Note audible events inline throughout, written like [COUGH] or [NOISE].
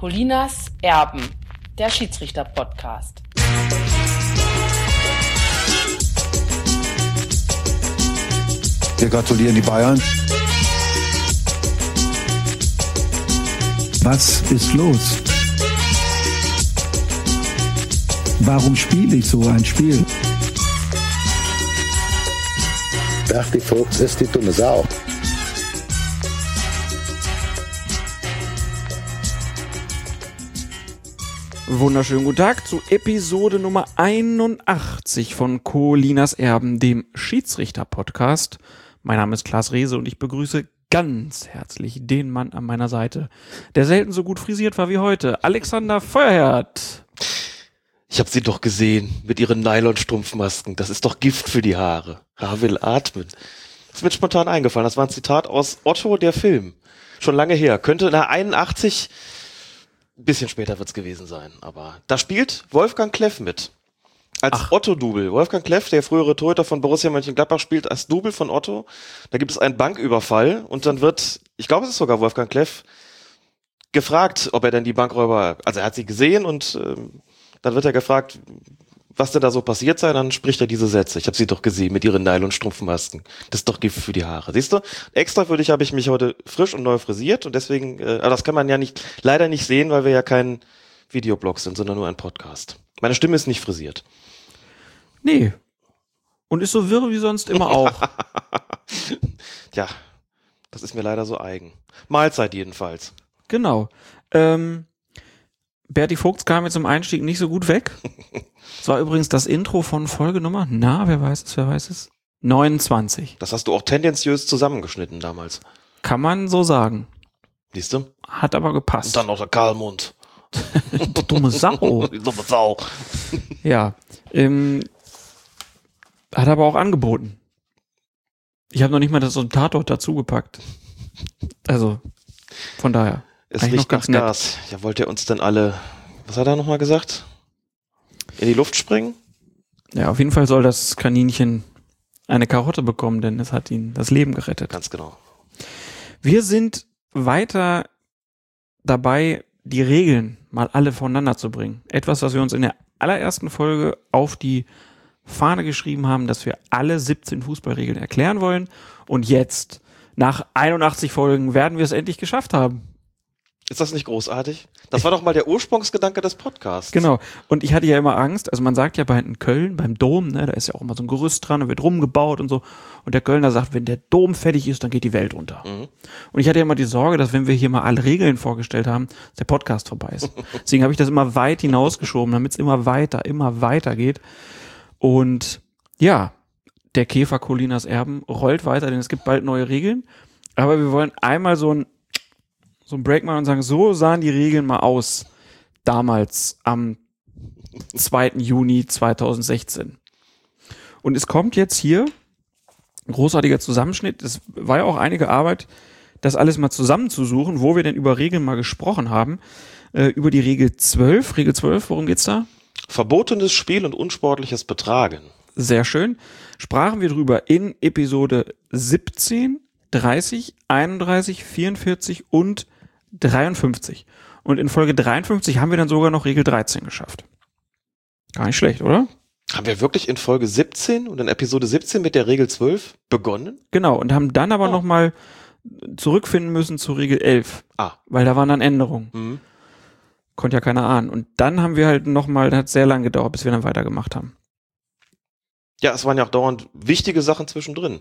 Colinas Erben, der Schiedsrichter-Podcast. Wir gratulieren die Bayern. Was ist los? Warum spiele ich so ein Spiel? Berti Fuchs ist die dumme Sau. Wunderschönen guten Tag zu Episode Nummer 81 von Colinas Erben, dem Schiedsrichter-Podcast. Mein Name ist Klaas Rehse und ich begrüße ganz herzlich den Mann an meiner Seite, der selten so gut frisiert war wie heute, Alexander Feuerherd. Ich habe sie doch gesehen mit ihren Nylonstrumpfmasken. Das ist doch Gift für die Haare. Ha will atmen. Das mir spontan eingefallen. Das war ein Zitat aus Otto, der Film. Schon lange her. Könnte na 81, ein bisschen später wird's gewesen sein. Aber da spielt Wolfgang Kleff mit. Als Otto-Double. Wolfgang Kleff, der frühere Torhüter von Borussia Mönchengladbach, spielt als Double von Otto. Da gibt es einen Banküberfall und dann wird, ich glaube, es ist sogar Wolfgang Kleff, gefragt, ob er denn die Bankräuber, also er hat sie gesehen und ähm, dann wird er gefragt, was denn da so passiert sei, dann spricht er diese Sätze. Ich habe sie doch gesehen mit ihren Nylon-Strumpfmasken. Das ist doch Gift für die Haare. Siehst du? Extra für dich habe ich mich heute frisch und neu frisiert und deswegen, äh, aber das kann man ja nicht, leider nicht sehen, weil wir ja kein Videoblog sind, sondern nur ein Podcast. Meine Stimme ist nicht frisiert. Nee. Und ist so wirr wie sonst immer [LAUGHS] auch. Ja, das ist mir leider so eigen. Mahlzeit jedenfalls. genau. Ähm, Berti Vogts kam jetzt im Einstieg nicht so gut weg. [LAUGHS] Es war übrigens das Intro von Folgenummer, na, wer weiß es, wer weiß es? 29. Das hast du auch tendenziös zusammengeschnitten damals. Kann man so sagen. Siehst du? Hat aber gepasst. Und dann noch der Karlmund. [LAUGHS] Du dumme Sau. [LAUGHS] Dumme Sau. Ja. Ähm, hat aber auch angeboten. Ich habe noch nicht mal das Tatort dazugepackt. Also, von daher. Es Eigentlich riecht ganz nett. Gas. Ja, wollt ihr uns denn alle, was hat er nochmal gesagt? In die Luft springen? Ja, auf jeden Fall soll das Kaninchen eine Karotte bekommen, denn es hat ihn das Leben gerettet. Ganz genau. Wir sind weiter dabei, die Regeln mal alle voneinander zu bringen. Etwas, was wir uns in der allerersten Folge auf die Fahne geschrieben haben, dass wir alle 17 Fußballregeln erklären wollen. Und jetzt, nach 81 Folgen, werden wir es endlich geschafft haben. Ist das nicht großartig? Das war doch mal der Ursprungsgedanke des Podcasts. Genau. Und ich hatte ja immer Angst, also man sagt ja bei in Köln, beim Dom, ne, da ist ja auch immer so ein Gerüst dran und wird rumgebaut und so. Und der Kölner sagt, wenn der Dom fertig ist, dann geht die Welt unter. Mhm. Und ich hatte ja immer die Sorge, dass wenn wir hier mal alle Regeln vorgestellt haben, dass der Podcast vorbei ist. [LAUGHS] Deswegen habe ich das immer weit hinausgeschoben, damit es immer weiter, immer weiter geht. Und ja, der Käfer Colinas Erben rollt weiter, denn es gibt bald neue Regeln. Aber wir wollen einmal so ein, so ein Break machen und sagen, so sahen die Regeln mal aus damals am 2. Juni 2016. Und es kommt jetzt hier ein großartiger Zusammenschnitt. Es war ja auch einige Arbeit, das alles mal zusammenzusuchen, wo wir denn über Regeln mal gesprochen haben. Äh, über die Regel 12. Regel 12, worum geht's da? Verbotenes Spiel und unsportliches Betragen. Sehr schön. Sprachen wir drüber in Episode 17, 30, 31, 44 und 53. Und in Folge 53 haben wir dann sogar noch Regel 13 geschafft. Gar nicht schlecht, oder? Haben wir wirklich in Folge 17 und in Episode 17 mit der Regel 12 begonnen? Genau, und haben dann aber Oh. noch mal zurückfinden müssen zu Regel 11, Ah. weil da waren dann Änderungen. Mhm. Konnte ja keiner ahnen. Und dann haben wir halt noch mal, das hat sehr lange gedauert, bis wir dann weitergemacht haben. Ja, es waren ja auch dauernd wichtige Sachen zwischendrin.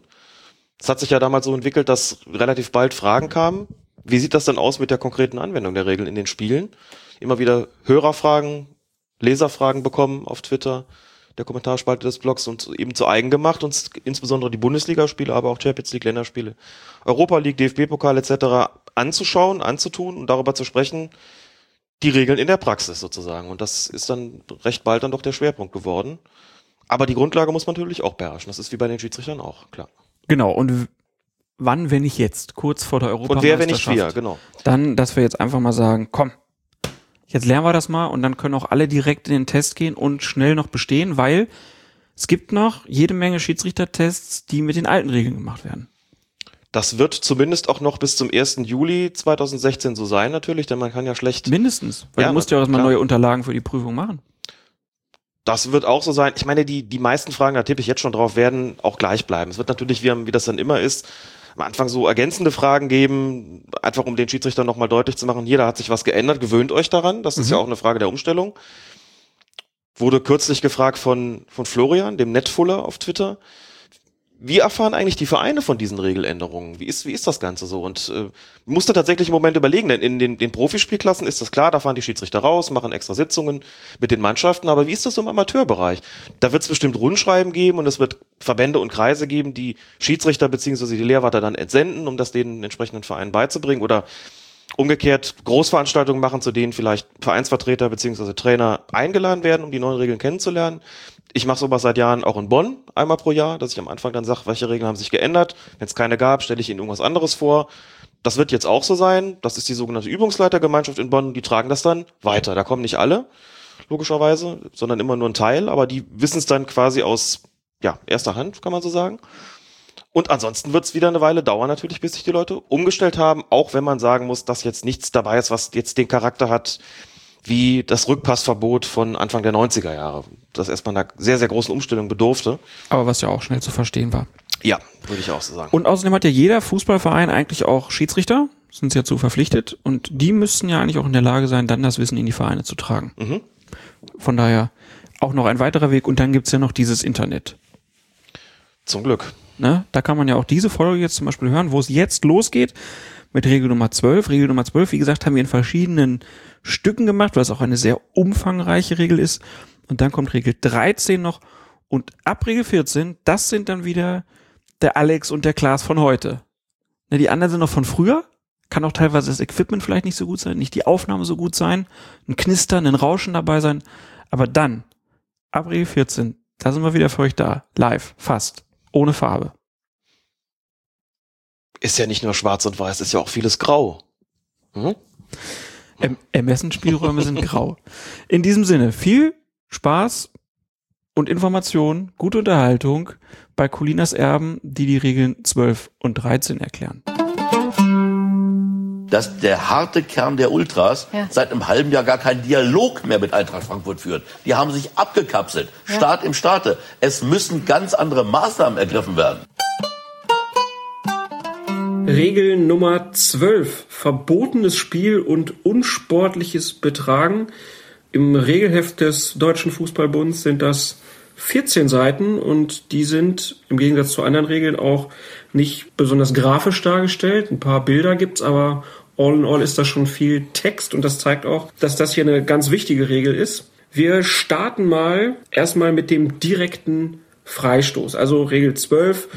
Es hat sich ja damals so entwickelt, dass relativ bald Fragen kamen. Wie sieht das denn aus mit der konkreten Anwendung der Regeln in den Spielen? Immer wieder Hörerfragen, Leserfragen bekommen auf Twitter, der Kommentarspalte des Blogs und eben zu eigen gemacht und insbesondere die Bundesligaspiele, aber auch Champions League Länderspiele, Europa League, DFB-Pokal etc. anzuschauen, anzutun und darüber zu sprechen, die Regeln in der Praxis sozusagen. Und das ist dann recht bald dann doch der Schwerpunkt geworden. Aber die Grundlage muss man natürlich auch beherrschen. Das ist wie bei den Schiedsrichtern auch, klar. Genau, und wann, wenn nicht jetzt, kurz vor der Und Europameisterschaft? wer, wenn nicht wir, genau. Dann, dass wir jetzt einfach mal sagen, komm, jetzt lernen wir das mal und dann können auch alle direkt in den Test gehen und schnell noch bestehen, weil es gibt noch jede Menge Schiedsrichtertests, die mit den alten Regeln gemacht werden. Das wird zumindest auch noch bis zum 1. Juli 2016 so sein, natürlich, denn man kann ja schlecht. Mindestens. Weil Ja, du musst ja auch erstmal klar. neue Unterlagen für die Prüfung machen. Das wird auch so sein. Ich meine, die, die meisten Fragen, da tippe ich jetzt schon drauf, werden auch gleich bleiben. Es wird natürlich, wie, wie das dann immer ist, am Anfang so ergänzende Fragen geben, einfach um den Schiedsrichter nochmal deutlich zu machen, jeder hat sich was geändert, gewöhnt euch daran. Das ist ja auch eine Frage der Umstellung. Wurde kürzlich gefragt von, von Florian, dem Netfuller auf Twitter. Wie erfahren eigentlich die Vereine von diesen Regeländerungen? Wie ist, wie ist das Ganze so? Und äh, musste tatsächlich im Moment überlegen, denn in den, den Profispielklassen ist das klar, da fahren die Schiedsrichter raus, machen extra Sitzungen mit den Mannschaften, aber wie ist das im Amateurbereich? Da wird es bestimmt Rundschreiben geben und es wird Verbände und Kreise geben, die Schiedsrichter beziehungsweise die Lehrwarte dann entsenden, um das den entsprechenden Vereinen beizubringen oder umgekehrt Großveranstaltungen machen, zu denen vielleicht Vereinsvertreter beziehungsweise Trainer eingeladen werden, um die neuen Regeln kennenzulernen. Ich mache sowas seit Jahren auch in Bonn einmal pro Jahr, dass ich am Anfang dann sage, welche Regeln haben sich geändert. Wenn es keine gab, stelle ich ihnen irgendwas anderes vor. Das wird jetzt auch so sein. Das ist die sogenannte Übungsleitergemeinschaft in Bonn. Die tragen das dann weiter. Da kommen nicht alle, logischerweise, sondern immer nur ein Teil. Aber die wissen es dann quasi aus ja, erster Hand, kann man so sagen. Und ansonsten wird es wieder eine Weile dauern natürlich, bis sich die Leute umgestellt haben, auch wenn man sagen muss, dass jetzt nichts dabei ist, was jetzt den Charakter hat wie das Rückpassverbot von Anfang der 90er Jahre, das erstmal einer sehr, sehr großen Umstellung bedurfte. Aber was ja auch schnell zu verstehen war. Ja, würde ich auch so sagen. Und außerdem hat ja jeder Fußballverein eigentlich auch Schiedsrichter, sind sie ja zu verpflichtet. Und die müssten ja eigentlich auch in der Lage sein, dann das Wissen in die Vereine zu tragen. Mhm. Von daher auch noch ein weiterer Weg. Und dann gibt's ja noch dieses Internet. Zum Glück. Ne? Da kann man ja auch diese Folge jetzt zum Beispiel hören, wo es jetzt losgeht mit Regel Nummer 12. Regel Nummer 12, wie gesagt, haben wir in verschiedenen Stücken gemacht, weil es auch eine sehr umfangreiche Regel ist. Und dann kommt Regel 13 noch. Und ab Regel 14, das sind dann wieder der Alex und der Klaas von heute. Ne, die anderen sind noch von früher. Kann auch teilweise das Equipment vielleicht nicht so gut sein, nicht die Aufnahme so gut sein, ein Knistern, ein Rauschen dabei sein. Aber dann, ab Regel 14, da sind wir wieder für euch da. Live, fast. Ohne Farbe. Ist ja nicht nur schwarz und weiß, ist ja auch vieles grau. Mhm. Erm Ermessensspielräume sind grau. In diesem Sinne, viel Spaß und Information, gute Unterhaltung bei Colinas Erben, die die Regeln 12 und 13 erklären. dass der harte Kern der Ultras Ja. seit einem halben Jahr gar keinen Dialog mehr mit Eintracht Frankfurt führt. Die haben sich abgekapselt. Staat im Staate. Es müssen ganz andere Maßnahmen ergriffen werden. Regel Nummer 12. Verbotenes Spiel und unsportliches Betragen. Im Regelheft des Deutschen Fußballbunds sind das 14 Seiten und die sind im Gegensatz zu anderen Regeln auch nicht besonders grafisch dargestellt. Ein paar Bilder gibt's, aber all in all ist da schon viel Text und das zeigt auch, dass das hier eine ganz wichtige Regel ist. Wir starten mal erstmal mit dem direkten Freistoß. Also Regel 12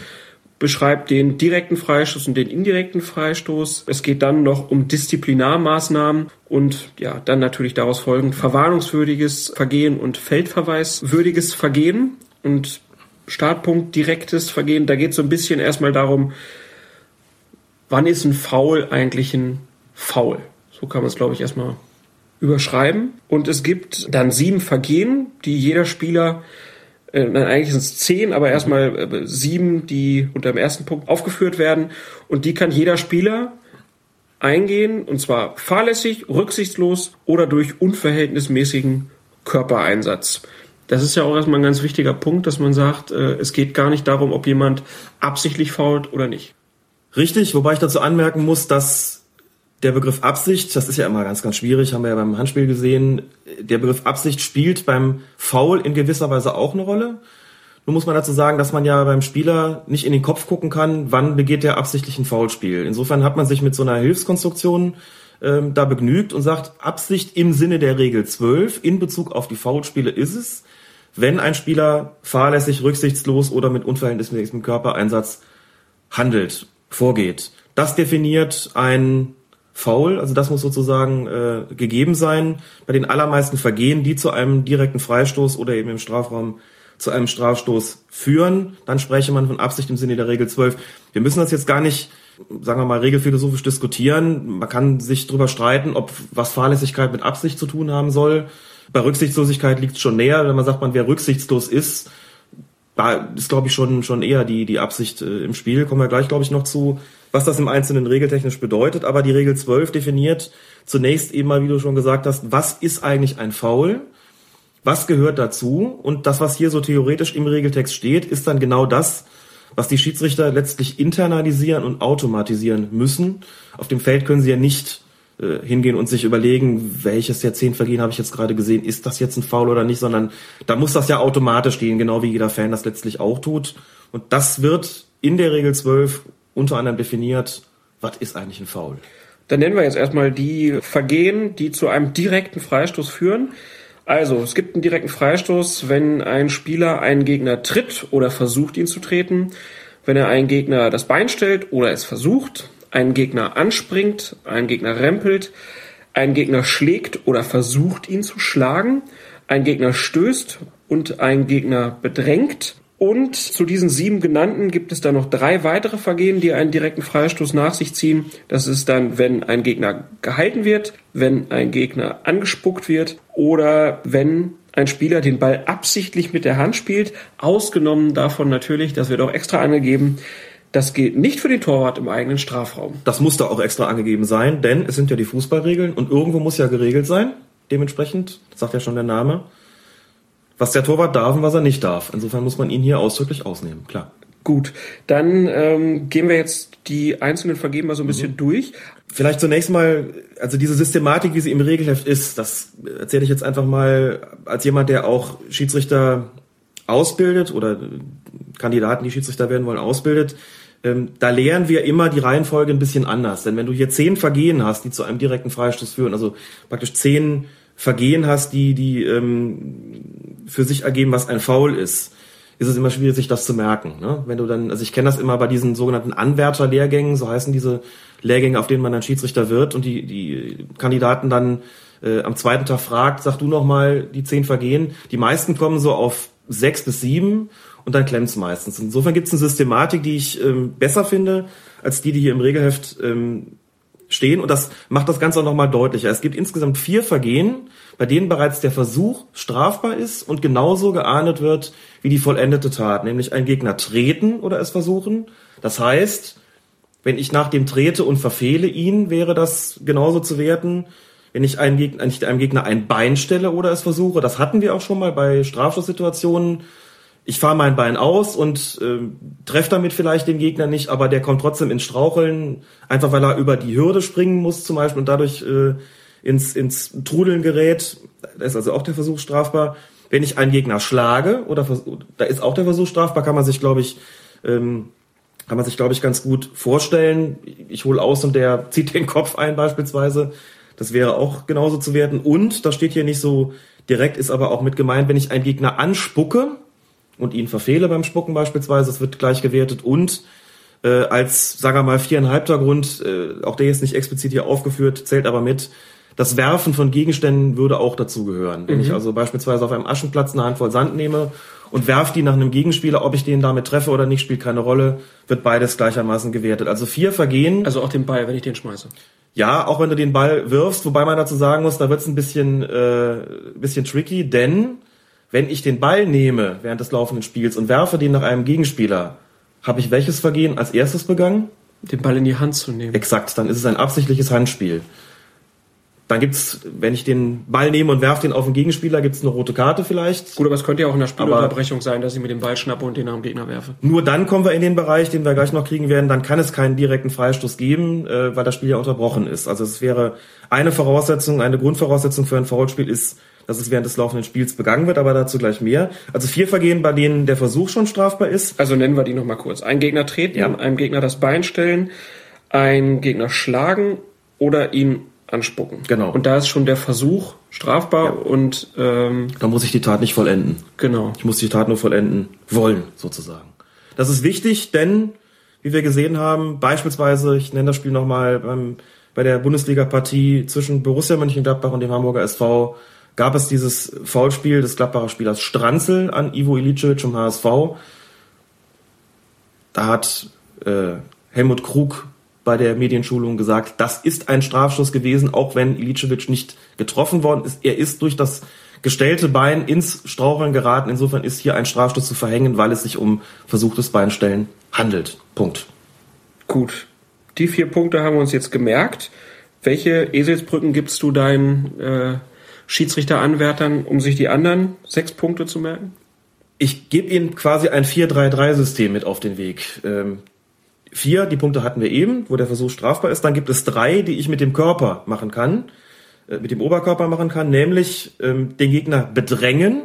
beschreibt den direkten Freistoß und den indirekten Freistoß. Es geht dann noch um Disziplinarmaßnahmen und ja, dann natürlich daraus folgend verwarnungswürdiges Vergehen und feldverweiswürdiges Vergehen und Startpunkt direktes Vergehen. Da geht es so ein bisschen erstmal darum, wann ist ein Foul eigentlich ein Foul? So kann man es, glaube ich, erstmal überschreiben. Und es gibt dann sieben Vergehen, die jeder Spieler äh, nein, eigentlich sind es zehn, aber erstmal äh, sieben, die unter dem ersten Punkt aufgeführt werden. Und die kann jeder Spieler eingehen, und zwar fahrlässig, rücksichtslos oder durch unverhältnismäßigen Körpereinsatz. Das ist ja auch erstmal ein ganz wichtiger Punkt, dass man sagt, äh, es geht gar nicht darum, ob jemand absichtlich fault oder nicht. Richtig, wobei ich dazu anmerken muss, dass der Begriff Absicht, das ist ja immer ganz, ganz schwierig, haben wir ja beim Handspiel gesehen, der Begriff Absicht spielt beim Foul in gewisser Weise auch eine Rolle. Nun muss man dazu sagen, dass man ja beim Spieler nicht in den Kopf gucken kann, wann begeht der absichtlich ein Foulspiel. Insofern hat man sich mit so einer Hilfskonstruktion ähm, da begnügt und sagt, Absicht im Sinne der Regel 12 in Bezug auf die Foulspiele ist es, wenn ein Spieler fahrlässig, rücksichtslos oder mit unverhältnismäßigem Körpereinsatz handelt, vorgeht. Das definiert ein Foul, also das muss sozusagen äh, gegeben sein bei den allermeisten Vergehen, die zu einem direkten Freistoß oder eben im Strafraum zu einem Strafstoß führen. Dann spreche man von Absicht im Sinne der Regel 12. Wir müssen das jetzt gar nicht, sagen wir mal, regelphilosophisch diskutieren. Man kann sich darüber streiten, ob was Fahrlässigkeit mit Absicht zu tun haben soll. Bei Rücksichtslosigkeit liegt es schon näher, wenn man sagt, man wer rücksichtslos ist, da ist, glaube ich, schon, schon eher die, die Absicht äh, im Spiel. Kommen wir gleich, glaube ich, noch zu, was das im Einzelnen regeltechnisch bedeutet. Aber die Regel 12 definiert zunächst eben mal, wie du schon gesagt hast, was ist eigentlich ein Foul? Was gehört dazu? Und das, was hier so theoretisch im Regeltext steht, ist dann genau das, was die Schiedsrichter letztlich internalisieren und automatisieren müssen. Auf dem Feld können sie ja nicht äh, hingehen und sich überlegen, welches der zehn Vergehen habe ich jetzt gerade gesehen, ist das jetzt ein Foul oder nicht, sondern da muss das ja automatisch gehen, genau wie jeder Fan das letztlich auch tut. Und das wird in der Regel 12 unter anderem definiert, was ist eigentlich ein Foul? Dann nennen wir jetzt erstmal die Vergehen, die zu einem direkten Freistoß führen. Also, es gibt einen direkten Freistoß, wenn ein Spieler einen Gegner tritt oder versucht, ihn zu treten, wenn er einen Gegner das Bein stellt oder es versucht, einen Gegner anspringt, einen Gegner rempelt, einen Gegner schlägt oder versucht ihn zu schlagen, einen Gegner stößt und einen Gegner bedrängt. Und zu diesen sieben genannten gibt es dann noch drei weitere Vergehen, die einen direkten Freistoß nach sich ziehen. Das ist dann, wenn ein Gegner gehalten wird, wenn ein Gegner angespuckt wird oder wenn ein Spieler den Ball absichtlich mit der Hand spielt. Ausgenommen davon natürlich, das wird auch extra angegeben, das gilt nicht für den Torwart im eigenen Strafraum. Das muss da auch extra angegeben sein, denn es sind ja die Fußballregeln und irgendwo muss ja geregelt sein. Dementsprechend, das sagt ja schon der Name, was der Torwart darf und was er nicht darf. Insofern muss man ihn hier ausdrücklich ausnehmen, klar. Gut, dann ähm, gehen wir jetzt die einzelnen Vergeben mal so ein bisschen mhm. durch. Vielleicht zunächst mal, also diese Systematik, wie sie im Regelheft ist, das erzähle ich jetzt einfach mal als jemand, der auch Schiedsrichter ausbildet oder Kandidaten, die Schiedsrichter werden wollen, ausbildet ähm, da lehren wir immer die Reihenfolge ein bisschen anders. Denn wenn du hier zehn Vergehen hast, die zu einem direkten Freistoß führen, also praktisch zehn Vergehen hast, die, die ähm, für sich ergeben, was ein Foul ist, ist es immer schwierig, sich das zu merken. Ne? Wenn du dann, also ich kenne das immer bei diesen sogenannten Anwärterlehrgängen, so heißen diese Lehrgänge, auf denen man dann Schiedsrichter wird und die, die Kandidaten dann äh, am zweiten Tag fragt, sag du noch mal die zehn Vergehen. Die meisten kommen so auf sechs bis sieben und dann klemmt's meistens. Insofern gibt es eine Systematik, die ich ähm, besser finde, als die, die hier im Regelheft ähm, stehen. Und das macht das Ganze auch nochmal deutlicher. Es gibt insgesamt vier Vergehen, bei denen bereits der Versuch strafbar ist und genauso geahndet wird wie die vollendete Tat, nämlich einen Gegner treten oder es versuchen. Das heißt, wenn ich nach dem trete und verfehle ihn, wäre das genauso zu werten. Wenn ich einem Gegner, einem Gegner ein Bein stelle oder es versuche, das hatten wir auch schon mal bei Strafschusssituationen, ich fahre mein Bein aus und äh, treffe damit vielleicht den Gegner nicht, aber der kommt trotzdem ins Straucheln, einfach weil er über die Hürde springen muss zum Beispiel und dadurch äh, ins, ins Trudeln gerät. Da ist also auch der Versuch strafbar. Wenn ich einen Gegner schlage, oder da ist auch der Versuch strafbar, kann man sich, glaube ich, ähm, kann man sich, glaube ich, ganz gut vorstellen. Ich hole aus und der [LAUGHS] zieht den Kopf ein beispielsweise. Das wäre auch genauso zu werten. Und, das steht hier nicht so direkt, ist aber auch mit gemeint, wenn ich einen Gegner anspucke, und ihn verfehle beim Spucken beispielsweise, das wird gleich gewertet und äh, als, sagen wir mal, viereinhalbter Grund, äh, auch der ist nicht explizit hier aufgeführt, zählt aber mit, das Werfen von Gegenständen würde auch dazugehören. Wenn mhm. ich also beispielsweise auf einem Aschenplatz eine Handvoll Sand nehme und werfe die nach einem Gegenspieler, ob ich den damit treffe oder nicht, spielt keine Rolle, wird beides gleichermaßen gewertet. Also vier Vergehen. Also auch den Ball, wenn ich den schmeiße. Ja, auch wenn du den Ball wirfst, wobei man dazu sagen muss, da wird es ein bisschen, äh, bisschen tricky, denn wenn ich den Ball nehme während des laufenden Spiels und werfe den nach einem Gegenspieler, habe ich welches Vergehen als erstes begangen? Den Ball in die Hand zu nehmen. Exakt, dann ist es ein absichtliches Handspiel. Dann gibt's, wenn ich den Ball nehme und werfe den auf den Gegenspieler, gibt's eine rote Karte vielleicht. Gut, aber es könnte ja auch in der Spielunterbrechung sein, dass ich mir den Ball schnappe und den nach dem Gegner werfe. Nur dann kommen wir in den Bereich, den wir gleich noch kriegen werden, dann kann es keinen direkten Freistoß geben, äh, weil das Spiel ja unterbrochen ist. Also es wäre eine Voraussetzung, eine Grundvoraussetzung für ein Foulspiel ist, dass es während des laufenden Spiels begangen wird, aber dazu gleich mehr. Also vier Vergehen, bei denen der Versuch schon strafbar ist. Also nennen wir die nochmal kurz. Ein Gegner treten, ja. einem Gegner das Bein stellen, ein Gegner schlagen oder ihn anspucken. Genau. Und da ist schon der Versuch strafbar ja. und ähm, da muss ich die Tat nicht vollenden. Genau. Ich muss die Tat nur vollenden wollen, sozusagen. Das ist wichtig, denn wie wir gesehen haben, beispielsweise, ich nenne das Spiel nochmal beim bei der Bundesliga-Partie zwischen Borussia Mönchengladbach und dem Hamburger SV gab es dieses Foulspiel des Gladbacher Spielers Stranzel an Ivo Ilicevic vom HSV. Da hat äh, Helmut Krug bei der Medienschulung gesagt, das ist ein Strafstoß gewesen, auch wenn Ilicevic nicht getroffen worden ist. Er ist durch das gestellte Bein ins Straucheln geraten. Insofern ist hier ein Strafstoß zu verhängen, weil es sich um versuchtes Beinstellen handelt. Punkt. Gut. Die vier Punkte haben wir uns jetzt gemerkt. Welche Eselsbrücken gibst du deinen äh, Schiedsrichteranwärtern, um sich die anderen sechs Punkte zu merken? Ich gebe Ihnen quasi ein 4-3-3-System mit auf den Weg. Ähm, vier, die Punkte hatten wir eben, wo der Versuch strafbar ist. Dann gibt es drei, die ich mit dem Körper machen kann, äh, mit dem Oberkörper machen kann, nämlich ähm, den Gegner bedrängen.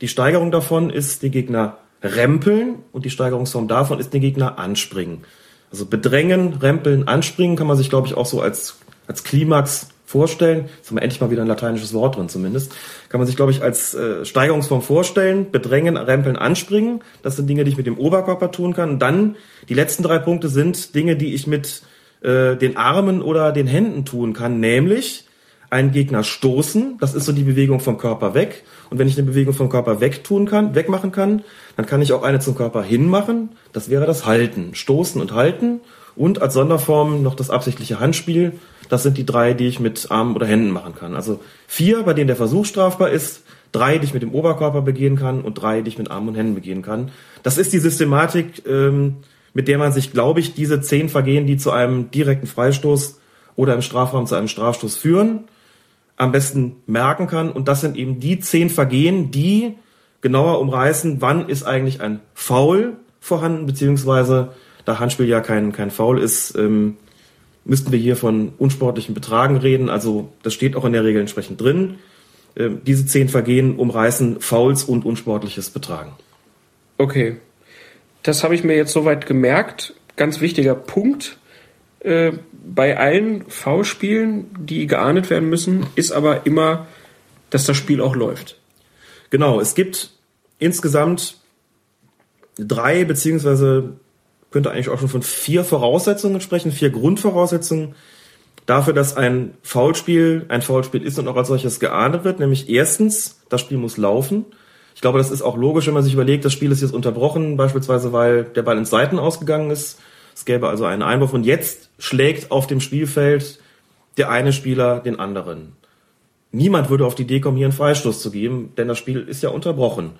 Die Steigerung davon ist den Gegner rempeln und die Steigerungsform davon ist den Gegner anspringen. Also bedrängen, rempeln, anspringen kann man sich, glaube ich, auch so als, als Klimax vorstellen. Jetzt haben wir endlich mal wieder ein lateinisches Wort drin zumindest. Kann man sich, glaube ich, als äh, Steigerungsform vorstellen. Bedrängen, rempeln, anspringen. Das sind Dinge, die ich mit dem Oberkörper tun kann. Und dann die letzten drei Punkte sind Dinge, die ich mit äh, den Armen oder den Händen tun kann. Nämlich einen Gegner stoßen. Das ist so die Bewegung vom Körper weg. Und wenn ich eine Bewegung vom Körper weg tun kann, wegmachen kann, dann kann ich auch eine zum Körper hinmachen. Das wäre das Halten. Stoßen und halten. Und als Sonderform noch das absichtliche Handspiel. Das sind die drei, die ich mit Armen oder Händen machen kann. Also vier, bei denen der Versuch strafbar ist, drei, die ich mit dem Oberkörper begehen kann und drei, die ich mit Armen und Händen begehen kann. Das ist die Systematik, ähm, mit der man sich, glaube ich, diese zehn Vergehen, die zu einem direkten Freistoß oder im Strafraum zu einem Strafstoß führen, am besten merken kann. Und das sind eben die zehn Vergehen, die genauer umreißen, wann ist eigentlich ein Foul vorhanden, beziehungsweise da Handspiel ja kein, kein Foul ist, ähm, müssten wir hier von unsportlichen Betragen reden. Also das steht auch in der Regel entsprechend drin. Ähm, diese zehn Vergehen umreißen Fouls und unsportliches Betragen. Okay. Das habe ich mir jetzt soweit gemerkt. Ganz wichtiger Punkt. Äh, bei allen Foulspielen, die geahndet werden müssen, ist aber immer, dass das Spiel auch läuft. Genau, es gibt insgesamt drei beziehungsweise könnte eigentlich auch schon von vier Voraussetzungen sprechen, vier Grundvoraussetzungen dafür, dass ein Foulspiel ein Foulspiel ist und auch als solches geahndet wird. Nämlich erstens, das Spiel muss laufen. Ich glaube, das ist auch logisch, wenn man sich überlegt, das Spiel ist jetzt unterbrochen, beispielsweise weil der Ball ins Seiten ausgegangen ist. Es gäbe also einen Einwurf und jetzt schlägt auf dem Spielfeld der eine Spieler den anderen. Niemand würde auf die Idee kommen, hier einen Freistoß zu geben, denn das Spiel ist ja unterbrochen.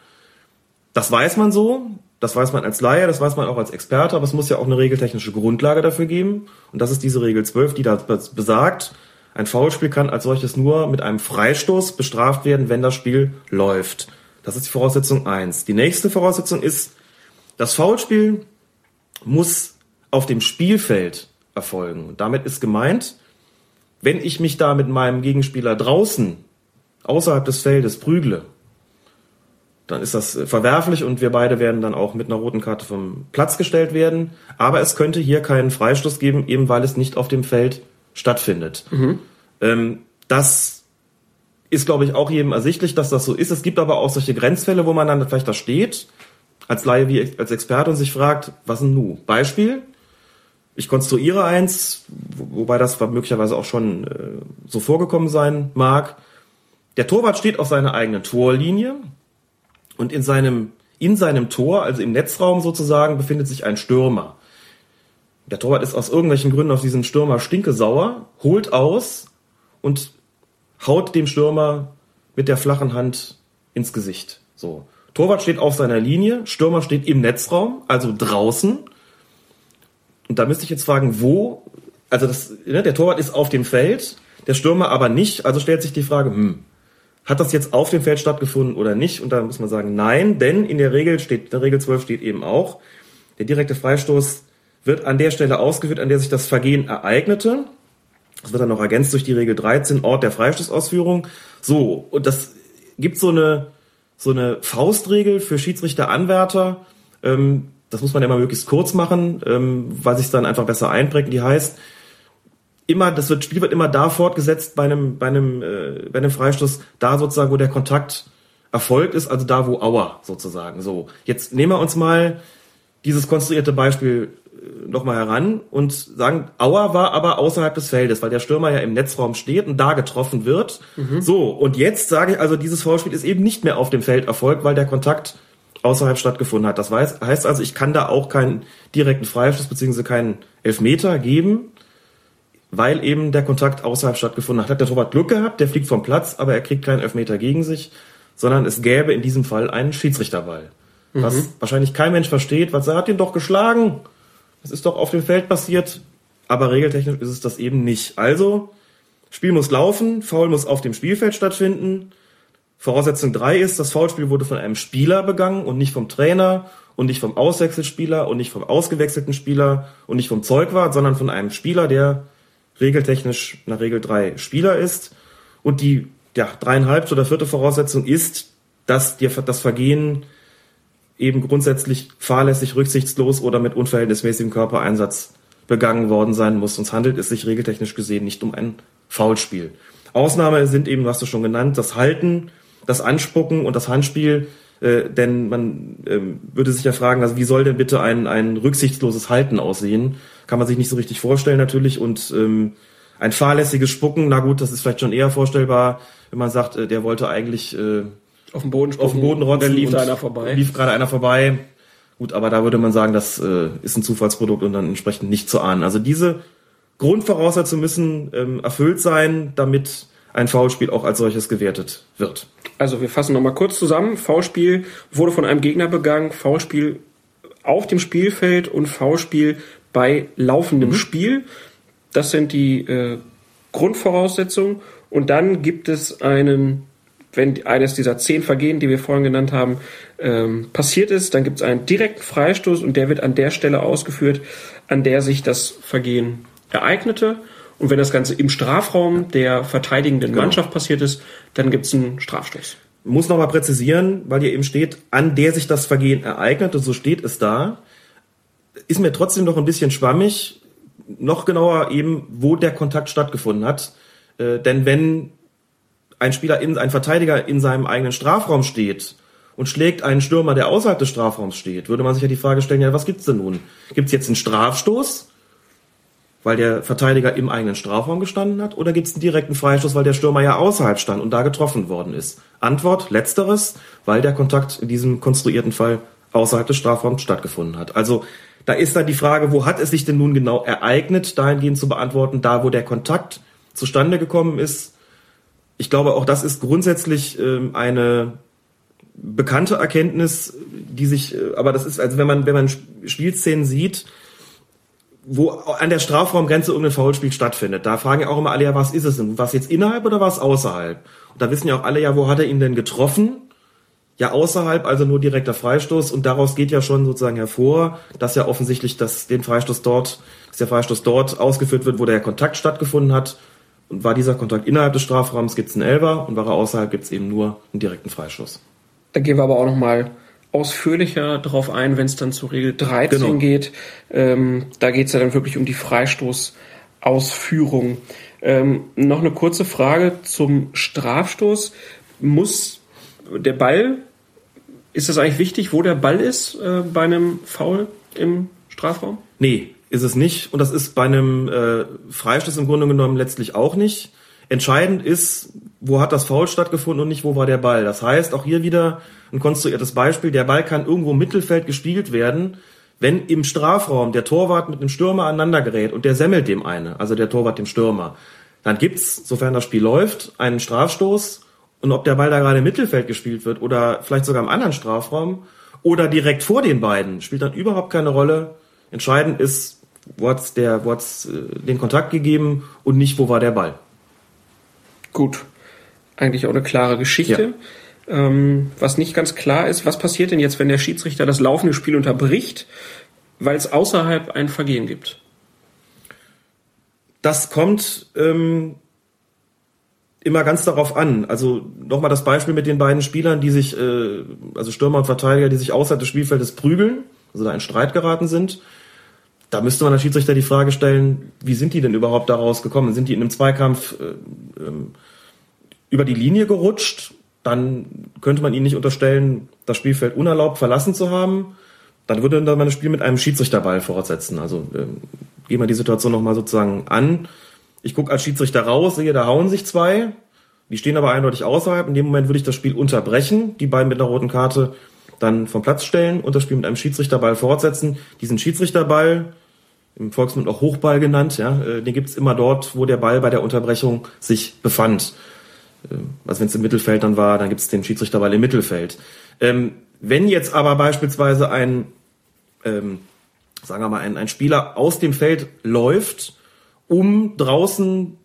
Das weiß man so, das weiß man als Laie, das weiß man auch als Experte, aber es muss ja auch eine regeltechnische Grundlage dafür geben. Und das ist diese Regel 12, die da besagt, ein Foulspiel kann als solches nur mit einem Freistoß bestraft werden, wenn das Spiel läuft. Das ist die Voraussetzung eins. Die nächste Voraussetzung ist, das Foulspiel muss auf dem Spielfeld erfolgen. Und damit ist gemeint, wenn ich mich da mit meinem Gegenspieler draußen, außerhalb des Feldes prügle, dann ist das verwerflich und wir beide werden dann auch mit einer roten Karte vom Platz gestellt werden. Aber es könnte hier keinen Freistoß geben, eben weil es nicht auf dem Feld stattfindet. Mhm. Ähm, das ist, glaube ich, auch jedem ersichtlich, dass das so ist. Es gibt aber auch solche Grenzfälle, wo man dann vielleicht da steht, als Laie wie als Experte und sich fragt, was denn nu? Beispiel, ich konstruiere eins, wobei das möglicherweise auch schon äh, so vorgekommen sein mag. Der Torwart steht auf seiner eigenen Torlinie, und in seinem, in seinem Tor, also im Netzraum sozusagen, befindet sich ein Stürmer. Der Torwart ist aus irgendwelchen Gründen auf diesen Stürmer stinkesauer, holt aus und haut dem Stürmer mit der flachen Hand ins Gesicht. So. Torwart steht auf seiner Linie, Stürmer steht im Netzraum, also draußen. Und da müsste ich jetzt fragen, wo, also das, ne, der Torwart ist auf dem Feld, der Stürmer aber nicht, also stellt sich die Frage, hm, hat das jetzt auf dem Feld stattgefunden oder nicht? Und da muss man sagen, nein, denn in der Regel steht, in der Regel 12 steht eben auch, der direkte Freistoß wird an der Stelle ausgeführt, an der sich das Vergehen ereignete. Das wird dann noch ergänzt durch die Regel 13, Ort der Freistoßausführung. So, und das gibt so eine, so eine Faustregel für Schiedsrichteranwärter. Ähm, das muss man ja mal möglichst kurz machen, ähm, weil sich dann einfach besser einprägt. Die heißt, immer, das wird, Spiel wird immer da fortgesetzt bei einem, bei einem, äh, bei einem Freistoß, da sozusagen, wo der Kontakt erfolgt ist, also da, wo Auer sozusagen. So, jetzt nehmen wir uns mal dieses konstruierte Beispiel äh, nochmal heran und sagen, Auer war aber außerhalb des Feldes, weil der Stürmer ja im Netzraum steht und da getroffen wird. Mhm. So, und jetzt sage ich also, dieses Vorspiel ist eben nicht mehr auf dem Feld erfolgt, weil der Kontakt außerhalb stattgefunden hat. Das heißt also, ich kann da auch keinen direkten Freistoß beziehungsweise keinen Elfmeter geben, weil eben der Kontakt außerhalb stattgefunden hat. Hat der Torwart Glück gehabt, der fliegt vom Platz, aber er kriegt keinen Elfmeter gegen sich. sondern es gäbe in diesem Fall einen Schiedsrichterball. Was Mhm. wahrscheinlich kein Mensch versteht, was er hat ihn doch geschlagen. Das ist doch auf dem Feld passiert. Aber regeltechnisch ist es das eben nicht. Also, Spiel muss laufen, Foul muss auf dem Spielfeld stattfinden. Voraussetzung drei ist, das Foulspiel wurde von einem Spieler begangen und nicht vom Trainer und nicht vom Auswechselspieler und nicht vom ausgewechselten Spieler und nicht vom Zeugwart, sondern von einem Spieler, der regeltechnisch nach Regel drei Spieler ist. Und die ja, dreieinhalb oder vierte Voraussetzung ist, dass dir das Vergehen eben grundsätzlich fahrlässig, rücksichtslos oder mit unverhältnismäßigem Körpereinsatz begangen worden sein muss. Sonst handelt es sich regeltechnisch gesehen nicht um ein Foulspiel. Ausnahme sind eben, was du schon genannt, das Halten, das Anspucken und das Handspiel. Äh, denn man ähm, würde sich ja fragen, also wie soll denn bitte ein, ein rücksichtsloses Halten aussehen? Kann man sich nicht so richtig vorstellen natürlich. Und ähm, ein fahrlässiges Spucken, na gut, das ist vielleicht schon eher vorstellbar, wenn man sagt, äh, der wollte eigentlich äh, Auf dem Boden auf den Boden rotzen. Dann lief da einer vorbei. Lief gerade einer vorbei. Gut, aber da würde man sagen, das äh, ist ein Zufallsprodukt und dann entsprechend nicht zu ahnen. Also diese Grundvoraussetzungen müssen ähm, erfüllt sein, damit ein Foulspiel auch als solches gewertet wird. Also wir fassen nochmal kurz zusammen. V-Spiel wurde von einem Gegner begangen, V-Spiel auf dem Spielfeld und V-Spiel bei laufendem Spiel. Das sind die äh, Grundvoraussetzungen. Und dann gibt es einen, wenn eines dieser zehn Vergehen, die wir vorhin genannt haben, ähm, passiert ist, dann gibt es einen direkten Freistoß und der wird an der Stelle ausgeführt, an der sich das Vergehen ereignete. Und wenn das Ganze im Strafraum der verteidigenden Mannschaft passiert ist, dann gibt es einen Strafstoß. Muss nochmal präzisieren, weil hier eben steht, an der sich das Vergehen ereignet, und so steht es da, ist mir trotzdem noch ein bisschen schwammig, noch genauer eben, wo der Kontakt stattgefunden hat. Äh, denn wenn ein Spieler, in, ein Verteidiger in seinem eigenen Strafraum steht und schlägt einen Stürmer, der außerhalb des Strafraums steht, würde man sich ja die Frage stellen, ja, was gibt's denn nun? Gibt's jetzt einen Strafstoß, weil der Verteidiger im eigenen Strafraum gestanden hat, oder gibt's einen direkten Freistoß, weil der Stürmer ja außerhalb stand und da getroffen worden ist? Antwort, letzteres, weil der Kontakt in diesem konstruierten Fall außerhalb des Strafraums stattgefunden hat. Also da ist dann die Frage, wo hat es sich denn nun genau ereignet, dahingehend zu beantworten, da wo der Kontakt zustande gekommen ist. Ich glaube, auch das ist grundsätzlich ähm, eine bekannte Erkenntnis, die sich, äh, aber das ist, also wenn man, wenn man Spielszenen sieht, wo an der Strafraumgrenze irgendein Foulspiel stattfindet, da fragen ja auch immer alle, ja, was ist es denn? Was jetzt innerhalb oder was außerhalb? Und da wissen ja auch alle, ja, wo hat er ihn denn getroffen? Ja, außerhalb, also nur direkter Freistoß. Und daraus geht ja schon sozusagen hervor, dass ja offensichtlich dass den Freistoß dort, dass der Freistoß dort ausgeführt wird, wo der Kontakt stattgefunden hat. Und war dieser Kontakt innerhalb des Strafraums, gibt's einen Elfer. Und war er außerhalb, gibt's eben nur einen direkten Freistoß. Da gehen wir aber auch nochmal ausführlicher drauf ein, wenn es dann zu Regel 13 Genau. geht. Ähm, da geht es ja dann wirklich um die Freistoßausführung. Ähm, noch eine kurze Frage zum Strafstoß. Muss der Ball, ist das eigentlich wichtig, wo der Ball ist äh, bei einem Foul im Strafraum? Nee, ist es nicht. Und das ist bei einem äh, Freistoß im Grunde genommen letztlich auch nicht. Entscheidend ist, wo hat das Foul stattgefunden und nicht wo war der Ball. Das heißt, auch hier wieder ein konstruiertes Beispiel. Der Ball kann irgendwo im Mittelfeld gespielt werden, wenn im Strafraum der Torwart mit einem Stürmer aneinander gerät und der semmelt dem eine, also der Torwart dem Stürmer. Dann gibt's, sofern das Spiel läuft, einen Strafstoß und ob der Ball da gerade im Mittelfeld gespielt wird oder vielleicht sogar im anderen Strafraum oder direkt vor den beiden, spielt dann überhaupt keine Rolle. Entscheidend ist, wo hat's der, wo hat's äh, den Kontakt gegeben und nicht, wo war der Ball. Gut. Eigentlich auch eine klare Geschichte. Ähm, was nicht ganz klar ist, was passiert denn jetzt, wenn der Schiedsrichter das laufende Spiel unterbricht, weil es außerhalb ein Vergehen gibt? Das kommt ähm, immer ganz darauf an. Also nochmal das Beispiel mit den beiden Spielern, die sich, äh, also Stürmer und Verteidiger, die sich außerhalb des Spielfeldes prügeln, also da in Streit geraten sind. Da müsste man als Schiedsrichter die Frage stellen, wie sind die denn überhaupt daraus gekommen? Sind die in einem Zweikampf äh, ähm, über die Linie gerutscht? Dann könnte man ihnen nicht unterstellen, das Spielfeld unerlaubt verlassen zu haben. Dann würde man das Spiel mit einem Schiedsrichterball fortsetzen. Also ähm, gehen wir die Situation nochmal sozusagen an. Ich gucke als Schiedsrichter raus, sehe, da hauen sich zwei. Die stehen aber eindeutig außerhalb. In dem Moment würde ich das Spiel unterbrechen, die beiden mit einer roten Karte dann vom Platz stellen und das Spiel mit einem Schiedsrichterball fortsetzen. Diesen Schiedsrichterball, im Volksmund auch Hochball genannt, ja, äh, den gibt's immer dort, wo der Ball bei der Unterbrechung sich befand. Ähm, Also wenn es im Mittelfeld dann war, dann gibt es den Schiedsrichterball im Mittelfeld. Ähm, wenn jetzt aber beispielsweise ein, ähm, sagen wir mal, ein, ein Spieler aus dem Feld läuft, um draußen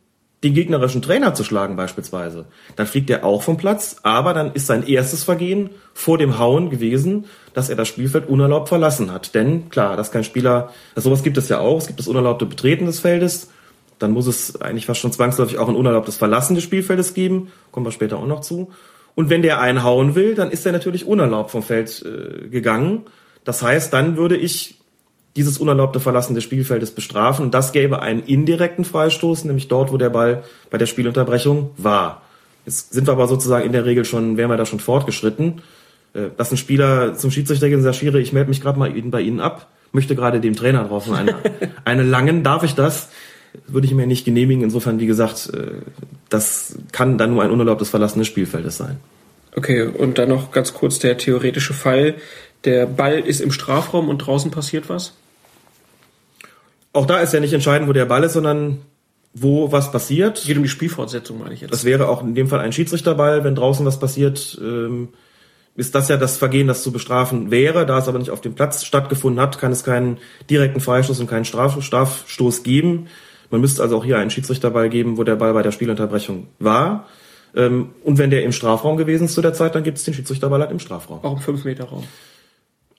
den gegnerischen Trainer zu schlagen beispielsweise, dann fliegt er auch vom Platz, aber dann ist sein erstes Vergehen vor dem Hauen gewesen, dass er das Spielfeld unerlaubt verlassen hat. Denn klar, dass kein Spieler, also sowas gibt es ja auch, es gibt das unerlaubte Betreten des Feldes, dann muss es eigentlich fast schon zwangsläufig auch ein unerlaubtes Verlassen des Spielfeldes geben, kommen wir später auch noch zu. Und wenn der einhauen will, dann ist er natürlich unerlaubt vom Feld äh, gegangen. Das heißt, dann würde ich dieses unerlaubte Verlassen des Spielfeldes bestrafen. Und das gäbe einen indirekten Freistoß, nämlich dort, wo der Ball bei der Spielunterbrechung war. Jetzt sind wir aber sozusagen in der Regel schon, wären wir da schon fortgeschritten. Äh, Dass ein Spieler zum Schiedsrichter geht und sagt, Schiri, ich melde mich gerade mal bei Ihnen ab, möchte gerade dem Trainer drauf eine, [LAUGHS] eine langen, darf ich das? Würde ich mir nicht genehmigen. Insofern, wie gesagt, äh, das kann dann nur ein unerlaubtes Verlassen des Spielfeldes sein. Okay, und dann noch ganz kurz der theoretische Fall. Der Ball ist im Strafraum und draußen passiert was? Auch da ist ja nicht entscheidend, wo der Ball ist, sondern wo was passiert. Geht um die Spielfortsetzung, meine ich jetzt. Das wäre auch in dem Fall ein Schiedsrichterball, wenn draußen was passiert, ähm, ist das ja das Vergehen, das zu bestrafen wäre. Da es aber nicht auf dem Platz stattgefunden hat, kann es keinen direkten Freistoß und keinen Straf Strafstoß geben. Man müsste also auch hier einen Schiedsrichterball geben, wo der Ball bei der Spielunterbrechung war. Ähm, und wenn der im Strafraum gewesen ist zu der Zeit, dann gibt es den Schiedsrichterball halt im Strafraum. Auch im 5-Meter-Raum.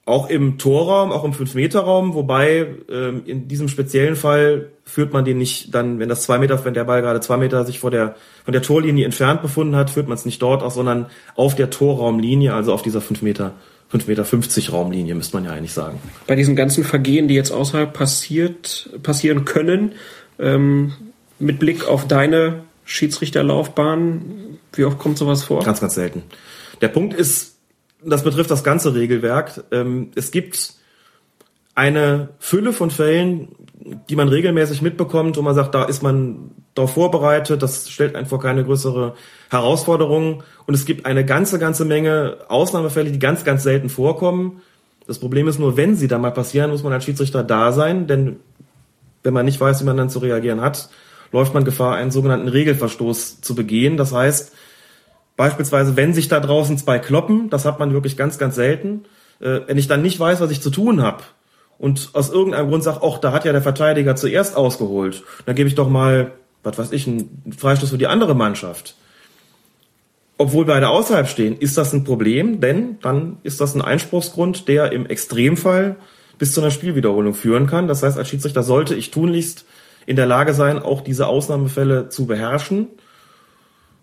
Auch im Torraum, auch im 5-Meter-Raum, wobei ähm, in diesem speziellen Fall führt man den nicht dann, wenn das zwei Meter, wenn der Ball gerade zwei Meter sich vor der, von der Torlinie entfernt befunden hat, führt man es nicht dort aus, sondern auf der Torraumlinie, also auf dieser 5 Meter, 5 Meter 50 Raumlinie, müsste man ja eigentlich sagen. Bei diesen ganzen Vergehen, die jetzt außerhalb passiert, passieren können, ähm, mit Blick auf deine Schiedsrichterlaufbahn, wie oft kommt sowas vor? Ganz, ganz selten. Der Punkt ist, das betrifft das ganze Regelwerk. Ähm, es gibt eine Fülle von Fällen, die man regelmäßig mitbekommt, wo man sagt, da ist man darauf vorbereitet, das stellt einen vor keine größere Herausforderung. Und es gibt eine ganze, ganze Menge Ausnahmefälle, die ganz, ganz selten vorkommen. Das Problem ist nur, wenn sie da mal passieren, muss man als Schiedsrichter da sein, denn wenn man nicht weiß, wie man dann zu reagieren hat, läuft man Gefahr, einen sogenannten Regelverstoß zu begehen. Das heißt, Beispielsweise, wenn sich da draußen zwei kloppen, das hat man wirklich ganz, ganz selten. Äh, wenn ich dann nicht weiß, was ich zu tun habe und aus irgendeinem Grund sage, ach, da hat ja der Verteidiger zuerst ausgeholt, dann gebe ich doch mal, was weiß ich, einen Freistoß für die andere Mannschaft. Obwohl beide außerhalb stehen, ist das ein Problem, denn dann ist das ein Einspruchsgrund, der im Extremfall bis zu einer Spielwiederholung führen kann. Das heißt, als Schiedsrichter sollte ich tunlichst in der Lage sein, auch diese Ausnahmefälle zu beherrschen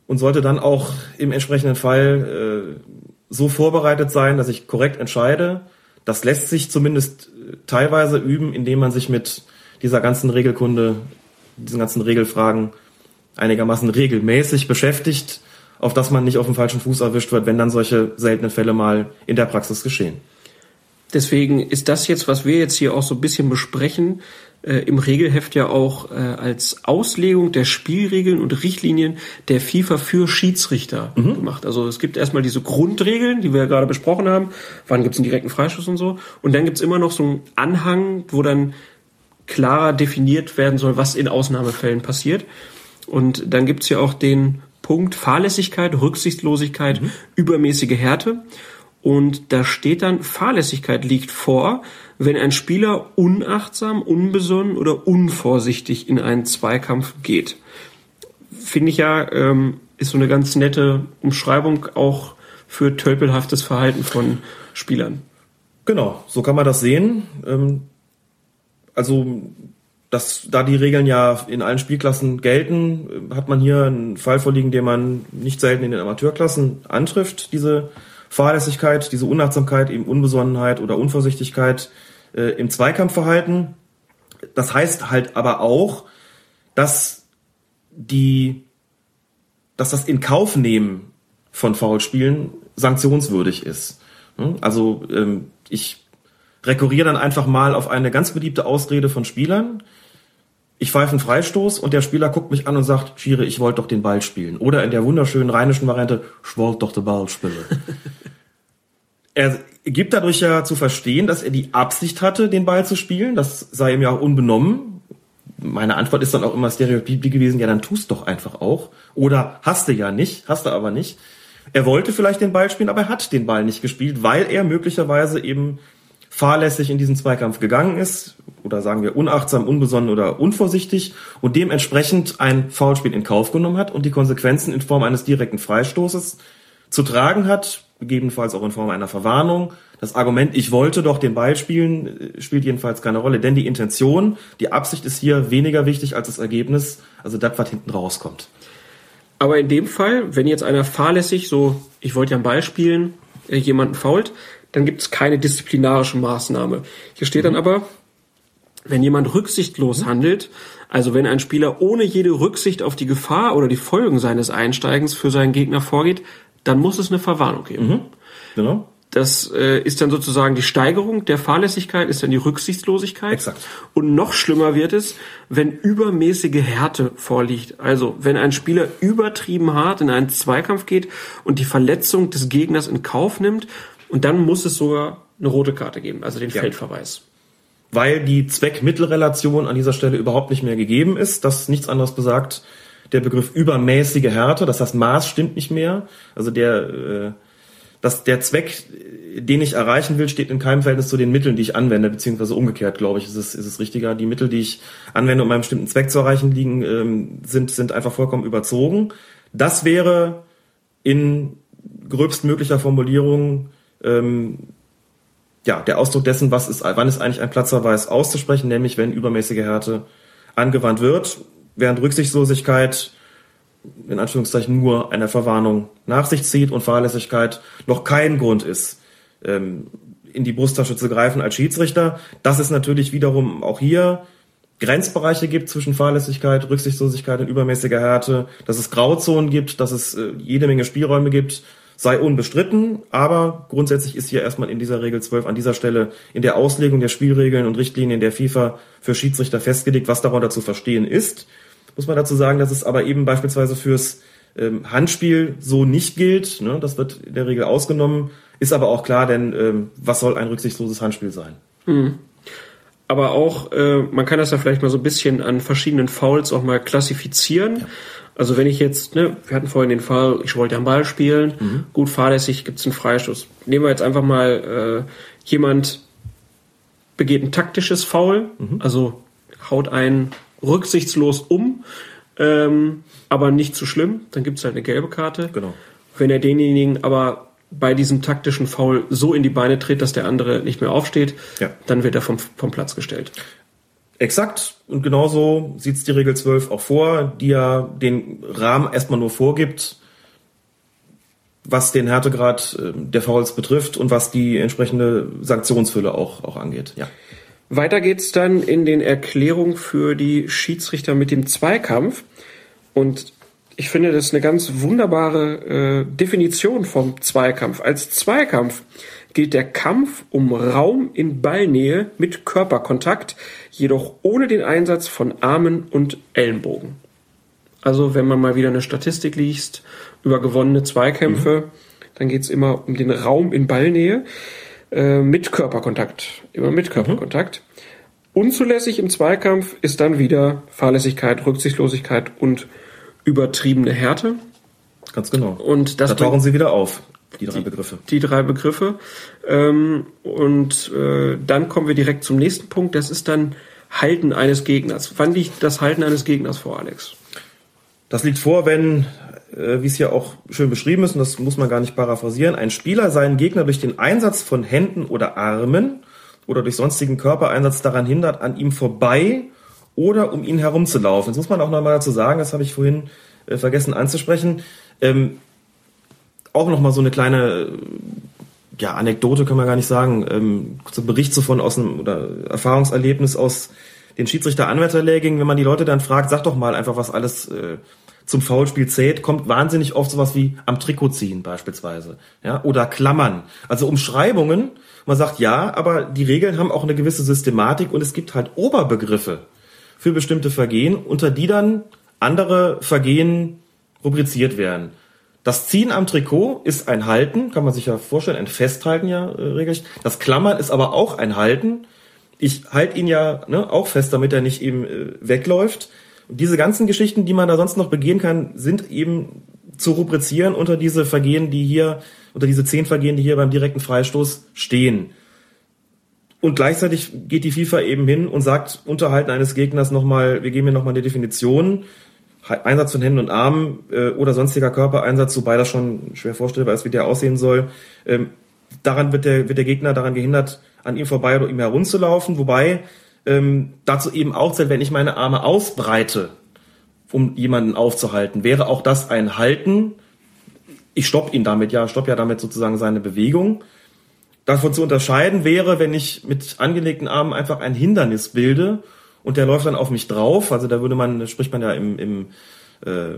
und sollte dann auch im entsprechenden Fall äh, so vorbereitet sein, dass ich korrekt entscheide. Das lässt sich zumindest äh, teilweise üben, indem man sich mit dieser ganzen Regelkunde, diesen ganzen Regelfragen einigermaßen regelmäßig beschäftigt, auf dass man nicht auf dem falschen Fuß erwischt wird, wenn dann solche seltenen Fälle mal in der Praxis geschehen. Deswegen ist das jetzt, was wir jetzt hier auch so ein bisschen besprechen, äh, im Regelheft ja auch äh, als Auslegung der Spielregeln und Richtlinien der FIFA für Schiedsrichter Mhm. gemacht. Also es gibt erstmal diese Grundregeln, die wir ja gerade besprochen haben, wann gibt es einen direkten Freischuss und so. Und dann gibt es immer noch so einen Anhang, wo dann klarer definiert werden soll, was in Ausnahmefällen passiert. Und dann gibt es ja auch den Punkt Fahrlässigkeit, Rücksichtslosigkeit, übermäßige Härte. Und da steht dann, Fahrlässigkeit liegt vor, wenn ein Spieler unachtsam, unbesonnen oder unvorsichtig in einen Zweikampf geht. Finde ich ja, ähm, ist so eine ganz nette Umschreibung auch für tölpelhaftes Verhalten von Spielern. Genau, so kann man das sehen. Ähm, also, dass da die Regeln ja in allen Spielklassen gelten, äh, hat man hier einen Fall vorliegen, den man nicht selten in den Amateurklassen antrifft, diese Fahrlässigkeit, diese Unachtsamkeit, eben Unbesonnenheit oder Unvorsichtigkeit äh, im Zweikampfverhalten. Das heißt halt aber auch, dass die, dass das in Kauf nehmen von Foulspielen sanktionswürdig ist. Hm? Also ähm, ich rekurriere dann einfach mal auf eine ganz beliebte Ausrede von Spielern. Ich pfeife einen Freistoß und der Spieler guckt mich an und sagt, Schiri, ich wollte doch den Ball spielen. Oder in der wunderschönen rheinischen Variante, ich wollte doch den Ball spielen. [LAUGHS] er gibt dadurch ja zu verstehen, dass er die Absicht hatte, den Ball zu spielen. Das sei ihm ja auch unbenommen. meine Antwort ist dann auch immer Stereotyp gewesen, ja, dann tust doch einfach auch. Oder hast du ja nicht, hast du aber nicht. Er wollte vielleicht den Ball spielen, aber er hat den Ball nicht gespielt, weil er möglicherweise eben fahrlässig in diesen Zweikampf gegangen ist oder sagen wir unachtsam, unbesonnen oder unvorsichtig und dementsprechend ein Foulspiel in Kauf genommen hat und die Konsequenzen in Form eines direkten Freistoßes zu tragen hat, gegebenenfalls auch in Form einer Verwarnung. Das Argument, ich wollte doch den Ball spielen, spielt jedenfalls keine Rolle, denn die Intention, die Absicht ist hier weniger wichtig als das Ergebnis, also das, was hinten rauskommt. Aber in dem Fall, wenn jetzt einer fahrlässig so, ich wollte ja einen Ball spielen, äh, jemanden fault, dann gibt es keine disziplinarische Maßnahme. Hier steht dann aber, wenn jemand rücksichtslos handelt, also wenn ein Spieler ohne jede Rücksicht auf die Gefahr oder die Folgen seines Einsteigens für seinen Gegner vorgeht, dann muss es eine Verwarnung geben. Mhm. Genau. Das äh, ist dann sozusagen die Steigerung der Fahrlässigkeit, ist dann die Rücksichtslosigkeit. Exakt. Und noch schlimmer wird es, wenn übermäßige Härte vorliegt. Also wenn ein Spieler übertrieben hart in einen Zweikampf geht und die Verletzung des Gegners in Kauf nimmt, und dann muss es sogar eine rote Karte geben, also den Ja. Feldverweis. weil die Zweck-Mittel-Relation an dieser Stelle überhaupt nicht mehr gegeben ist. Das nichts anderes besagt der Begriff übermäßige Härte. Das heißt, Maß stimmt nicht mehr. Also der, äh, dass der Zweck, den ich erreichen will, steht in keinem Verhältnis zu den Mitteln, die ich anwende, beziehungsweise umgekehrt, glaube ich, ist es, ist es richtiger. Die Mittel, die ich anwende, um einen bestimmten Zweck zu erreichen, liegen, ähm, sind, sind einfach vollkommen überzogen. Das wäre in gröbstmöglicher Formulierung ähm, ja, der Ausdruck dessen, was ist, wann ist eigentlich ein Platzverweis auszusprechen, nämlich wenn übermäßige Härte angewandt wird, während Rücksichtslosigkeit in Anführungszeichen nur eine Verwarnung nach sich zieht und Fahrlässigkeit noch kein Grund ist, ähm, in die Brusttasche zu greifen als Schiedsrichter. Dass es natürlich wiederum auch hier Grenzbereiche gibt zwischen Fahrlässigkeit, Rücksichtslosigkeit und übermäßiger Härte, dass es Grauzonen gibt, dass es äh, jede Menge Spielräume gibt, sei unbestritten, aber grundsätzlich ist hier erstmal in dieser Regel 12 an dieser Stelle in der Auslegung der Spielregeln und Richtlinien der FIFA für Schiedsrichter festgelegt, was darunter zu verstehen ist. Muss man dazu sagen, dass es aber eben beispielsweise fürs ähm, Handspiel so nicht gilt. Ne? Das wird in der Regel ausgenommen, ist aber auch klar, denn ähm, was soll ein rücksichtsloses Handspiel sein? Aber auch, äh, man kann das ja vielleicht mal so ein bisschen an verschiedenen Fouls auch mal klassifizieren. Also wenn ich jetzt, ne, wir hatten vorhin den Fall, ich wollte einen Ball spielen, gut fahrlässig, gibt's einen Freistoß. Nehmen wir jetzt einfach mal, äh, jemand begeht ein taktisches Foul, also haut einen rücksichtslos um, ähm, aber nicht zu schlimm, dann gibt's halt eine gelbe Karte. Genau. Wenn er denjenigen aber bei diesem taktischen Foul so in die Beine tritt, dass der andere nicht mehr aufsteht, Ja. dann wird er vom, vom Platz gestellt. Exakt. Und genauso sieht's die Regel 12 auch vor, die ja den Rahmen erstmal nur vorgibt, was den Härtegrad äh, der Fouls betrifft und was die entsprechende Sanktionsfülle auch, auch angeht. Ja. Weiter geht's dann in den Erklärungen für die Schiedsrichter mit dem Zweikampf. Und ich finde, das ist eine ganz wunderbare äh, Definition vom Zweikampf. Als Zweikampf gilt der Kampf um Raum in Ballnähe mit Körperkontakt, jedoch ohne den Einsatz von Armen und Ellenbogen. Also wenn man mal wieder eine Statistik liest über gewonnene Zweikämpfe, dann geht's immer um den Raum in Ballnähe äh, mit Körperkontakt. Immer mit Körperkontakt. Unzulässig im Zweikampf ist dann wieder Fahrlässigkeit, Rücksichtslosigkeit und übertriebene Härte. Ganz genau. Und das da tauchen sie wieder auf, die drei Begriffe. die drei Begriffe. Ähm, und äh, dann kommen wir direkt zum nächsten Punkt. Das ist dann Halten eines Gegners. Wann liegt das Halten eines Gegners vor, Alex? Das liegt vor, wenn, äh, wie es hier auch schön beschrieben ist, und das muss man gar nicht paraphrasieren, ein Spieler seinen Gegner durch den Einsatz von Händen oder Armen oder durch sonstigen Körpereinsatz daran hindert, an ihm vorbei oder um ihn herumzulaufen. Jetzt muss man auch nochmal dazu sagen, das habe ich vorhin äh, vergessen anzusprechen, ähm, auch nochmal so eine kleine äh, ja, Anekdote kann man gar nicht sagen, ähm, Bericht so von aus einem oder Erfahrungserlebnis aus den Schiedsrichter-Anwärterlehrgängen, wenn man die Leute dann fragt, sag doch mal einfach, was alles äh, zum Foulspiel zählt, kommt wahnsinnig oft sowas wie am Trikot ziehen beispielsweise, ja, oder Klammern. Also Umschreibungen, man sagt ja, aber die Regeln haben auch eine gewisse Systematik und es gibt halt Oberbegriffe für bestimmte Vergehen, unter die dann andere Vergehen rubriziert werden. Das Ziehen am Trikot ist ein Halten, kann man sich ja vorstellen, ein Festhalten ja äh, regelrecht. Das Klammern ist aber auch ein Halten. Ich halte ihn ja ne, auch fest, damit er nicht eben äh, wegläuft. Und diese ganzen Geschichten, die man da sonst noch begehen kann, sind eben zu rubrizieren unter diese Vergehen, die hier, unter diese zehn Vergehen, die hier beim direkten Freistoß stehen. Und gleichzeitig geht die FIFA eben hin und sagt, Unterhalten eines Gegners nochmal, wir geben hier nochmal eine Definition, Einsatz von Händen und Armen äh, oder sonstiger Körpereinsatz, wobei das schon schwer vorstellbar ist, wie der aussehen soll. Ähm, daran wird der, wird der Gegner daran gehindert, an ihm vorbei oder ihm herumzulaufen, wobei ähm, dazu eben auch zählt, wenn ich meine Arme ausbreite, um jemanden aufzuhalten, wäre auch das ein Halten. Ich stopp ihn damit, ja, stopp ja damit sozusagen seine Bewegung. Davon zu unterscheiden wäre, wenn ich mit angelegten Armen einfach ein Hindernis bilde und der läuft dann auf mich drauf. Also da würde man, spricht man ja im, im äh,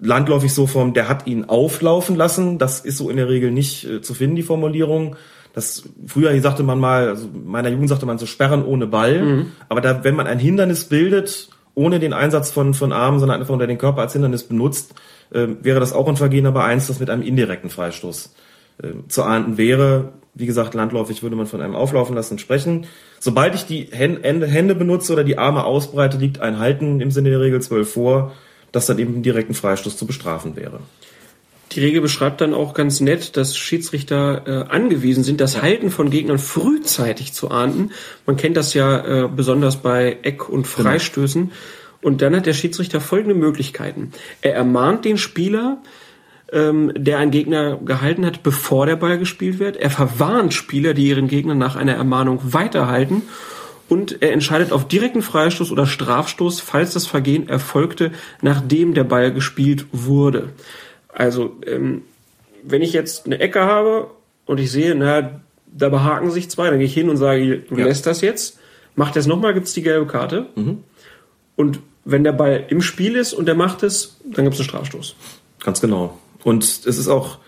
landläufig so vom, der hat ihn auflaufen lassen. Das ist so in der Regel nicht äh, zu finden, die Formulierung. Das früher sagte man mal, also meiner Jugend sagte man so sperren ohne Ball. Mhm. Aber da, wenn man ein Hindernis bildet, ohne den Einsatz von, von Armen, sondern einfach unter den Körper als Hindernis benutzt, äh, wäre das auch ein Vergehen, aber eins, das mit einem indirekten Freistoß äh, zu ahnden wäre. Wie gesagt, landläufig würde man von einem Auflaufen lassen sprechen. Sobald ich die Hände benutze oder die Arme ausbreite, liegt ein Halten im Sinne der Regel 12 vor, das dann eben einen direkten Freistoß zu bestrafen wäre. Die Regel beschreibt dann auch ganz nett, dass Schiedsrichter äh, angewiesen sind, das Halten von Gegnern frühzeitig zu ahnden. Man kennt das ja äh, besonders bei Eck- und genau. Freistößen. Genau. Und dann hat der Schiedsrichter folgende Möglichkeiten. Er ermahnt den Spieler, ähm, der einen Gegner gehalten hat, bevor der Ball gespielt wird. Er verwarnt Spieler, die ihren Gegner nach einer Ermahnung weiterhalten. Und er entscheidet auf direkten Freistoß oder Strafstoß, falls das Vergehen erfolgte, nachdem der Ball gespielt wurde. Also, ähm, wenn ich jetzt eine Ecke habe und ich sehe, na, da behaken sich zwei, dann gehe ich hin und sage, du ja. lässt das jetzt, macht das nochmal, gibt's die gelbe Karte. Mhm. Und wenn der Ball im Spiel ist und der macht es, dann gibt's einen Strafstoß. Ganz genau. Und es ist auch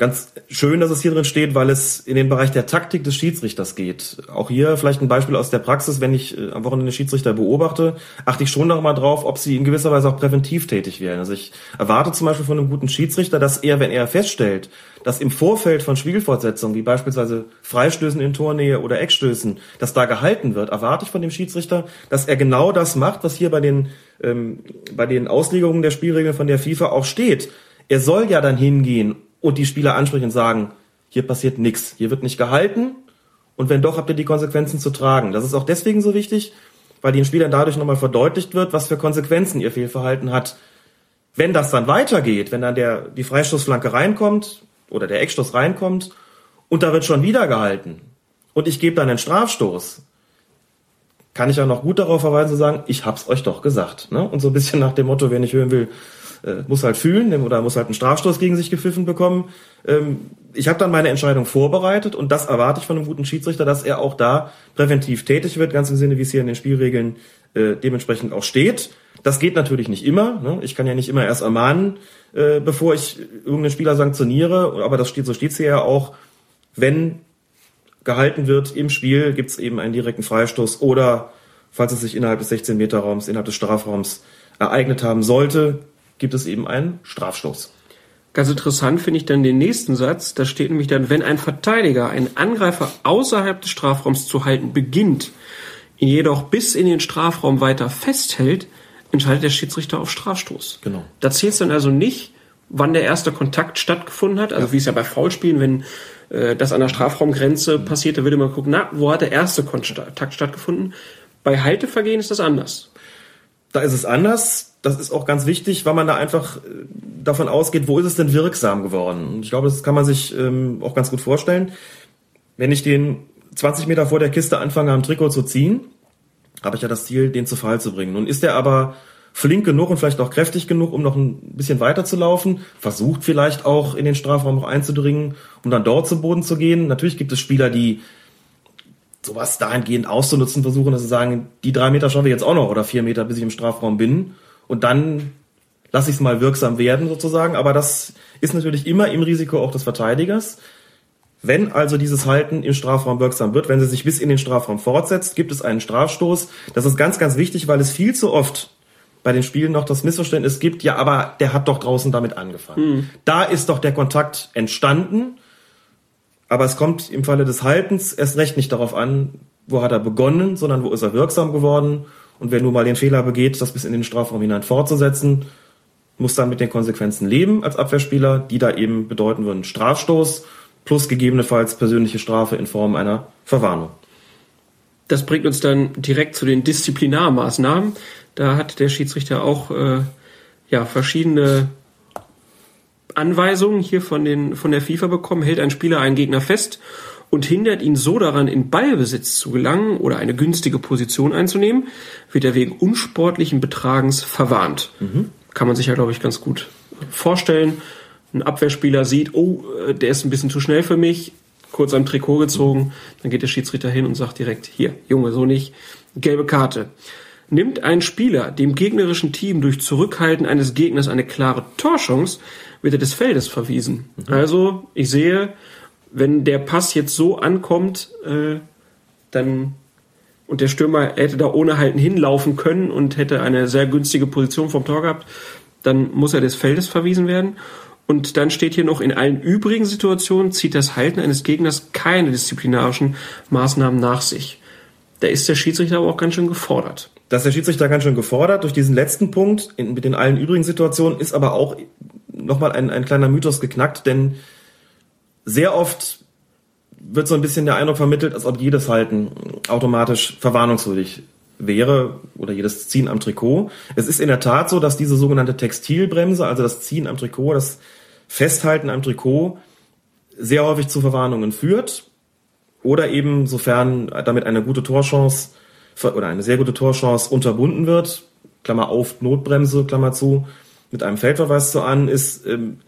ganz schön, dass es hier drin steht, weil es in den Bereich der Taktik des Schiedsrichters geht. Auch hier vielleicht ein Beispiel aus der Praxis, wenn ich äh, am Wochenende Schiedsrichter beobachte, achte ich schon noch mal drauf, ob sie in gewisser Weise auch präventiv tätig werden. Also ich erwarte zum Beispiel von einem guten Schiedsrichter, dass er, wenn er feststellt, dass im Vorfeld von Spielfortsetzungen, wie beispielsweise Freistößen in Tornähe oder Eckstößen, dass da gehalten wird, erwarte ich von dem Schiedsrichter, dass er genau das macht, was hier bei den, ähm, bei den Auslegungen der Spielregeln von der FIFA auch steht. Er soll ja dann hingehen und die Spieler ansprechen und sagen, hier passiert nichts, hier wird nicht gehalten und wenn doch, habt ihr die Konsequenzen zu tragen. Das ist auch deswegen so wichtig, weil den Spielern dadurch nochmal verdeutlicht wird, was für Konsequenzen ihr Fehlverhalten hat. Wenn das dann weitergeht, wenn dann der, die Freistoßflanke reinkommt oder der Eckstoß reinkommt und da wird schon wieder gehalten und ich gebe dann einen Strafstoß, kann ich ja noch gut darauf verweisen zu sagen, ich hab's euch doch gesagt. Ne? Und so ein bisschen nach dem Motto, wer nicht hören will, äh, muss halt fühlen oder muss halt einen Strafstoß gegen sich gepfiffen bekommen. Ähm, ich habe dann meine Entscheidung vorbereitet und das erwarte ich von einem guten Schiedsrichter, dass er auch da präventiv tätig wird, ganz im Sinne, wie es hier in den Spielregeln äh, dementsprechend auch steht. Das geht natürlich nicht immer. Ne? Ich kann ja nicht immer erst ermahnen, äh, bevor ich irgendeinen Spieler sanktioniere, aber das steht, so steht es hier ja auch, wenn gehalten wird im Spiel, gibt es eben einen direkten Freistoß oder falls es sich innerhalb des 16-Meter-Raums, innerhalb des Strafraums ereignet haben sollte, gibt es eben einen Strafstoß. Ganz interessant finde ich dann den nächsten Satz. Da steht nämlich dann, wenn ein Verteidiger einen Angreifer außerhalb des Strafraums zu halten beginnt, ihn jedoch bis in den Strafraum weiter festhält, entscheidet der Schiedsrichter auf Strafstoß. Genau. Da zählt es dann also nicht, wann der erste Kontakt stattgefunden hat. Also ja. wie es ja bei Foulspielen, wenn äh, das an der Strafraumgrenze passiert, da würde man gucken, na, wo hat der erste Kontakt stattgefunden? Bei Haltevergehen ist das anders. Da ist es anders das ist auch ganz wichtig, weil man da einfach äh, davon ausgeht, wo ist es denn wirksam geworden? Und ich glaube, das kann man sich ähm, auch ganz gut vorstellen. Wenn ich den 20 Meter vor der Kiste anfange, am Trikot zu ziehen, habe ich ja das Ziel, den zu Fall zu bringen. Nun ist er aber flink genug und vielleicht auch kräftig genug, um noch ein bisschen weiter zu laufen, versucht vielleicht auch in den Strafraum noch einzudringen, um dann dort zu Boden zu gehen. Natürlich gibt es Spieler, die sowas dahingehend auszunutzen versuchen, dass sie sagen, die drei Meter schaffe ich jetzt auch noch oder vier Meter, bis ich im Strafraum bin und dann lasse ich es mal wirksam werden sozusagen. Aber das ist natürlich immer im Risiko auch des Verteidigers. Wenn also dieses Halten im Strafraum wirksam wird, wenn sie sich bis in den Strafraum fortsetzt, gibt es einen Strafstoß. Das ist ganz, ganz wichtig, weil es viel zu oft bei den Spielen noch das Missverständnis gibt, ja, aber der hat doch draußen damit angefangen. Mhm. Da ist doch der Kontakt entstanden, aber es kommt im Falle des Haltens erst recht nicht darauf an, wo hat er begonnen, sondern wo ist er wirksam geworden. Und wer nur mal den Fehler begeht, das bis in den Strafraum hinein fortzusetzen, muss dann mit den Konsequenzen leben als Abwehrspieler, die da eben bedeuten würden Strafstoß plus gegebenenfalls persönliche Strafe in Form einer Verwarnung. Das bringt uns dann direkt zu den Disziplinarmaßnahmen. Da hat der Schiedsrichter auch äh, ja, verschiedene Anweisungen hier von, den, von der FIFA bekommen, hält ein Spieler einen Gegner fest und hindert ihn so daran, in Ballbesitz zu gelangen oder eine günstige Position einzunehmen, wird er wegen unsportlichen Betragens verwarnt. Mhm. Kann man sich ja, glaube ich, ganz gut vorstellen. Ein Abwehrspieler sieht, oh, äh, der ist ein bisschen zu schnell für mich, kurz am Trikot gezogen, dann geht der Schiedsrichter hin und sagt direkt, hier, Junge, so nicht, gelbe Karte. Nimmt ein Spieler dem gegnerischen Team durch Zurückhalten eines Gegners eine klare Torchance, wird er des Feldes verwiesen. Mhm. Also, ich sehe, wenn der Pass jetzt so ankommt, äh, dann und der Stürmer hätte da ohne Halten hinlaufen können und hätte eine sehr günstige Position vom Tor gehabt, dann muss er des Feldes verwiesen werden. Und dann steht hier noch, in allen übrigen Situationen zieht das Halten eines Gegners keine disziplinarischen Maßnahmen nach sich. Da ist der Schiedsrichter aber auch ganz schön gefordert. Da ist der Schiedsrichter ganz schön gefordert. Durch diesen letzten Punkt in, mit den allen übrigen Situationen ist aber auch nochmal ein, ein kleiner Mythos geknackt, denn sehr oft wird so ein bisschen der Eindruck vermittelt, als ob jedes Halten automatisch verwarnungswürdig wäre oder jedes Ziehen am Trikot. Es ist in der Tat so, dass diese sogenannte Textilbremse, also das Ziehen am Trikot, das Festhalten am Trikot sehr häufig zu Verwarnungen führt oder eben sofern damit eine gute Torchance oder eine sehr gute Torchance unterbunden wird, Klammer auf, Notbremse, Klammer zu, mit einem Feldverweis zu an, ist, ähm,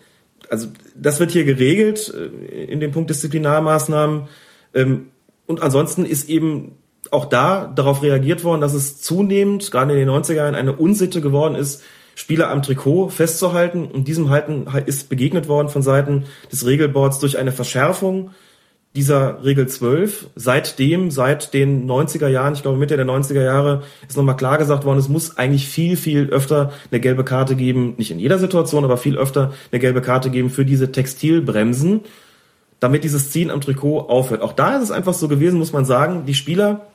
also das wird hier geregelt äh, in dem Punkt Disziplinarmaßnahmen. Ähm, und ansonsten ist eben auch da darauf reagiert worden, dass es zunehmend, gerade in den 90er Jahren, eine Unsitte geworden ist, Spieler am Trikot festzuhalten. Und diesem Halten ist begegnet worden von Seiten des Regelboards durch eine Verschärfung dieser Regel 12. Seitdem, seit den 90er Jahren, ich glaube Mitte der 90er Jahre, ist nochmal klar gesagt worden, es muss eigentlich viel, viel öfter eine gelbe Karte geben, nicht in jeder Situation, aber viel öfter eine gelbe Karte geben für diese Textilbremsen, damit dieses Ziehen am Trikot aufhört. Auch da ist es einfach so gewesen, muss man sagen, die Spieler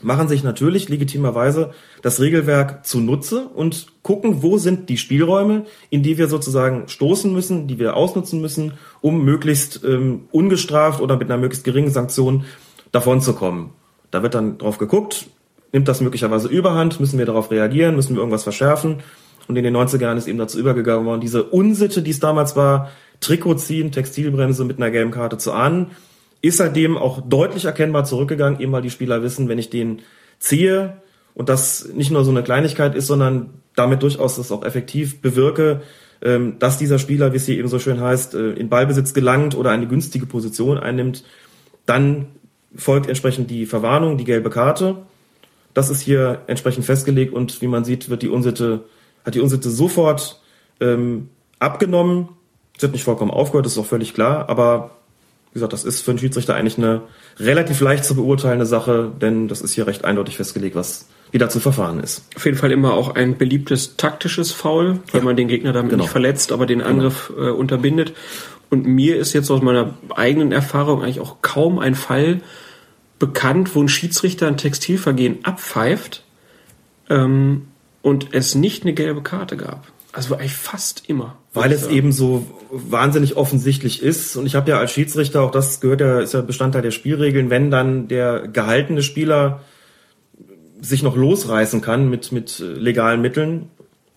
machen sich natürlich legitimerweise das Regelwerk zunutze und gucken, wo sind die Spielräume, in die wir sozusagen stoßen müssen, die wir ausnutzen müssen, um möglichst ähm, ungestraft oder mit einer möglichst geringen Sanktion davon zu kommen. Da wird dann drauf geguckt, nimmt das möglicherweise überhand, müssen wir darauf reagieren, müssen wir irgendwas verschärfen. Und in den 90er Jahren ist eben dazu übergegangen worden, diese Unsitte, die es damals war, Trikot ziehen, Textilbremse mit einer gelben Karte zu ahnen, ist seitdem auch deutlich erkennbar zurückgegangen, eben weil die Spieler wissen, wenn ich den ziehe und das nicht nur so eine Kleinigkeit ist, sondern damit durchaus das auch effektiv bewirke, ähm, dass dieser Spieler, wie es hier eben so schön heißt, äh, in Ballbesitz gelangt oder eine günstige Position einnimmt, dann folgt entsprechend die Verwarnung, die gelbe Karte. Das ist hier entsprechend festgelegt und wie man sieht, wird die Unsitte, hat die Unsitte sofort ähm, abgenommen. Es wird nicht vollkommen aufgehört, das ist auch völlig klar, aber wie gesagt, das ist für einen Schiedsrichter eigentlich eine relativ leicht zu beurteilende Sache, denn das ist hier recht eindeutig festgelegt, was wie da zu verfahren ist. Auf jeden Fall immer auch ein beliebtes taktisches Foul, weil ja. man den Gegner damit genau. nicht verletzt, aber den genau. Angriff genau. äh, unterbindet. Und mir ist jetzt aus meiner eigenen Erfahrung eigentlich auch kaum ein Fall bekannt, wo ein Schiedsrichter ein Textilvergehen abpfeift ähm, und es nicht eine gelbe Karte gab. Also eigentlich fast immer. Weil es eben so wahnsinnig offensichtlich ist. Und ich habe ja als Schiedsrichter, auch das gehört ja, ist ja Bestandteil der Spielregeln, wenn dann der gehaltene Spieler sich noch losreißen kann mit, mit legalen Mitteln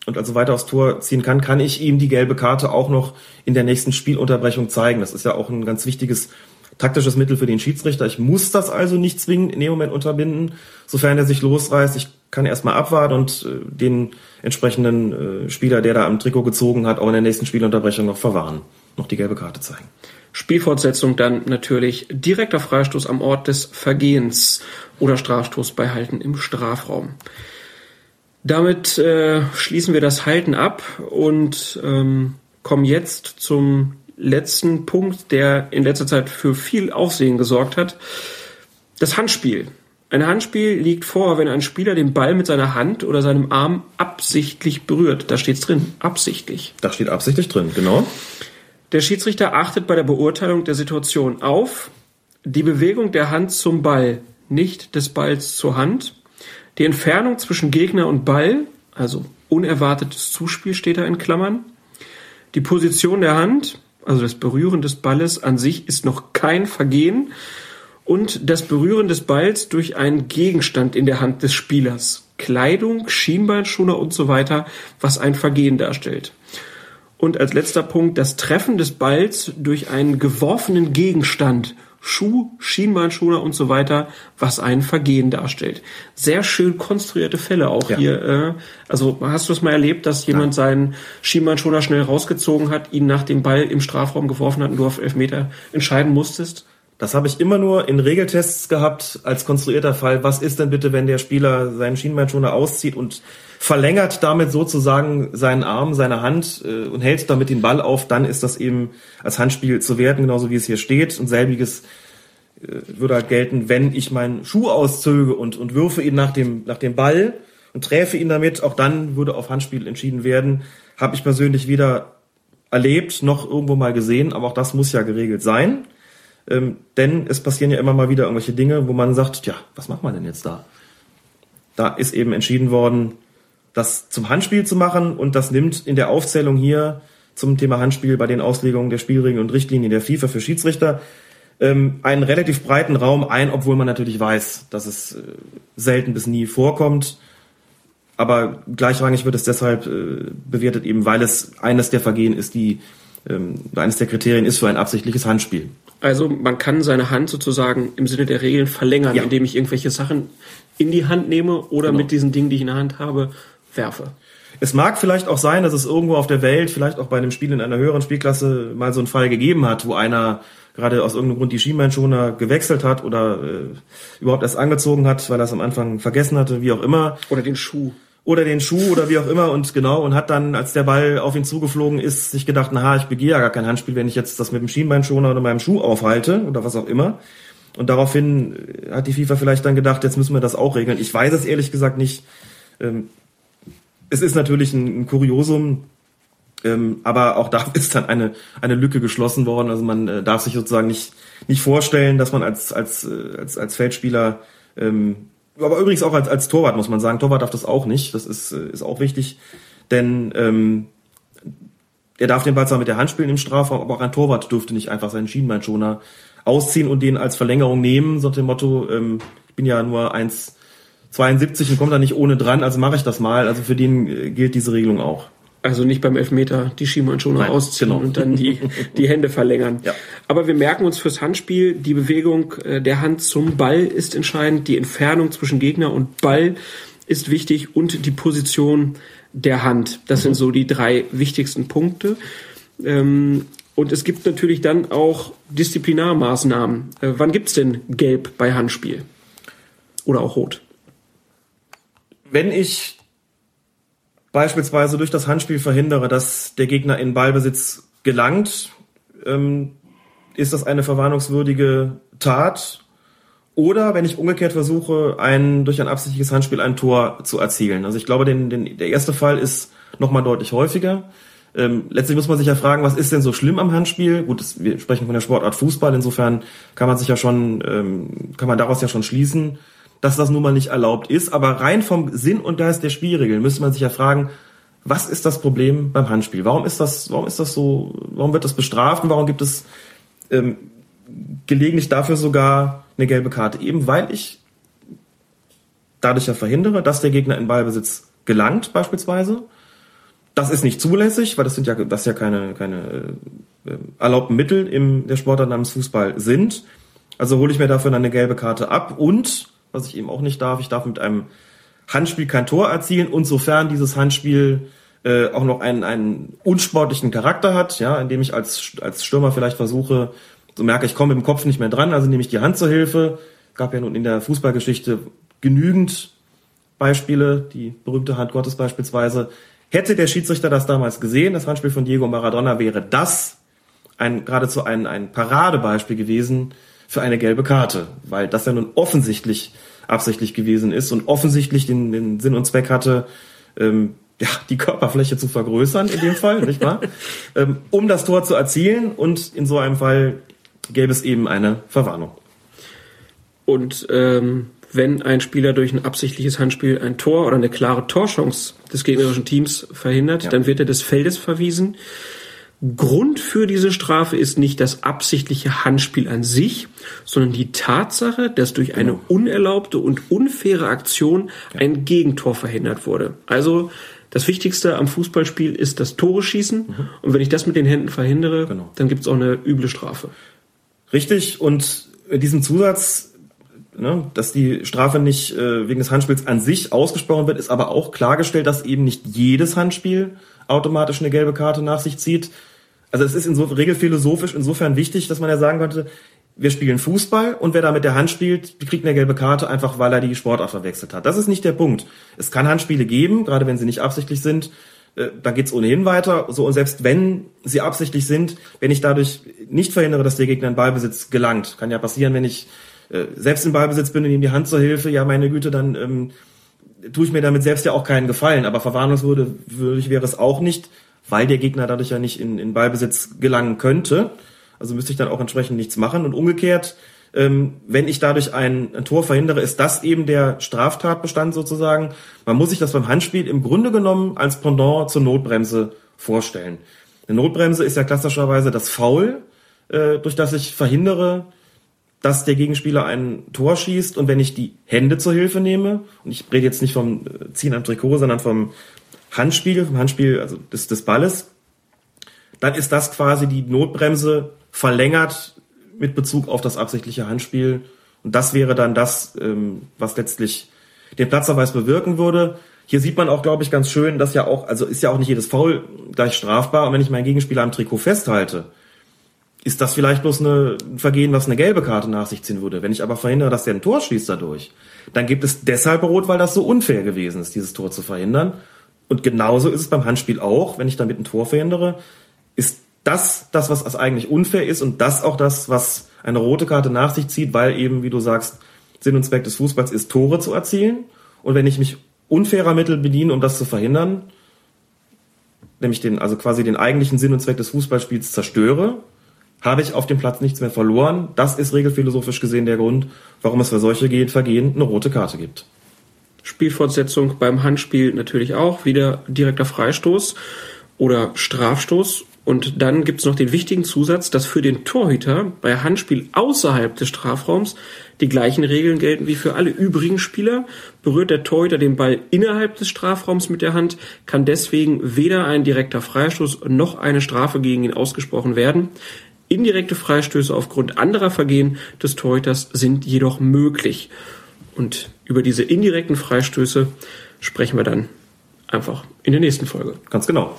und also weiter aufs Tor ziehen kann, kann ich ihm die gelbe Karte auch noch in der nächsten Spielunterbrechung zeigen. Das ist ja auch ein ganz wichtiges taktisches Mittel für den Schiedsrichter. Ich muss das also nicht zwingend in dem Moment unterbinden, sofern er sich losreißt. Ich kann erstmal abwarten und äh, den entsprechenden äh, Spieler, der da am Trikot gezogen hat, auch in der nächsten Spielunterbrechung noch verwahren, noch die gelbe Karte zeigen. Spielfortsetzung dann natürlich direkter Freistoß am Ort des Vergehens oder Strafstoß bei Halten im Strafraum. Damit äh, schließen wir das Halten ab und ähm, kommen jetzt zum letzten Punkt, der in letzter Zeit für viel Aufsehen gesorgt hat. Das Handspiel. Ein Handspiel liegt vor, wenn ein Spieler den Ball mit seiner Hand oder seinem Arm absichtlich berührt. Da steht's drin. Absichtlich. Da steht absichtlich drin, genau. Der Schiedsrichter achtet bei der Beurteilung der Situation auf die Bewegung der Hand zum Ball nicht des Balls zur Hand. Die Entfernung zwischen Gegner und Ball, also unerwartetes Zuspiel steht da in Klammern. Die Position der Hand, also das Berühren des Balles an sich ist noch kein Vergehen. Und das Berühren des Balls durch einen Gegenstand in der Hand des Spielers. Kleidung, Schienbeinschoner und so weiter, was ein Vergehen darstellt. Und als letzter Punkt das Treffen des Balls durch einen geworfenen Gegenstand, Schuh, Schienbeinschoner und so weiter, was ein Vergehen darstellt. Sehr schön konstruierte Fälle auch Ja. hier. Äh, also hast du es mal erlebt, dass jemand seinen Schienbeinschoner schnell rausgezogen hat, ihn nach dem Ball im Strafraum geworfen hat und du auf Elfmeter entscheiden musstest? Das habe ich immer nur in Regeltests gehabt als konstruierter Fall. Was ist denn bitte, wenn der Spieler seinen Schienbeinschoner auszieht und verlängert damit sozusagen seinen Arm, seine Hand äh, und hält damit den Ball auf, dann ist das eben als Handspiel zu werten, genauso wie es hier steht. Und selbiges äh, würde halt gelten, wenn ich meinen Schuh auszöge und, und würfe ihn nach dem, nach dem Ball und träfe ihn damit, auch dann würde auf Handspiel entschieden werden. Habe ich persönlich weder erlebt noch irgendwo mal gesehen, aber auch das muss ja geregelt sein. Ähm, denn es passieren ja immer mal wieder irgendwelche Dinge, wo man sagt, ja, was macht man denn jetzt da? Da ist eben entschieden worden, das zum Handspiel zu machen und das nimmt in der Aufzählung hier zum Thema Handspiel bei den Auslegungen der Spielregeln und Richtlinien der FIFA für Schiedsrichter ähm, einen relativ breiten Raum ein, obwohl man natürlich weiß, dass es äh, selten bis nie vorkommt. Aber gleichrangig wird es deshalb äh, bewertet, eben weil es eines der Vergehen ist, die ähm, eines der Kriterien ist für ein absichtliches Handspiel. Also man kann seine Hand sozusagen im Sinne der Regeln verlängern, Ja. indem ich irgendwelche Sachen in die Hand nehme oder Genau. mit diesen Dingen, die ich in der Hand habe, werfe. Es mag vielleicht auch sein, dass es irgendwo auf der Welt, vielleicht auch bei einem Spiel in einer höheren Spielklasse, mal so einen Fall gegeben hat, wo einer gerade aus irgendeinem Grund die Schienbeinschoner gewechselt hat oder äh, überhaupt erst angezogen hat, weil er es am Anfang vergessen hatte, wie auch immer. Oder den Schuh. Oder den Schuh oder wie auch immer und genau und hat dann, als der Ball auf ihn zugeflogen ist, sich gedacht, na, ich begehe ja gar kein Handspiel, wenn ich jetzt das mit dem Schienbeinschoner oder meinem Schuh aufhalte oder was auch immer. Und daraufhin äh, hat die FIFA vielleicht dann gedacht, jetzt müssen wir das auch regeln. Ich weiß es ehrlich gesagt nicht. Ähm, es ist natürlich ein, Kuriosum, ähm, aber auch da [LAUGHS] ist dann eine, eine Lücke geschlossen worden. Also man äh, darf sich sozusagen nicht, nicht vorstellen, dass man als, als, äh, als, als Feldspieler, ähm, aber übrigens auch als, als Torwart muss man sagen, Torwart darf das auch nicht. Das ist, äh, ist auch wichtig, denn ähm, er darf den Ball zwar mit der Hand spielen im Strafraum, aber auch ein Torwart dürfte nicht einfach seinen Schienbeinschoner ausziehen und den als Verlängerung nehmen, so dem Motto, ähm, ich bin ja nur 1,72 und komme da nicht ohne dran, also mache ich das mal. Also für den äh, gilt diese Regelung auch. Also nicht beim Elfmeter die Schienbeinschoner Nein, ausziehen genau. und dann die, [LAUGHS] die Hände verlängern. Ja. Aber wir merken uns fürs Handspiel, die Bewegung äh, der Hand zum Ball ist entscheidend, die Entfernung zwischen Gegner und Ball ist wichtig und die Position der Hand. Das sind so die drei wichtigsten Punkte. Ähm, und es gibt natürlich dann auch Disziplinarmaßnahmen. Äh, wann gibt's denn Gelb bei Handspiel? Oder auch Rot? Wenn ich beispielsweise durch das Handspiel verhindere, dass der Gegner in Ballbesitz gelangt, ähm, ist das eine verwarnungswürdige Tat. Oder wenn ich umgekehrt versuche, ein, durch ein absichtliches Handspiel ein Tor zu erzielen. Also ich glaube, den, den, der erste Fall ist nochmal deutlich häufiger. Ähm, letztlich muss man sich ja fragen, was ist denn so schlimm am Handspiel? Gut, das, wir sprechen von der Sportart Fußball, insofern kann man sich ja schon, ähm, kann man daraus ja schon schließen, dass das nun mal nicht erlaubt ist. Aber rein vom Sinn und Geist der Spielregeln müsste man sich ja fragen, was ist das Problem beim Handspiel? Warum ist das, warum ist das so, warum wird das bestraft und warum gibt es ähm, gelegentlich dafür sogar eine gelbe Karte? Eben weil ich dadurch ja verhindere, dass der Gegner in Ballbesitz gelangt, beispielsweise. Das ist nicht zulässig, weil das sind ja, das ja keine, keine äh, erlaubten Mittel im der Sportart namens Fußball sind. Also hole ich mir dafür dann eine gelbe Karte ab und, was ich eben auch nicht darf, ich darf mit einem Handspiel kein Tor erzielen und sofern dieses Handspiel äh, auch noch einen, einen unsportlichen Charakter hat, ja, indem ich als, als Stürmer vielleicht versuche, so merke ich, komme mit dem Kopf nicht mehr dran, also nehme ich die Hand zur Hilfe. Gab ja nun in der Fußballgeschichte genügend Beispiele, die berühmte Hand Gottes beispielsweise. Hätte der Schiedsrichter das damals gesehen, das Handspiel von Diego Maradona, wäre das ein, geradezu ein, ein Paradebeispiel gewesen für eine gelbe Karte, weil das ja nun offensichtlich absichtlich gewesen ist und offensichtlich den, den Sinn und Zweck hatte, ähm, ja, die Körperfläche zu vergrößern in dem Fall, nicht wahr? [LAUGHS] Ähm, um das Tor zu erzielen und in so einem Fall gäbe es eben eine Verwarnung. Und ähm, wenn ein Spieler durch ein absichtliches Handspiel ein Tor oder eine klare Torchance des gegnerischen Teams verhindert, Ja. dann wird er des Feldes verwiesen. Grund für diese Strafe ist nicht das absichtliche Handspiel an sich, sondern die Tatsache, dass durch eine unerlaubte und unfaire Aktion ein Gegentor verhindert wurde. Also das Wichtigste am Fußballspiel ist das Tore schießen. Und wenn ich das mit den Händen verhindere, Genau. dann gibt's auch eine üble Strafe. Richtig, und mit diesem Zusatz, ne, dass die Strafe nicht äh, wegen des Handspiels an sich ausgesprochen wird, ist aber auch klargestellt, dass eben nicht jedes Handspiel automatisch eine gelbe Karte nach sich zieht. Also es ist in so, regelphilosophisch insofern wichtig, dass man ja sagen könnte, wir spielen Fußball und wer da mit der Hand spielt, die kriegt eine gelbe Karte, einfach weil er die Sportart verwechselt hat. Das ist nicht der Punkt. Es kann Handspiele geben, gerade wenn sie nicht absichtlich sind, äh, da geht's ohnehin weiter. So und selbst wenn sie absichtlich sind, wenn ich dadurch nicht verhindere, dass der Gegner in Ballbesitz gelangt, kann ja passieren, wenn ich äh, selbst in Ballbesitz bin und ihm die Hand zur Hilfe, ja meine Güte, dann ähm, tue ich mir damit selbst ja auch keinen Gefallen. Aber verwarnungswürdig wäre es auch nicht, weil der Gegner dadurch ja nicht in, in Ballbesitz gelangen könnte. Also müsste ich dann auch entsprechend nichts machen. Und umgekehrt, ähm, wenn ich dadurch ein, ein Tor verhindere, ist das eben der Straftatbestand sozusagen. Man muss sich das beim Handspiel im Grunde genommen als Pendant zur Notbremse vorstellen. Eine Notbremse ist ja klassischerweise das Foul, äh, durch das ich verhindere, dass der Gegenspieler ein Tor schießt und wenn ich die Hände zur Hilfe nehme, und ich rede jetzt nicht vom äh, Ziehen am Trikot, sondern vom Handspiel, vom Handspiel also des, des Balles, dann ist das quasi die Notbremse verlängert mit Bezug auf das absichtliche Handspiel. Und das wäre dann das, ähm, was letztlich den Platzverweis bewirken würde. Hier sieht man auch, glaube ich, ganz schön, dass ja auch, also ist ja auch nicht jedes Foul gleich strafbar. Und wenn ich meinen Gegenspieler am Trikot festhalte, ist das vielleicht bloß eine, ein Vergehen, was eine gelbe Karte nach sich ziehen würde. Wenn ich aber verhindere, dass der ein Tor schießt dadurch, dann gibt es deshalb Rot, weil das so unfair gewesen ist, dieses Tor zu verhindern. Und genauso ist es beim Handspiel auch, wenn ich damit ein Tor verhindere, ist das das, was eigentlich unfair ist und das auch das, was eine rote Karte nach sich zieht, weil eben, wie du sagst, Sinn und Zweck des Fußballs ist, Tore zu erzielen. Und wenn ich mich unfairer Mittel bediene, um das zu verhindern, nämlich den, also quasi den eigentlichen Sinn und Zweck des Fußballspiels zerstöre, habe ich auf dem Platz nichts mehr verloren. Das ist regelphilosophisch gesehen der Grund, warum es für solche Ge- Vergehen eine rote Karte gibt. Spielfortsetzung beim Handspiel natürlich auch, wieder direkter Freistoß oder Strafstoß. Und dann gibt's noch den wichtigen Zusatz, dass für den Torhüter bei Handspiel außerhalb des Strafraums die gleichen Regeln gelten wie für alle übrigen Spieler. Berührt der Torhüter den Ball innerhalb des Strafraums mit der Hand, kann deswegen weder ein direkter Freistoß noch eine Strafe gegen ihn ausgesprochen werden. Indirekte Freistöße aufgrund anderer Vergehen des Torhüters sind jedoch möglich. Und über diese indirekten Freistöße sprechen wir dann einfach in der nächsten Folge. Ganz genau.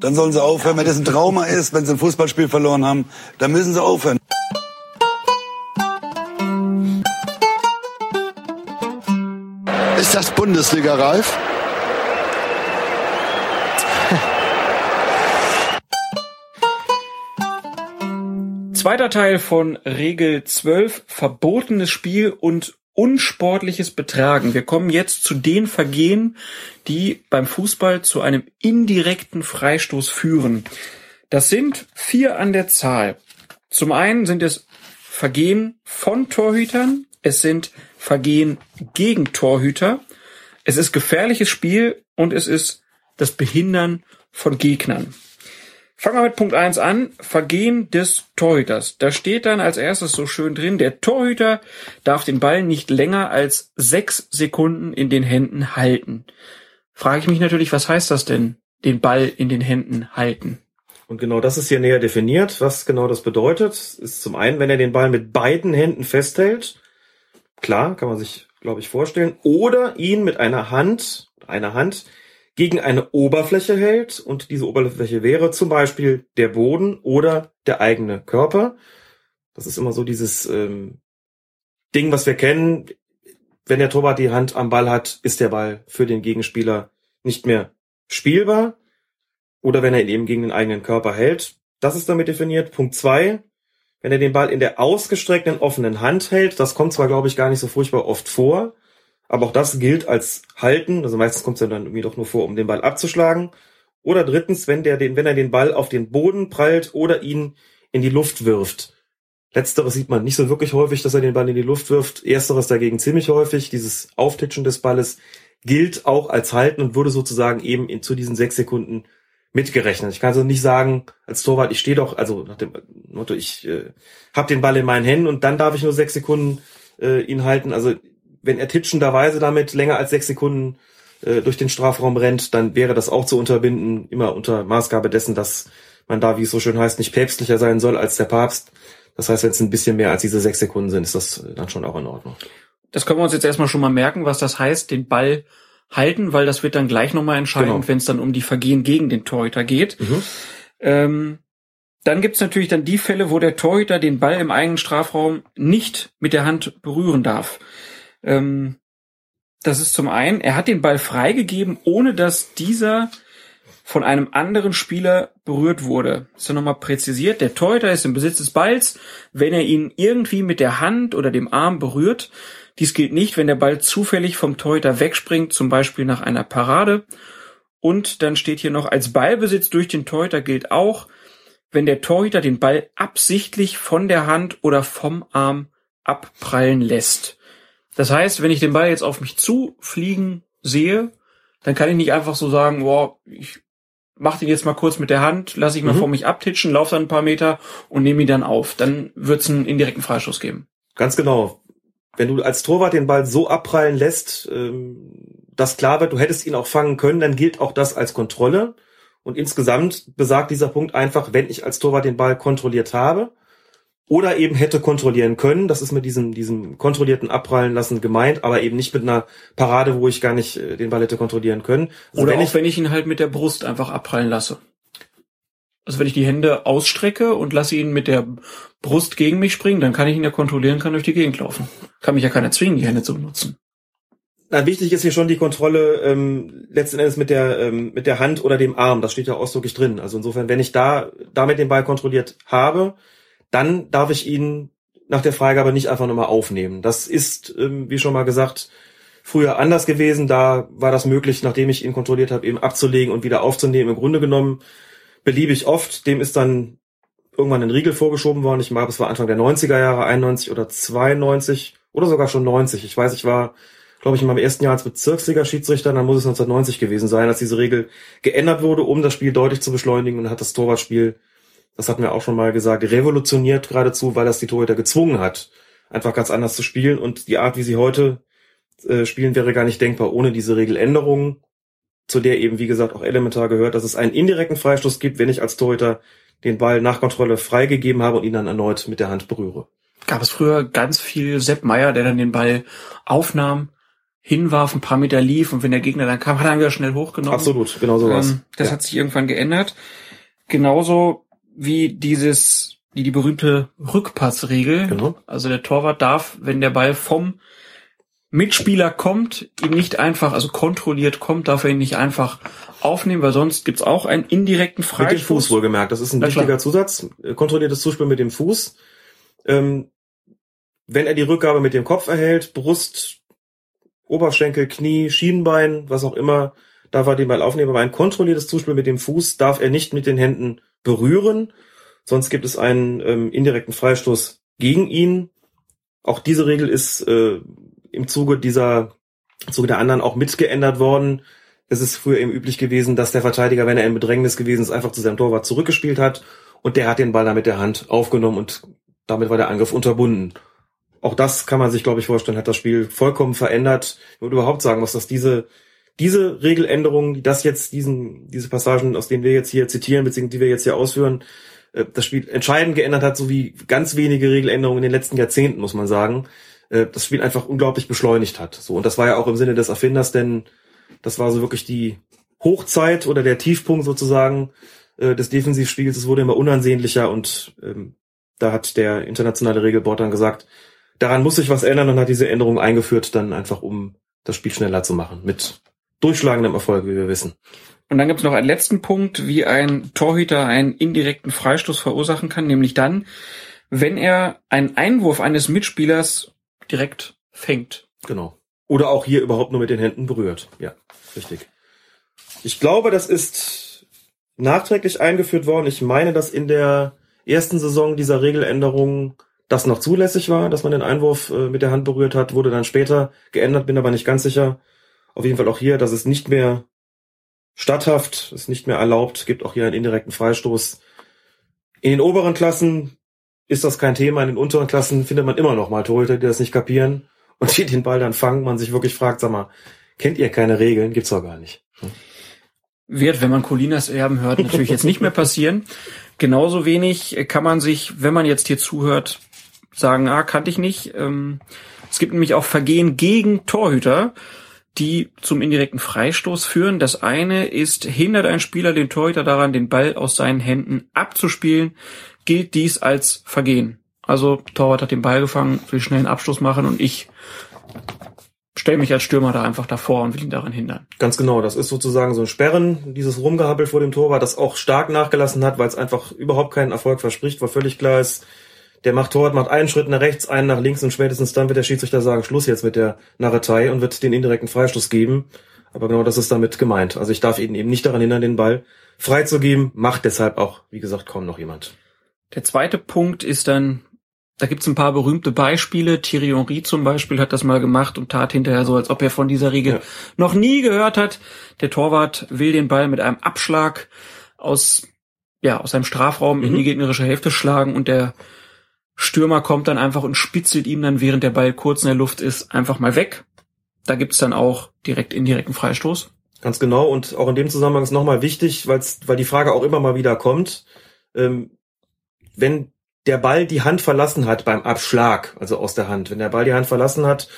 Dann sollen sie aufhören, wenn das ein Trauma ist, wenn sie ein Fußballspiel verloren haben, dann müssen sie aufhören. Ist das Bundesliga, Ralf? Zweiter Teil von Regel 12, verbotenes Spiel und unsportliches Betragen. Wir kommen jetzt zu den Vergehen, die beim Fußball zu einem indirekten Freistoß führen. Das sind vier an der Zahl. Zum einen sind es Vergehen von Torhütern, es sind Vergehen gegen Torhüter, es ist gefährliches Spiel und es ist das Behindern von Gegnern. Fangen wir mit Punkt 1 an. Vergehen des Torhüters. Da steht dann als erstes so schön drin, der Torhüter darf den Ball nicht länger als sechs Sekunden in den Händen halten. Frage ich mich natürlich, was heißt das denn, den Ball in den Händen halten? Und genau das ist hier näher definiert. Was genau das bedeutet, ist zum einen, wenn er den Ball mit beiden Händen festhält. Klar, kann man sich, glaube ich, vorstellen. Oder ihn mit einer Hand, einer Hand gegen eine Oberfläche hält. Und diese Oberfläche wäre zum Beispiel der Boden oder der eigene Körper. Das ist immer so dieses ähm, Ding, was wir kennen. Wenn der Torwart die Hand am Ball hat, ist der Ball für den Gegenspieler nicht mehr spielbar oder wenn er ihn eben gegen den eigenen Körper hält. Das ist damit definiert. Punkt zwei, wenn er den Ball in der ausgestreckten offenen Hand hält, das kommt zwar, glaube ich, gar nicht so furchtbar oft vor, aber auch das gilt als Halten. Also meistens kommt es ja dann irgendwie doch nur vor, um den Ball abzuschlagen. Oder drittens, wenn der den, wenn er den Ball auf den Boden prallt oder ihn in die Luft wirft. Letzteres sieht man nicht so wirklich häufig, dass er den Ball in die Luft wirft. Ersteres dagegen ziemlich häufig. Dieses Auftitschen des Balles gilt auch als Halten und wurde sozusagen eben in, zu diesen sechs Sekunden mitgerechnet. Ich kann also nicht sagen, als Torwart, ich stehe doch, also nach dem Motto, ich äh, habe den Ball in meinen Händen und dann darf ich nur sechs Sekunden äh, ihn halten. Also wenn er titschenderweise damit länger als sechs Sekunden äh, durch den Strafraum rennt, dann wäre das auch zu unterbinden, immer unter Maßgabe dessen, dass man da, wie es so schön heißt, nicht päpstlicher sein soll als der Papst. Das heißt, wenn es ein bisschen mehr als diese sechs Sekunden sind, ist das dann schon auch in Ordnung. Das können wir uns jetzt erstmal schon mal merken, was das heißt, den Ball halten, weil das wird dann gleich nochmal entscheidend, Genau. wenn es dann um die Vergehen gegen den Torhüter geht. Mhm. Ähm, dann gibt's natürlich dann die Fälle, wo der Torhüter den Ball im eigenen Strafraum nicht mit der Hand berühren darf. Ähm, das ist zum einen, er hat den Ball freigegeben, ohne dass dieser von einem anderen Spieler berührt wurde. Ist ja nochmal präzisiert. Der Torhüter ist im Besitz des Balls, wenn er ihn irgendwie mit der Hand oder dem Arm berührt. Dies gilt nicht, wenn der Ball zufällig vom Torhüter wegspringt, zum Beispiel nach einer Parade. Und dann steht hier noch, als Ballbesitz durch den Torhüter gilt auch, wenn der Torhüter den Ball absichtlich von der Hand oder vom Arm abprallen lässt. Das heißt, wenn ich den Ball jetzt auf mich zufliegen sehe, dann kann ich nicht einfach so sagen, boah, ich mach den jetzt mal kurz mit der Hand, lasse ich mal Mhm. vor mich abtitschen, laufe dann ein paar Meter und nehme ihn dann auf. Dann wird's einen indirekten Freistoß geben. Ganz genau. Wenn du als Torwart den Ball so abprallen lässt, ähm, dass klar wird, du hättest ihn auch fangen können, dann gilt auch das als Kontrolle. Und insgesamt besagt dieser Punkt einfach, wenn ich als Torwart den Ball kontrolliert habe oder eben hätte kontrollieren können, das ist mit diesem, diesem kontrollierten Abprallen lassen gemeint, aber eben nicht mit einer Parade, wo ich gar nicht äh, den Ball hätte kontrollieren können. Also Oder wenn auch ich, wenn ich ihn halt mit der Brust einfach abprallen lasse. Also wenn ich die Hände ausstrecke und lasse ihn mit der Brust gegen mich springen, dann kann ich ihn ja kontrollieren, kann durch die Gegend laufen. Kann mich ja keiner zwingen, die Hände zu benutzen. Na, wichtig ist hier schon die Kontrolle ähm, letzten Endes mit der ähm, mit der Hand oder dem Arm. Das steht ja ausdrücklich drin. Also insofern, wenn ich da damit den Ball kontrolliert habe, dann darf ich ihn nach der Freigabe nicht einfach nochmal aufnehmen. Das ist, ähm, wie schon mal gesagt, früher anders gewesen. Da war das möglich, nachdem ich ihn kontrolliert habe, eben abzulegen und wieder aufzunehmen. Im Grunde genommen beliebig oft. Dem ist dann irgendwann ein Riegel vorgeschoben worden. Ich glaube, es war Anfang der 90er Jahre, 91 oder 92 oder sogar schon 90. Ich weiß, ich war glaube ich, in meinem ersten Jahr als Bezirksliga-Schiedsrichter, dann muss es 1990 gewesen sein, als diese Regel geändert wurde, um das Spiel deutlich zu beschleunigen und hat das Torwartspiel, das hatten wir auch schon mal gesagt, revolutioniert geradezu, weil das die Torhüter gezwungen hat, einfach ganz anders zu spielen und die Art, wie sie heute äh, spielen, wäre gar nicht denkbar ohne diese Regeländerung, zu der eben, wie gesagt, auch elementar gehört, dass es einen indirekten Freistoß gibt, wenn ich als Torhüter den Ball nach Kontrolle freigegeben habe und ihn dann erneut mit der Hand berühre. Gab es früher ganz viel Sepp Meier, der dann den Ball aufnahm, hinwarf, ein paar Meter lief und wenn der Gegner dann kam, hat er ihn wieder schnell hochgenommen. Absolut, genau sowas. Ähm, das Ja. hat sich irgendwann geändert. Genauso wie dieses, wie die berühmte Rückpassregel. Genau. Also der Torwart darf, wenn der Ball vom Mitspieler kommt, ihn nicht einfach, also kontrolliert kommt, darf er ihn nicht einfach aufnehmen, weil sonst gibt's auch einen indirekten Mit Freistoß. dem Fuß wohlgemerkt. Das ist ein Na wichtiger klar. Zusatz. Äh, Kontrolliertes Zuspiel mit dem Fuß. Ähm, wenn er die Rückgabe mit dem Kopf erhält, Brust, Oberschenkel, Knie, Schienbein, was auch immer, darf er den Ball aufnehmen. Aber ein kontrolliertes Zuspiel mit dem Fuß darf er nicht mit den Händen berühren. Sonst gibt es einen ähm, indirekten Freistoß gegen ihn. Auch diese Regel ist äh, im Zuge dieser, im Zuge der anderen auch mitgeändert worden. Es ist früher eben üblich gewesen, dass der Verteidiger, wenn er in Bedrängnis gewesen ist, einfach zu seinem Torwart zurückgespielt hat und der hat den Ball dann mit der Hand aufgenommen und damit war der Angriff unterbunden. Auch das kann man sich, glaube ich, vorstellen, hat das Spiel vollkommen verändert. Ich würde überhaupt sagen, was das diese, diese Regeländerung, die das jetzt, diesen, diese Passagen, aus denen wir jetzt hier zitieren, beziehungsweise die wir jetzt hier ausführen, äh, das Spiel entscheidend geändert hat, so wie ganz wenige Regeländerungen in den letzten Jahrzehnten, muss man sagen, äh, das Spiel einfach unglaublich beschleunigt hat. So, und das war ja auch im Sinne des Erfinders, denn das war so wirklich die Hochzeit oder der Tiefpunkt sozusagen äh, des Defensivspiels. Es wurde immer unansehnlicher und ähm, da hat der internationale Regelboard dann gesagt, daran muss sich was ändern und hat diese Änderung eingeführt, dann einfach um das Spiel schneller zu machen. Mit durchschlagendem Erfolg, wie wir wissen. Und dann gibt's noch einen letzten Punkt, wie ein Torhüter einen indirekten Freistoß verursachen kann, nämlich dann, wenn er einen Einwurf eines Mitspielers direkt fängt. Genau. Oder auch hier überhaupt nur mit den Händen berührt. Ja, richtig. Ich glaube, das ist nachträglich eingeführt worden. Ich meine, dass in der ersten Saison dieser Regeländerung das noch zulässig war, dass man den Einwurf äh, mit der Hand berührt hat, wurde dann später geändert, bin aber nicht ganz sicher. Auf jeden Fall auch hier, dass es nicht mehr statthaft, ist nicht mehr erlaubt, gibt auch hier einen indirekten Freistoß. In den oberen Klassen ist das kein Thema, in den unteren Klassen findet man immer noch mal Torhüter, die das nicht kapieren und die den Ball dann fangen, man sich wirklich fragt, sag mal, kennt ihr keine Regeln? Gibt's doch gar nicht. Wird, wenn man Colinas Erben hört, natürlich jetzt nicht mehr passieren. Genauso wenig kann man sich, wenn man jetzt hier zuhört, sagen, ah, kannte ich nicht. Ähm, es gibt nämlich auch Vergehen gegen Torhüter, die zum indirekten Freistoß führen. Das eine ist, hindert ein Spieler den Torhüter daran, den Ball aus seinen Händen abzuspielen, gilt dies als Vergehen. Also Torwart hat den Ball gefangen, will schnell einen Abschluss machen und ich stelle mich als Stürmer da einfach davor und will ihn daran hindern. Ganz genau, das ist sozusagen so ein Sperren, dieses Rumgehabbel vor dem Torwart, das auch stark nachgelassen hat, weil es einfach überhaupt keinen Erfolg verspricht, weil völlig klar ist, der macht Torwart, macht einen Schritt nach rechts, einen nach links und spätestens dann wird der Schiedsrichter sagen, Schluss jetzt mit der Narretei und wird den indirekten Freistoß geben. Aber genau das ist damit gemeint. Also ich darf ihn eben nicht daran hindern, den Ball freizugeben, macht deshalb auch, wie gesagt, kaum noch jemand. Der zweite Punkt ist dann, da gibt's ein paar berühmte Beispiele. Thierry Henry zum Beispiel hat das mal gemacht und tat hinterher so, als ob er von dieser Regel Ja. noch nie gehört hat. Der Torwart will den Ball mit einem Abschlag aus, ja, aus seinem Strafraum in Mhm. die gegnerische Hälfte schlagen und der Stürmer kommt dann einfach und spitzelt ihm dann, während der Ball kurz in der Luft ist, einfach mal weg. Da gibt's dann auch direkt indirekten Freistoß. Ganz genau. Und auch in dem Zusammenhang ist nochmal wichtig, weil's, weil die Frage auch immer mal wieder kommt, ähm, wenn der Ball die Hand verlassen hat beim Abschlag, also aus der Hand, wenn der Ball die Hand verlassen hat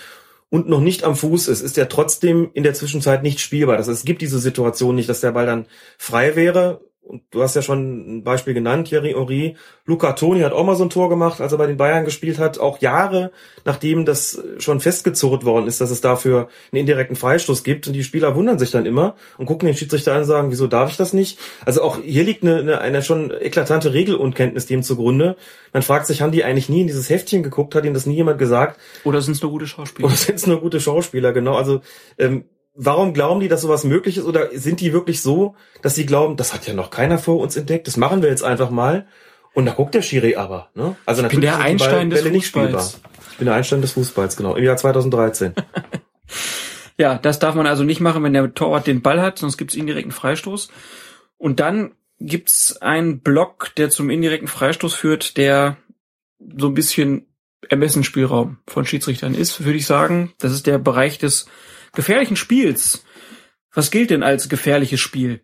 und noch nicht am Fuß ist, ist er trotzdem in der Zwischenzeit nicht spielbar. Das heißt, es gibt diese Situation nicht, dass der Ball dann frei wäre. Und du hast ja schon ein Beispiel genannt, Thierry Henry. Luca Toni hat auch mal so ein Tor gemacht, als er bei den Bayern gespielt hat, auch Jahre nachdem das schon festgezurrt worden ist, dass es dafür einen indirekten Freistoß gibt. Und die Spieler wundern sich dann immer und gucken den Schiedsrichter an und sagen, wieso darf ich das nicht? Also auch hier liegt eine, eine, eine schon eklatante Regelunkenntnis dem zugrunde. Man fragt sich, haben die eigentlich nie in dieses Heftchen geguckt? Hat ihnen das nie jemand gesagt? Oder sind es nur gute Schauspieler? Oder sind es nur gute Schauspieler? Genau, also ähm, warum glauben die, dass sowas möglich ist? Oder sind die wirklich so, dass sie glauben, das hat ja noch keiner vor uns entdeckt, das machen wir jetzt einfach mal? Und da guckt der Schiri aber. Ne? Also bin der Einstein des Bälle nicht Fußballs. spielbar. Ich bin der Einstein des Fußballs, genau, im Jahr 2013. [LAUGHS] Ja, das darf man also nicht machen, wenn der Torwart den Ball hat, sonst gibt's indirekten Freistoß. Und dann gibt's einen Block, der zum indirekten Freistoß führt, der so ein bisschen Ermessensspielraum von Schiedsrichtern ist, würde ich sagen. Das ist der Bereich des gefährlichen Spiels. Was gilt denn als gefährliches Spiel?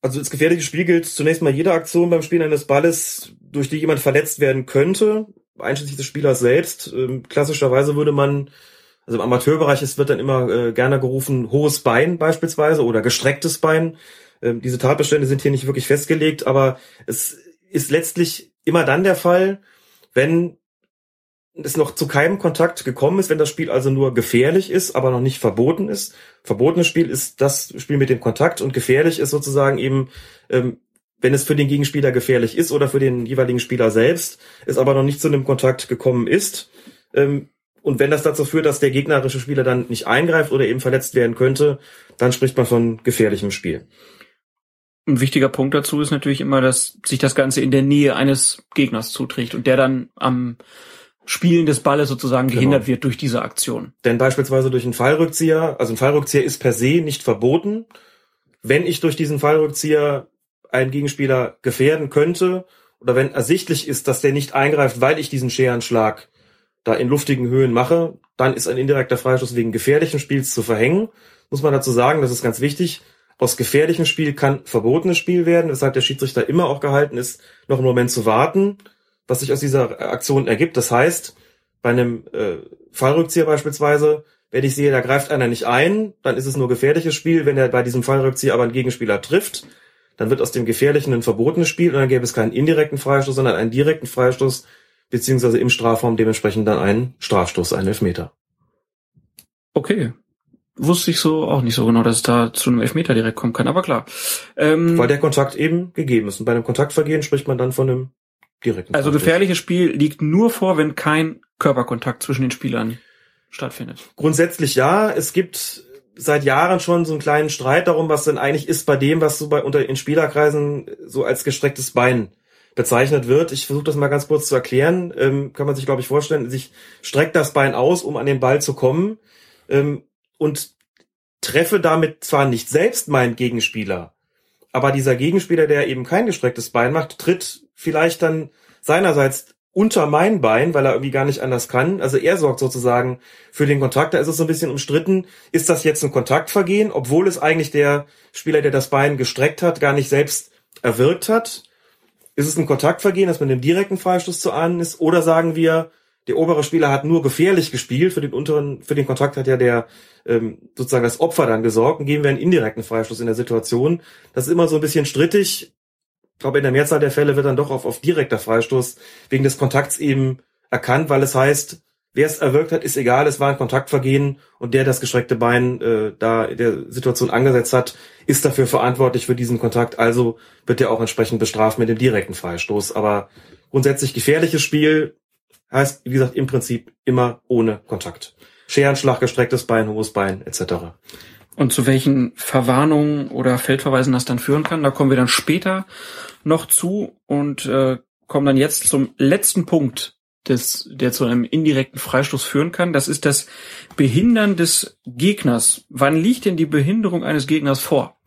Also als gefährliches Spiel gilt zunächst mal jede Aktion beim Spielen eines Balles, durch die jemand verletzt werden könnte, einschließlich des Spielers selbst. Ähm, klassischerweise würde man, also im Amateurbereich ist, wird dann immer äh, gerne gerufen, hohes Bein beispielsweise oder gestrecktes Bein. Ähm, diese Tatbestände sind hier nicht wirklich festgelegt, aber es ist letztlich immer dann der Fall, wenn es noch zu keinem Kontakt gekommen ist, wenn das Spiel also nur gefährlich ist, aber noch nicht verboten ist. Verbotenes Spiel ist das Spiel mit dem Kontakt und gefährlich ist sozusagen eben, ähm, wenn es für den Gegenspieler gefährlich ist oder für den jeweiligen Spieler selbst, es aber noch nicht zu einem Kontakt gekommen ist. Ähm, und wenn das dazu führt, dass der gegnerische Spieler dann nicht eingreift oder eben verletzt werden könnte, dann spricht man von gefährlichem Spiel. Ein wichtiger Punkt dazu ist natürlich immer, dass sich das Ganze in der Nähe eines Gegners zuträgt und der dann am Spielen des Balles sozusagen Genau. gehindert wird durch diese Aktion. Denn beispielsweise durch einen Fallrückzieher, also ein Fallrückzieher ist per se nicht verboten. Wenn ich durch diesen Fallrückzieher einen Gegenspieler gefährden könnte oder wenn ersichtlich ist, dass der nicht eingreift, weil ich diesen Scherenschlag da in luftigen Höhen mache, dann ist ein indirekter Freistoß wegen gefährlichen Spiels zu verhängen. Muss man dazu sagen, das ist ganz wichtig. Aus gefährlichem Spiel kann verbotenes Spiel werden, weshalb der Schiedsrichter immer auch gehalten ist, noch einen Moment zu warten, was sich aus dieser Aktion ergibt. Das heißt, bei einem äh, Fallrückzieher beispielsweise, wenn ich sehe, da greift einer nicht ein, dann ist es nur gefährliches Spiel. Wenn er bei diesem Fallrückzieher aber einen Gegenspieler trifft, dann wird aus dem gefährlichen ein verbotenes Spiel und dann gäbe es keinen indirekten Freistoß, sondern einen direkten Freistoß, beziehungsweise im Strafraum dementsprechend dann einen Strafstoß, einen Elfmeter. Okay. Wusste ich so auch nicht so genau, dass es da zu einem Elfmeter direkt kommen kann, aber klar. Ähm, Weil der Kontakt eben gegeben ist. Und bei einem Kontaktvergehen spricht man dann von einem direkten also gefährliches Spiel liegt nur vor, wenn kein Körperkontakt zwischen den Spielern stattfindet. Grundsätzlich ja. Es gibt seit Jahren schon so einen kleinen Streit darum, was denn eigentlich ist bei dem, was so bei unter in Spielerkreisen so als gestrecktes Bein bezeichnet wird. Ich versuche das mal ganz kurz zu erklären. Ähm, kann man sich, glaube ich, vorstellen. Ich strecke das Bein aus, um an den Ball zu kommen ähm, und treffe damit zwar nicht selbst meinen Gegenspieler, aber dieser Gegenspieler, der eben kein gestrecktes Bein macht, tritt vielleicht dann seinerseits unter mein Bein, weil er irgendwie gar nicht anders kann. Also er sorgt sozusagen für den Kontakt. Da ist es so ein bisschen umstritten. Ist das jetzt ein Kontaktvergehen, obwohl es eigentlich der Spieler, der das Bein gestreckt hat, gar nicht selbst erwirkt hat? Ist es ein Kontaktvergehen, das mit einem direkten Freistoß zu ahnen ist? Oder sagen wir, der obere Spieler hat nur gefährlich gespielt, für den unteren, für den Kontakt hat ja der ähm, sozusagen das Opfer dann gesorgt und geben wir einen indirekten Freistoß in der Situation. Das ist immer so ein bisschen strittig glaube, in der Mehrzahl der Fälle wird dann doch auf, auf direkter Freistoß wegen des Kontakts eben erkannt, weil es heißt, wer es erwirkt hat, ist egal, es war ein Kontaktvergehen und der das gestreckte Bein äh, da in der Situation angesetzt hat, ist dafür verantwortlich für diesen Kontakt, also wird er auch entsprechend bestraft mit dem direkten Freistoß. Aber grundsätzlich gefährliches Spiel heißt, wie gesagt, im Prinzip immer ohne Kontakt. Scherenschlag, gestrecktes Bein, hohes Bein etc. Und zu welchen Verwarnungen oder Feldverweisen das dann führen kann, da kommen wir dann später noch zu und äh, kommen dann jetzt zum letzten Punkt, des, der zu einem indirekten Freistoß führen kann. Das ist das Behindern des Gegners. Wann liegt denn die Behinderung eines Gegners vor?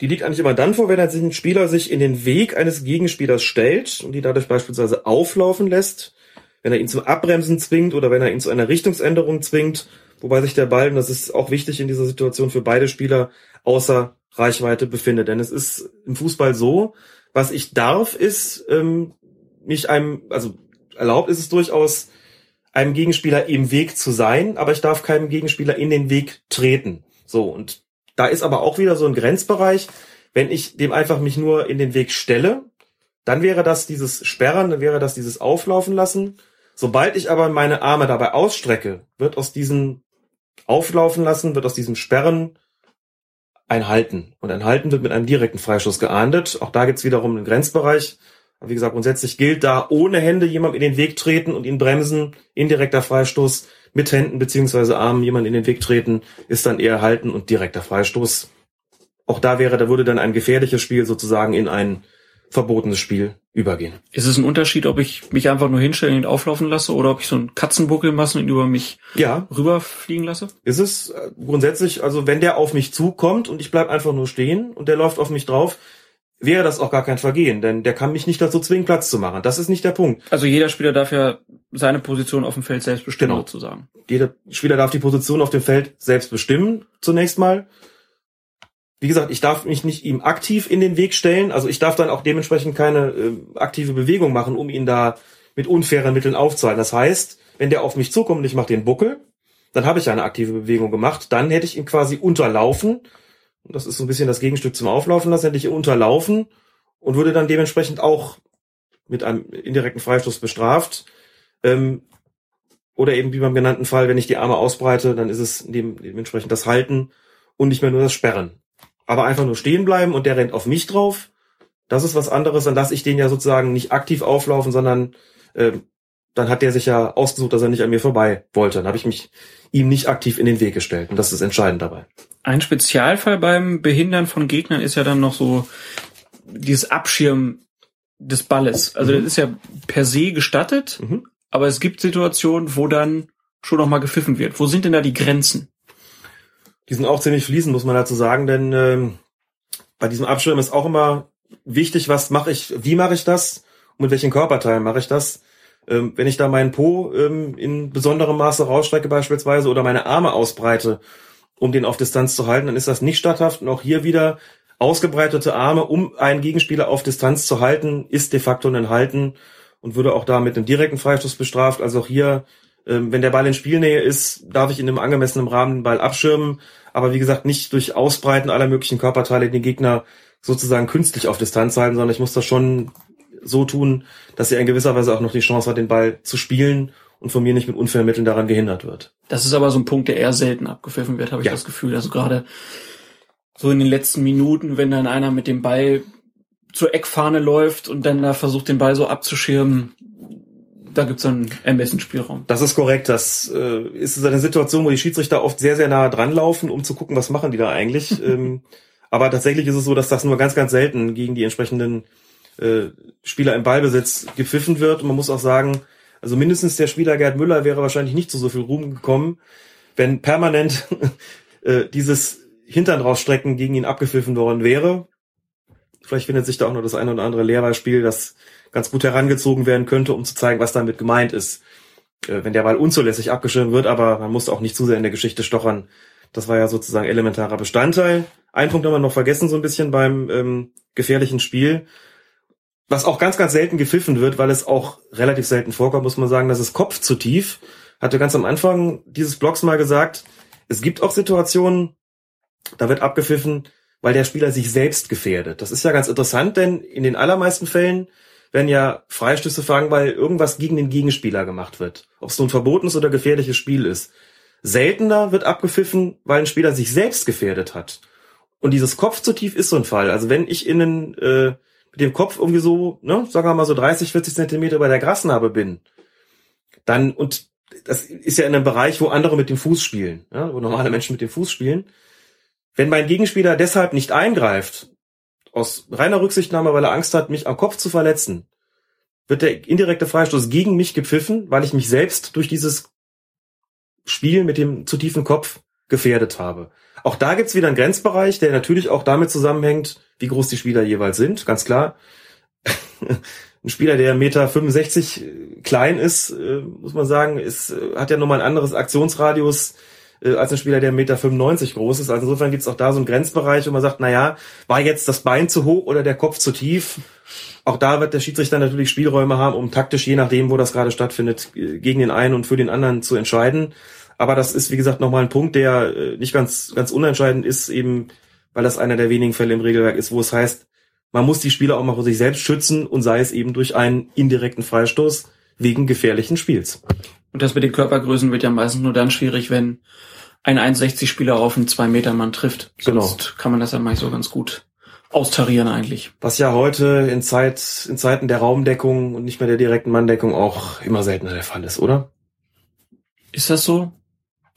Die liegt eigentlich immer dann vor, wenn ein Spieler sich in den Weg eines Gegenspielers stellt und die dadurch beispielsweise auflaufen lässt, wenn er ihn zum Abbremsen zwingt oder wenn er ihn zu einer Richtungsänderung zwingt, wobei sich der Ball, und das ist auch wichtig in dieser Situation für beide Spieler, außer Reichweite befindet. Denn es ist im Fußball so, was ich darf, ist ähm, mich einem, also erlaubt ist es durchaus, einem Gegenspieler im Weg zu sein, aber ich darf keinem Gegenspieler in den Weg treten. So, und da ist aber auch wieder so ein Grenzbereich. Wenn ich dem einfach mich nur in den Weg stelle, dann wäre das dieses Sperren, dann wäre das dieses Auflaufen lassen. Sobald ich aber meine Arme dabei ausstrecke, wird aus diesem Auflaufen lassen, wird aus diesem Sperren ein Halten. Und ein Halten wird mit einem direkten Freistoß geahndet. Auch da gibt's wiederum einen Grenzbereich. Aber wie gesagt, grundsätzlich gilt da ohne Hände jemand in den Weg treten und ihn bremsen. Indirekter Freistoß mit Händen beziehungsweise Armen jemand in den Weg treten, ist dann eher Halten und direkter Freistoß. Auch da wäre, da würde dann ein gefährliches Spiel sozusagen in ein verbotenes Spiel übergehen. Ist es ein Unterschied, ob ich mich einfach nur hinstellen und auflaufen lasse oder ob ich so einen Katzenbuckel mache und über mich ja. rüberfliegen lasse? Ist es äh, grundsätzlich, also wenn der auf mich zukommt und ich bleib einfach nur stehen und der läuft auf mich drauf, wäre das auch gar kein Vergehen, denn der kann mich nicht dazu zwingen, Platz zu machen. Das ist nicht der Punkt. Also jeder Spieler darf ja seine Position auf dem Feld selbst bestimmen, genau. sozusagen. Jeder Spieler darf die Position auf dem Feld selbst bestimmen, zunächst mal. Wie gesagt, ich darf mich nicht ihm aktiv in den Weg stellen. Also ich darf dann auch dementsprechend keine äh, aktive Bewegung machen, um ihn da mit unfairen Mitteln aufzuhalten. Das heißt, wenn der auf mich zukommt und ich mache den Buckel, dann habe ich eine aktive Bewegung gemacht. Dann hätte ich ihn quasi unterlaufen. Das ist so ein bisschen das Gegenstück zum Auflaufen lassen. Hätte ich unterlaufen und würde dann dementsprechend auch mit einem indirekten Freistoß bestraft. Ähm, oder eben wie beim genannten Fall, wenn ich die Arme ausbreite, dann ist es dementsprechend das Halten und nicht mehr nur das Sperren aber einfach nur stehen bleiben und der rennt auf mich drauf, das ist was anderes, dann lasse ich den ja sozusagen nicht aktiv auflaufen, sondern äh, dann hat der sich ja ausgesucht, dass er nicht an mir vorbei wollte. Dann habe ich mich ihm nicht aktiv in den Weg gestellt und das ist entscheidend dabei. Ein Spezialfall beim Behindern von Gegnern ist ja dann noch so dieses Abschirmen des Balles. Also mhm. das ist ja per se gestattet, mhm. aber es gibt Situationen, wo dann schon noch mal gepfiffen wird. Wo sind denn da die Grenzen? Die sind auch ziemlich fließend, muss man dazu sagen, denn ähm, bei diesem Abschirmen ist auch immer wichtig, was mache ich, wie mache ich das und mit welchen Körperteilen mache ich das. Ähm, wenn ich da meinen Po ähm, in besonderem Maße rausstrecke beispielsweise oder meine Arme ausbreite, um den auf Distanz zu halten, dann ist das nicht statthaft. Und auch hier wieder ausgebreitete Arme, um einen Gegenspieler auf Distanz zu halten, ist de facto ein Halten und würde auch da mit einem direkten Freistoß bestraft. Also auch hier wenn der Ball in Spielnähe ist, darf ich in einem angemessenen Rahmen den Ball abschirmen, aber wie gesagt, nicht durch Ausbreiten aller möglichen Körperteile den Gegner sozusagen künstlich auf Distanz halten, sondern ich muss das schon so tun, dass er in gewisser Weise auch noch die Chance hat, den Ball zu spielen und von mir nicht mit unfairen Mitteln daran gehindert wird. Das ist aber so ein Punkt, der eher selten abgepfiffen wird, habe ich ja. das Gefühl. Also gerade so in den letzten Minuten, wenn dann einer mit dem Ball zur Eckfahne läuft und dann da versucht, den Ball so abzuschirmen, da gibt's dann Ermessensspielraum. Das ist korrekt. Das äh, ist eine Situation, wo die Schiedsrichter oft sehr, sehr nah dran laufen, um zu gucken, was machen die da eigentlich. [LAUGHS] ähm, aber tatsächlich ist es so, dass das nur ganz, ganz selten gegen die entsprechenden äh, Spieler im Ballbesitz gepfiffen wird. Und man muss auch sagen, also mindestens der Spieler Gerd Müller wäre wahrscheinlich nicht zu so viel Ruhm gekommen, wenn permanent [LAUGHS] äh, dieses Hintern rausstrecken gegen ihn abgepfiffen worden wäre. Vielleicht findet sich da auch noch das eine oder andere Lehrbeispiel, das ganz gut herangezogen werden könnte, um zu zeigen, was damit gemeint ist. Äh, wenn der Ball unzulässig abgeschirmt wird, aber man muss auch nicht zu sehr in der Geschichte stochern. Das war ja sozusagen elementarer Bestandteil. Ein Punkt haben wir noch vergessen, so ein bisschen beim ähm, gefährlichen Spiel. Was auch ganz, ganz selten gepfiffen wird, weil es auch relativ selten vorkommt, muss man sagen, das ist Kopf zu tief. Hatte ganz am Anfang dieses Blogs mal gesagt, es gibt auch Situationen, da wird abgepfiffen, weil der Spieler sich selbst gefährdet. Das ist ja ganz interessant, denn in den allermeisten Fällen werden ja Freistöße fangen, weil irgendwas gegen den Gegenspieler gemacht wird. Ob es nun verbotenes oder gefährliches Spiel ist. Seltener wird abgepfiffen, weil ein Spieler sich selbst gefährdet hat. Und dieses Kopf zu tief ist so ein Fall. Also wenn ich innen äh, mit dem Kopf irgendwie so, ne, sagen wir mal so 30, 40 Zentimeter bei der Grasnarbe bin, dann, und das ist ja in einem Bereich, wo andere mit dem Fuß spielen, ja, wo normale Menschen mit dem Fuß spielen. Wenn mein Gegenspieler deshalb nicht eingreift, aus reiner Rücksichtnahme, weil er Angst hat, mich am Kopf zu verletzen, wird der indirekte Freistoß gegen mich gepfiffen, weil ich mich selbst durch dieses Spiel mit dem zu tiefen Kopf gefährdet habe. Auch da gibt's wieder einen Grenzbereich, der natürlich auch damit zusammenhängt, wie groß die Spieler jeweils sind, ganz klar. [LAUGHS] ein Spieler, der Meter 65 klein ist, äh, muss man sagen, ist, äh, hat ja nochmal ein anderes Aktionsradius äh, als ein Spieler, der 1,95 Meter groß ist. Also insofern gibt's auch da so einen Grenzbereich, wo man sagt, na ja, war jetzt das Bein zu hoch oder der Kopf zu tief? Auch da wird der Schiedsrichter natürlich Spielräume haben, um taktisch, je nachdem, wo das gerade stattfindet, gegen den einen und für den anderen zu entscheiden. Aber das ist, wie gesagt, nochmal ein Punkt, der äh, nicht ganz, ganz unentscheidend ist, eben, weil das einer der wenigen Fälle im Regelwerk ist, wo es heißt, man muss die Spieler auch mal vor sich selbst schützen und sei es eben durch einen indirekten Freistoß wegen gefährlichen Spiels. Und das mit den Körpergrößen wird ja meistens nur dann schwierig, wenn ein 1,60-Spieler auf einen 2-Meter-Mann trifft. Genau. Sonst kann man das ja mal so ganz gut austarieren eigentlich. Was ja heute in Zeit, in Zeiten der Raumdeckung und nicht mehr der direkten Manndeckung auch immer seltener der Fall ist, oder? Ist das so?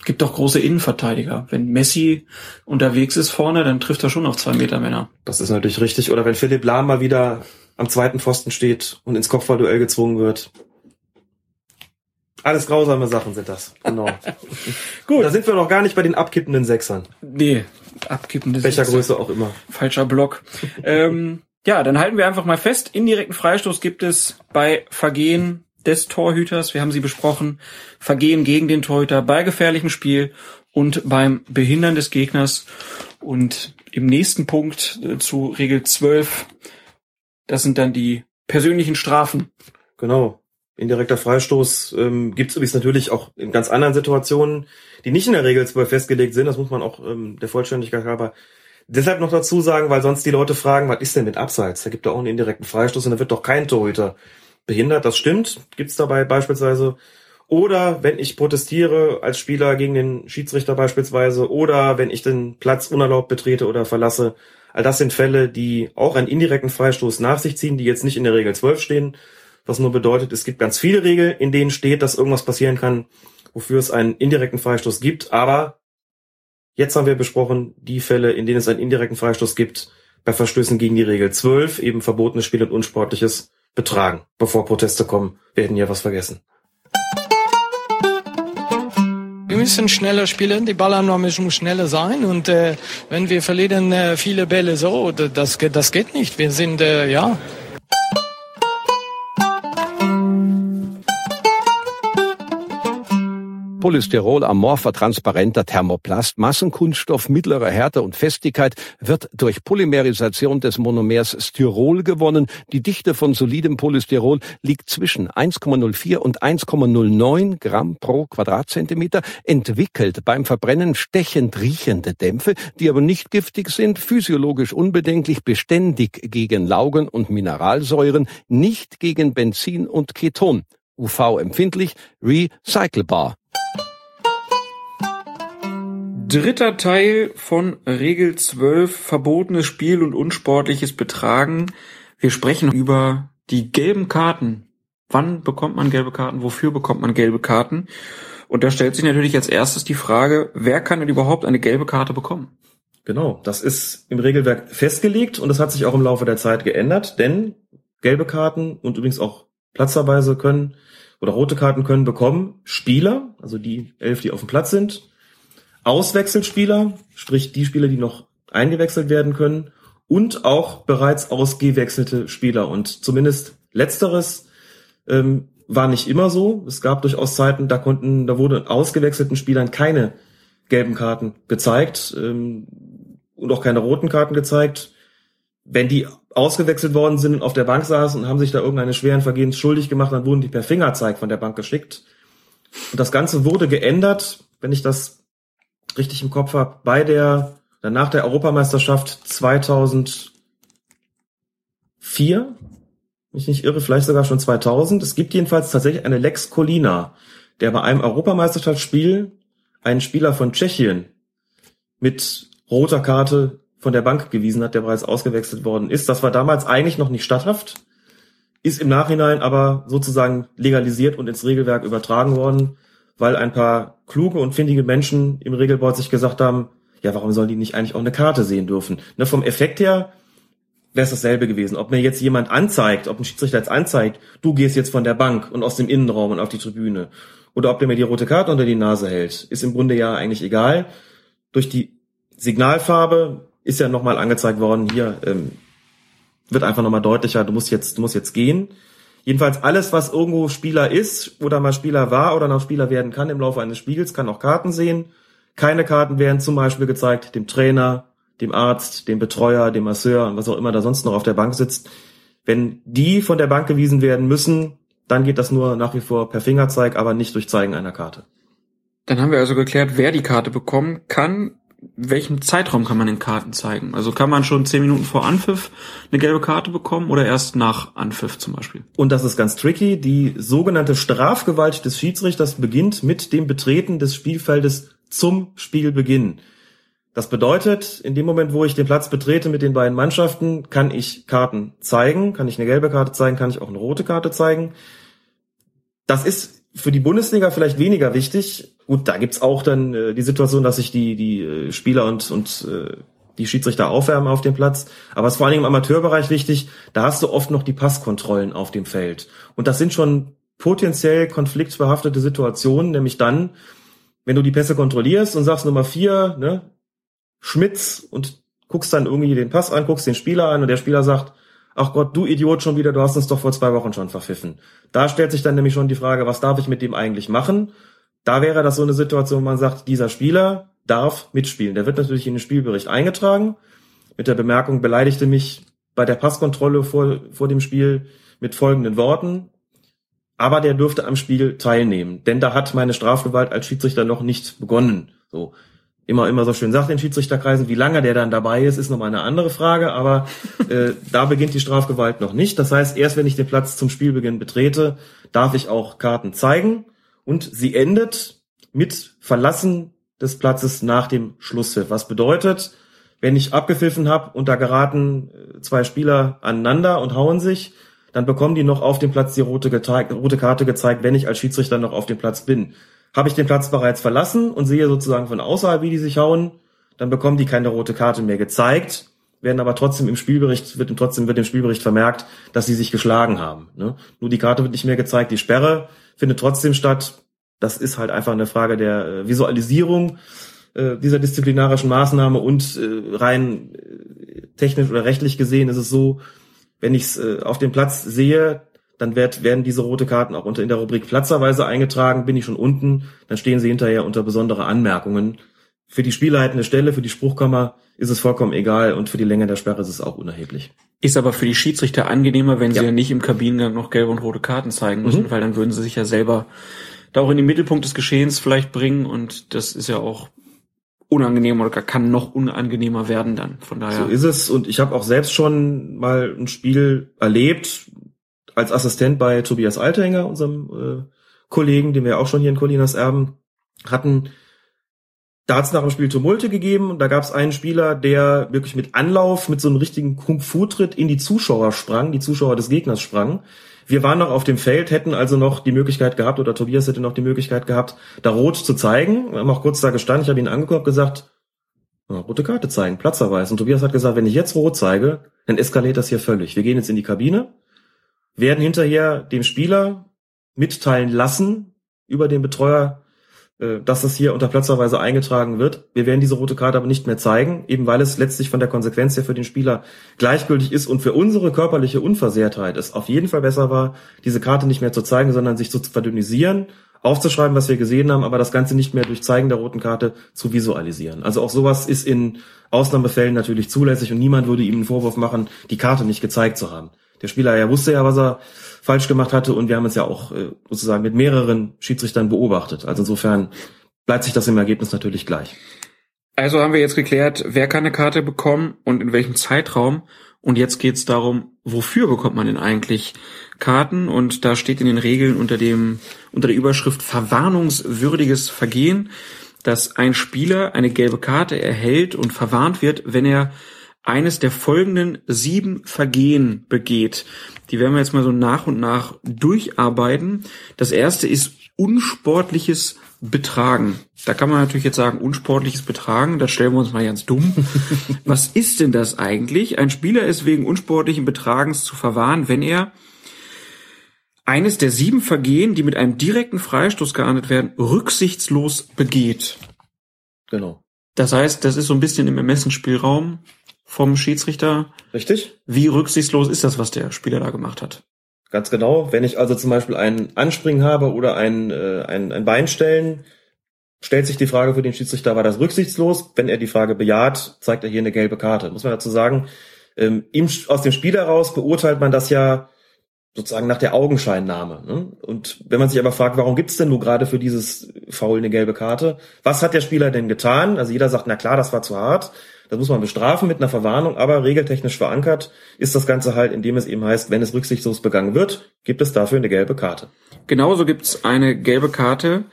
Gibt doch große Innenverteidiger. Wenn Messi unterwegs ist vorne, dann trifft er schon auf zwei Meter Männer. Das ist natürlich richtig. Oder wenn Philipp Lahm mal wieder am zweiten Pfosten steht und ins Kopfballduell gezwungen wird. Alles grausame Sachen sind das. Genau. [LAUGHS] Gut. Da sind wir noch gar nicht bei den abkippenden Sechsern. Nee, abkippende Welcher Größe auch immer. Falscher Block. ähm, ja, dann halten wir einfach mal fest. Indirekten Freistoß gibt es bei Vergehen des Torhüters. Wir haben sie besprochen. Vergehen gegen den Torhüter bei gefährlichem Spiel und beim Behindern des Gegners. Und im nächsten Punkt äh, zu Regel 12, das sind dann die persönlichen Strafen. Genau. Indirekter Freistoß ähm, gibt es natürlich auch in ganz anderen Situationen, die nicht in der Regel zwar festgelegt sind. Das muss man auch ähm, der Vollständigkeit halber deshalb noch dazu sagen, weil sonst die Leute fragen, was ist denn mit Abseits? Da gibt es auch einen indirekten Freistoß und da wird doch kein Torhüter behindert. Das stimmt, gibt's dabei beispielsweise. Oder wenn ich protestiere als Spieler gegen den Schiedsrichter beispielsweise, oder wenn ich den Platz unerlaubt betrete oder verlasse. All das sind Fälle, die auch einen indirekten Freistoß nach sich ziehen, die jetzt nicht in der Regel 12 stehen, was nur bedeutet, es gibt ganz viele Regeln, in denen steht, dass irgendwas passieren kann, wofür es einen indirekten Freistoß gibt. Aber jetzt haben wir besprochen, die Fälle, in denen es einen indirekten Freistoß gibt, bei Verstößen gegen die Regel 12, eben verbotenes Spiel und unsportliches Betragen. Bevor Proteste kommen, werden ja was vergessen. Wir müssen schneller spielen, die Ballannahme muss schneller sein und äh, wenn wir verlieren äh, viele Bälle so, das, das geht nicht. Wir sind, äh, ja, Polystyrol, amorpher, transparenter Thermoplast, Massenkunststoff mittlerer Härte und Festigkeit wird durch Polymerisation des Monomers Styrol gewonnen. Die Dichte von solidem Polystyrol liegt zwischen 1,04 und 1,09 Gramm pro Quadratzentimeter, entwickelt beim Verbrennen stechend riechende Dämpfe, die aber nicht giftig sind, physiologisch unbedenklich, beständig gegen Laugen und Mineralsäuren, nicht gegen Benzin und Keton. UV-empfindlich, recycelbar. Dritter Teil von Regel 12, verbotenes Spiel und unsportliches Betragen. Wir sprechen über die gelben Karten. Wann bekommt man gelbe Karten? Wofür bekommt man gelbe Karten? Und da stellt sich natürlich als erstes die Frage, wer kann denn überhaupt eine gelbe Karte bekommen? Genau, das ist im Regelwerk festgelegt und das hat sich auch im Laufe der Zeit geändert, denn gelbe Karten und übrigens auch platzerweise können oder rote Karten können bekommen Spieler, also die elf, die auf dem Platz sind, Auswechselspieler, sprich die Spieler, die noch eingewechselt werden können und auch bereits ausgewechselte Spieler. Und zumindest letzteres ähm, war nicht immer so. Es gab durchaus Zeiten, da konnten, da wurde ausgewechselten Spielern keine gelben Karten gezeigt ähm, und auch keine roten Karten gezeigt. Wenn die ausgewechselt worden sind und auf der Bank saßen und haben sich da irgendeine schweren Vergehens schuldig gemacht, dann wurden die per Fingerzeig von der Bank geschickt. Und das Ganze wurde geändert, wenn ich das richtig im Kopf habe, bei der, nach der Europameisterschaft 2004, wenn ich nicht irre, vielleicht sogar schon 2000. Es gibt jedenfalls tatsächlich eine Lex Colina, der bei einem Europameisterschaftsspiel einen Spieler von Tschechien mit roter Karte von der Bank gewiesen hat, der bereits ausgewechselt worden ist. Das war damals eigentlich noch nicht statthaft, ist im Nachhinein aber sozusagen legalisiert und ins Regelwerk übertragen worden, weil ein paar kluge und findige Menschen im Regelboard sich gesagt haben, ja, warum sollen die nicht eigentlich auch eine Karte sehen dürfen? Ne, vom Effekt her wäre es dasselbe gewesen. Ob mir jetzt jemand anzeigt, ob ein Schiedsrichter jetzt anzeigt, du gehst jetzt von der Bank und aus dem Innenraum und auf die Tribüne, oder ob der mir die rote Karte unter die Nase hält, ist im Grunde ja eigentlich egal. Durch die Signalfarbe ist ja nochmal angezeigt worden, hier ähm, wird einfach nochmal deutlicher, du musst jetzt, du musst jetzt gehen. Jedenfalls alles, was irgendwo Spieler ist oder mal Spieler war oder noch Spieler werden kann im Laufe eines Spiegels, kann auch Karten sehen. Keine Karten werden zum Beispiel gezeigt dem Trainer, dem Arzt, dem Betreuer, dem Masseur und was auch immer da sonst noch auf der Bank sitzt. Wenn die von der Bank gewiesen werden müssen, dann geht das nur nach wie vor per Fingerzeig, aber nicht durch Zeigen einer Karte. Dann haben wir also geklärt, wer die Karte bekommen kann welchem Zeitraum kann man den Karten zeigen? Also kann man schon zehn Minuten vor Anpfiff eine gelbe Karte bekommen oder erst nach Anpfiff zum Beispiel? Und das ist ganz tricky. Die sogenannte Strafgewalt des Schiedsrichters beginnt mit dem Betreten des Spielfeldes zum Spielbeginn. Das bedeutet, in dem Moment, wo ich den Platz betrete mit den beiden Mannschaften, kann ich Karten zeigen, kann ich eine gelbe Karte zeigen, kann ich auch eine rote Karte zeigen. Das ist für die Bundesliga vielleicht weniger wichtig. Gut, da gibt's auch dann äh, die Situation, dass sich die, die äh, Spieler und, und äh, die Schiedsrichter aufwärmen auf dem Platz. Aber es ist vor allen Dingen im Amateurbereich wichtig, da hast du oft noch die Passkontrollen auf dem Feld. Und das sind schon potenziell konfliktbehaftete Situationen, nämlich dann, wenn du die Pässe kontrollierst und sagst Nummer vier, ne, Schmitz und guckst dann irgendwie den Pass an, guckst den Spieler an und der Spieler sagt, ach Gott, du Idiot schon wieder, du hast uns doch vor zwei Wochen schon verpfiffen. Da stellt sich dann nämlich schon die Frage, was darf ich mit dem eigentlich machen? Da wäre das so eine Situation, wo man sagt, dieser Spieler darf mitspielen. Der wird natürlich in den Spielbericht eingetragen mit der Bemerkung, beleidigte mich bei der Passkontrolle vor, vor dem Spiel mit folgenden Worten. Aber der dürfte am Spiel teilnehmen, denn da hat meine Strafgewalt als Schiedsrichter noch nicht begonnen. So immer immer so schön sagt in Schiedsrichterkreisen, wie lange der dann dabei ist, ist nochmal eine andere Frage, aber äh, [LAUGHS] da beginnt die Strafgewalt noch nicht. Das heißt, erst wenn ich den Platz zum Spielbeginn betrete, darf ich auch Karten zeigen und sie endet mit Verlassen des Platzes nach dem Schlusspfiff. Was bedeutet, wenn ich abgepfiffen habe und da geraten äh, zwei Spieler aneinander und hauen sich, dann bekommen die noch auf dem Platz die rote, rote Karte gezeigt, wenn ich als Schiedsrichter noch auf dem Platz bin. Habe ich den Platz bereits verlassen und sehe sozusagen von außerhalb, wie die sich hauen, dann bekommen die keine rote Karte mehr gezeigt, werden aber trotzdem im Spielbericht, wird trotzdem wird im Spielbericht vermerkt, dass sie sich geschlagen haben. Ne? Nur die Karte wird nicht mehr gezeigt, die Sperre findet trotzdem statt. Das ist halt einfach eine Frage der äh, Visualisierung äh, dieser disziplinarischen Maßnahme und äh, rein äh, technisch oder rechtlich gesehen ist es so, wenn ich es äh, auf dem Platz sehe, dann wird, werden diese rote Karten auch unter in der Rubrik Platzerweise eingetragen. Bin ich schon unten, dann stehen sie hinterher unter besondere Anmerkungen. Für die spielleitende Stelle, für die Spruchkammer ist es vollkommen egal und für die Länge der Sperre ist es auch unerheblich. Ist aber für die Schiedsrichter angenehmer, wenn ja. sie ja nicht im Kabinengang noch gelbe und rote Karten zeigen müssen, mhm. weil dann würden sie sich ja selber da auch in den Mittelpunkt des Geschehens vielleicht bringen und das ist ja auch unangenehm oder kann noch unangenehmer werden dann. Von daher. So ist es und ich habe auch selbst schon mal ein Spiel erlebt, als Assistent bei Tobias Althänger, unserem äh, Kollegen, den wir auch schon hier in Colinas Erben hatten. Da hat es nach dem Spiel Tumulte gegeben und da gab es einen Spieler, der wirklich mit Anlauf, mit so einem richtigen Kung-Fu-Tritt in die Zuschauer sprang, die Zuschauer des Gegners sprang. Wir waren noch auf dem Feld, hätten also noch die Möglichkeit gehabt, oder Tobias hätte noch die Möglichkeit gehabt, da rot zu zeigen. Wir haben auch kurz da gestanden, ich habe ihn angeguckt gesagt, rote Karte zeigen, Platzerweis. Und Tobias hat gesagt, wenn ich jetzt rot zeige, dann eskaliert das hier völlig. Wir gehen jetzt in die Kabine werden hinterher dem Spieler mitteilen lassen über den Betreuer, äh, dass das hier unter Platzverweise eingetragen wird. Wir werden diese rote Karte aber nicht mehr zeigen, eben weil es letztlich von der Konsequenz her für den Spieler gleichgültig ist und für unsere körperliche Unversehrtheit es auf jeden Fall besser war, diese Karte nicht mehr zu zeigen, sondern sich zu verdünnisieren, aufzuschreiben, was wir gesehen haben, aber das Ganze nicht mehr durch Zeigen der roten Karte zu visualisieren. Also auch sowas ist in Ausnahmefällen natürlich zulässig und niemand würde ihm einen Vorwurf machen, die Karte nicht gezeigt zu haben. Der Spieler ja wusste ja, was er falsch gemacht hatte und wir haben es ja auch äh, sozusagen mit mehreren Schiedsrichtern beobachtet. Also insofern bleibt sich das im Ergebnis natürlich gleich. Also haben wir jetzt geklärt, wer kann eine Karte bekommen und in welchem Zeitraum. Und jetzt geht es darum, wofür bekommt man denn eigentlich Karten? Und da steht in den Regeln unter dem unter der Überschrift verwarnungswürdiges Vergehen, dass ein Spieler eine gelbe Karte erhält und verwarnt wird, wenn er eines der folgenden sieben Vergehen begeht. Die werden wir jetzt mal so nach und nach durcharbeiten. Das erste ist unsportliches Betragen. Da kann man natürlich jetzt sagen, unsportliches Betragen, das stellen wir uns mal ganz dumm. [LAUGHS] Was ist denn das eigentlich? Ein Spieler ist wegen unsportlichen Betragens zu verwahren, wenn er eines der sieben Vergehen, die mit einem direkten Freistoß geahndet werden, rücksichtslos begeht. Genau. Das heißt, das ist so ein bisschen im Ermessensspielraum vom Schiedsrichter. Richtig. Wie rücksichtslos ist das, was der Spieler da gemacht hat? Ganz genau. Wenn ich also zum Beispiel ein Anspringen habe oder ein, äh, ein, ein Bein stellen, stellt sich die Frage für den Schiedsrichter, war das rücksichtslos? Wenn er die Frage bejaht, zeigt er hier eine gelbe Karte. Muss man dazu sagen, ähm, ihm, aus dem Spiel heraus beurteilt man das ja sozusagen nach der Augenscheinnahme. Ne? Und wenn man sich aber fragt, warum gibt's denn nur gerade für dieses Foul eine gelbe Karte? Was hat der Spieler denn getan? Also jeder sagt, na klar, das war zu hart. Das muss man bestrafen mit einer Verwarnung, aber regeltechnisch verankert ist das Ganze halt, indem es eben heißt, wenn es rücksichtslos begangen wird, gibt es dafür eine gelbe Karte. Genauso gibt's eine gelbe Karte,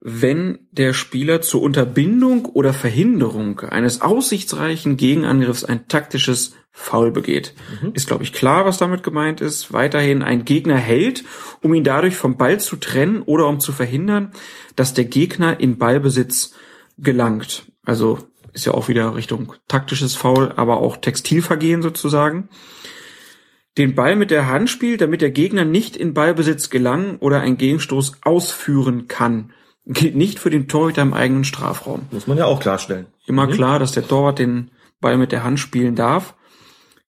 wenn der Spieler zur Unterbindung oder Verhinderung eines aussichtsreichen Gegenangriffs ein taktisches Foul begeht. Mhm. Ist, glaube ich, klar, was damit gemeint ist. Weiterhin ein Gegner hält, um ihn dadurch vom Ball zu trennen oder um zu verhindern, dass der Gegner in Ballbesitz gelangt. Also ist ja auch wieder Richtung taktisches Foul, aber auch Textilvergehen sozusagen. Den Ball mit der Hand spielt, damit der Gegner nicht in Ballbesitz gelangen oder einen Gegenstoß ausführen kann. Gilt nicht für den Torhüter im eigenen Strafraum. Muss man ja auch klarstellen. Immer mhm. klar, dass der Torwart den Ball mit der Hand spielen darf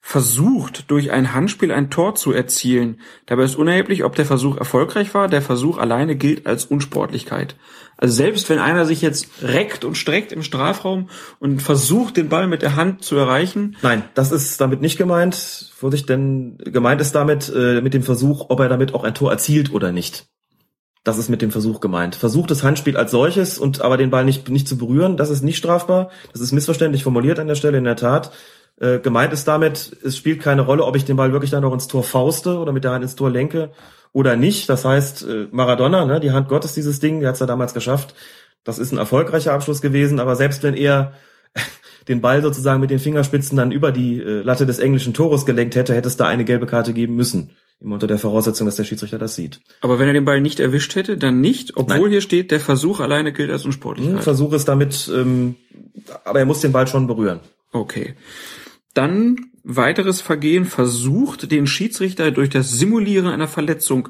versucht, durch ein Handspiel ein Tor zu erzielen. Dabei ist unerheblich, ob der Versuch erfolgreich war. Der Versuch alleine gilt als Unsportlichkeit. Also selbst wenn einer sich jetzt reckt und streckt im Strafraum und versucht, den Ball mit der Hand zu erreichen. Nein, das ist damit nicht gemeint. Vorsicht, denn gemeint ist damit, äh, mit dem Versuch, ob er damit auch ein Tor erzielt oder nicht. Das ist mit dem Versuch gemeint. Versucht das Handspiel als solches und aber den Ball nicht, nicht zu berühren, das ist nicht strafbar. Das ist missverständlich formuliert an der Stelle in der Tat. Äh, gemeint ist damit, es spielt keine Rolle, ob ich den Ball wirklich dann noch ins Tor fauste oder mit der Hand ins Tor lenke oder nicht. Das heißt, äh, Maradona, ne, die Hand Gottes, dieses Ding, der hat's ja damals geschafft. Das ist ein erfolgreicher Abschluss gewesen, aber selbst wenn er [LAUGHS] den Ball sozusagen mit den Fingerspitzen dann über die äh, Latte des englischen Tores gelenkt hätte, hätte es da eine gelbe Karte geben müssen. Immer unter der Voraussetzung, dass der Schiedsrichter das sieht. Aber wenn er den Ball nicht erwischt hätte, dann nicht, obwohl Nein. hier steht, der Versuch alleine gilt als unsportlich. Hm, Versuch ist damit, ähm, aber er muss den Ball schon berühren. Okay. Dann weiteres Vergehen versucht, den Schiedsrichter durch das Simulieren einer Verletzung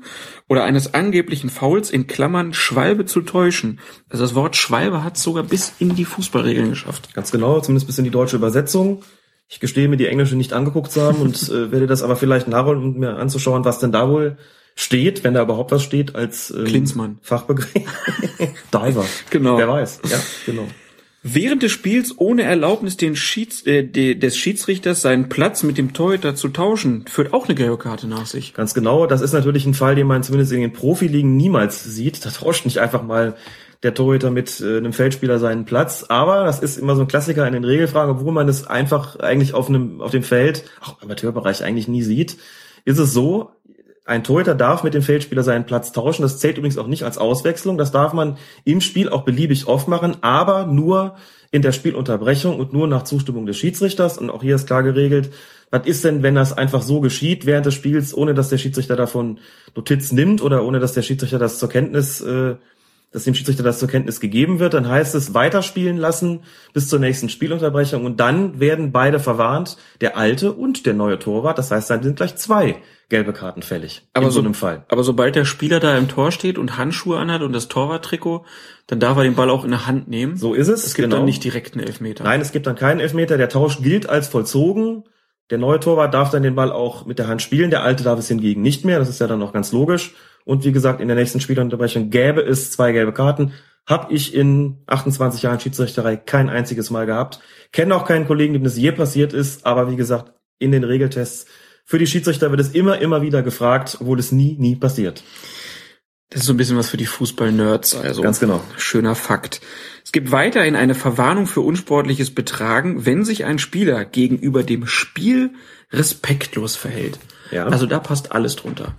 oder eines angeblichen Fouls in Klammern Schwalbe zu täuschen. Also das Wort Schwalbe hat sogar bis in die Fußballregeln geschafft. Ganz genau, zumindest bis in die deutsche Übersetzung. Ich gestehe mir die englische nicht angeguckt zu haben und [LAUGHS] äh, werde das aber vielleicht nachholen, um mir anzuschauen, was denn da wohl steht, wenn da überhaupt was steht als ähm, Klinsmann. Fachbegriff. [LAUGHS] Diver. Genau. Wer weiß. Ja, genau während des Spiels ohne Erlaubnis den Schieds, äh, de, des Schiedsrichters seinen Platz mit dem Torhüter zu tauschen, führt auch eine gelbe Karte nach sich. Ganz genau. Das ist natürlich ein Fall, den man zumindest in den Profiligen niemals sieht. Da tauscht nicht einfach mal der Torhüter mit äh, einem Feldspieler seinen Platz. Aber das ist immer so ein Klassiker in den Regelfragen, obwohl man es einfach eigentlich auf einem auf dem Feld, auch im Amateurbereich eigentlich nie sieht. Ist es so, ein Torhüter darf mit dem Feldspieler seinen Platz tauschen. Das zählt übrigens auch nicht als Auswechslung. Das darf man im Spiel auch beliebig oft machen, aber nur in der Spielunterbrechung und nur nach Zustimmung des Schiedsrichters. Und auch hier ist klar geregelt, was ist denn, wenn das einfach so geschieht während des Spiels, ohne dass der Schiedsrichter davon Notiz nimmt oder ohne dass der Schiedsrichter das zur Kenntnis, äh, dass dem Schiedsrichter das zur Kenntnis gegeben wird, dann heißt es weiterspielen lassen bis zur nächsten Spielunterbrechung und dann werden beide verwarnt, der alte und der neue Torwart. Das heißt, dann sind gleich zwei gelbe Karten fällig. Aber in so so- einem Fall. Aber sobald der Spieler da im Tor steht und Handschuhe anhat und das Torwarttrikot, dann darf er den Ball auch in der Hand nehmen. So ist es. Es gibt genau. dann nicht direkt einen Elfmeter. Nein, es gibt dann keinen Elfmeter. Der Tausch gilt als vollzogen. Der neue Torwart darf dann den Ball auch mit der Hand spielen. Der alte darf es hingegen nicht mehr. Das ist ja dann auch ganz logisch. Und wie gesagt, in der nächsten Spielunterbrechung gäbe es zwei gelbe Karten. Hab ich in 28 Jahren Schiedsrichterei kein einziges Mal gehabt. Kenne auch keinen Kollegen, dem das je passiert ist. Aber wie gesagt, in den Regeltests für die Schiedsrichter wird es immer, immer wieder gefragt, obwohl es nie, nie passiert. Das ist so ein bisschen was für die Fußball-Nerds, also. Ganz genau. Schöner Fakt. Es gibt weiterhin eine Verwarnung für unsportliches Betragen, wenn sich ein Spieler gegenüber dem Spiel respektlos verhält. Ja. Also da passt alles drunter.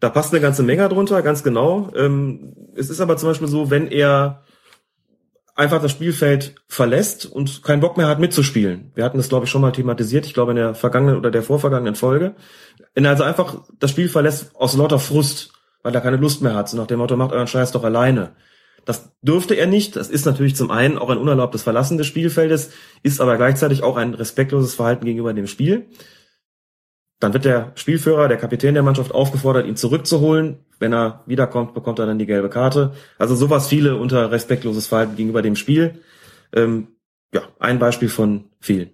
Da passt eine ganze Menge drunter, ganz genau. Ähm, es ist aber zum Beispiel so, wenn er einfach das Spielfeld verlässt und keinen Bock mehr hat mitzuspielen. Wir hatten das, glaube ich, schon mal thematisiert, ich glaube in der vergangenen oder der vorvergangenen Folge. Wenn also einfach das Spiel verlässt aus lauter Frust, weil er keine Lust mehr hat, so nach dem Motto, macht euren Scheiß doch alleine. Das dürfte er nicht. Das ist natürlich zum einen auch ein unerlaubtes Verlassen des Spielfeldes, ist aber gleichzeitig auch ein respektloses Verhalten gegenüber dem Spiel. Dann wird der Spielführer, der Kapitän der Mannschaft aufgefordert, ihn zurückzuholen. Wenn er wiederkommt, bekommt er dann die gelbe Karte. Also sowas viele unter respektloses Verhalten gegenüber dem Spiel. Ähm, ja, ein Beispiel von vielen.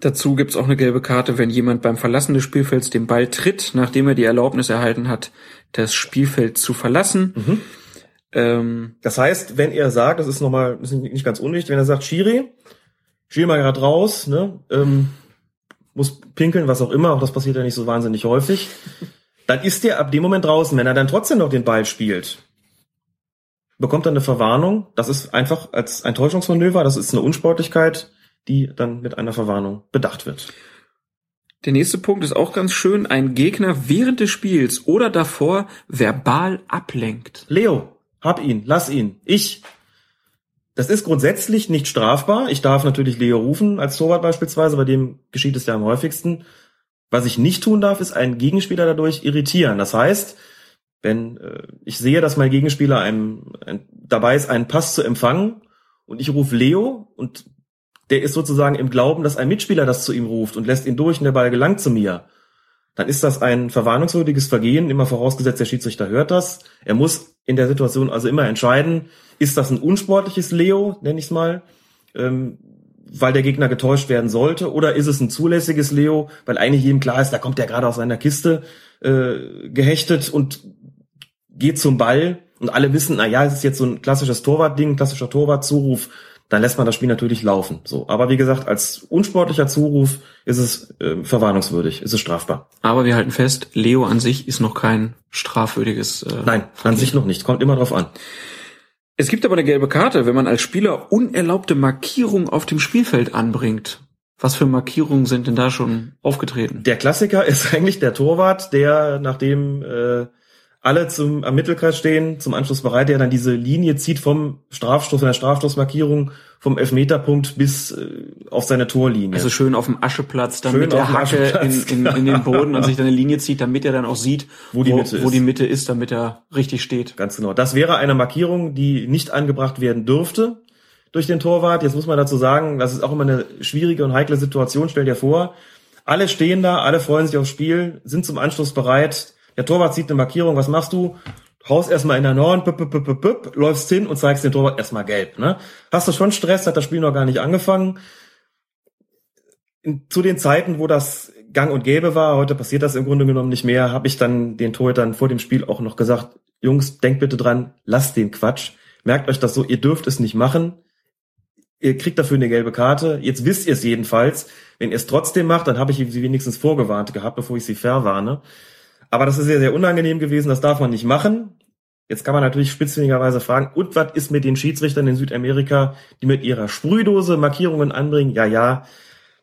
Dazu gibt's auch eine gelbe Karte, wenn jemand beim Verlassen des Spielfelds den Ball tritt, nachdem er die Erlaubnis erhalten hat, das Spielfeld zu verlassen. Ähm, Das heißt, wenn er sagt, das ist nochmal ist nicht ganz unwichtig, wenn er sagt, Schiri, Schiri mal gerade raus, ne, ähm, muss pinkeln, was auch immer, auch das passiert ja nicht so wahnsinnig häufig, dann ist er ab dem Moment draußen. Wenn er dann trotzdem noch den Ball spielt, bekommt er eine Verwarnung. Das ist einfach als ein Täuschungsmanöver, das ist eine Unsportlichkeit, die dann mit einer Verwarnung bedacht wird. Der nächste Punkt ist auch ganz schön. Ein Gegner während des Spiels oder davor verbal ablenkt. Leo, hab ihn, lass ihn. Ich. Das ist grundsätzlich nicht strafbar. Ich darf natürlich Leo rufen, als Torwart beispielsweise, bei dem geschieht es ja am häufigsten. Was ich nicht tun darf, ist einen Gegenspieler dadurch irritieren. Das heißt, wenn äh, ich sehe, dass mein Gegenspieler einem, ein, dabei ist, einen Pass zu empfangen und ich rufe Leo und der ist sozusagen im Glauben, dass ein Mitspieler das zu ihm ruft und lässt ihn durch und der Ball gelangt zu mir, dann ist das ein verwarnungswürdiges Vergehen, immer vorausgesetzt, der Schiedsrichter hört das. Er muss in der Situation also immer entscheiden, ist das ein unsportliches Leo, nenne ich es mal, ähm, weil der Gegner getäuscht werden sollte, oder ist es ein zulässiges Leo, weil eigentlich jedem klar ist, da kommt der gerade aus seiner Kiste äh, gehechtet und geht zum Ball und alle wissen, na ja, es ist jetzt so ein klassisches Torwartding, klassischer Torwartzuruf, dann lässt man das Spiel natürlich laufen. So, aber wie gesagt, als unsportlicher Zuruf ist es äh, verwarnungswürdig, ist es strafbar. Aber wir halten fest, Leo an sich ist noch kein strafwürdiges. Äh, Nein, an sich noch nicht. Kommt immer drauf an. Es gibt aber eine gelbe Karte, wenn man als Spieler unerlaubte Markierungen auf dem Spielfeld anbringt. Was für Markierungen sind denn da schon aufgetreten? Der Klassiker [LAUGHS] ist eigentlich der Torwart, der nachdem äh, alle zum am Mittelkreis stehen, zum Anschluss bereit, der dann diese Linie zieht vom Strafstoß, von der Strafstoßmarkierung vom Elfmeterpunkt bis äh, auf seine Torlinie. Also schön auf dem Ascheplatz, dann Schön mit der Hacke in, in, in den Boden und sich dann eine Linie zieht, damit er dann auch sieht, Wo die Mitte wo ist. die Mitte ist, damit er richtig steht. Ganz genau. Das wäre eine Markierung, die nicht angebracht werden dürfte durch den Torwart. Jetzt muss man dazu sagen, das ist auch immer eine schwierige und heikle Situation. Stell dir vor, alle stehen da, alle freuen sich aufs Spiel, sind zum Anschluss bereit. Der Torwart sieht eine Markierung. Was machst du? Haust erstmal in der Norden, püpp, püpp, püpp, püpp, läufst hin und zeigst den Torwart erstmal gelb. Ne? Hast du schon Stress? Hat das Spiel noch gar nicht angefangen? Zu den Zeiten, wo das gang und gäbe war, heute passiert das im Grunde genommen nicht mehr, habe ich dann den Torhütern vor dem Spiel auch noch gesagt, Jungs, denkt bitte dran, lasst den Quatsch. Merkt euch das so, ihr dürft es nicht machen. Ihr kriegt dafür eine gelbe Karte. Jetzt wisst ihr es jedenfalls. Wenn ihr es trotzdem macht, dann habe ich sie wenigstens vorgewarnt gehabt, bevor ich sie verwarne. Aber das ist sehr, sehr unangenehm gewesen. Das darf man nicht machen. Jetzt kann man natürlich spitzfindigerweise fragen, und was ist mit den Schiedsrichtern in Südamerika, die mit ihrer Sprühdose Markierungen anbringen? Ja, ja,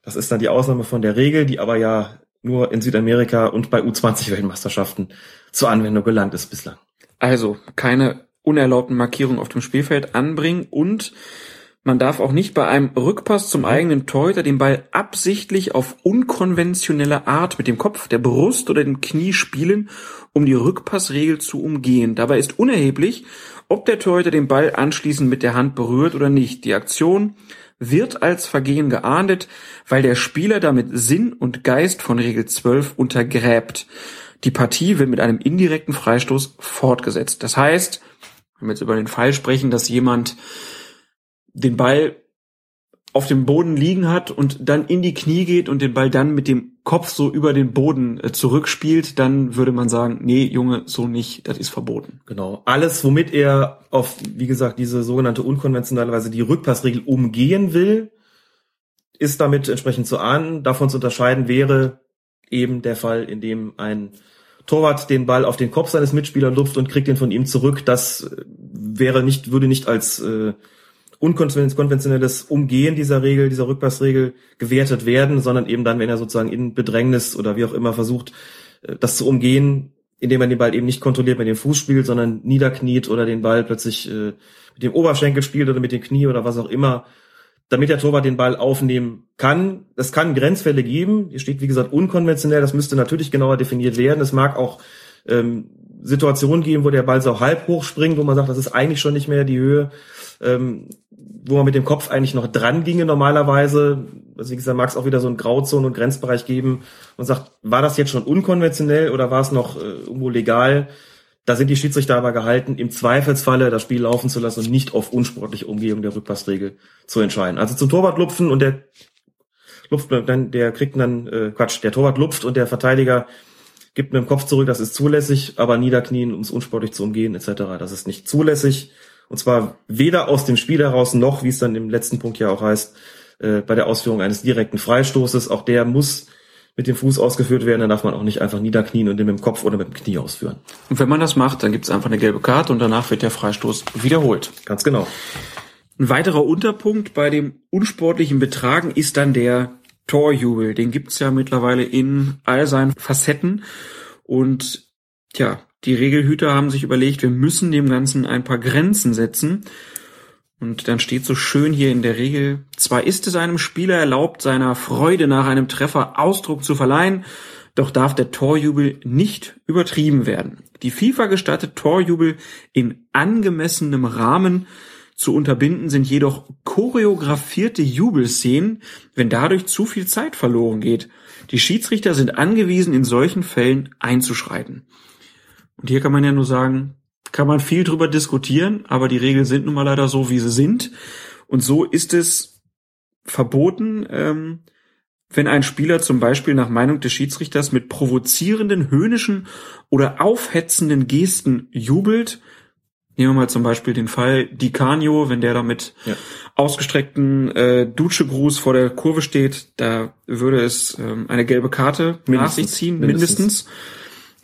das ist dann die Ausnahme von der Regel, die aber ja nur in Südamerika und bei U20-Weltmeisterschaften zur Anwendung gelangt ist bislang. Also keine unerlaubten Markierungen auf dem Spielfeld anbringen und Man darf auch nicht bei einem Rückpass zum eigenen Torhüter den Ball absichtlich auf unkonventionelle Art mit dem Kopf, der Brust oder dem Knie spielen, um die Rückpassregel zu umgehen. Dabei ist unerheblich, ob der Torhüter den Ball anschließend mit der Hand berührt oder nicht. Die Aktion wird als Vergehen geahndet, weil der Spieler damit Sinn und Geist von Regel 12 untergräbt. Die Partie wird mit einem indirekten Freistoß fortgesetzt. Das heißt, wenn wir jetzt über den Fall sprechen, dass jemand den Ball auf dem Boden liegen hat und dann in die Knie geht und den Ball dann mit dem Kopf so über den Boden äh, zurückspielt, dann würde man sagen, nee, Junge, so nicht, das ist verboten. Genau. Alles, womit er auf, wie gesagt, diese sogenannte unkonventionelle Weise die Rückpassregel umgehen will, ist damit entsprechend zu ahnen. Davon zu unterscheiden wäre eben der Fall, in dem ein Torwart den Ball auf den Kopf seines Mitspielers lupft und kriegt ihn von ihm zurück. Das äh, wäre nicht, würde nicht als äh, unkonventionelles Umgehen dieser Regel, dieser Rückpassregel gewertet werden, sondern eben dann, wenn er sozusagen in Bedrängnis oder wie auch immer versucht, äh, das zu umgehen, indem er den Ball eben nicht kontrolliert mit dem Fuß spielt, sondern niederkniet oder den Ball plötzlich äh, mit dem Oberschenkel spielt oder mit dem Knie oder was auch immer, damit der Torwart den Ball aufnehmen kann. Es kann Grenzfälle geben. Hier steht, wie gesagt, unkonventionell. Das müsste natürlich genauer definiert werden. Es mag auch ähm, Situationen geben, wo der Ball so halb hoch springt, wo man sagt, das ist eigentlich schon nicht mehr die Höhe. Ähm, wo man mit dem Kopf eigentlich noch dran ginge normalerweise. Also wie gesagt, mag es auch wieder so einen Grauzonen- und Grenzbereich geben und sagt, war das jetzt schon unkonventionell oder war es noch äh, irgendwo legal? Da sind die Schiedsrichter aber gehalten, im Zweifelsfalle das Spiel laufen zu lassen und nicht auf unsportliche Umgehung der Rückpassregel zu entscheiden. Also zum Torwart lupfen und der lupft dann, der kriegt dann, äh, Quatsch, der Torwart lupft und der Verteidiger gibt mit dem Kopf zurück, das ist zulässig, aber niederknien, um es unsportlich zu umgehen, etc., das ist nicht zulässig. Und zwar weder aus dem Spiel heraus noch, wie es dann im letzten Punkt ja auch heißt, äh, bei der Ausführung eines direkten Freistoßes. Auch der muss mit dem Fuß ausgeführt werden, dann darf man auch nicht einfach niederknien und den mit dem Kopf oder mit dem Knie ausführen. Und wenn man das macht, dann gibt es einfach eine gelbe Karte und danach wird der Freistoß wiederholt. Ganz genau. Ein weiterer Unterpunkt bei dem unsportlichen Betragen ist dann der Torjubel. Den gibt's ja mittlerweile in all seinen Facetten. Und tja, die Regelhüter haben sich überlegt, wir müssen dem Ganzen ein paar Grenzen setzen. Und dann steht so schön hier in der Regel, zwar ist es einem Spieler erlaubt, seiner Freude nach einem Treffer Ausdruck zu verleihen, doch darf der Torjubel nicht übertrieben werden. Die FIFA gestattet Torjubel in angemessenem Rahmen. Zu unterbinden sind jedoch choreografierte Jubelszenen, wenn dadurch zu viel Zeit verloren geht. Die Schiedsrichter sind angewiesen, in solchen Fällen einzuschreiten. Und hier kann man ja nur sagen, kann man viel drüber diskutieren, aber die Regeln sind nun mal leider so, wie sie sind. Und so ist es verboten, ähm, wenn ein Spieler zum Beispiel nach Meinung des Schiedsrichters mit provozierenden, höhnischen oder aufhetzenden Gesten jubelt. Nehmen wir mal zum Beispiel den Fall Di Canio, wenn der da mit ja. ausgestreckten äh, Dutschegruß vor der Kurve steht, da würde es ähm, eine gelbe Karte mindestens, nach sich ziehen, mindestens. mindestens.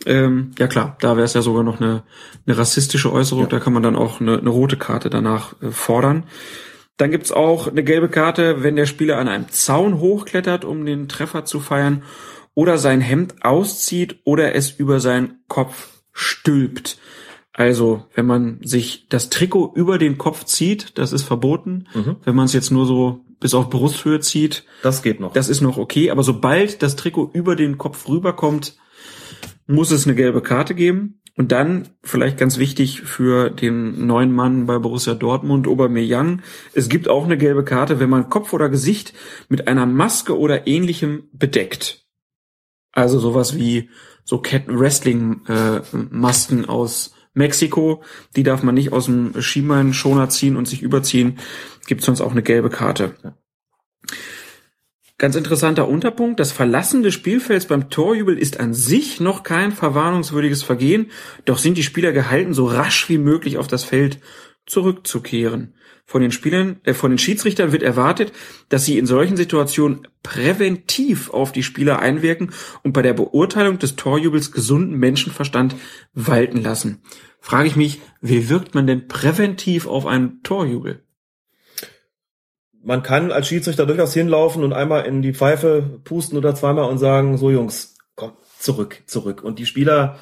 Ähm, ja klar, da wäre es ja sogar noch eine, eine rassistische Äußerung, ja. da kann man dann auch eine, eine rote Karte danach äh, fordern. Dann gibt's auch eine gelbe Karte, wenn der Spieler an einem Zaun hochklettert, um den Treffer zu feiern, oder sein Hemd auszieht oder es über seinen Kopf stülpt. Also, wenn man sich das Trikot über den Kopf zieht, das ist verboten. Mhm. Wenn man es jetzt nur so bis auf Brusthöhe zieht, das geht noch. Das ist noch okay, aber sobald das Trikot über den Kopf rüberkommt, muss es eine gelbe Karte geben. Und dann, vielleicht ganz wichtig für den neuen Mann bei Borussia Dortmund, Aubameyang, es gibt auch eine gelbe Karte, wenn man Kopf oder Gesicht mit einer Maske oder ähnlichem bedeckt. Also sowas wie so Ketten Wrestling äh, aus Mexiko, die darf man nicht aus dem Schienbeinschoner ziehen und sich überziehen, gibt sonst auch eine gelbe Karte. Ganz interessanter Unterpunkt. Das Verlassen des Spielfelds beim Torjubel ist an sich noch kein verwarnungswürdiges Vergehen, doch sind die Spieler gehalten, so rasch wie möglich auf das Feld zurückzukehren. Von den Spielern, äh, von den Schiedsrichtern wird erwartet, dass sie in solchen Situationen präventiv auf die Spieler einwirken und bei der Beurteilung des Torjubels gesunden Menschenverstand walten lassen. Frage ich mich, wie wirkt man denn präventiv auf einen Torjubel? Man kann als Schiedsrichter durchaus hinlaufen und einmal in die Pfeife pusten oder zweimal und sagen, so Jungs, komm, zurück, zurück. Und die Spieler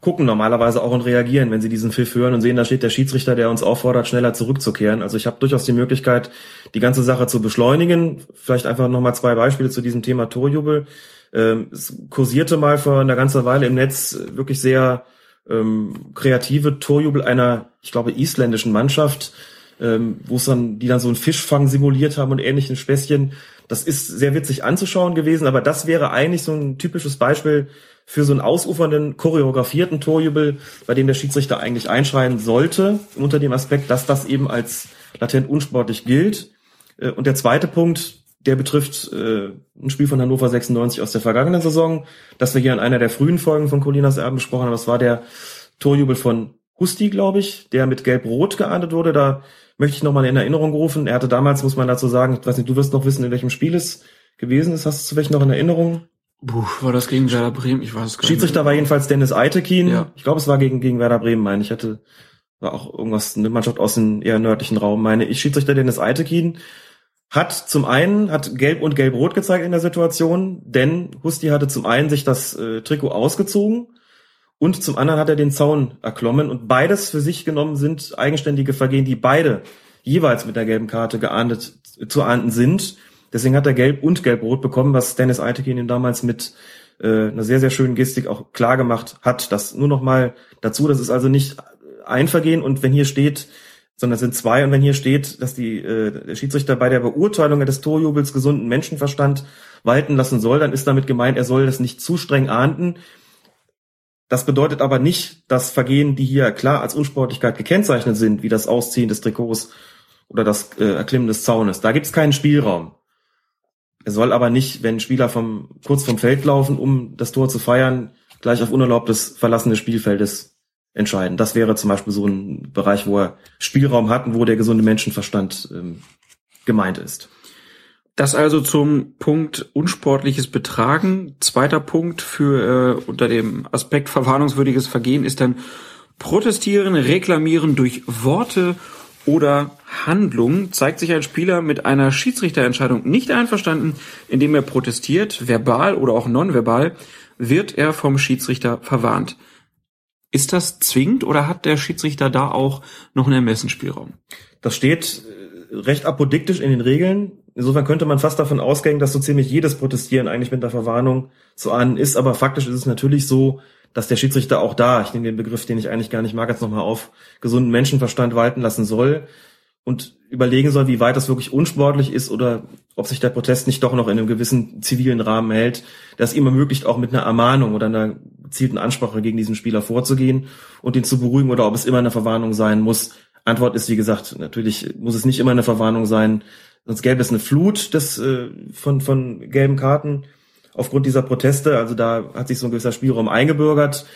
gucken normalerweise auch und reagieren, wenn sie diesen Pfiff hören und sehen, da steht der Schiedsrichter, der uns auffordert, schneller zurückzukehren. Also ich habe durchaus die Möglichkeit, die ganze Sache zu beschleunigen. Vielleicht einfach nochmal zwei Beispiele zu diesem Thema Torjubel. Ähm, es kursierte mal vor einer ganzen Weile im Netz wirklich sehr ähm, kreative Torjubel einer, ich glaube, isländischen Mannschaft, ähm, wo es dann, die dann so einen Fischfang simuliert haben und ähnlichen Späßchen. Das ist sehr witzig anzuschauen gewesen, aber das wäre eigentlich so ein typisches Beispiel für so einen ausufernden, choreografierten Torjubel, bei dem der Schiedsrichter eigentlich einschreien sollte, unter dem Aspekt, dass das eben als latent unsportlich gilt. Äh, und der zweite Punkt, der betrifft äh, ein Spiel von Hannover 96 aus der vergangenen Saison, das wir hier in einer der frühen Folgen von Colinas Erben besprochen haben. Das war der Torjubel von Husti, glaube ich, der mit Gelb-Rot geahndet wurde. Da möchte ich nochmal in Erinnerung rufen. Er hatte damals, muss man dazu sagen, ich weiß nicht, du wirst noch wissen, in welchem Spiel es gewesen ist. Hast du vielleicht noch in Erinnerung? Puh, war das gegen Werder Bremen? Ich weiß es gar nicht. Schiedsrichter war jedenfalls Dennis Eitekin. Ja. Ich glaube, es war gegen, gegen Werder Bremen, meine ich. Hatte, war auch irgendwas, eine Mannschaft aus dem eher nördlichen Raum, meine ich. Schiedsrichter Dennis Eitekin hat zum einen, hat Gelb und Gelb-Rot gezeigt in der Situation, denn Husti hatte zum einen sich das äh, Trikot ausgezogen und zum anderen hat er den Zaun erklommen und beides für sich genommen sind eigenständige Vergehen, die beide jeweils mit der gelben Karte geahndet, zu ahnden sind. Deswegen hat er Gelb und Gelb-Rot bekommen, was Dennis Eitekin ihm damals mit äh, einer sehr, sehr schönen Gestik auch klar gemacht hat. Das nur noch mal dazu, das ist also nicht ein Vergehen und wenn hier steht, sondern es sind zwei und wenn hier steht, dass die, äh, der Schiedsrichter bei der Beurteilung des Torjubels gesunden Menschenverstand walten lassen soll, dann ist damit gemeint, er soll das nicht zu streng ahnden. Das bedeutet aber nicht, dass Vergehen, die hier klar als Unsportlichkeit gekennzeichnet sind, wie das Ausziehen des Trikots oder das äh, Erklimmen des Zaunes, da gibt es keinen Spielraum. Er soll aber nicht, wenn Spieler vom, kurz vom Feld laufen, um das Tor zu feiern, gleich auf unerlaubtes Verlassen des Spielfeldes entscheiden. Das wäre zum Beispiel so ein Bereich, wo er Spielraum hat und wo der gesunde Menschenverstand ähm, gemeint ist. Das also zum Punkt unsportliches Betragen. Zweiter Punkt für äh, unter dem Aspekt verwarnungswürdiges Vergehen ist dann protestieren, reklamieren durch Worte oder Handlung zeigt sich ein Spieler mit einer Schiedsrichterentscheidung nicht einverstanden, indem er protestiert, verbal oder auch nonverbal, wird er vom Schiedsrichter verwarnt. Ist das zwingend oder hat der Schiedsrichter da auch noch einen Ermessensspielraum? Das steht äh, recht apodiktisch in den Regeln. Insofern könnte man fast davon ausgehen, dass so ziemlich jedes Protestieren eigentlich mit der Verwarnung zu ahnen ist. Aber faktisch ist es natürlich so, dass der Schiedsrichter auch da, ich nehme den Begriff, den ich eigentlich gar nicht mag, jetzt nochmal auf, gesunden Menschenverstand walten lassen soll und überlegen soll, wie weit das wirklich unsportlich ist oder ob sich der Protest nicht doch noch in einem gewissen zivilen Rahmen hält, das ihm ermöglicht, auch mit einer Ermahnung oder einer gezielten Ansprache gegen diesen Spieler vorzugehen und ihn zu beruhigen oder ob es immer eine Verwarnung sein muss. Antwort ist, wie gesagt, natürlich muss es nicht immer eine Verwarnung sein, sonst gäbe es eine Flut des, äh, von, von gelben Karten aufgrund dieser Proteste. Also da hat sich so ein gewisser Spielraum eingebürgert.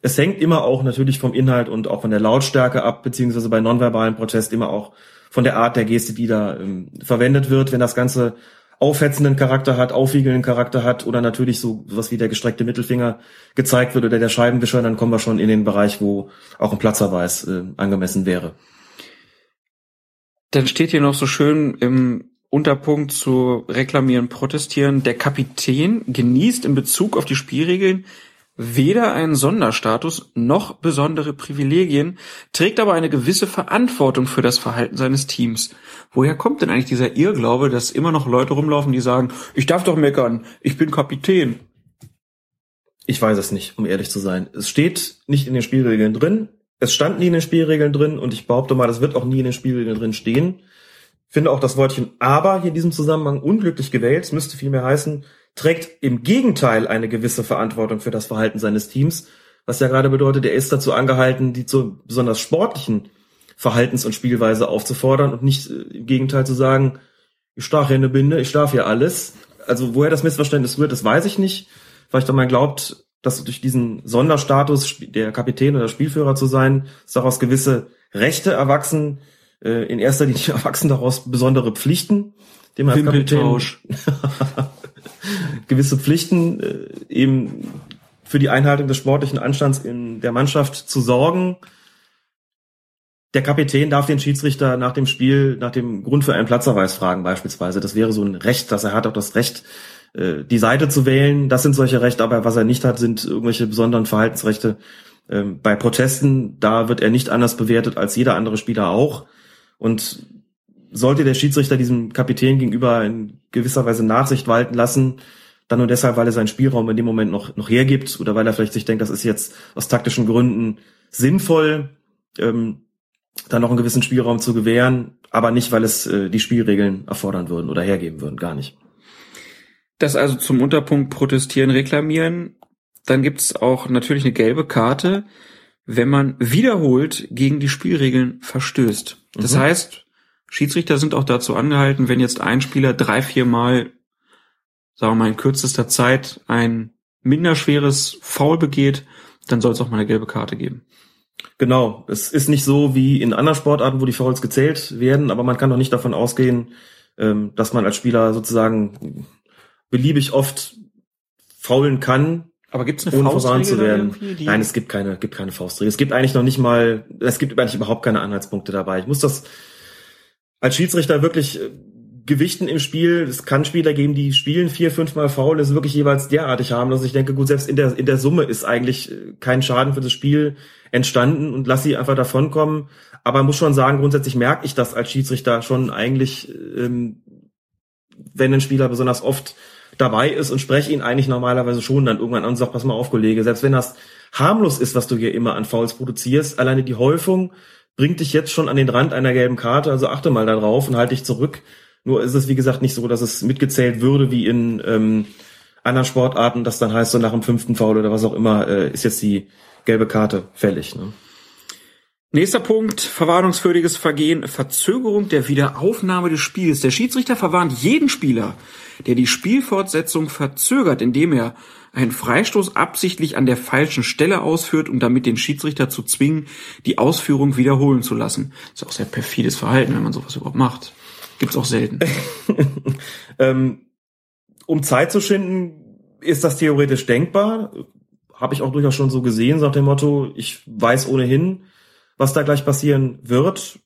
Es hängt immer auch natürlich vom Inhalt und auch von der Lautstärke ab, beziehungsweise bei nonverbalen Protest immer auch von der Art der Geste, die da ähm, verwendet wird. Wenn das Ganze aufhetzenden Charakter hat, aufwiegelnden Charakter hat oder natürlich so was wie der gestreckte Mittelfinger gezeigt wird oder der Scheibenwischer, dann kommen wir schon in den Bereich, wo auch ein Platzerweis äh, angemessen wäre. Dann steht hier noch so schön im Unterpunkt zu reklamieren, protestieren. Der Kapitän genießt in Bezug auf die Spielregeln weder einen Sonderstatus noch besondere Privilegien, trägt aber eine gewisse Verantwortung für das Verhalten seines Teams. Woher kommt denn eigentlich dieser Irrglaube, dass immer noch Leute rumlaufen, die sagen, ich darf doch meckern, ich bin Kapitän? Ich weiß es nicht, um ehrlich zu sein. Es steht nicht in den Spielregeln drin. Es stand nie in den Spielregeln drin und ich behaupte mal, das wird auch nie in den Spielregeln drin stehen. Finde auch das Wörtchen aber hier in diesem Zusammenhang unglücklich gewählt. Es müsste vielmehr heißen, trägt im Gegenteil eine gewisse Verantwortung für das Verhalten seines Teams, was ja gerade bedeutet, er ist dazu angehalten, die zu besonders sportlichen Verhaltens- und Spielweise aufzufordern und nicht äh, im Gegenteil zu sagen, ich stach hier eine Binde, ich darf hier alles. Also woher das Missverständnis rührt, das weiß ich nicht. Vielleicht auch man glaubt, dass durch diesen Sonderstatus der Kapitän oder Spielführer zu sein, dass daraus gewisse Rechte erwachsen, äh, in erster Linie [LAUGHS] erwachsen daraus besondere Pflichten, dem als Kapitän [LAUGHS] gewisse Pflichten äh, eben für die Einhaltung des sportlichen Anstands in der Mannschaft zu sorgen. Der Kapitän darf den Schiedsrichter nach dem Spiel, nach dem Grund für einen Platzerweis fragen beispielsweise. Das wäre so ein Recht, dass er hat, auch das Recht, äh, die Seite zu wählen. Das sind solche Rechte, aber was er nicht hat, sind irgendwelche besonderen Verhaltensrechte, Ähm, bei Protesten, da wird er nicht anders bewertet als jeder andere Spieler auch. Und sollte der Schiedsrichter diesem Kapitän gegenüber in gewisser Weise Nachsicht walten lassen, dann nur deshalb, weil er seinen Spielraum in dem Moment noch, noch hergibt oder weil er vielleicht sich denkt, das ist jetzt aus taktischen Gründen sinnvoll, ähm, dann noch einen gewissen Spielraum zu gewähren, aber nicht, weil es äh, die Spielregeln erfordern würden oder hergeben würden, gar nicht. Das also zum Unterpunkt protestieren, reklamieren. Dann gibt's auch natürlich eine gelbe Karte, wenn man wiederholt gegen die Spielregeln verstößt. Das Mhm. heißt, Schiedsrichter sind auch dazu angehalten, wenn jetzt ein Spieler drei, vier Mal, sagen wir mal, in kürzester Zeit ein minderschweres Foul begeht, dann soll es auch mal eine gelbe Karte geben. Genau, es ist nicht so wie in anderen Sportarten, wo die Fouls gezählt werden, aber man kann doch nicht davon ausgehen, ähm, dass man als Spieler sozusagen beliebig oft faulen kann, Aber gibt's eine ohne Faustregel zu werden. Nein, es gibt keine, gibt keine Faustregel. Es gibt eigentlich noch nicht mal, es gibt eigentlich überhaupt keine Anhaltspunkte dabei. Ich muss das als Schiedsrichter wirklich äh, gewichten im Spiel. Es kann Spieler geben, die spielen vier, fünfmal faul, das ist wirklich jeweils derartig harmlos. Ich denke, gut, selbst in der, in der Summe ist eigentlich äh, kein Schaden für das Spiel entstanden und lass sie einfach davonkommen. Aber man muss schon sagen, grundsätzlich merke ich das als Schiedsrichter schon eigentlich, ähm, wenn ein Spieler besonders oft dabei ist und spreche ihn eigentlich normalerweise schon dann irgendwann an und sag, pass mal auf, Kollege, selbst wenn das harmlos ist, was du hier immer an Fouls produzierst, alleine die Häufung bringt dich jetzt schon an den Rand einer gelben Karte, also achte mal darauf und halte dich zurück. Nur ist es, wie gesagt, nicht so, dass es mitgezählt würde wie in ähm, anderen Sportarten, das dann heißt, so nach dem fünften Foul oder was auch immer, äh, ist jetzt die gelbe Karte fällig. Ne? Nächster Punkt, verwarnungswürdiges Vergehen, Verzögerung der Wiederaufnahme des Spiels. Der Schiedsrichter verwarnt jeden Spieler, der die Spielfortsetzung verzögert, indem er einen Freistoß absichtlich an der falschen Stelle ausführt, um damit den Schiedsrichter zu zwingen, die Ausführung wiederholen zu lassen. Das ist auch sehr perfides Verhalten, wenn man sowas überhaupt macht. Gibt's auch selten. [LAUGHS] ähm, um Zeit zu schinden, ist das theoretisch denkbar. Habe ich auch durchaus schon so gesehen, so nach dem Motto, ich weiß ohnehin, was da gleich passieren wird.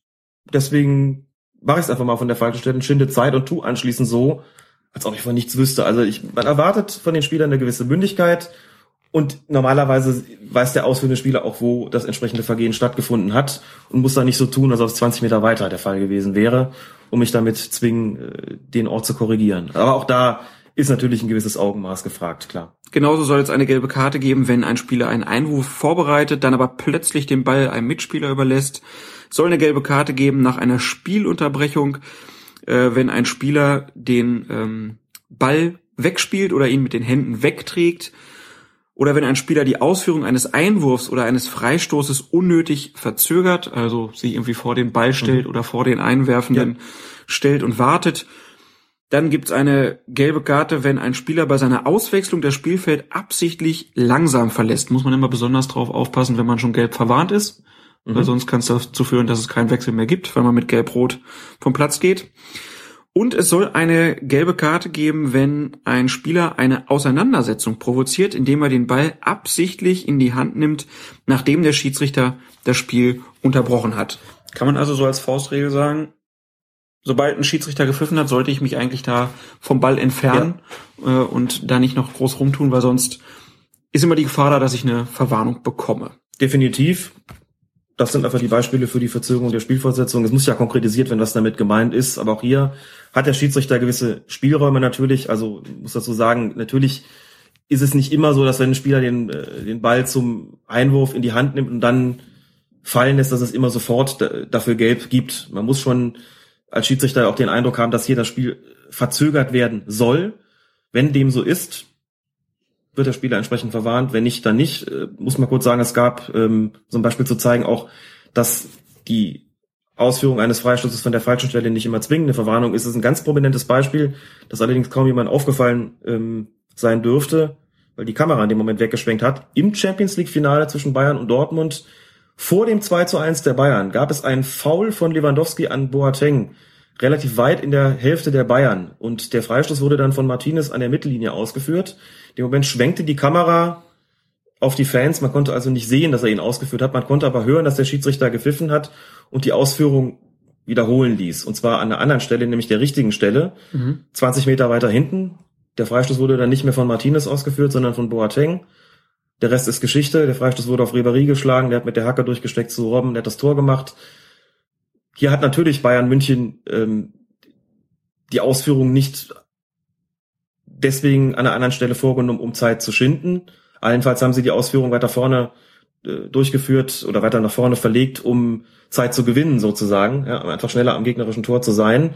Deswegen mache ich es einfach mal von der falschen Stelle, schinde Zeit und tu anschließend so, als ob ich von nichts wüsste. Also ich, man erwartet von den Spielern eine gewisse Mündigkeit und normalerweise weiß der ausführende Spieler auch, wo das entsprechende Vergehen stattgefunden hat und muss da nicht so tun, als ob es 20 Meter weiter der Fall gewesen wäre, um mich damit zwingen, äh, den Ort zu korrigieren. Aber auch da ist natürlich ein gewisses Augenmaß gefragt, klar. Genauso soll es eine gelbe Karte geben, wenn ein Spieler einen Einwurf vorbereitet, dann aber plötzlich den Ball einem Mitspieler überlässt. Es soll eine gelbe Karte geben nach einer Spielunterbrechung, äh, wenn ein Spieler den ähm, Ball wegspielt oder ihn mit den Händen wegträgt. Oder wenn ein Spieler die Ausführung eines Einwurfs oder eines Freistoßes unnötig verzögert, also sich irgendwie vor den Ball stellt oder vor den Einwerfenden stellt und wartet. Dann gibt's eine gelbe Karte, wenn ein Spieler bei seiner Auswechslung das Spielfeld absichtlich langsam verlässt. Muss man immer besonders drauf aufpassen, wenn man schon gelb verwarnt ist. Weil Mhm. sonst kann es dazu führen, dass es keinen Wechsel mehr gibt, wenn man mit gelb-rot vom Platz geht. Und es soll eine gelbe Karte geben, wenn ein Spieler eine Auseinandersetzung provoziert, indem er den Ball absichtlich in die Hand nimmt, nachdem der Schiedsrichter das Spiel unterbrochen hat. Kann man also so als Faustregel sagen, sobald ein Schiedsrichter gepfiffen hat, sollte ich mich eigentlich da vom Ball entfernen äh, und da nicht noch groß rumtun, weil sonst ist immer die Gefahr da, dass ich eine Verwarnung bekomme. Definitiv. Das sind einfach die Beispiele für die Verzögerung der Spielfortsetzung. Es muss ja konkretisiert werden, was damit gemeint ist. Aber auch hier hat der Schiedsrichter gewisse Spielräume natürlich. Also ich muss dazu sagen, natürlich ist es nicht immer so, dass wenn ein Spieler den, äh, den Ball zum Einwurf in die Hand nimmt und dann fallen lässt, dass es immer sofort da- dafür gelb gibt. Man muss schon als Schiedsrichter auch den Eindruck haben, dass hier das Spiel verzögert werden soll. Wenn dem so ist, wird der Spieler entsprechend verwarnt. Wenn nicht, dann nicht. Äh, Muss man kurz sagen, es gab, ähm, zum Beispiel zu zeigen, auch, dass die Ausführung eines Freistoßes von der falschen Stelle nicht immer zwingende Verwarnung ist. Es ist ein ganz prominentes Beispiel, das allerdings kaum jemand aufgefallen ähm, sein dürfte, weil die Kamera in dem Moment weggeschwenkt hat. Im Champions League Finale zwischen Bayern und Dortmund vor dem 2 zu 1 der Bayern gab es einen Foul von Lewandowski an Boateng, relativ weit in der Hälfte der Bayern. Und der Freistoß wurde dann von Martinez an der Mittellinie ausgeführt. In dem Moment schwenkte die Kamera auf die Fans. Man konnte also nicht sehen, dass er ihn ausgeführt hat. Man konnte aber hören, dass der Schiedsrichter gepfiffen hat und die Ausführung wiederholen ließ. Und zwar an einer anderen Stelle, nämlich der richtigen Stelle. Mhm. 20 Meter weiter hinten. Der Freistoß wurde dann nicht mehr von Martinez ausgeführt, sondern von Boateng. Der Rest ist Geschichte. Der Freistoß wurde auf Ribéry geschlagen. Der hat mit der Hacke durchgesteckt zu Robben. Der hat das Tor gemacht. Hier hat natürlich Bayern München ähm, die Ausführung nicht deswegen an einer anderen Stelle vorgenommen, um Zeit zu schinden. Allenfalls haben sie die Ausführung weiter vorne äh, durchgeführt oder weiter nach vorne verlegt, um Zeit zu gewinnen sozusagen, ja, um einfach schneller am gegnerischen Tor zu sein.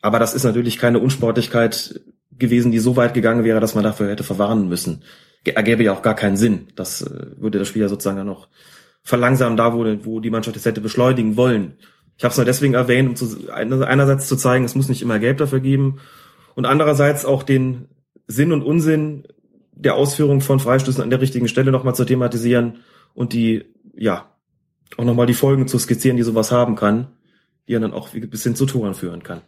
Aber das ist natürlich keine Unsportlichkeit gewesen, die so weit gegangen wäre, dass man dafür hätte verwarnen müssen. Ergäbe ja auch gar keinen Sinn. Das äh, würde das Spiel ja sozusagen ja noch verlangsamen, da wo, wo die Mannschaft es hätte beschleunigen wollen. Ich habe es nur deswegen erwähnt, um zu, einerseits zu zeigen, es muss nicht immer Gelb dafür geben und andererseits auch den Sinn und Unsinn der Ausführung von Freistößen an der richtigen Stelle nochmal zu thematisieren und die, ja, auch nochmal die Folgen zu skizzieren, die sowas haben kann, die ja dann auch bis hin zu Toren führen kann.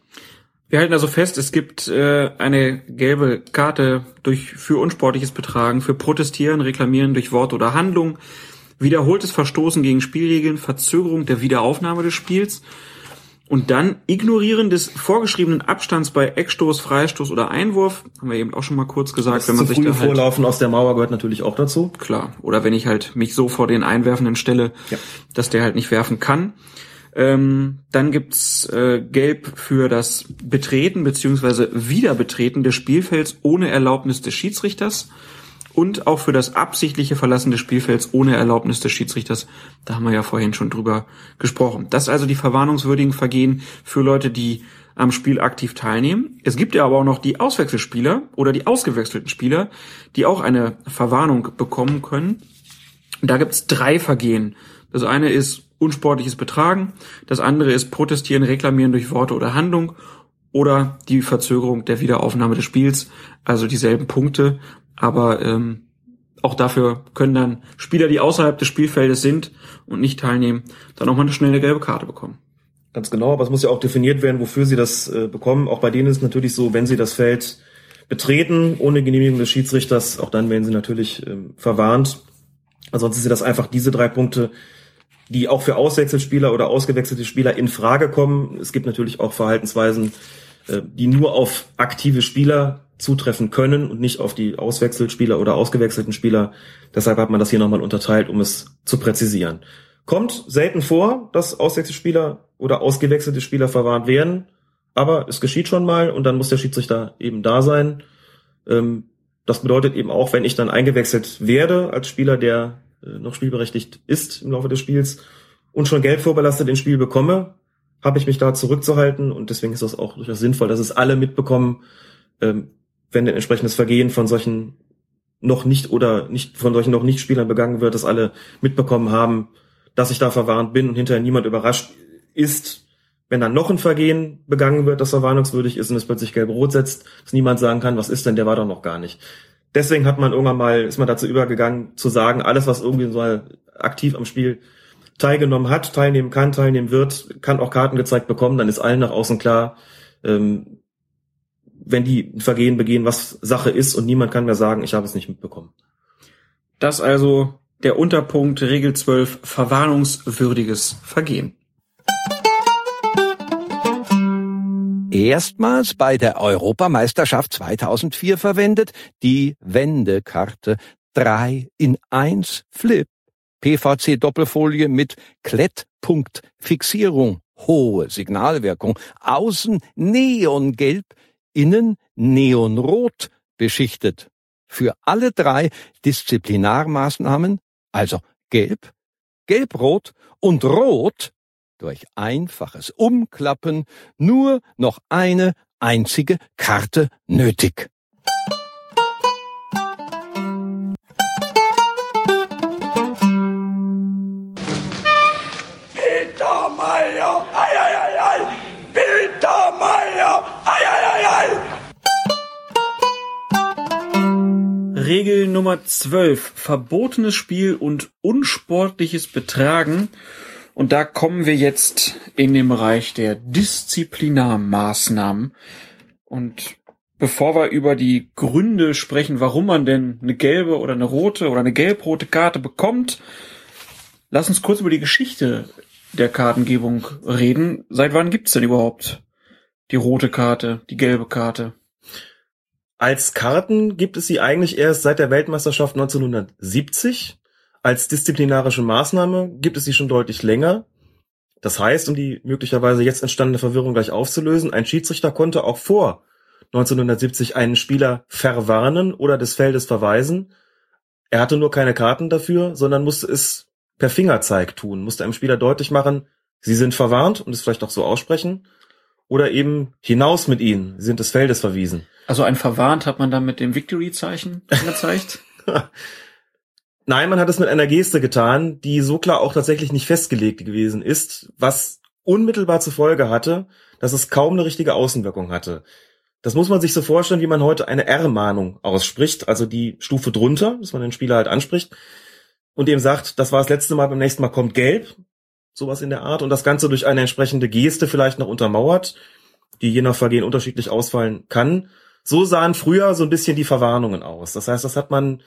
Wir halten also fest, es gibt äh, eine gelbe Karte durch für unsportliches Betragen, für Protestieren, Reklamieren durch Wort oder Handlung, wiederholtes Verstoßen gegen Spielregeln, Verzögerung der Wiederaufnahme des Spiels und dann Ignorieren des vorgeschriebenen Abstands bei Eckstoß, Freistoß oder Einwurf, haben wir eben auch schon mal kurz gesagt, das wenn man sich da halt Vorlaufen aus der Mauer gehört natürlich auch dazu. Klar, oder wenn ich halt mich so vor den Einwerfenden stelle, ja. dass der halt nicht werfen kann. Ähm, dann gibt's äh, Gelb für das Betreten beziehungsweise Wiederbetreten des Spielfelds ohne Erlaubnis des Schiedsrichters und auch für das absichtliche Verlassen des Spielfelds ohne Erlaubnis des Schiedsrichters. Da haben wir ja vorhin schon drüber gesprochen. Das also die verwarnungswürdigen Vergehen für Leute, die am Spiel aktiv teilnehmen. Es gibt ja aber auch noch die Auswechselspieler oder die ausgewechselten Spieler, die auch eine Verwarnung bekommen können. Da gibt's drei Vergehen. Das eine ist unsportliches Betragen. Das andere ist Protestieren, Reklamieren durch Worte oder Handlung oder die Verzögerung der Wiederaufnahme des Spiels, also dieselben Punkte. Aber ähm, auch dafür können dann Spieler, die außerhalb des Spielfeldes sind und nicht teilnehmen, dann auch mal eine schnelle gelbe Karte bekommen. Ganz genau, aber es muss ja auch definiert werden, wofür sie das äh, bekommen. Auch bei denen ist es natürlich so, wenn sie das Feld betreten, ohne Genehmigung des Schiedsrichters, auch dann werden sie natürlich ähm, verwarnt. Ansonsten sind das einfach diese drei Punkte, die auch für Auswechselspieler oder ausgewechselte Spieler in Frage kommen. Es gibt natürlich auch Verhaltensweisen, äh, die nur auf aktive Spieler zutreffen können und nicht auf die Auswechselspieler oder ausgewechselten Spieler. Deshalb hat man das hier nochmal unterteilt, um es zu präzisieren. Kommt selten vor, dass Auswechselspieler oder ausgewechselte Spieler verwarnt werden, aber es geschieht schon mal und dann muss der Schiedsrichter eben da sein. Ähm, das bedeutet eben auch, wenn ich dann eingewechselt werde als Spieler, der noch spielberechtigt ist im Laufe des Spiels und schon Geld vorbelastet ins Spiel bekomme, habe ich mich da zurückzuhalten und deswegen ist das auch durchaus sinnvoll, dass es alle mitbekommen, ähm, wenn ein entsprechendes Vergehen von solchen noch nicht oder nicht von solchen noch nicht Spielern begangen wird, dass alle mitbekommen haben, dass ich da verwarnt bin und hinterher niemand überrascht ist, wenn dann noch ein Vergehen begangen wird, das verwarnungswürdig ist und es plötzlich gelb-rot setzt, dass niemand sagen kann, was ist denn, der war doch noch gar nicht. Deswegen hat man irgendwann mal, ist man dazu übergegangen, zu sagen, alles, was irgendwie so aktiv am Spiel teilgenommen hat, teilnehmen kann, teilnehmen wird, kann auch Karten gezeigt bekommen, dann ist allen nach außen klar, ähm, wenn die ein Vergehen begehen, was Sache ist und niemand kann mehr sagen, ich habe es nicht mitbekommen. Das also der Unterpunkt Regel 12 verwarnungswürdiges Vergehen. Erstmals bei der Europameisterschaft 2004 verwendet die Wendekarte 3 in 1 Flip. PVC Doppelfolie mit Klettpunktfixierung, hohe Signalwirkung, außen neongelb, innen neonrot beschichtet. Für alle drei Disziplinarmaßnahmen, also gelb, gelbrot und rot, durch einfaches Umklappen nur noch eine einzige Karte nötig. Peter Meyer, ei, ei, ei, ei. Peter Meyer, ei, ei, ei, ei. Regel Nummer 12. Verbotenes Spiel und unsportliches Betragen. Und da kommen wir jetzt in den Bereich der Disziplinarmaßnahmen. Und bevor wir über die Gründe sprechen, warum man denn eine gelbe oder eine rote oder eine gelb-rote Karte bekommt, lass uns kurz über die Geschichte der Kartengebung reden. Seit wann gibt's denn überhaupt die rote Karte, die gelbe Karte? Als Karten gibt es sie eigentlich erst seit der Weltmeisterschaft 1970. Als disziplinarische Maßnahme gibt es sie schon deutlich länger. Das heißt, um die möglicherweise jetzt entstandene Verwirrung gleich aufzulösen, ein Schiedsrichter konnte auch vor 1970 einen Spieler verwarnen oder des Feldes verweisen. Er hatte nur keine Karten dafür, sondern musste es per Fingerzeig tun, musste einem Spieler deutlich machen, sie sind verwarnt und es vielleicht auch so aussprechen oder eben hinaus mit ihnen, sie sind des Feldes verwiesen. Also ein verwarnt hat man dann mit dem Victory-Zeichen gezeigt? [LAUGHS] Nein, man hat es mit einer Geste getan, die so klar auch tatsächlich nicht festgelegt gewesen ist, was unmittelbar zur Folge hatte, dass es kaum eine richtige Außenwirkung hatte. Das muss man sich so vorstellen, wie man heute eine R-Mahnung ausspricht, also die Stufe drunter, dass man den Spieler halt anspricht und dem sagt, das war das letzte Mal, beim nächsten Mal kommt gelb, sowas in der Art und das Ganze durch eine entsprechende Geste vielleicht noch untermauert, die je nach Vergehen unterschiedlich ausfallen kann. So sahen früher so ein bisschen die Verwarnungen aus. Das heißt, das hat man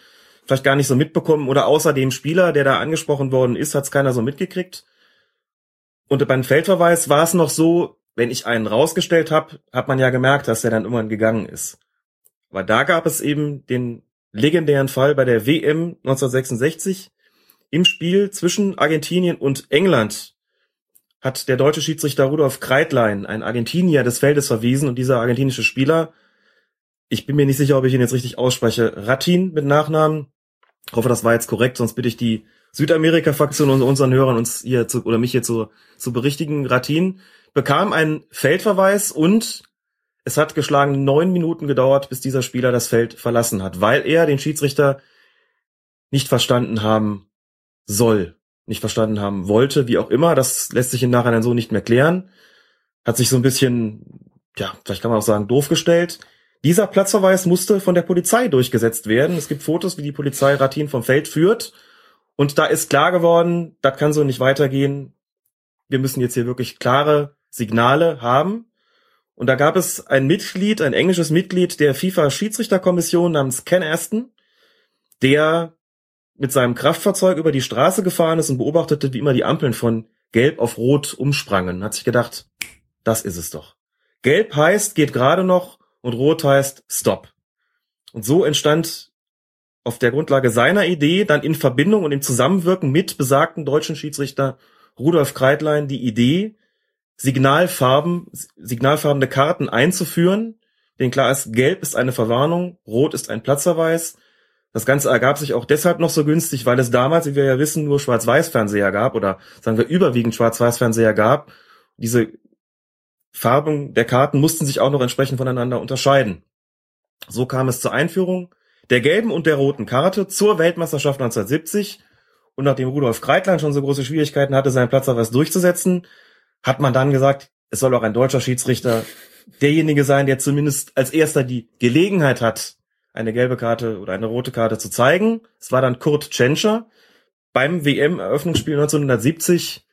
vielleicht gar nicht so mitbekommen oder außer dem Spieler, der da angesprochen worden ist, hat es keiner so mitgekriegt. Und beim Feldverweis war es noch so, wenn ich einen rausgestellt habe, hat man ja gemerkt, dass der dann irgendwann gegangen ist. Aber da gab es eben den legendären Fall bei der WM 1966 im Spiel zwischen Argentinien und England hat der deutsche Schiedsrichter Rudolf Kreitlein, ein Argentinier des Feldes verwiesen und dieser argentinische Spieler, ich bin mir nicht sicher, ob ich ihn jetzt richtig ausspreche, Ratin mit Nachnamen, ich hoffe, das war jetzt korrekt, sonst bitte ich die Südamerika-Fraktion und unseren Hörern uns hier zu, oder mich hier zu, zu berichtigen. Ratin bekam einen Feldverweis und es hat geschlagen neun Minuten gedauert, bis dieser Spieler das Feld verlassen hat, weil er den Schiedsrichter nicht verstanden haben soll, nicht verstanden haben wollte, wie auch immer. Das lässt sich im Nachhinein so nicht mehr klären. Hat sich so ein bisschen, ja, vielleicht kann man auch sagen, doof gestellt. Dieser Platzverweis musste von der Polizei durchgesetzt werden. Es gibt Fotos, wie die Polizei Ratin vom Feld führt. Und da ist klar geworden, das kann so nicht weitergehen. Wir müssen jetzt hier wirklich klare Signale haben. Und da gab es ein Mitglied, ein englisches Mitglied der FIFA-Schiedsrichterkommission namens Ken Aston, der mit seinem Kraftfahrzeug über die Straße gefahren ist und beobachtete, wie immer die Ampeln von Gelb auf Rot umsprangen. Hat sich gedacht, das ist es doch. Gelb heißt, geht gerade noch, und Rot heißt Stop. Und so entstand auf der Grundlage seiner Idee dann in Verbindung und im Zusammenwirken mit besagten deutschen Schiedsrichter Rudolf Kreitlein die Idee, Signalfarben, signalfarbene Karten einzuführen. Denn klar ist, gelb ist eine Verwarnung, rot ist ein Platzverweis. Das Ganze ergab sich auch deshalb noch so günstig, weil es damals, wie wir ja wissen, nur Schwarz-Weiß-Fernseher gab oder sagen wir überwiegend Schwarz-Weiß-Fernseher gab. Diese Farben der Karten mussten sich auch noch entsprechend voneinander unterscheiden. So kam es zur Einführung der gelben und der roten Karte zur Weltmeisterschaft 1970. Und nachdem Rudolf Kreitlein schon so große Schwierigkeiten hatte, seinen Platzverweis durchzusetzen, hat man dann gesagt, es soll auch ein deutscher Schiedsrichter derjenige sein, der zumindest als erster die Gelegenheit hat, eine gelbe Karte oder eine rote Karte zu zeigen. Es war dann Kurt Tschentscher. Beim WM-Eröffnungsspiel 1970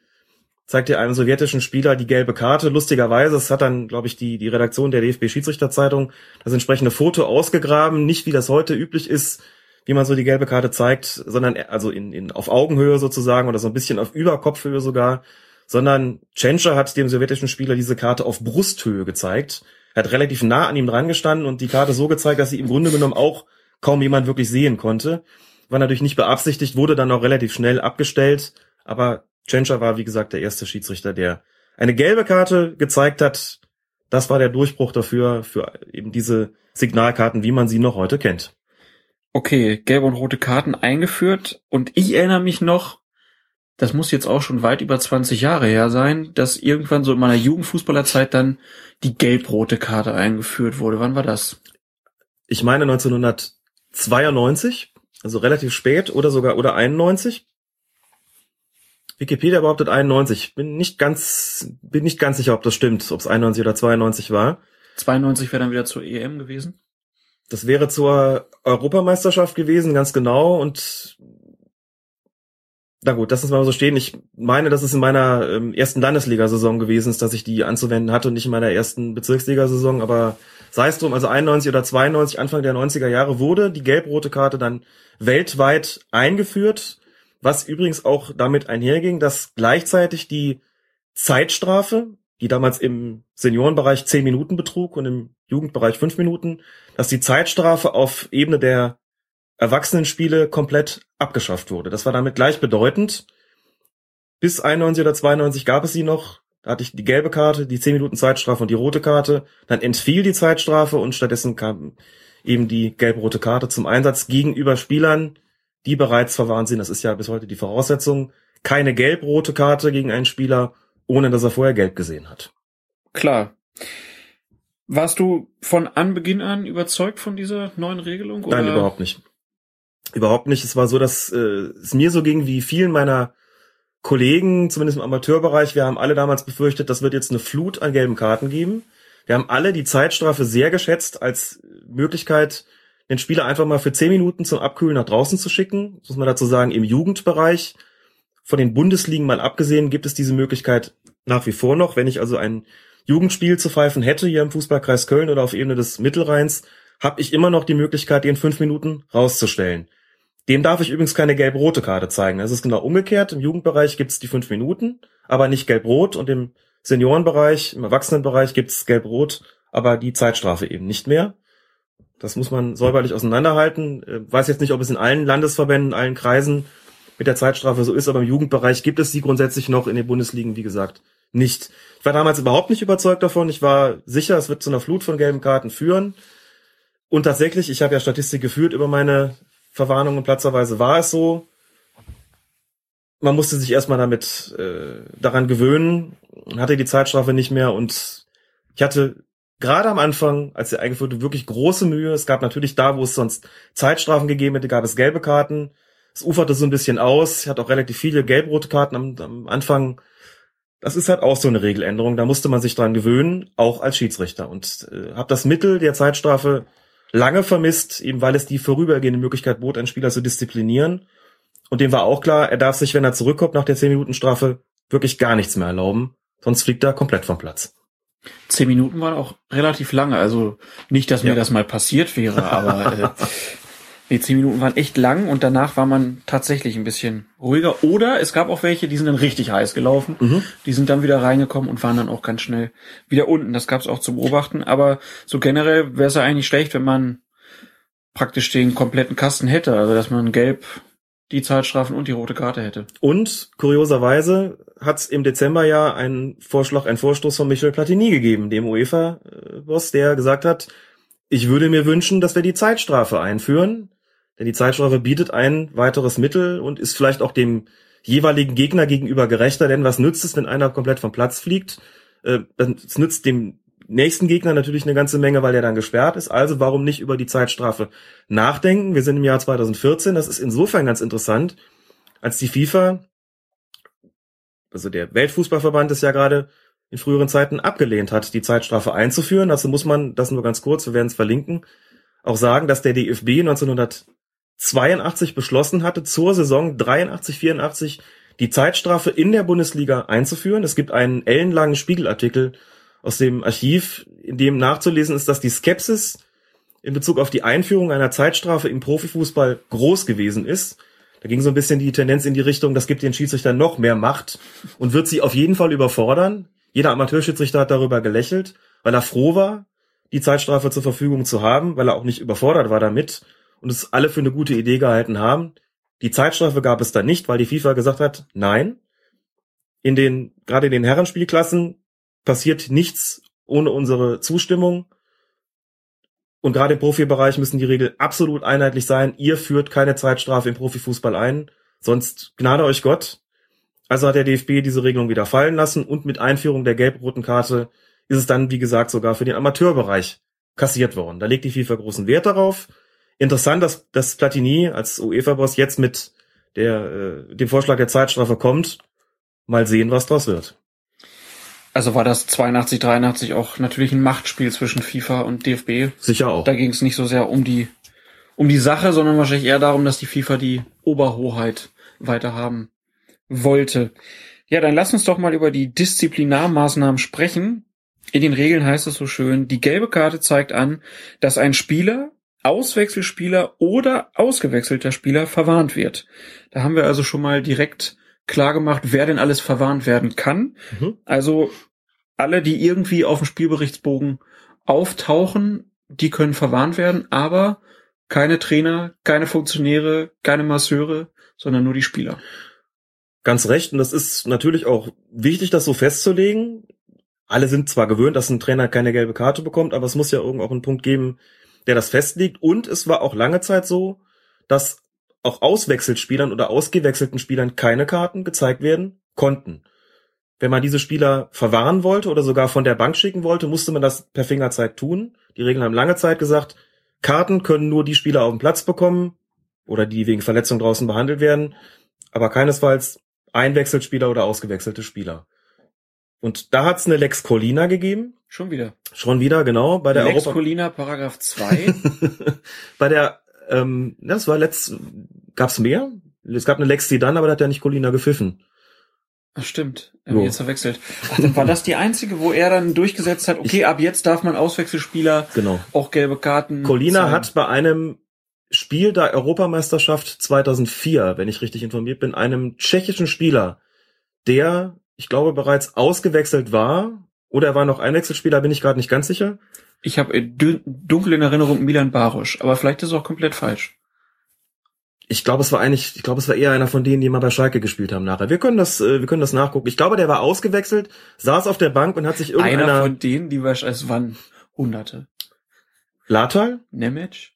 zeigt einem sowjetischen Spieler die gelbe Karte. Lustigerweise, es hat dann, glaube ich, die, die Redaktion der DFB-Schiedsrichterzeitung das entsprechende Foto ausgegraben. Nicht wie das heute üblich ist, wie man so die gelbe Karte zeigt, sondern also in, in, auf Augenhöhe sozusagen oder so ein bisschen auf Überkopfhöhe sogar, sondern Tschentscher hat dem sowjetischen Spieler diese Karte auf Brusthöhe gezeigt. Er hat relativ nah an ihm dran gestanden und die Karte so gezeigt, dass sie im Grunde genommen auch kaum jemand wirklich sehen konnte. War natürlich nicht beabsichtigt, wurde dann auch relativ schnell abgestellt, aber Tschentscher war, wie gesagt, der erste Schiedsrichter, der eine gelbe Karte gezeigt hat. Das war der Durchbruch dafür, für eben diese Signalkarten, wie man sie noch heute kennt. Okay, gelbe und rote Karten eingeführt und ich erinnere mich noch, das muss jetzt auch schon weit über 20 Jahre her sein, dass irgendwann so in meiner Jugendfußballerzeit dann die gelb-rote Karte eingeführt wurde. Wann war das? Ich meine 1992, also relativ spät oder sogar oder 91. Wikipedia behauptet 91. Bin nicht ganz, bin nicht ganz sicher, ob das stimmt, ob es 91 oder 92 war. 92 wäre dann wieder zur EM gewesen. Das wäre zur Europameisterschaft gewesen, ganz genau. Und na gut, das ist mal so stehen. Ich meine, dass es in meiner ähm, ersten Landesliga-Saison gewesen ist, dass ich die anzuwenden hatte und nicht in meiner ersten Bezirksliga-Saison. Aber sei es drum, also 91 oder 92, Anfang der 90er Jahre wurde die gelb-rote Karte dann weltweit eingeführt was übrigens auch damit einherging, dass gleichzeitig die Zeitstrafe die damals im Seniorenbereich zehn Minuten betrug und im Jugendbereich fünf Minuten, dass die Zeitstrafe auf Ebene der Erwachsenenspiele komplett abgeschafft wurde. Das war damit gleichbedeutend. Bis 91 oder 92 gab es sie noch. Da hatte ich die gelbe Karte, die 10 Minuten Zeitstrafe und die rote Karte. Dann entfiel die Zeitstrafe und stattdessen kam eben die gelb-rote Karte zum Einsatz gegenüber Spielern, die bereits verwarnt sind. Das ist ja bis heute die Voraussetzung. Keine gelb-rote Karte gegen einen Spieler, ohne dass er vorher gelb gesehen hat. Klar. Warst du von Anbeginn an überzeugt von dieser neuen Regelung? Oder? Nein, überhaupt nicht. Überhaupt nicht. Es war so, dass äh, es mir so ging wie vielen meiner Kollegen, zumindest im Amateurbereich. Wir haben alle damals befürchtet, das wird jetzt eine Flut an gelben Karten geben. Wir haben alle die Zeitstrafe sehr geschätzt als Möglichkeit, den Spieler einfach mal für zehn Minuten zum Abkühlen nach draußen zu schicken. Muss man dazu sagen, im Jugendbereich. Von den Bundesligen mal abgesehen gibt es diese Möglichkeit nach wie vor noch. Wenn ich also ein Jugendspiel zu pfeifen hätte hier im Fußballkreis Köln oder auf Ebene des Mittelrheins, habe ich immer noch die Möglichkeit, den fünf Minuten rauszustellen. Dem darf ich übrigens keine gelb-rote Karte zeigen. Es ist genau umgekehrt. Im Jugendbereich gibt es die fünf Minuten, aber nicht gelb-rot und im Seniorenbereich, im Erwachsenenbereich gibt es gelb-rot, aber die Zeitstrafe eben nicht mehr. Das muss man säuberlich auseinanderhalten. Äh, weiß jetzt nicht, ob es in allen Landesverbänden, allen Kreisen mit der Zeitstrafe so ist, aber im Jugendbereich gibt es sie grundsätzlich noch in den Bundesligen, wie gesagt, nicht. Ich war damals überhaupt nicht überzeugt davon. Ich war sicher, es wird zu einer Flut von gelben Karten führen. Und tatsächlich, ich habe ja Statistik geführt über meine Verwarnungen platzerweise war es so. Man musste sich erstmal damit äh, daran gewöhnen, hatte die Zeitstrafe nicht mehr und ich hatte gerade am Anfang, als sie eingeführt wurde, wirklich große Mühe. Es gab natürlich da, wo es sonst Zeitstrafen gegeben hätte, gab es gelbe Karten. Es uferte so ein bisschen aus. Ich hatte auch relativ viele gelb-rote Karten am, am Anfang. Das ist halt auch so eine Regeländerung. Da musste man sich dran gewöhnen, auch als Schiedsrichter. Und äh, habe das Mittel der Zeitstrafe lange vermisst, eben weil es die vorübergehende Möglichkeit bot, einen Spieler zu disziplinieren. Und dem war auch klar, er darf sich, wenn er zurückkommt nach der 10-Minuten-Strafe, wirklich gar nichts mehr erlauben. Sonst fliegt er komplett vom Platz. Zehn Minuten waren auch relativ lange. Also nicht, dass mir das mal passiert wäre, [LAUGHS] aber äh, nee, zehn Minuten waren echt lang und danach war man tatsächlich ein bisschen ruhiger. Oder es gab auch welche, die sind dann richtig heiß gelaufen. Mhm. Die sind dann wieder reingekommen und waren dann auch ganz schnell wieder unten. Das gab es auch zu beobachten. Aber so generell wäre es ja eigentlich schlecht, wenn man praktisch den kompletten Kasten hätte. Also dass man gelb die Zeitstrafen und die rote Karte hätte. Und kurioserweise hat es im Dezember ja einen Vorschlag, einen Vorstoß von Michel Platini gegeben, dem UEFA-Boss, der gesagt hat, ich würde mir wünschen, dass wir die Zeitstrafe einführen, denn die Zeitstrafe bietet ein weiteres Mittel und ist vielleicht auch dem jeweiligen Gegner gegenüber gerechter, denn was nützt es, wenn einer komplett vom Platz fliegt? Äh, es nützt dem nächsten Gegner natürlich eine ganze Menge, weil der dann gesperrt ist. Also warum nicht über die Zeitstrafe nachdenken? Wir sind im Jahr 2014. Das ist insofern ganz interessant, als die FIFA, also der Weltfußballverband ist ja gerade in früheren Zeiten abgelehnt hat, die Zeitstrafe einzuführen. Dazu muss man, das nur ganz kurz, wir werden es verlinken, auch sagen, dass der DFB 1982 beschlossen hatte, zur Saison 83, 84 die Zeitstrafe in der Bundesliga einzuführen. Es gibt einen ellenlangen Spiegelartikel aus dem Archiv, in dem nachzulesen ist, dass die Skepsis in Bezug auf die Einführung einer Zeitstrafe im Profifußball groß gewesen ist. Da ging so ein bisschen die Tendenz in die Richtung, das gibt den Schiedsrichtern noch mehr Macht und wird sie auf jeden Fall überfordern. Jeder Amateurschiedsrichter hat darüber gelächelt, weil er froh war, die Zeitstrafe zur Verfügung zu haben, weil er auch nicht überfordert war damit und es alle für eine gute Idee gehalten haben. Die Zeitstrafe gab es dann nicht, weil die FIFA gesagt hat, nein. In den, gerade in den Herrenspielklassen passiert nichts ohne unsere Zustimmung. Und gerade im Profibereich müssen die Regeln absolut einheitlich sein. Ihr führt keine Zeitstrafe im Profifußball ein, sonst gnade euch Gott. Also hat der DFB diese Regelung wieder fallen lassen und mit Einführung der gelb-roten Karte ist es dann, wie gesagt, sogar für den Amateurbereich kassiert worden. Da legt die FIFA großen Wert darauf. Interessant, dass, dass Platini als UEFA-Boss jetzt mit der, äh, dem Vorschlag der Zeitstrafe kommt. Mal sehen, was draus wird. Also war das 82, 83 auch natürlich ein Machtspiel zwischen FIFA und DFB. Sicher auch. Da ging es nicht so sehr um die, um die Sache, sondern wahrscheinlich eher darum, dass die FIFA die Oberhoheit weiter haben wollte. Ja, dann lass uns doch mal über die Disziplinarmaßnahmen sprechen. In den Regeln heißt es so schön, die gelbe Karte zeigt an, dass ein Spieler, Auswechselspieler oder ausgewechselter Spieler verwarnt wird. Da haben wir also schon mal direkt klar gemacht, wer denn alles verwarnt werden kann. Mhm. Also alle, die irgendwie auf dem Spielberichtsbogen auftauchen, die können verwarnt werden, aber keine Trainer, keine Funktionäre, keine Masseure, sondern nur die Spieler. Ganz recht. Und das ist natürlich auch wichtig, das so festzulegen. Alle sind zwar gewöhnt, dass ein Trainer keine gelbe Karte bekommt, aber es muss ja irgendwo auch einen Punkt geben, der das festlegt. Und es war auch lange Zeit so, dass auch Auswechselspielern oder ausgewechselten Spielern keine Karten gezeigt werden konnten. Wenn man diese Spieler verwahren wollte oder sogar von der Bank schicken wollte, musste man das per Fingerzeig tun. Die Regeln haben lange Zeit gesagt, Karten können nur die Spieler auf dem Platz bekommen oder die wegen Verletzung draußen behandelt werden, aber keinesfalls Einwechselspieler oder ausgewechselte Spieler. Und da hat's eine Lex Colina gegeben. Schon wieder. Schon wieder, genau. Bei der Lex Europa Colina, Paragraph 2. [LAUGHS] bei der, ähm, das war letzt, gab's mehr? Es gab eine Lex Zidane, aber da hat ja nicht Colina gepfiffen. Stimmt. Er Jo. hat jetzt verwechselt. Ach, dann war das die einzige, wo er dann durchgesetzt hat, okay, ab jetzt darf man Auswechselspieler Genau. auch gelbe Karten. Colina zeigen. hat bei einem Spiel der Europameisterschaft 2004, wenn ich richtig informiert bin, einem tschechischen Spieler, der, ich glaube, bereits ausgewechselt war, oder er war noch Einwechselspieler, bin ich gerade nicht ganz sicher. Ich habe dunkel in Erinnerung Milan Barosch, aber vielleicht ist es auch komplett falsch. Ich glaube, es war eigentlich, ich glaube, es war eher einer von denen, die mal bei Schalke gespielt haben nachher. Wir können das, äh, wir können das nachgucken. Ich glaube, der war ausgewechselt, saß auf der Bank und hat sich Einer irgendeiner von denen, die wahrscheinlich, es waren Hunderte. Latal? Nemec?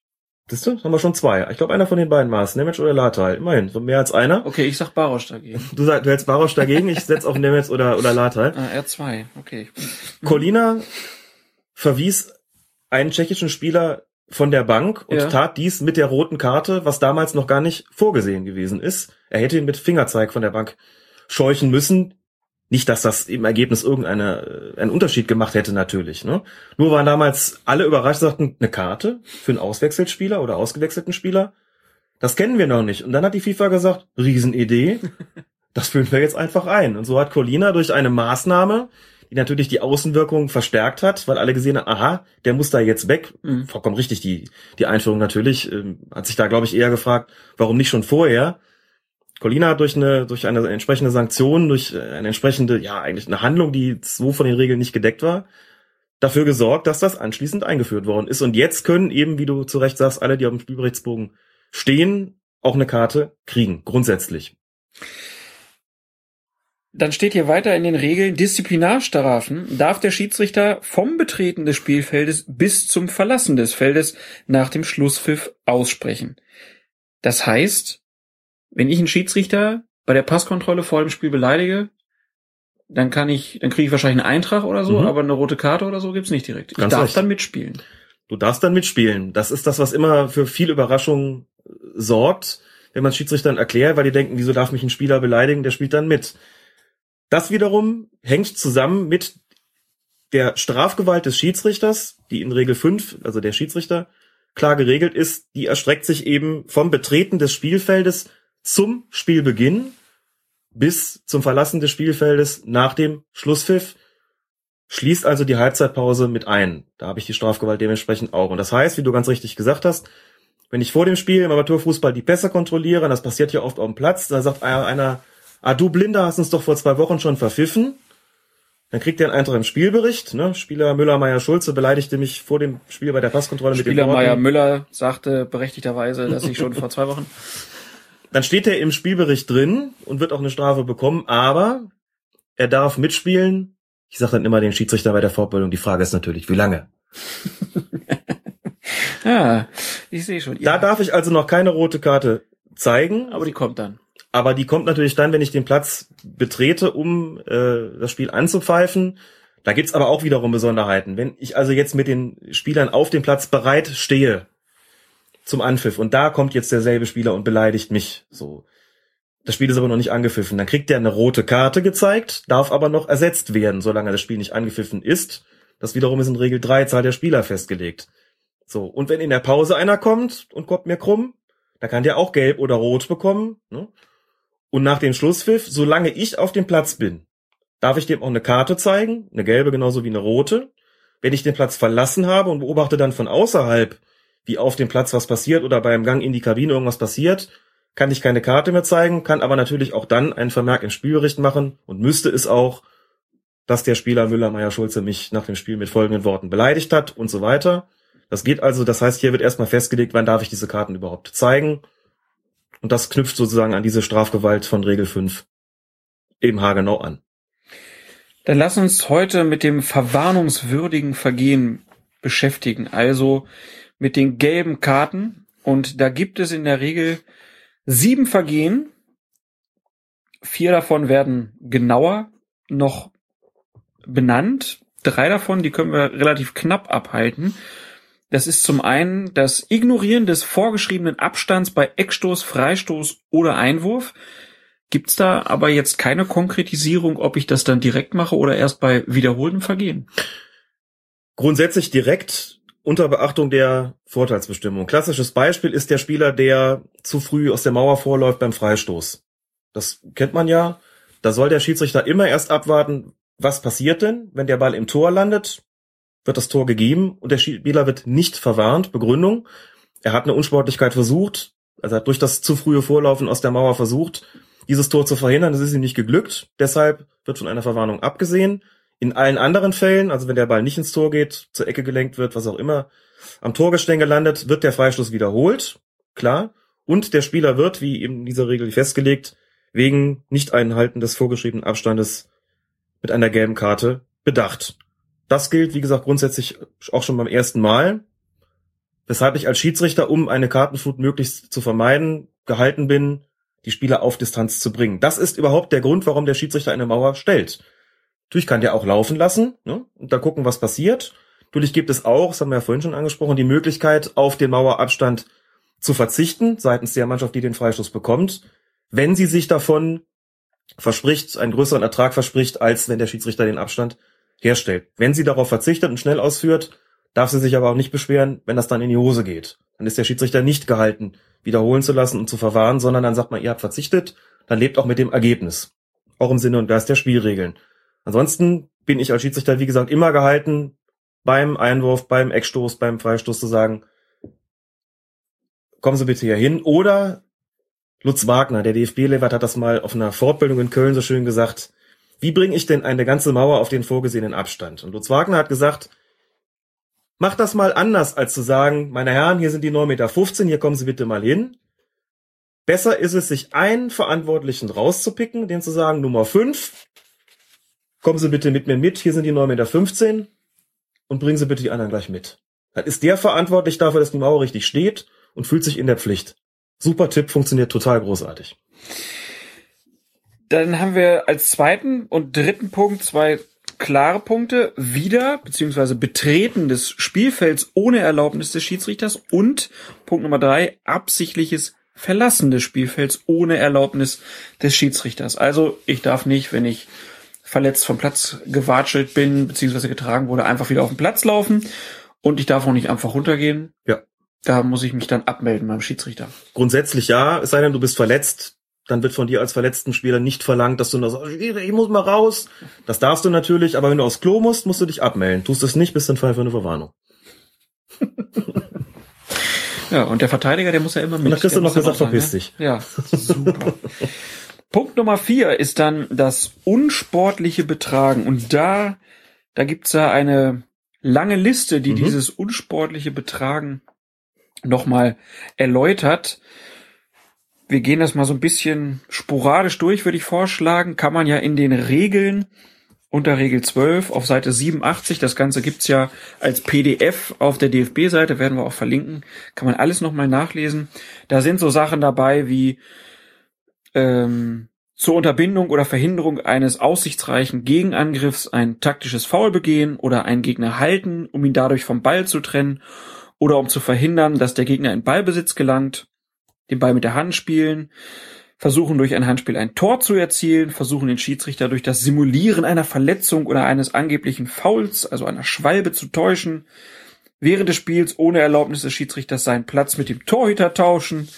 Das haben wir schon zwei. Ich glaube, einer von den beiden war es. Nemec oder Latal. Immerhin, so mehr als einer. Okay, ich sag Barosch dagegen. Du, sagst, du hältst Barosch dagegen, ich setz auf Nemec oder, oder Latal. Ah, R2, okay. Colina verwies einen tschechischen Spieler von der Bank und Ja. tat dies mit der roten Karte, was damals noch gar nicht vorgesehen gewesen ist. Er hätte ihn mit Fingerzeig von der Bank scheuchen müssen. Nicht, dass das im Ergebnis irgendeine äh, einen Unterschied gemacht hätte, natürlich. Ne? Nur waren damals alle überrascht, sagten, eine Karte für einen Auswechselspieler oder ausgewechselten Spieler. Das kennen wir noch nicht. Und dann hat die FIFA gesagt, Riesenidee, [LAUGHS] das führen wir jetzt einfach ein. Und so hat Colina durch eine Maßnahme, die natürlich die Außenwirkung verstärkt hat, weil alle gesehen haben, aha, der muss da jetzt weg. Mhm. Vollkommen richtig, die, die Einführung natürlich, ähm, hat sich da, glaube ich, eher gefragt, warum nicht schon vorher. Colina hat durch eine, durch eine entsprechende Sanktion, durch äh, eine entsprechende, ja, eigentlich eine Handlung, die so von den Regeln nicht gedeckt war, dafür gesorgt, dass das anschließend eingeführt worden ist. Und jetzt können eben, wie du zu Recht sagst, alle, die auf dem Spielberichtsbogen stehen, auch eine Karte kriegen, grundsätzlich. Dann steht hier weiter in den Regeln, Disziplinarstrafen darf der Schiedsrichter vom Betreten des Spielfeldes bis zum Verlassen des Feldes nach dem Schlusspfiff aussprechen. Das heißt, wenn ich einen Schiedsrichter bei der Passkontrolle vor dem Spiel beleidige, dann kann ich, dann kriege ich wahrscheinlich einen Eintrag oder so, Mhm. aber eine rote Karte oder so gibt's nicht direkt. Ich Ganz darf recht. dann mitspielen. Du darfst dann mitspielen. Das ist das, was immer für viel Überraschung äh, sorgt, wenn man Schiedsrichtern erklärt, weil die denken, wieso darf mich ein Spieler beleidigen, der spielt dann mit. Das wiederum hängt zusammen mit der Strafgewalt des Schiedsrichters, die in Regel 5, also der Schiedsrichter, klar geregelt ist, die erstreckt sich eben vom Betreten des Spielfeldes zum Spielbeginn bis zum Verlassen des Spielfeldes nach dem Schlusspfiff schließt also die Halbzeitpause mit ein. Da habe ich die Strafgewalt dementsprechend auch. Und das heißt, wie du ganz richtig gesagt hast, wenn ich vor dem Spiel im Amateurfußball die Pässe kontrolliere, und das passiert ja oft auf dem Platz, da sagt einer, einer ah du Blinder hast uns doch vor zwei Wochen schon verpfiffen. Dann kriegt er einen Eintrag im Spielbericht. Ne? Spieler Müller, Meier, Schulze beleidigte mich vor dem Spiel bei der Passkontrolle mit Spieler den Worten. Meier Müller sagte berechtigterweise, dass ich schon vor zwei Wochen. [LAUGHS] Dann steht er im Spielbericht drin und wird auch eine Strafe bekommen, aber er darf mitspielen. Ich sage dann immer den Schiedsrichter bei der Fortbildung, die Frage ist natürlich, wie lange? [LAUGHS] Ja, ich sehe schon. Da darf ich also noch keine rote Karte zeigen. Aber die kommt dann. Aber die kommt natürlich dann, wenn ich den Platz betrete, um äh, das Spiel anzupfeifen. Da gibt's aber auch wiederum Besonderheiten. Wenn ich also jetzt mit den Spielern auf dem Platz bereit stehe zum Anpfiff und da kommt jetzt derselbe Spieler und beleidigt mich, so. Das Spiel ist aber noch nicht angepfiffen. Dann kriegt er eine rote Karte gezeigt, darf aber noch ersetzt werden, solange das Spiel nicht angepfiffen ist. Das wiederum ist in Regel 3 Zahl der Spieler festgelegt. So. Und wenn in der Pause einer kommt und kommt mir krumm, da kann der auch gelb oder rot bekommen. Ne? Und nach dem Schlusspfiff, solange ich auf dem Platz bin, darf ich dem auch eine Karte zeigen, eine gelbe genauso wie eine rote. Wenn ich den Platz verlassen habe und beobachte dann von außerhalb, wie auf dem Platz was passiert oder beim Gang in die Kabine irgendwas passiert, kann ich keine Karte mehr zeigen, kann aber natürlich auch dann einen Vermerk im Spielbericht machen und müsste es auch, dass der Spieler Müller, Meier, Schulze mich nach dem Spiel mit folgenden Worten beleidigt hat und so weiter. Das geht also, das heißt, hier wird erstmal festgelegt, wann darf ich diese Karten überhaupt zeigen. Und das knüpft sozusagen an diese Strafgewalt von Regel 5 eben haargenau an. Dann lass uns heute mit dem verwarnungswürdigen Vergehen beschäftigen, also mit den gelben Karten. Und da gibt es in der Regel sieben Vergehen. Vier davon werden genauer noch benannt. Drei davon, die können wir relativ knapp abhalten. Das ist zum einen das Ignorieren des vorgeschriebenen Abstands bei Eckstoß, Freistoß oder Einwurf. Gibt's da aber jetzt keine Konkretisierung, ob ich das dann direkt mache oder erst bei wiederholtem Vergehen? Grundsätzlich direkt unter Beachtung der Vorteilsbestimmung. Klassisches Beispiel ist der Spieler, der zu früh aus der Mauer vorläuft beim Freistoß. Das kennt man ja. Da soll der Schiedsrichter immer erst abwarten, was passiert denn, wenn der Ball im Tor landet? Wird das Tor gegeben und der Spieler wird nicht verwarnt. Begründung. Er hat eine Unsportlichkeit versucht, also hat durch das zu frühe Vorlaufen aus der Mauer versucht, dieses Tor zu verhindern. Das ist ihm nicht geglückt. Deshalb wird von einer Verwarnung abgesehen. In allen anderen Fällen, also wenn der Ball nicht ins Tor geht, zur Ecke gelenkt wird, was auch immer, am Torgestänge landet, wird der Freistoß wiederholt. Klar. Und der Spieler wird, wie eben in dieser Regel festgelegt, wegen Nicht-Einhalten des vorgeschriebenen Abstandes mit einer gelben Karte bedacht. Das gilt, wie gesagt, grundsätzlich auch schon beim ersten Mal, weshalb ich als Schiedsrichter, um eine Kartenflut möglichst zu vermeiden, gehalten bin, die Spieler auf Distanz zu bringen. Das ist überhaupt der Grund, warum der Schiedsrichter eine Mauer stellt. Natürlich kann der auch laufen lassen ne, und da gucken, was passiert. Natürlich gibt es auch, das haben wir ja vorhin schon angesprochen, die Möglichkeit, auf den Mauerabstand zu verzichten, seitens der Mannschaft, die den Freistoß bekommt, wenn sie sich davon verspricht, einen größeren Ertrag verspricht, als wenn der Schiedsrichter den Abstand herstellt. Wenn sie darauf verzichtet und schnell ausführt, darf sie sich aber auch nicht beschweren, wenn das dann in die Hose geht. Dann ist der Schiedsrichter nicht gehalten, wiederholen zu lassen und zu verwahren, sondern dann sagt man, ihr habt verzichtet, dann lebt auch mit dem Ergebnis. Auch im Sinne und Geist der Spielregeln. Ansonsten bin ich als Schiedsrichter, wie gesagt, immer gehalten, beim Einwurf, beim Eckstoß, beim Freistoß zu sagen, kommen Sie bitte hier hin. Oder Lutz Wagner, der DFB-Lewert, hat das mal auf einer Fortbildung in Köln so schön gesagt. Wie bringe ich denn eine ganze Mauer auf den vorgesehenen Abstand? Und Lutz Wagner hat gesagt, mach das mal anders, als zu sagen, meine Herren, hier sind die 9,15 Meter, hier kommen Sie bitte mal hin. Besser ist es, sich einen Verantwortlichen rauszupicken, den zu sagen, Nummer 5, kommen Sie bitte mit mir mit, hier sind die 9,15 Meter und bringen Sie bitte die anderen gleich mit. Dann ist der verantwortlich dafür, dass die Mauer richtig steht und fühlt sich in der Pflicht. Super Tipp, funktioniert total großartig. Dann haben wir als zweiten und dritten Punkt zwei klare Punkte. Wieder, beziehungsweise Betreten des Spielfelds ohne Erlaubnis des Schiedsrichters und Punkt Nummer drei, absichtliches Verlassen des Spielfelds ohne Erlaubnis des Schiedsrichters. Also ich darf nicht, wenn ich verletzt vom Platz gewatschelt bin, beziehungsweise getragen wurde, einfach wieder auf den Platz laufen. Und ich darf auch nicht einfach runtergehen. Ja. Da muss ich mich dann abmelden beim Schiedsrichter. Grundsätzlich ja, es sei denn, du bist verletzt, dann wird von dir als verletzten Spieler nicht verlangt, dass du nur sagst, ich muss mal raus. Das darfst du natürlich, aber wenn du aufs Klo musst, musst du dich abmelden. Tust es nicht, bist du ein Fall für eine Verwarnung. [LAUGHS] ja, und der Verteidiger, der muss ja immer mit. Und dann kriegst du noch gesagt, verpiss dich. Ne? Ja, super. [LAUGHS] Punkt Nummer vier ist dann das unsportliche Betragen. Und da, da gibt's ja eine lange Liste, die Mhm. dieses unsportliche Betragen nochmal erläutert. Wir gehen das mal so ein bisschen sporadisch durch, würde ich vorschlagen. Kann man ja in den Regeln unter Regel 12 auf Seite 87, das Ganze gibt's ja als PDF auf der DFB-Seite, werden wir auch verlinken, kann man alles nochmal nachlesen. Da sind so Sachen dabei wie ähm, zur Unterbindung oder Verhinderung eines aussichtsreichen Gegenangriffs ein taktisches Foul begehen oder einen Gegner halten, um ihn dadurch vom Ball zu trennen oder um zu verhindern, dass der Gegner in Ballbesitz gelangt, den Ball mit der Hand spielen, versuchen durch ein Handspiel ein Tor zu erzielen, versuchen den Schiedsrichter durch das Simulieren einer Verletzung oder eines angeblichen Fouls, also einer Schwalbe zu täuschen, während des Spiels ohne Erlaubnis des Schiedsrichters seinen Platz mit dem Torhüter tauschen,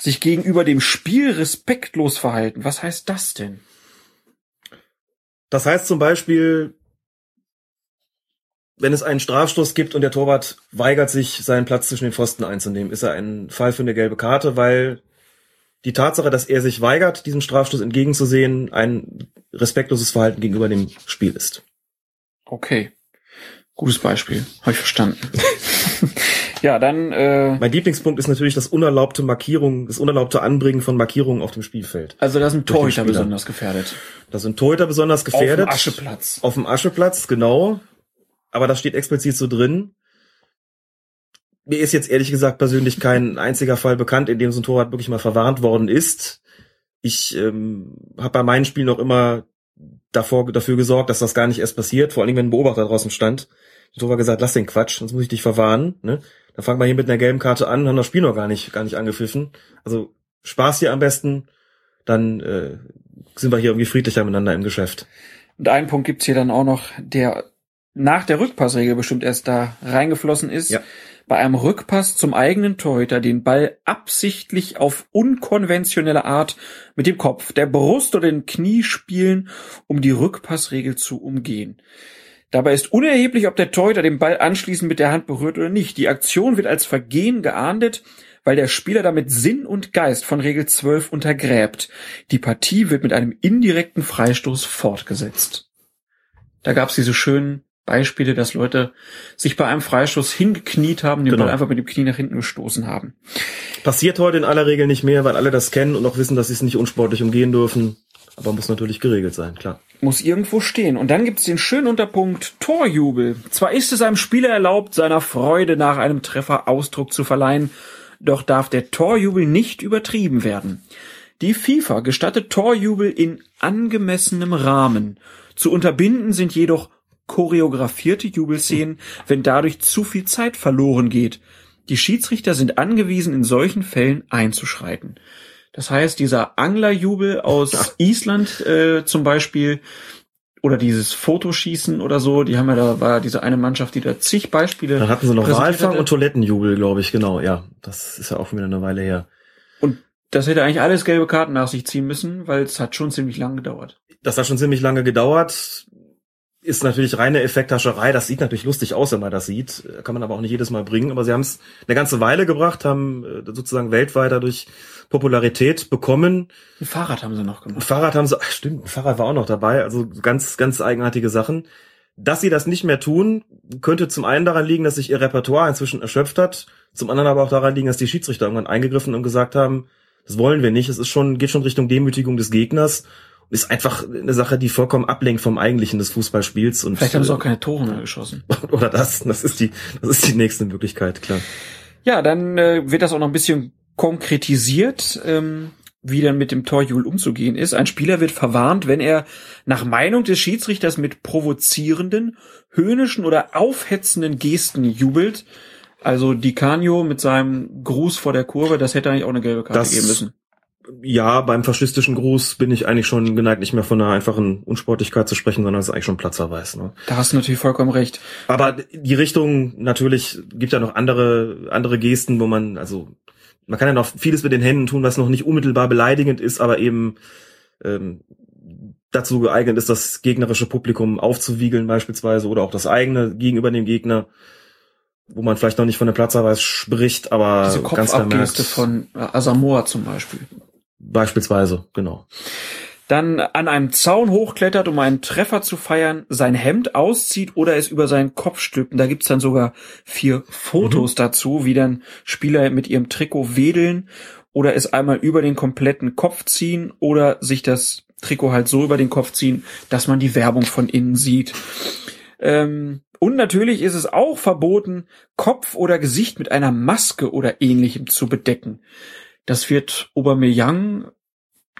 sich gegenüber dem Spiel respektlos verhalten. Was heißt das denn? Das heißt zum Beispiel, wenn es einen Strafstoß gibt und der Torwart weigert sich, seinen Platz zwischen den Pfosten einzunehmen, ist er ein Fall für eine gelbe Karte, weil die Tatsache, dass er sich weigert, diesem Strafstoß entgegenzusehen, ein respektloses Verhalten gegenüber dem Spiel ist. Okay. Gutes Beispiel. Habe ich verstanden. [LAUGHS] ja, dann. Äh, mein Lieblingspunkt ist natürlich das unerlaubte Markierung, das unerlaubte Anbringen von Markierungen auf dem Spielfeld. Also da sind Torhüter besonders gefährdet. Da sind Torhüter besonders gefährdet. Auf dem Ascheplatz. Auf dem Ascheplatz, genau. Aber das steht explizit so drin. Mir ist jetzt ehrlich gesagt persönlich kein einziger Fall bekannt, in dem so ein Torwart wirklich mal verwarnt worden ist. Ich ähm, habe bei meinen Spielen auch immer davor, dafür gesorgt, dass das gar nicht erst passiert, vor allem wenn ein Beobachter draußen stand. Der Torwart gesagt, lass den Quatsch, sonst muss ich dich verwahren. Ne? Dann fangen wir hier mit einer gelben Karte an, haben das Spiel noch gar nicht, gar nicht angepfiffen. Also Spaß hier am besten, dann äh, sind wir hier irgendwie friedlicher miteinander im Geschäft. Und einen Punkt gibt's hier dann auch noch, der nach der Rückpassregel bestimmt erst da reingeflossen ist. Ja. Bei einem Rückpass zum eigenen Torhüter den Ball absichtlich auf unkonventionelle Art mit dem Kopf, der Brust oder dem Knie spielen, um die Rückpassregel zu umgehen. Dabei ist unerheblich, ob der Torhüter den Ball anschließend mit der Hand berührt oder nicht. Die Aktion wird als Vergehen geahndet, weil der Spieler damit Sinn und Geist von Regel 12 untergräbt. Die Partie wird mit einem indirekten Freistoß fortgesetzt. Da gab's diese schönen Beispiele, dass Leute sich bei einem Freistoß hingekniet haben, den Genau. Ball einfach mit dem Knie nach hinten gestoßen haben. Passiert heute in aller Regel nicht mehr, weil alle das kennen und auch wissen, dass sie es nicht unsportlich umgehen dürfen. Aber muss natürlich geregelt sein, klar. Muss irgendwo stehen. Und dann gibt's den schönen Unterpunkt Torjubel. Zwar ist es einem Spieler erlaubt, seiner Freude nach einem Treffer Ausdruck zu verleihen, doch darf der Torjubel nicht übertrieben werden. Die FIFA gestattet Torjubel in angemessenem Rahmen. Zu unterbinden sind jedoch choreografierte Jubelszenen, wenn dadurch zu viel Zeit verloren geht. Die Schiedsrichter sind angewiesen, in solchen Fällen einzuschreiten. Das heißt, dieser Anglerjubel aus Island äh, zum Beispiel oder dieses Fotoschießen oder so, die haben ja da war diese eine Mannschaft, die da zig Beispiele. Dann hatten sie noch Walfang und Toilettenjubel, glaube ich, genau, ja. Das ist ja auch schon wieder eine Weile her. Und das hätte eigentlich alles gelbe Karten nach sich ziehen müssen, weil es hat schon ziemlich lang gedauert. Das hat schon ziemlich lange gedauert. Ist natürlich reine Effekthascherei. Das sieht natürlich lustig aus, wenn man das sieht. Kann man aber auch nicht jedes Mal bringen. Aber sie haben es eine ganze Weile gebracht, haben äh, sozusagen weltweit dadurch Popularität bekommen. Ein Fahrrad haben sie noch Ein gemacht. Fahrrad haben sie, ach, stimmt, ein Fahrrad war auch noch dabei. Also ganz, ganz eigenartige Sachen. Dass sie das nicht mehr tun, könnte zum einen daran liegen, dass sich ihr Repertoire inzwischen erschöpft hat. Zum anderen aber auch daran liegen, dass die Schiedsrichter irgendwann eingegriffen und gesagt haben, das wollen wir nicht. Es ist schon, geht schon Richtung Demütigung des Gegners. Ist einfach eine Sache, die vollkommen ablenkt vom Eigentlichen des Fußballspiels. Und, Vielleicht haben sie auch keine Tore mehr geschossen. [LAUGHS] Oder das, das ist die, das ist die nächste Möglichkeit, klar. Ja, dann äh, wird das auch noch ein bisschen konkretisiert, ähm, wie dann mit dem Torjubel umzugehen ist. Ein Spieler wird verwarnt, wenn er nach Meinung des Schiedsrichters mit provozierenden, höhnischen oder aufhetzenden Gesten jubelt. Also Di Canio mit seinem Gruß vor der Kurve, das hätte eigentlich auch eine gelbe Karte Das- geben müssen. Ja, beim faschistischen Gruß bin ich eigentlich schon geneigt, nicht mehr von einer einfachen Unsportlichkeit zu sprechen, sondern es ist eigentlich schon Platzverweis. Ne? Da hast du natürlich vollkommen recht. Aber die Richtung, natürlich, gibt ja noch andere, andere Gesten, wo man, also, man kann ja noch vieles mit den Händen tun, was noch nicht unmittelbar beleidigend ist, aber eben ähm, dazu geeignet ist, das gegnerische Publikum aufzuwiegeln beispielsweise oder auch das eigene gegenüber dem Gegner, wo man vielleicht noch nicht von der Platzverweis spricht, aber Diese ganz klar merkt, von Asamoah zum Beispiel. Beispielsweise, genau. dann an einem Zaun hochklettert, um einen Treffer zu feiern, sein Hemd auszieht oder es über seinen Kopf stülpt. Und da gibt's dann sogar vier Fotos dazu, wie dann Spieler mit ihrem Trikot wedeln oder es einmal über den kompletten Kopf ziehen oder sich das Trikot halt so über den Kopf ziehen, dass man die Werbung von innen sieht. Ähm, und natürlich ist es auch verboten, Kopf oder Gesicht mit einer Maske oder ähnlichem zu bedecken. Das wird Aubameyang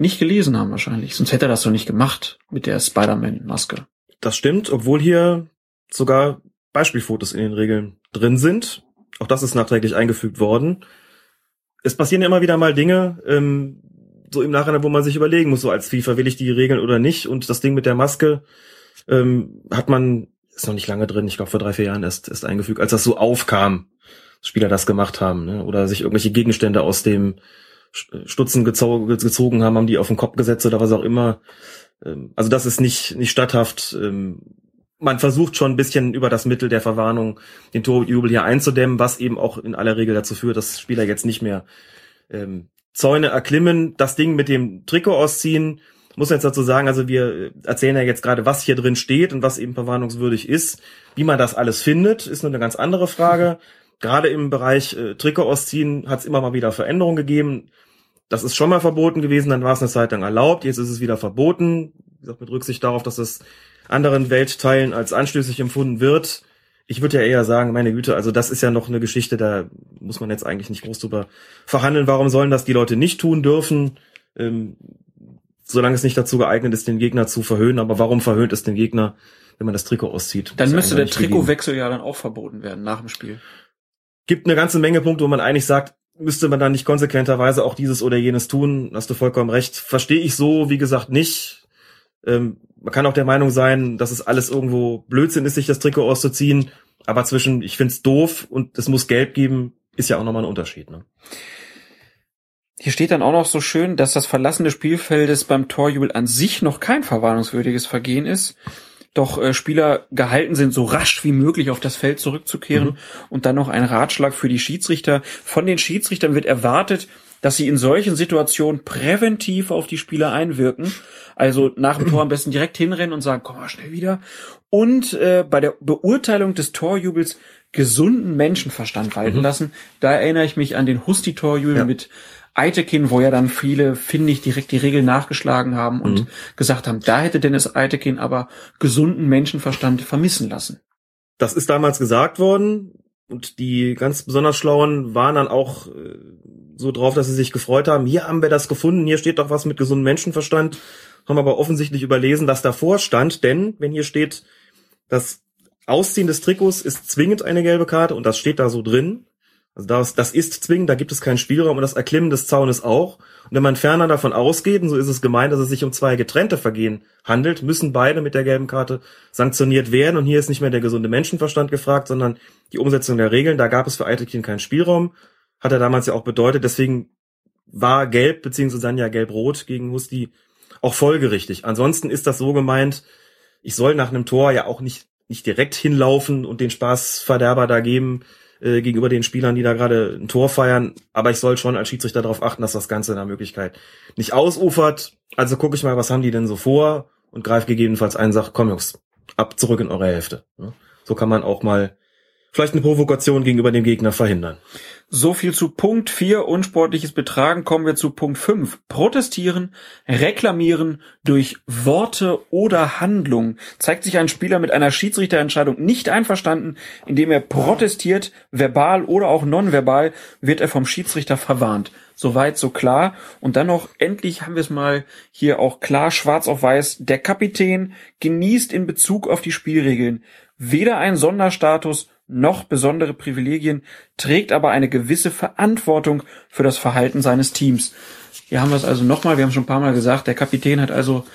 nicht gelesen haben wahrscheinlich. Sonst hätte er das doch nicht gemacht mit der Spider-Man-Maske. Das stimmt, obwohl hier sogar Beispielfotos in den Regeln drin sind. Auch das ist nachträglich eingefügt worden. Es passieren ja immer wieder mal Dinge, ähm, so im Nachhinein, wo man sich überlegen muss, so als FIFA will ich die Regeln oder nicht. Und das Ding mit der Maske ähm, hat man, ist noch nicht lange drin, ich glaube vor drei, vier Jahren erst, erst eingefügt, als das so aufkam, Spieler das gemacht haben, ne? oder sich irgendwelche Gegenstände aus dem Stutzen gezo gezogen haben, haben die auf den Kopf gesetzt oder was auch immer. Ähm, Also das ist nicht, nicht statthaft. Ähm, Man versucht schon ein bisschen über das Mittel der Verwarnung den Torjubel hier einzudämmen, was eben auch in aller Regel dazu führt, dass Spieler jetzt nicht mehr ähm, Zäune erklimmen, das Ding mit dem Trikot ausziehen. Muss jetzt dazu sagen, also wir erzählen ja jetzt gerade, was hier drin steht und was eben verwarnungswürdig ist. Wie man das alles findet, ist nur eine ganz andere Frage. Gerade im Bereich äh, Trikot ausziehen hat es immer mal wieder Veränderungen gegeben. Das ist schon mal verboten gewesen, dann war es eine Zeit lang erlaubt, jetzt ist es wieder verboten. Wie gesagt, mit Rücksicht darauf, dass es anderen Weltteilen als anstößig empfunden wird. Ich würde ja eher sagen, meine Güte, also das ist ja noch eine Geschichte, da muss man jetzt eigentlich nicht groß drüber verhandeln. Warum sollen das die Leute nicht tun dürfen? Ähm, solange es nicht dazu geeignet ist, den Gegner zu verhöhnen. Aber warum verhöhnt es den Gegner, wenn man das Trikot auszieht? Dann müsste der. Trikotwechsel ja dann auch verboten werden nach dem Spiel. Gibt eine ganze Menge Punkte, wo man eigentlich sagt, müsste man dann nicht konsequenterweise auch dieses oder jenes tun. Hast du vollkommen recht. Verstehe ich so, wie gesagt, nicht. Ähm, man kann auch der Meinung sein, dass es alles irgendwo Blödsinn ist, sich das Trikot auszuziehen. Aber zwischen, ich find's doof und es muss gelb geben, ist ja auch nochmal ein Unterschied. Ne? Hier steht dann auch noch so schön, dass das Verlassen des Spielfeldes beim Torjubel an sich noch kein verwarnungswürdiges Vergehen ist. Doch äh, Spieler gehalten sind, so rasch wie möglich auf das Feld zurückzukehren. Mhm. Und dann noch ein Ratschlag für die Schiedsrichter. Von den Schiedsrichtern wird erwartet, dass sie in solchen Situationen präventiv auf die Spieler einwirken. Also nach dem Tor am besten direkt hinrennen und sagen, komm mal schnell wieder. Und äh, bei der Beurteilung des Torjubels gesunden Menschenverstand walten Mhm. lassen. Da erinnere ich mich an den Husti-Torjubel Ja. mit Eitekin, wo ja dann viele, finde ich, direkt die Regeln nachgeschlagen haben und Mhm. gesagt haben, da hätte Dennis Eitekin aber gesunden Menschenverstand vermissen lassen. Das ist damals gesagt worden und die ganz besonders Schlauen waren dann auch äh, so drauf, dass sie sich gefreut haben. Hier haben wir das gefunden, hier steht doch was mit gesundem Menschenverstand, haben aber offensichtlich überlesen, was davor stand, denn wenn hier steht, das Ausziehen des Trikots ist zwingend eine gelbe Karte und das steht da so drin. Also das, das ist zwingend, da gibt es keinen Spielraum und das Erklimmen des Zaunes auch. Und wenn man ferner davon ausgeht, und so ist es gemeint, dass es sich um zwei getrennte Vergehen handelt, müssen beide mit der gelben Karte sanktioniert werden. Und hier ist nicht mehr der gesunde Menschenverstand gefragt, sondern die Umsetzung der Regeln. Da gab es für Eitekin keinen Spielraum. Hat er damals ja auch bedeutet. Deswegen war gelb, beziehungsweise dann ja gelb-rot gegen Husti auch folgerichtig. Ansonsten ist das so gemeint, ich soll nach einem Tor ja auch nicht, nicht direkt hinlaufen und den Spaßverderber da geben äh, gegenüber den Spielern, die da gerade ein Tor feiern. Aber ich soll schon als Schiedsrichter darauf achten, dass das Ganze in der Möglichkeit nicht ausufert. Also gucke ich mal, was haben die denn so vor und greife gegebenenfalls ein, sag, komm Jungs, ab zurück in eure Hälfte. So kann man auch mal vielleicht eine Provokation gegenüber dem Gegner verhindern. So viel zu Punkt 4, unsportliches Betragen. Kommen wir zu Punkt 5. Protestieren, reklamieren durch Worte oder Handlung. Zeigt sich ein Spieler mit einer Schiedsrichterentscheidung nicht einverstanden, indem er protestiert, verbal oder auch nonverbal, wird er vom Schiedsrichter verwarnt. Soweit, so klar. Und dann noch, endlich haben wir es mal hier auch klar, schwarz auf weiß. Der Kapitän genießt in Bezug auf die Spielregeln weder einen Sonderstatus noch besondere Privilegien, trägt aber eine gewisse Verantwortung für das Verhalten seines Teams. Hier haben wir es also nochmal, wir haben schon ein paar Mal gesagt, der Kapitän hat also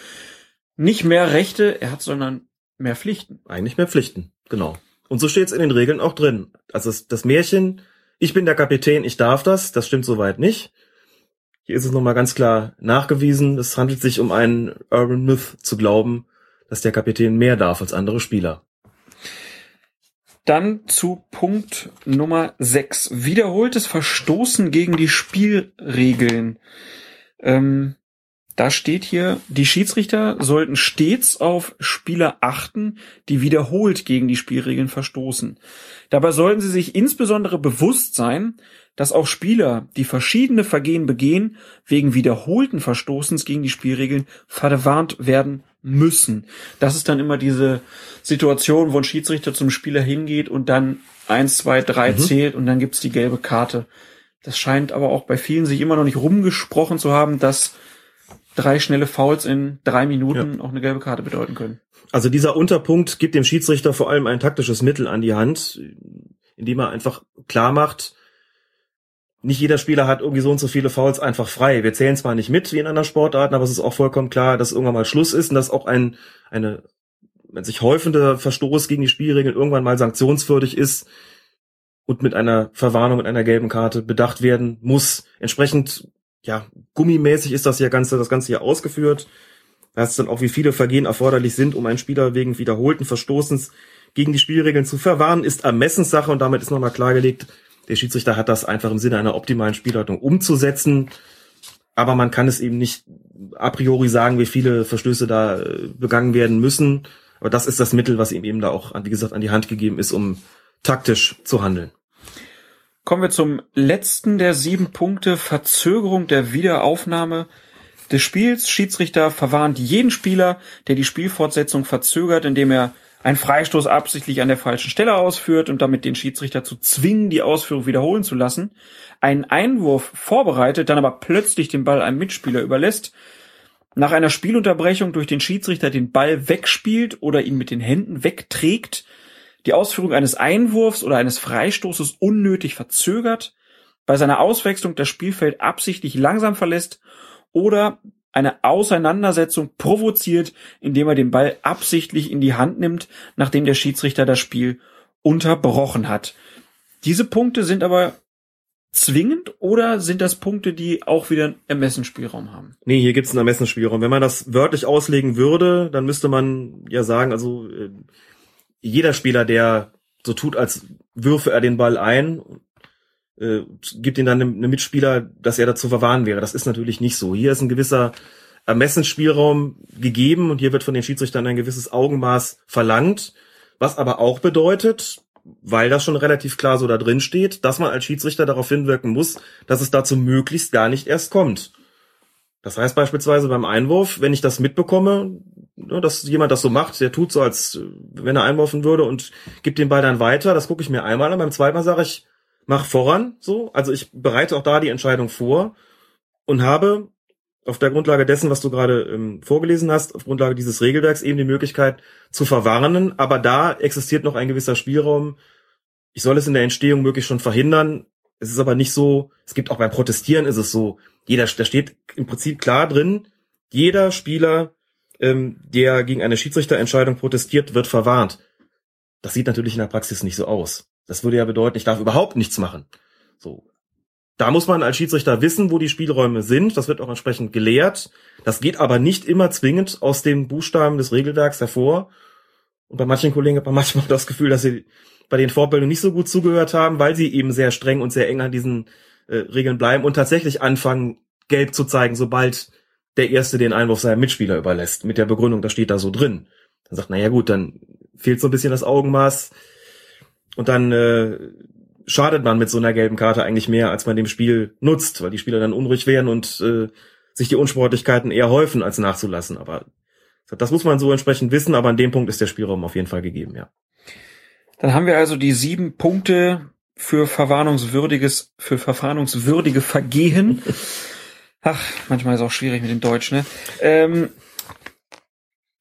nicht mehr Rechte, er hat, sondern mehr Pflichten. Eigentlich mehr Pflichten, genau. Und so steht es in den Regeln auch drin. Also das, Märchen, ich bin der Kapitän, ich darf das, das stimmt soweit nicht. Hier ist es nochmal ganz klar nachgewiesen, es handelt sich um einen Urban Myth zu glauben, dass der Kapitän mehr darf als andere Spieler. Dann zu Punkt Nummer 6. Wiederholtes Verstoßen gegen die Spielregeln. Ähm, da steht hier, die Schiedsrichter sollten stets auf Spieler achten, die wiederholt gegen die Spielregeln verstoßen. Dabei sollten sie sich insbesondere bewusst sein, dass auch Spieler, die verschiedene Vergehen begehen, wegen wiederholten Verstoßens gegen die Spielregeln verwarnt werden müssen. Das ist dann immer diese Situation, wo ein Schiedsrichter zum Spieler hingeht und dann eins, zwei, drei Mhm. zählt und dann gibt's die gelbe Karte. Das scheint aber auch bei vielen sich immer noch nicht rumgesprochen zu haben, dass drei schnelle Fouls in drei Minuten auch eine gelbe Karte bedeuten können. Also dieser Unterpunkt gibt dem Schiedsrichter vor allem ein taktisches Mittel an die Hand, indem er einfach klar macht, nicht jeder Spieler hat irgendwie so und so viele Fouls einfach frei. Wir zählen zwar nicht mit wie in anderen Sportarten, aber es ist auch vollkommen klar, dass irgendwann mal Schluss ist und dass auch ein eine wenn sich häufender Verstoß gegen die Spielregeln irgendwann mal sanktionswürdig ist und mit einer Verwarnung mit einer gelben Karte bedacht werden muss. Entsprechend ja gummimäßig ist das ja ganze das ganze hier ausgeführt. Da ist dann auch wie viele Vergehen erforderlich sind, um einen Spieler wegen wiederholten Verstoßens gegen die Spielregeln zu verwarnen, ist Ermessenssache und damit ist nochmal klargelegt, der Schiedsrichter hat das einfach im Sinne einer optimalen Spielleitung umzusetzen. aber man kann es eben nicht a priori sagen, wie viele Verstöße da äh, begangen werden müssen. Aber das ist das Mittel, was ihm eben da auch, wie gesagt, an die Hand gegeben ist, um taktisch zu handeln. Kommen wir zum letzten der sieben Punkte, Verzögerung der Wiederaufnahme des Spiels. Schiedsrichter verwarnt jeden Spieler, der die Spielfortsetzung verzögert, indem er einen Freistoß absichtlich an der falschen Stelle ausführt und damit den Schiedsrichter zu zwingen, die Ausführung wiederholen zu lassen, einen Einwurf vorbereitet, dann aber plötzlich den Ball einem Mitspieler überlässt, nach einer Spielunterbrechung durch den Schiedsrichter den Ball wegspielt oder ihn mit den Händen wegträgt, die Ausführung eines Einwurfs oder eines Freistoßes unnötig verzögert, bei seiner Auswechslung das Spielfeld absichtlich langsam verlässt oder eine Auseinandersetzung provoziert, indem er den Ball absichtlich in die Hand nimmt, nachdem der Schiedsrichter das Spiel unterbrochen hat. Diese Punkte sind aber zwingend oder sind das Punkte, die auch wieder einen Ermessensspielraum haben? Nee, hier gibt's einen Ermessensspielraum. Wenn man das wörtlich auslegen würde, dann müsste man ja sagen, also äh, jeder Spieler, der so tut, als würfe er den Ball ein, äh, gibt ihn dann einem, Mitspieler, dass er dazu verwahren wäre. Das ist natürlich nicht so. Hier ist ein gewisser Ermessensspielraum gegeben und hier wird von den Schiedsrichtern ein gewisses Augenmaß verlangt, was aber auch bedeutet, weil das schon relativ klar so da drin steht, dass man als Schiedsrichter darauf hinwirken muss, dass es dazu möglichst gar nicht erst kommt. Das heißt beispielsweise beim Einwurf, wenn ich das mitbekomme, ne, dass jemand das so macht, der tut so, als wenn er einwurfen würde und gibt den Ball dann weiter, das gucke ich mir einmal an, beim zweiten Mal sage ich, mach voran, so. Also ich bereite auch da die Entscheidung vor und habe auf der Grundlage dessen, was du gerade ähm, vorgelesen hast, auf Grundlage dieses Regelwerks eben die Möglichkeit zu verwarnen, aber da existiert noch ein gewisser Spielraum. Ich soll es in der Entstehung möglichst schon verhindern. Es ist aber nicht so, es gibt auch beim Protestieren ist es so, jeder, da steht im Prinzip klar drin, jeder Spieler, ähm, der gegen eine Schiedsrichterentscheidung protestiert, wird verwarnt. Das sieht natürlich in der Praxis nicht so aus. Das würde ja bedeuten, ich darf überhaupt nichts machen. So. Da muss man als Schiedsrichter wissen, wo die Spielräume sind. Das wird auch entsprechend gelehrt. Das geht aber nicht immer zwingend aus den Buchstaben des Regelwerks hervor. Und bei manchen Kollegen hat man [LAUGHS] manchmal das Gefühl, dass sie bei den Vorbildungen nicht so gut zugehört haben, weil sie eben sehr streng und sehr eng an diesen äh, Regeln bleiben und tatsächlich anfangen, gelb zu zeigen, sobald der Erste den Einwurf seinem Mitspieler überlässt. Mit der Begründung, das steht da so drin. Dann sagt, na ja gut, dann fehlt so ein bisschen das Augenmaß. Und dann äh, schadet man mit so einer gelben Karte eigentlich mehr, als man dem Spiel nutzt, weil die Spieler dann unruhig werden und äh, sich die Unsportlichkeiten eher häufen, als nachzulassen. Aber das muss man so entsprechend wissen, aber an dem Punkt ist der Spielraum auf jeden Fall gegeben, ja. Dann haben wir also die sieben Punkte für verwarnungswürdiges, für verwarnungswürdige Vergehen. [LAUGHS] Ach, manchmal ist es auch schwierig mit dem Deutsch, ne? Ähm,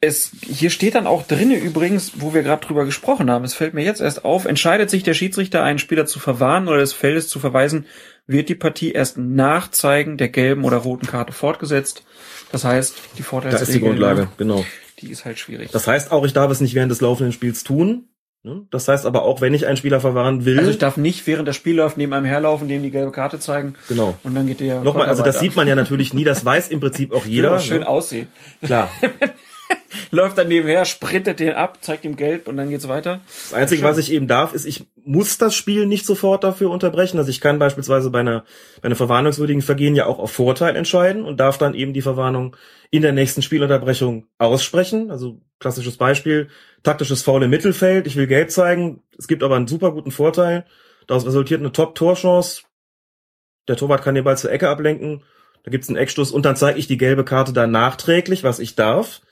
es, hier steht dann auch drinne übrigens, wo wir gerade drüber gesprochen haben, es fällt mir jetzt erst auf, entscheidet sich der Schiedsrichter, einen Spieler zu verwarnen oder des Feldes zu verweisen, wird die Partie erst nach Zeigen der gelben oder roten Karte fortgesetzt. Das heißt, die Vorteilsregel. Da ist die Grundlage, genau. Die ist halt schwierig. Das heißt auch, ich darf es nicht während des laufenden Spiels tun. Ne? Das heißt aber auch, wenn ich einen Spieler verwahren will. Also ich darf nicht während das Spiel läuft neben einem herlaufen, dem die gelbe Karte zeigen. Genau. Und dann geht der. Nochmal, also das sieht man ja natürlich nie, das weiß im Prinzip auch jeder. Ja, schön ne? aussehen. Klar. [LAUGHS] [LAUGHS] läuft dann nebenher, sprintet den ab, zeigt ihm Gelb und dann geht's weiter. Das Einzige, was ich eben darf, ist, ich muss das Spiel nicht sofort dafür unterbrechen. Also ich kann beispielsweise bei einer, bei einer verwarnungswürdigen Vergehen ja auch auf Vorteil entscheiden und darf dann eben die Verwarnung in der nächsten Spielunterbrechung aussprechen. Also klassisches Beispiel, taktisches Foul im Mittelfeld, ich will Gelb zeigen, es gibt aber einen super guten Vorteil. Daraus resultiert eine Top-Torchance. Der Torwart kann den Ball zur Ecke ablenken. Da gibt's einen Eckstoß und dann zeige ich die gelbe Karte dann nachträglich, was ich darf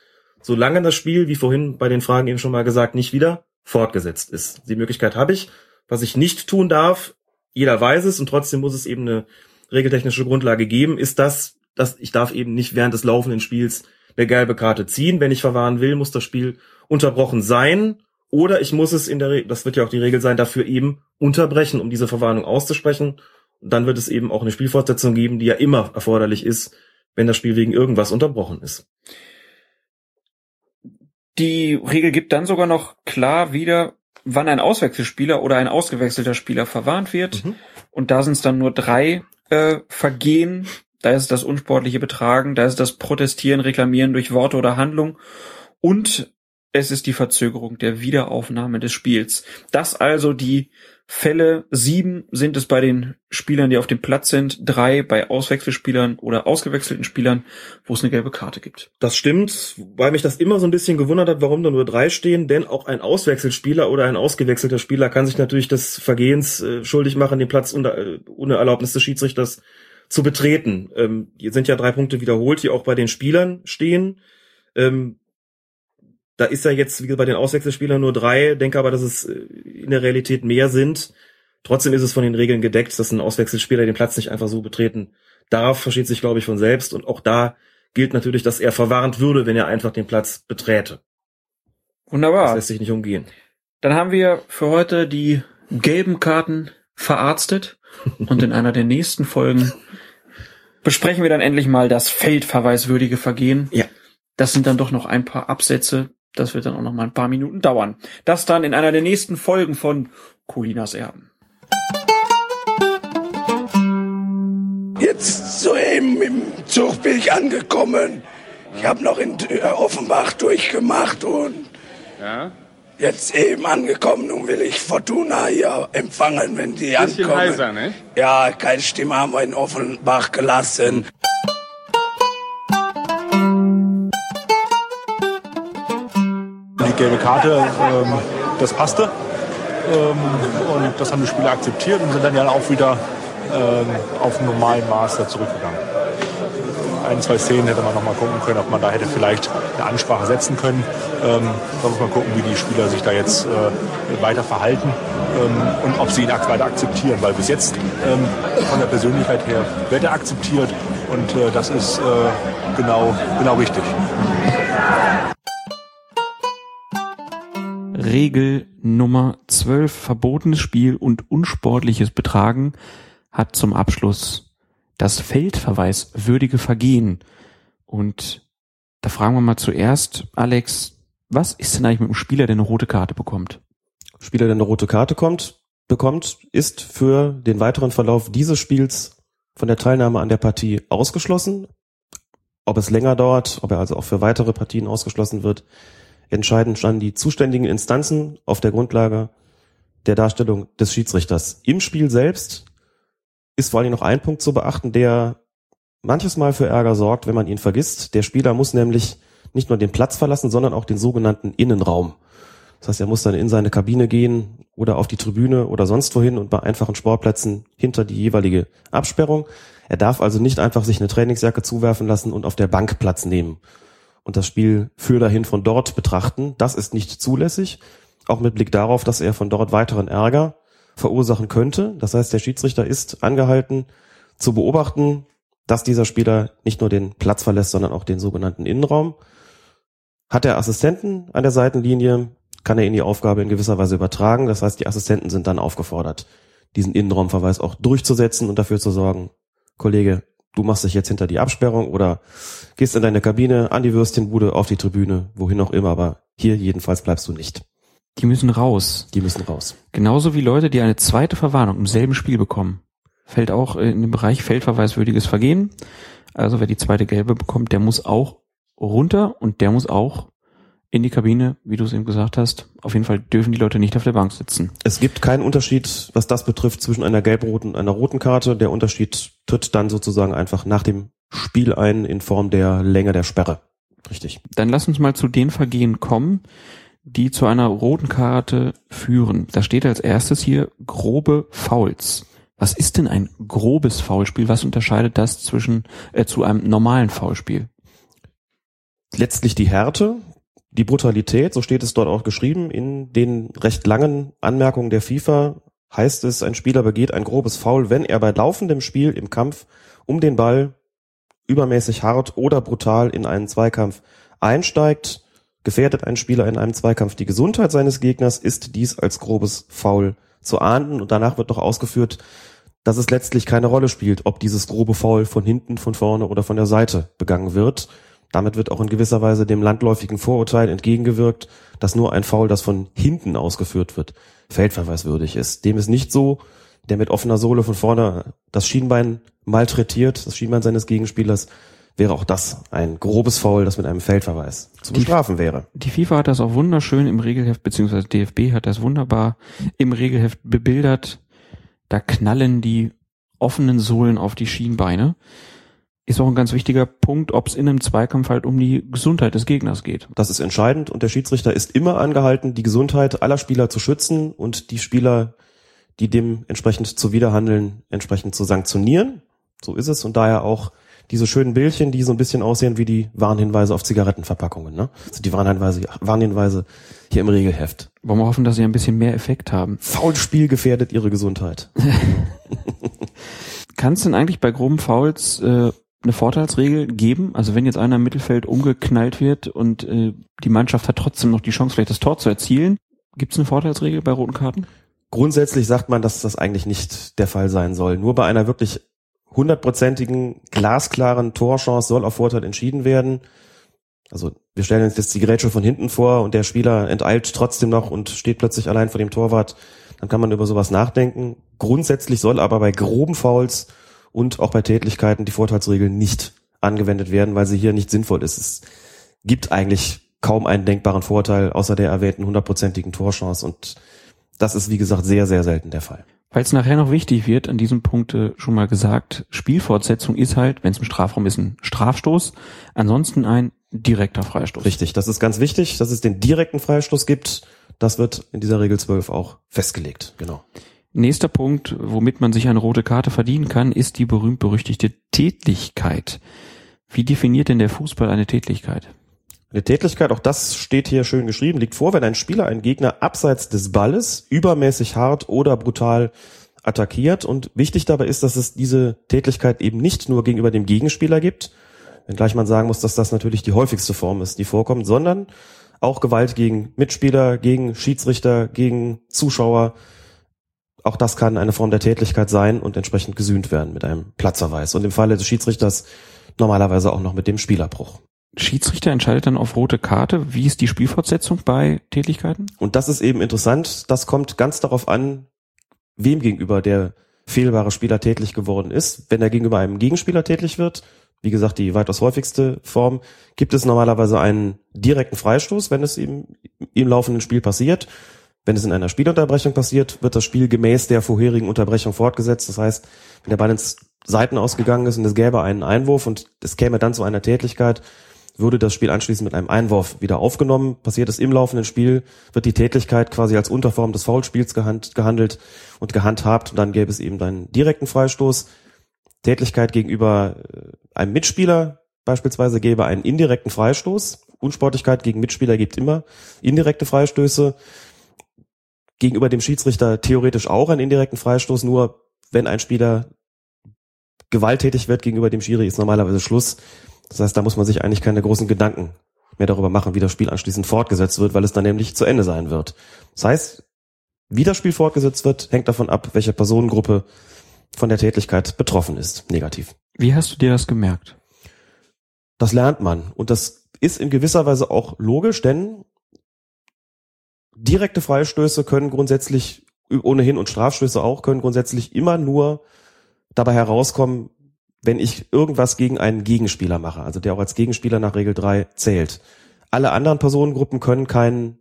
solange das Spiel, wie vorhin bei den Fragen eben schon mal gesagt, nicht wieder fortgesetzt ist. Die Möglichkeit habe ich. Was ich nicht tun darf, jeder weiß es und trotzdem muss es eben eine regeltechnische Grundlage geben, ist das, dass ich darf eben nicht während des laufenden Spiels eine gelbe Karte ziehen. Wenn ich verwahren will, muss das Spiel unterbrochen sein oder ich muss es in der, Re das wird ja auch die Regel sein, dafür eben unterbrechen, um diese Verwarnung auszusprechen. Und dann wird es eben auch eine Spielfortsetzung geben, die ja immer erforderlich ist, wenn das Spiel wegen irgendwas unterbrochen ist. Die Regel gibt dann sogar noch klar wieder, wann ein Auswechselspieler oder ein ausgewechselter Spieler verwarnt wird. Mhm. Und da sind es dann nur drei äh, Vergehen. Da ist das unsportliche Betragen, da ist das Protestieren, Reklamieren durch Worte oder Handlung und es ist die Verzögerung der Wiederaufnahme des Spiels. Das also die Fälle. Sieben sind es bei den Spielern, die auf dem Platz sind, drei bei Auswechselspielern oder ausgewechselten Spielern, wo es eine gelbe Karte gibt. Das stimmt, weil mich das immer so ein bisschen gewundert hat, warum da nur drei stehen, denn auch ein Auswechselspieler oder ein ausgewechselter Spieler kann sich natürlich des Vergehens äh, schuldig machen, den Platz unter, äh, ohne Erlaubnis des Schiedsrichters zu betreten. Ähm, hier sind ja drei Punkte wiederholt, die auch bei den Spielern stehen. Ähm, da ist ja jetzt, wie bei den Auswechselspielern nur drei, denke aber, dass es äh, in der Realität mehr sind. Trotzdem ist es von den Regeln gedeckt, dass ein Auswechselspieler den Platz nicht einfach so betreten darf, versteht sich, glaube ich, von selbst. Und auch da gilt natürlich, dass er verwarnt würde, wenn er einfach den Platz beträte. Wunderbar. Das lässt sich nicht umgehen. Dann haben wir für heute die gelben Karten verarztet und in einer der nächsten Folgen besprechen wir dann endlich mal das feldverweiswürdige Vergehen. Ja. Das sind dann doch noch ein paar Absätze, das wird dann auch noch mal ein paar Minuten dauern. Das dann in einer der nächsten Folgen von Colinas Erben. Jetzt soeben im Zug bin ich angekommen. Ich habe noch in äh, Offenbach durchgemacht und Ja? jetzt eben angekommen. Nun will ich Fortuna hier empfangen, wenn die Bisschen ankommen. heiser, ne? Ja, keine Stimme haben wir in Offenbach gelassen. Gelbe Karte, ähm, das passte. Ähm, und das haben die Spieler akzeptiert und sind dann ja auch wieder ähm, auf normalen da zurückgegangen. Ein, zwei Szenen hätte man noch mal gucken können, ob man da hätte vielleicht eine Ansprache setzen können. Ähm, da muss man gucken, wie die Spieler sich da jetzt äh, weiter verhalten ähm, und ob sie ihn weiter akzeptieren. Weil bis jetzt ähm, von der Persönlichkeit her wird er akzeptiert und äh, das ist äh, genau, genau richtig. Regel Nummer 12, verbotenes Spiel und unsportliches Betragen, hat zum Abschluss das feldverweiswürdige Vergehen. Und da fragen wir mal zuerst, Alex, was ist denn eigentlich mit einem Spieler, der eine rote Karte bekommt? Spieler, der eine rote Karte kommt, bekommt, ist für den weiteren Verlauf dieses Spiels von der Teilnahme an der Partie ausgeschlossen. Ob es länger dauert, ob er also auch für weitere Partien ausgeschlossen wird, entscheiden dann die zuständigen Instanzen auf der Grundlage der Darstellung des Schiedsrichters. Im Spiel selbst ist vor allem noch ein Punkt zu beachten, der manches Mal für Ärger sorgt, wenn man ihn vergisst. Der Spieler muss nämlich nicht nur den Platz verlassen, sondern auch den sogenannten Innenraum. Das heißt, er muss dann in seine Kabine gehen oder auf die Tribüne oder sonst wohin und bei einfachen Sportplätzen hinter die jeweilige Absperrung. Er darf also nicht einfach sich eine Trainingsjacke zuwerfen lassen und auf der Bank Platz nehmen und das Spiel für dahin von dort betrachten. Das ist nicht zulässig, auch mit Blick darauf, dass er von dort weiteren Ärger verursachen könnte. Das heißt, der Schiedsrichter ist angehalten zu beobachten, dass dieser Spieler nicht nur den Platz verlässt, sondern auch den sogenannten Innenraum. Hat er Assistenten an der Seitenlinie, kann er ihnen die Aufgabe in gewisser Weise übertragen. Das heißt, die Assistenten sind dann aufgefordert, diesen Innenraumverweis auch durchzusetzen und dafür zu sorgen, Kollege, du machst dich jetzt hinter die Absperrung oder gehst in deine Kabine, an die Würstchenbude, auf die Tribüne, wohin auch immer, aber hier jedenfalls bleibst du nicht. Die müssen raus. Die müssen raus. Genauso wie Leute, die eine zweite Verwarnung im selben Spiel bekommen. Fällt auch in den Bereich feldverweiswürdiges Vergehen. Also wer die zweite gelbe bekommt, der muss auch runter und der muss auch in die Kabine, wie du es eben gesagt hast. Auf jeden Fall dürfen die Leute nicht auf der Bank sitzen. Es gibt keinen Unterschied, was das betrifft, zwischen einer gelb-roten und einer roten Karte. Der Unterschied tritt dann sozusagen einfach nach dem Spiel ein in Form der Länge der Sperre. Richtig. Dann lass uns mal zu den Vergehen kommen, die zu einer roten Karte führen. Da steht als erstes hier grobe Fouls. Was ist denn ein grobes Foulspiel? Was unterscheidet das zwischen äh, zu einem normalen Foulspiel? Letztlich die Härte, die Brutalität, so steht es dort auch geschrieben, in den recht langen Anmerkungen der FIFA heißt es, ein Spieler begeht ein grobes Foul, wenn er bei laufendem Spiel im Kampf um den Ball übermäßig hart oder brutal in einen Zweikampf einsteigt, gefährdet ein Spieler in einem Zweikampf die Gesundheit seines Gegners, ist dies als grobes Foul zu ahnden und danach wird noch ausgeführt, dass es letztlich keine Rolle spielt, ob dieses grobe Foul von hinten, von vorne oder von der Seite begangen wird. Damit wird auch in gewisser Weise dem landläufigen Vorurteil entgegengewirkt, dass nur ein Foul, das von hinten ausgeführt wird, feldverweiswürdig ist. Dem ist nicht so, der mit offener Sohle von vorne das Schienbein malträtiert, das Schienbein seines Gegenspielers, wäre auch das ein grobes Foul, das mit einem Feldverweis zu bestrafen wäre. Die FIFA hat das auch wunderschön im Regelheft, beziehungsweise DFB hat das wunderbar im Regelheft bebildert. Da knallen die offenen Sohlen auf die Schienbeine. Ist auch ein ganz wichtiger Punkt, ob es in einem Zweikampf halt um die Gesundheit des Gegners geht. Das ist entscheidend und der Schiedsrichter ist immer angehalten, die Gesundheit aller Spieler zu schützen und die Spieler, die dem entsprechend zuwiderhandeln, entsprechend zu sanktionieren. So ist es und daher auch diese schönen Bildchen, die so ein bisschen aussehen wie die Warnhinweise auf Zigarettenverpackungen. Ne? Also die Warnhinweise, Warnhinweise hier im Regelheft. Wollen wir hoffen, dass sie ein bisschen mehr Effekt haben. Foulspiel gefährdet ihre Gesundheit. [LAUGHS] Kann es denn eigentlich bei groben Fouls äh, eine Vorteilsregel geben? Also wenn jetzt einer im Mittelfeld umgeknallt wird und äh, die Mannschaft hat trotzdem noch die Chance, vielleicht das Tor zu erzielen, gibt es eine Vorteilsregel bei roten Karten? Grundsätzlich sagt man, dass das eigentlich nicht der Fall sein soll. Nur bei einer wirklich hundertprozentigen, glasklaren Torchance soll auf Vorteil entschieden werden. Also wir stellen uns jetzt die Gerätsche von hinten vor und der Spieler enteilt trotzdem noch und steht plötzlich allein vor dem Torwart. Dann kann man über sowas nachdenken. Grundsätzlich soll aber bei groben Fouls und auch bei Tätlichkeiten die Vorteilsregel nicht angewendet werden, weil sie hier nicht sinnvoll ist. Es gibt eigentlich kaum einen denkbaren Vorteil außer der erwähnten hundertprozentigen Torchance und das ist wie gesagt sehr, sehr selten der Fall. Weil es nachher noch wichtig wird, an diesem Punkt schon mal gesagt, Spielfortsetzung ist halt, wenn es im Strafraum ist, ein Strafstoß, ansonsten ein direkter Freistoß. Richtig, das ist ganz wichtig, dass es den direkten Freistoß gibt. Das wird in dieser Regel 12 auch festgelegt, genau. Nächster Punkt, womit man sich eine rote Karte verdienen kann, ist die berühmt-berüchtigte Tätlichkeit. Wie definiert denn der Fußball eine Tätlichkeit? Eine Tätlichkeit, auch das steht hier schön geschrieben, liegt vor, wenn ein Spieler einen Gegner abseits des Balles übermäßig hart oder brutal attackiert. Und wichtig dabei ist, dass es diese Tätlichkeit eben nicht nur gegenüber dem Gegenspieler gibt, wenngleich man sagen muss, dass das natürlich die häufigste Form ist, die vorkommt, sondern auch Gewalt gegen Mitspieler, gegen Schiedsrichter, gegen Zuschauer. Auch das kann eine Form der Tätlichkeit sein und entsprechend gesühnt werden mit einem Platzverweis. Und im Falle des Schiedsrichters normalerweise auch noch mit dem Spielerbruch. Schiedsrichter entscheidet dann auf rote Karte. Wie ist die Spielfortsetzung bei Tätlichkeiten? Und das ist eben interessant. Das kommt ganz darauf an, wem gegenüber der fehlbare Spieler tätlich geworden ist. Wenn er gegenüber einem Gegenspieler tätlich wird, wie gesagt, die weitaus häufigste Form, gibt es normalerweise einen direkten Freistoß, wenn es im, im laufenden Spiel passiert. Wenn es in einer Spielunterbrechung passiert, wird das Spiel gemäß der vorherigen Unterbrechung fortgesetzt. Das heißt, wenn der Ball ins Seiten ausgegangen ist und es gäbe einen Einwurf und es käme dann zu einer Tätlichkeit, würde das Spiel anschließend mit einem Einwurf wieder aufgenommen. Passiert es im laufenden Spiel, wird die Tätlichkeit quasi als Unterform des Foulspiels gehandelt und gehandhabt und dann gäbe es eben einen direkten Freistoß. Tätlichkeit gegenüber äh, einem Mitspieler beispielsweise gäbe einen indirekten Freistoß. Unsportlichkeit gegen Mitspieler gibt immer indirekte Freistöße. Gegenüber dem Schiedsrichter theoretisch auch einen indirekten Freistoß, nur wenn ein Spieler gewalttätig wird gegenüber dem Schiri, ist normalerweise Schluss. Das heißt, da muss man sich eigentlich keine großen Gedanken mehr darüber machen, wie das Spiel anschließend fortgesetzt wird, weil es dann nämlich zu Ende sein wird. Das heißt, wie das Spiel fortgesetzt wird, hängt davon ab, welche Personengruppe von der Tätigkeit betroffen ist, negativ. Wie hast du dir das gemerkt? Das lernt man und das ist in gewisser Weise auch logisch, denn direkte Freistöße können grundsätzlich ohnehin und Strafstöße auch können grundsätzlich immer nur dabei herauskommen, wenn ich irgendwas gegen einen Gegenspieler mache, also der auch als Gegenspieler nach Regel 3 zählt. Alle anderen Personengruppen können keinen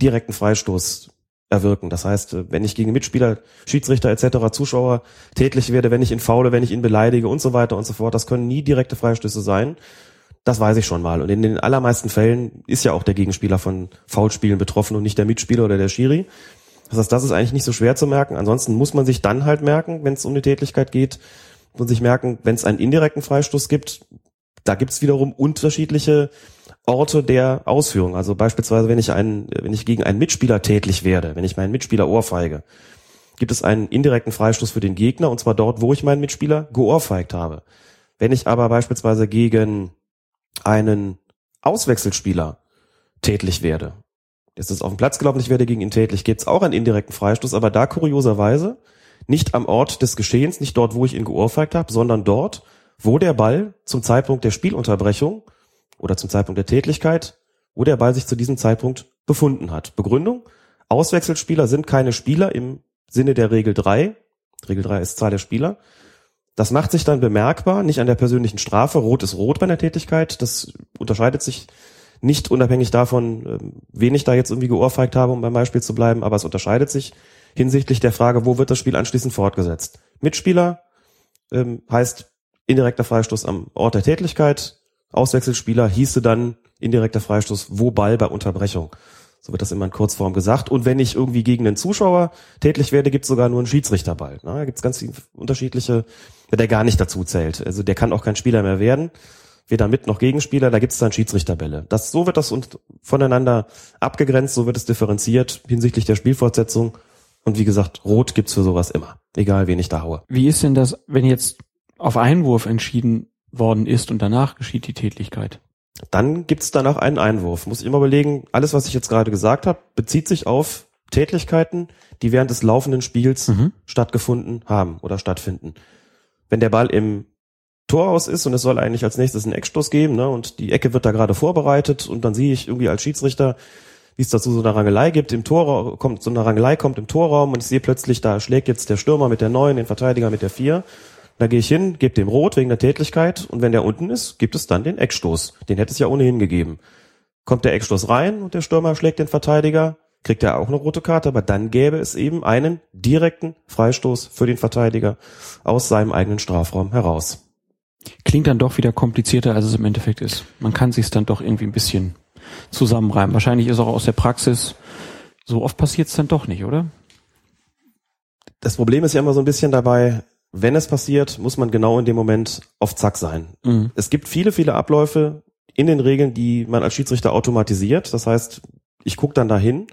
direkten Freistoß erwirken. Das heißt, wenn ich gegen Mitspieler, Schiedsrichter etc., Zuschauer tätlich werde, wenn ich ihn faule, wenn ich ihn beleidige und so weiter und so fort, das können nie direkte Freistöße sein. Das weiß ich schon mal. Und in den allermeisten Fällen ist ja auch der Gegenspieler von Foulspielen betroffen und nicht der Mitspieler oder der Schiri. Das heißt, das ist eigentlich nicht so schwer zu merken. Ansonsten muss man sich dann halt merken, wenn es um die Tätigkeit geht, und sich merken, wenn es einen indirekten Freistoß gibt, da gibt es wiederum unterschiedliche Orte der Ausführung. Also beispielsweise, wenn ich einen, wenn ich gegen einen Mitspieler tätlich werde, wenn ich meinen Mitspieler ohrfeige, gibt es einen indirekten Freistoß für den Gegner, und zwar dort, wo ich meinen Mitspieler geohrfeigt habe. Wenn ich aber beispielsweise gegen einen Auswechselspieler tätlich werde, jetzt ist auf dem Platz gelaufen, ich werde gegen ihn tätlich, gibt es auch einen indirekten Freistoß, aber da kurioserweise nicht am Ort des Geschehens, nicht dort, wo ich ihn geohrfeigt habe, sondern dort, wo der Ball zum Zeitpunkt der Spielunterbrechung oder zum Zeitpunkt der Tätlichkeit, wo der Ball sich zu diesem Zeitpunkt befunden hat. Begründung, Auswechselspieler sind keine Spieler im Sinne der Regel 3. Regel 3 ist Zahl der Spieler. Das macht sich dann bemerkbar, nicht an der persönlichen Strafe. Rot ist rot bei einer Tätigkeit. Das unterscheidet sich nicht unabhängig davon, ähm, wen ich da jetzt irgendwie geohrfeigt habe, um beim Beispiel zu bleiben, aber es unterscheidet sich hinsichtlich der Frage, wo wird das Spiel anschließend fortgesetzt. Mitspieler ähm, heißt indirekter Freistoß am Ort der Tätigkeit, Auswechselspieler hieße dann indirekter Freistoß, wo Ball bei Unterbrechung. So wird das immer in Kurzform gesagt. Und wenn ich irgendwie gegen einen Zuschauer tätlich werde, gibt es sogar nur einen Schiedsrichterball. Na, da gibt es ganz unterschiedliche, der gar nicht dazu zählt. Also der kann auch kein Spieler mehr werden. Weder mit noch Gegenspieler, da gibt es dann Schiedsrichterbälle. Das, so wird das voneinander abgegrenzt, so wird es differenziert hinsichtlich der Spielfortsetzung. Und wie gesagt, Rot gibt's für sowas immer. Egal, wen ich da haue. Wie ist denn das, wenn jetzt auf Einwurf entschieden worden ist und danach geschieht die Tätlichkeit? Dann gibt's danach einen Einwurf. Muss ich immer überlegen, alles, was ich jetzt gerade gesagt habe, bezieht sich auf Tätlichkeiten, die während des laufenden Spiels mhm. stattgefunden haben oder stattfinden. Wenn der Ball im Tor aus ist und es soll eigentlich als nächstes einen Eckstoß geben, ne, und die Ecke wird da gerade vorbereitet und dann sehe ich irgendwie als Schiedsrichter, wie es dazu so eine Rangelei gibt, im Tor kommt so eine Rangelei kommt im Torraum und ich sehe plötzlich, da schlägt jetzt der Stürmer mit der neun, den Verteidiger mit der vier da gehe ich hin, gebe dem Rot wegen der Tätlichkeit und wenn der unten ist, gibt es dann den Eckstoß. Den hätte es ja ohnehin gegeben. Kommt der Eckstoß rein und der Stürmer schlägt den Verteidiger, kriegt er auch eine rote Karte, aber dann gäbe es eben einen direkten Freistoß für den Verteidiger aus seinem eigenen Strafraum heraus. Klingt dann doch wieder komplizierter, als es im Endeffekt ist. Man kann sich dann doch irgendwie ein bisschen zusammenreimen. Wahrscheinlich ist auch aus der Praxis so oft passiert es dann doch nicht, oder? Das Problem ist ja immer so ein bisschen dabei, wenn es passiert, muss man genau in dem Moment auf Zack sein. Mhm. Es gibt viele, viele Abläufe in den Regeln, die man als Schiedsrichter automatisiert. Das heißt, ich gucke dann dahin,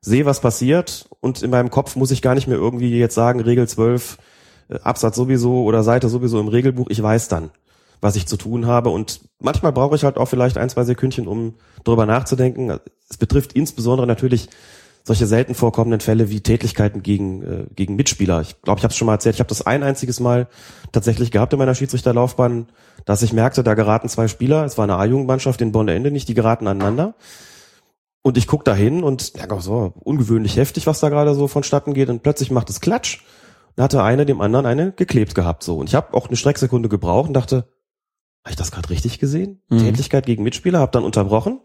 sehe, was passiert und in meinem Kopf muss ich gar nicht mehr irgendwie jetzt sagen, Regel 12, äh, Absatz sowieso oder Seite sowieso im Regelbuch. Ich weiß dann, was ich zu tun habe und manchmal brauche ich halt auch vielleicht ein, zwei Sekündchen, um darüber nachzudenken. Es betrifft insbesondere natürlich solche selten vorkommenden Fälle wie Tätlichkeiten gegen, äh, gegen Mitspieler. Ich glaube, ich habe es schon mal erzählt, ich habe das ein einziges Mal tatsächlich gehabt in meiner Schiedsrichterlaufbahn, dass ich merkte, da geraten zwei Spieler, es war eine A-Jugendmannschaft in Bonner Ende nicht, die geraten aneinander. Und ich guck da hin und ja, so ungewöhnlich heftig, was da gerade so vonstatten geht. Und plötzlich macht es Klatsch. Da hatte einer dem anderen eine geklebt gehabt. so Und ich habe auch eine Strecksekunde gebraucht und dachte, habe ich das gerade richtig gesehen? Mhm. Tätlichkeit gegen Mitspieler, habe dann unterbrochen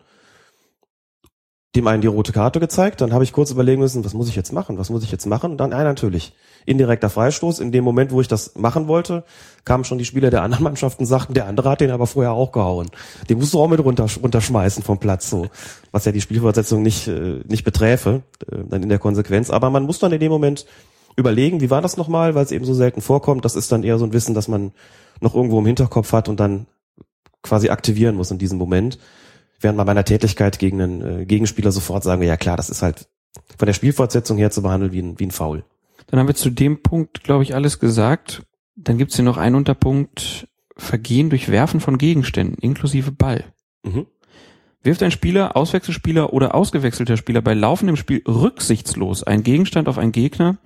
dem einen die rote Karte gezeigt, dann habe ich kurz überlegen müssen, was muss ich jetzt machen, was muss ich jetzt machen? Und dann, ja, natürlich, indirekter Freistoß. In dem Moment, wo ich das machen wollte, kamen schon die Spieler der anderen [LAUGHS] Mannschaften und sagten, der andere hat den aber vorher auch gehauen. Den musst du auch mit runter, runterschmeißen vom Platz, so. Was ja die Spielfortsetzung nicht, äh, nicht beträfe, äh, dann in der Konsequenz. Aber man muss dann in dem Moment überlegen, wie war das nochmal, weil es eben so selten vorkommt. Das ist dann eher so ein Wissen, das man noch irgendwo im Hinterkopf hat und dann quasi aktivieren muss in diesem Moment während man bei einer Tätigkeit gegen einen äh, Gegenspieler sofort sagen wir, ja klar, das ist halt von der Spielfortsetzung her zu behandeln wie ein, wie ein Foul. Dann haben wir zu dem Punkt, glaube ich, alles gesagt. Dann gibt es hier noch einen Unterpunkt Vergehen durch Werfen von Gegenständen, inklusive Ball. Mhm. Wirft ein Spieler, Auswechselspieler oder ausgewechselter Spieler bei laufendem Spiel rücksichtslos einen Gegenstand auf einen Gegner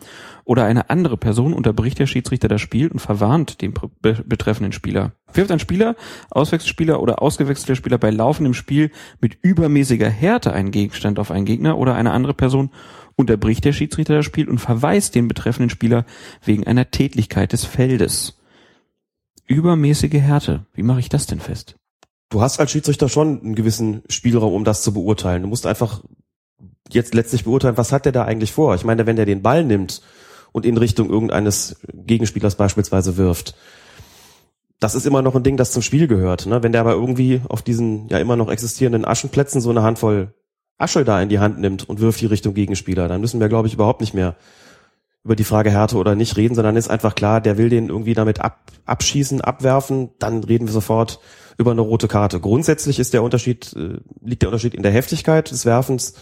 oder eine andere Person, unterbricht der Schiedsrichter das Spiel und verwarnt den betreffenden Spieler. Wirft ein Spieler, Auswechselspieler oder ausgewechselter Spieler bei laufendem Spiel mit übermäßiger Härte einen Gegenstand auf einen Gegner oder eine andere Person, unterbricht der Schiedsrichter das Spiel und verweist den betreffenden Spieler wegen einer Tätlichkeit des Feldes. Übermäßige Härte. Wie mache ich das denn fest? Du hast als Schiedsrichter schon einen gewissen Spielraum, um das zu beurteilen. Du musst einfach jetzt letztlich beurteilen, was hat der da eigentlich vor? Ich meine, wenn der den Ball nimmt und in Richtung irgendeines Gegenspielers beispielsweise wirft, das ist immer noch ein Ding, das zum Spiel gehört. Ne? Wenn der aber irgendwie auf diesen ja immer noch existierenden Aschenplätzen so eine Handvoll Asche da in die Hand nimmt und wirft die Richtung Gegenspieler, dann müssen wir, glaube ich, überhaupt nicht mehr über die Frage Härte oder nicht reden, sondern ist einfach klar, der will den irgendwie damit ab, abschießen, abwerfen, dann reden wir sofort über eine rote Karte. Grundsätzlich ist der Unterschied, äh, liegt der Unterschied in der Heftigkeit des Werfens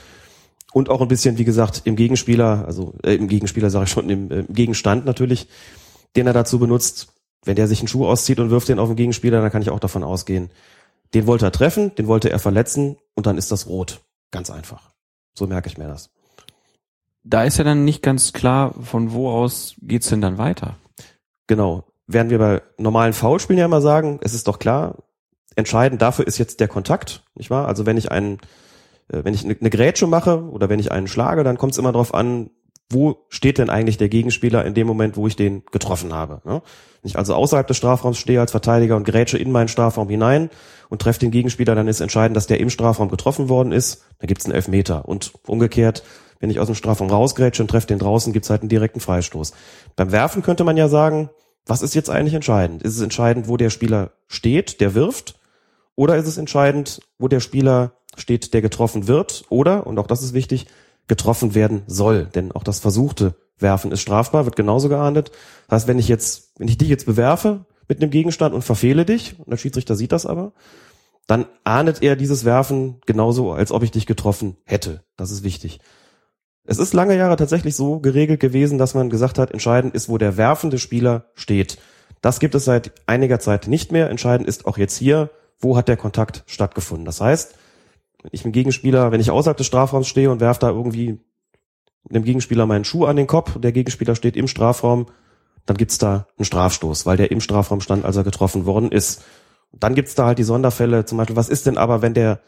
und auch ein bisschen, wie gesagt, im Gegenspieler, also äh, im Gegenspieler sage ich schon, im, äh, im Gegenstand natürlich, den er dazu benutzt. Wenn der sich einen Schuh auszieht und wirft den auf den Gegenspieler, dann kann ich auch davon ausgehen, den wollte er treffen, den wollte er verletzen und dann ist das rot. Ganz einfach. So merke ich mir das. Da ist ja dann nicht ganz klar, von wo aus geht's denn dann weiter? Genau. Werden wir bei normalen Foulspielen ja immer sagen, es ist doch klar, entscheidend dafür ist jetzt der Kontakt, nicht wahr? Also wenn ich einen, äh, wenn ich eine, eine Grätsche mache oder wenn ich einen schlage, dann kommt es immer darauf an, wo steht denn eigentlich der Gegenspieler in dem Moment, wo ich den getroffen habe. Ne? Wenn ich also außerhalb des Strafraums stehe als Verteidiger und grätsche in meinen Strafraum hinein und treffe den Gegenspieler, dann ist entscheidend, dass der im Strafraum getroffen worden ist, dann gibt es einen Elfmeter. Und umgekehrt, wenn ich aus dem Strafraum rausgrätsche und treffe den draußen, gibt es halt einen direkten Freistoß. Beim Werfen könnte man ja sagen, was ist jetzt eigentlich entscheidend? Ist es entscheidend, wo der Spieler steht, der wirft? Oder ist es entscheidend, wo der Spieler steht, der getroffen wird? Oder, und auch das ist wichtig, getroffen werden soll. Denn auch das versuchte Werfen ist strafbar, wird genauso geahndet. Das heißt, wenn ich jetzt, wenn ich dich jetzt bewerfe mit einem Gegenstand und verfehle dich, und der Schiedsrichter sieht das aber, dann ahndet er dieses Werfen genauso, als ob ich dich getroffen hätte. Das ist wichtig. Es ist lange Jahre tatsächlich so geregelt gewesen, dass man gesagt hat, entscheidend ist, wo der werfende Spieler steht. Das gibt es seit einiger Zeit nicht mehr. Entscheidend ist auch jetzt hier, wo hat der Kontakt stattgefunden. Das heißt, wenn ich mit Gegenspieler, wenn ich außerhalb des Strafraums stehe und werfe da irgendwie dem Gegenspieler meinen Schuh an den Kopf, der Gegenspieler steht im Strafraum, dann gibt's da einen Strafstoß, weil der im Strafraum stand, als er getroffen worden ist. Dann gibt's da halt die Sonderfälle, zum Beispiel, was ist denn aber, wenn der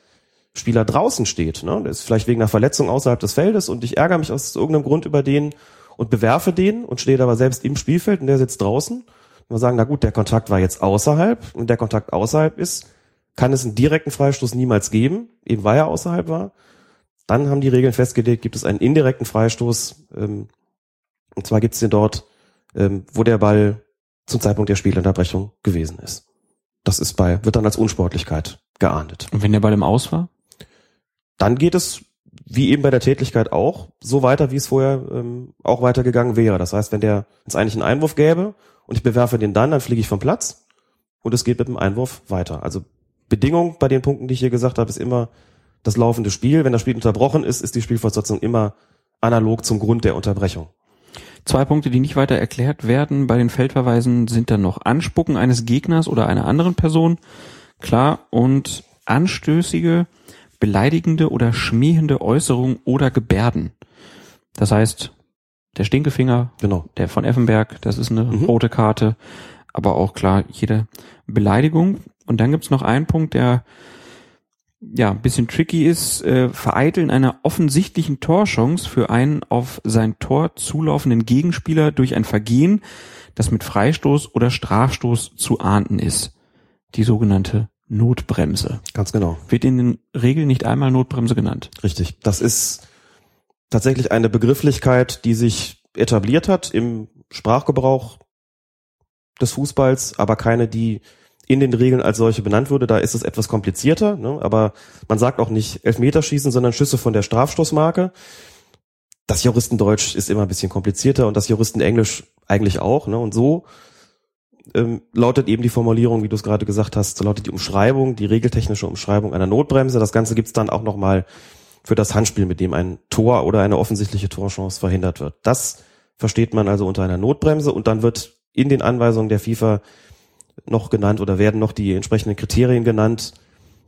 Spieler draußen steht, ne? Der ist vielleicht wegen einer Verletzung außerhalb des Feldes und ich ärgere mich aus irgendeinem Grund über den und bewerfe den und stehe aber selbst im Spielfeld und der sitzt draußen. Und wir sagen, na gut, der Kontakt war jetzt außerhalb und der Kontakt außerhalb ist, kann es einen direkten Freistoß niemals geben, eben weil er außerhalb war. Dann haben die Regeln festgelegt, gibt es einen indirekten Freistoß. Ähm, und zwar gibt es den dort, ähm, wo der Ball zum Zeitpunkt der Spielunterbrechung gewesen ist. Das ist bei, wird dann als Unsportlichkeit geahndet. Und wenn der Ball im Aus war? Dann geht es, wie eben bei der Tätigkeit auch, so weiter, wie es vorher ähm, auch weitergegangen wäre. Das heißt, wenn der jetzt eigentlich einen Einwurf gäbe und ich bewerfe den dann, dann fliege ich vom Platz und es geht mit dem Einwurf weiter. Also Bedingung bei den Punkten, die ich hier gesagt habe, ist immer das laufende Spiel. Wenn das Spiel unterbrochen ist, ist die Spielfortsetzung immer analog zum Grund der Unterbrechung. Zwei Punkte, die nicht weiter erklärt werden bei den Feldverweisen, sind dann noch Anspucken eines Gegners oder einer anderen Person. Klar. Und anstößige, beleidigende oder schmähende Äußerungen oder Gebärden. Das heißt, der Stinkefinger, genau. der von Effenberg, das ist eine mhm. rote Karte. Aber auch klar, jede Beleidigung. Und dann gibt's noch einen Punkt, der ja, ein bisschen tricky ist, äh, Vereiteln einer offensichtlichen Torchance für einen auf sein Tor zulaufenden Gegenspieler durch ein Vergehen, das mit Freistoß oder Strafstoß zu ahnden ist. Die sogenannte Notbremse. Ganz genau. Wird in den Regeln nicht einmal Notbremse genannt. Richtig. Das ist tatsächlich eine Begrifflichkeit, die sich etabliert hat im Sprachgebrauch des Fußballs, aber keine, die in den Regeln als solche benannt wurde. Da ist es etwas komplizierter, ne? aber man sagt auch nicht Elfmeterschießen, sondern Schüsse von der Strafstoßmarke. Das Juristendeutsch ist immer ein bisschen komplizierter und das Juristenenglisch eigentlich auch. Ne? Und so ähm, lautet eben die Formulierung, wie du es gerade gesagt hast, lautet die Umschreibung, die regeltechnische Umschreibung einer Notbremse. Das Ganze gibt's dann auch nochmal für das Handspiel, mit dem ein Tor oder eine offensichtliche Torchance verhindert wird. Das versteht man also unter einer Notbremse und dann wird in den Anweisungen der FIFA noch genannt oder werden noch die entsprechenden Kriterien genannt,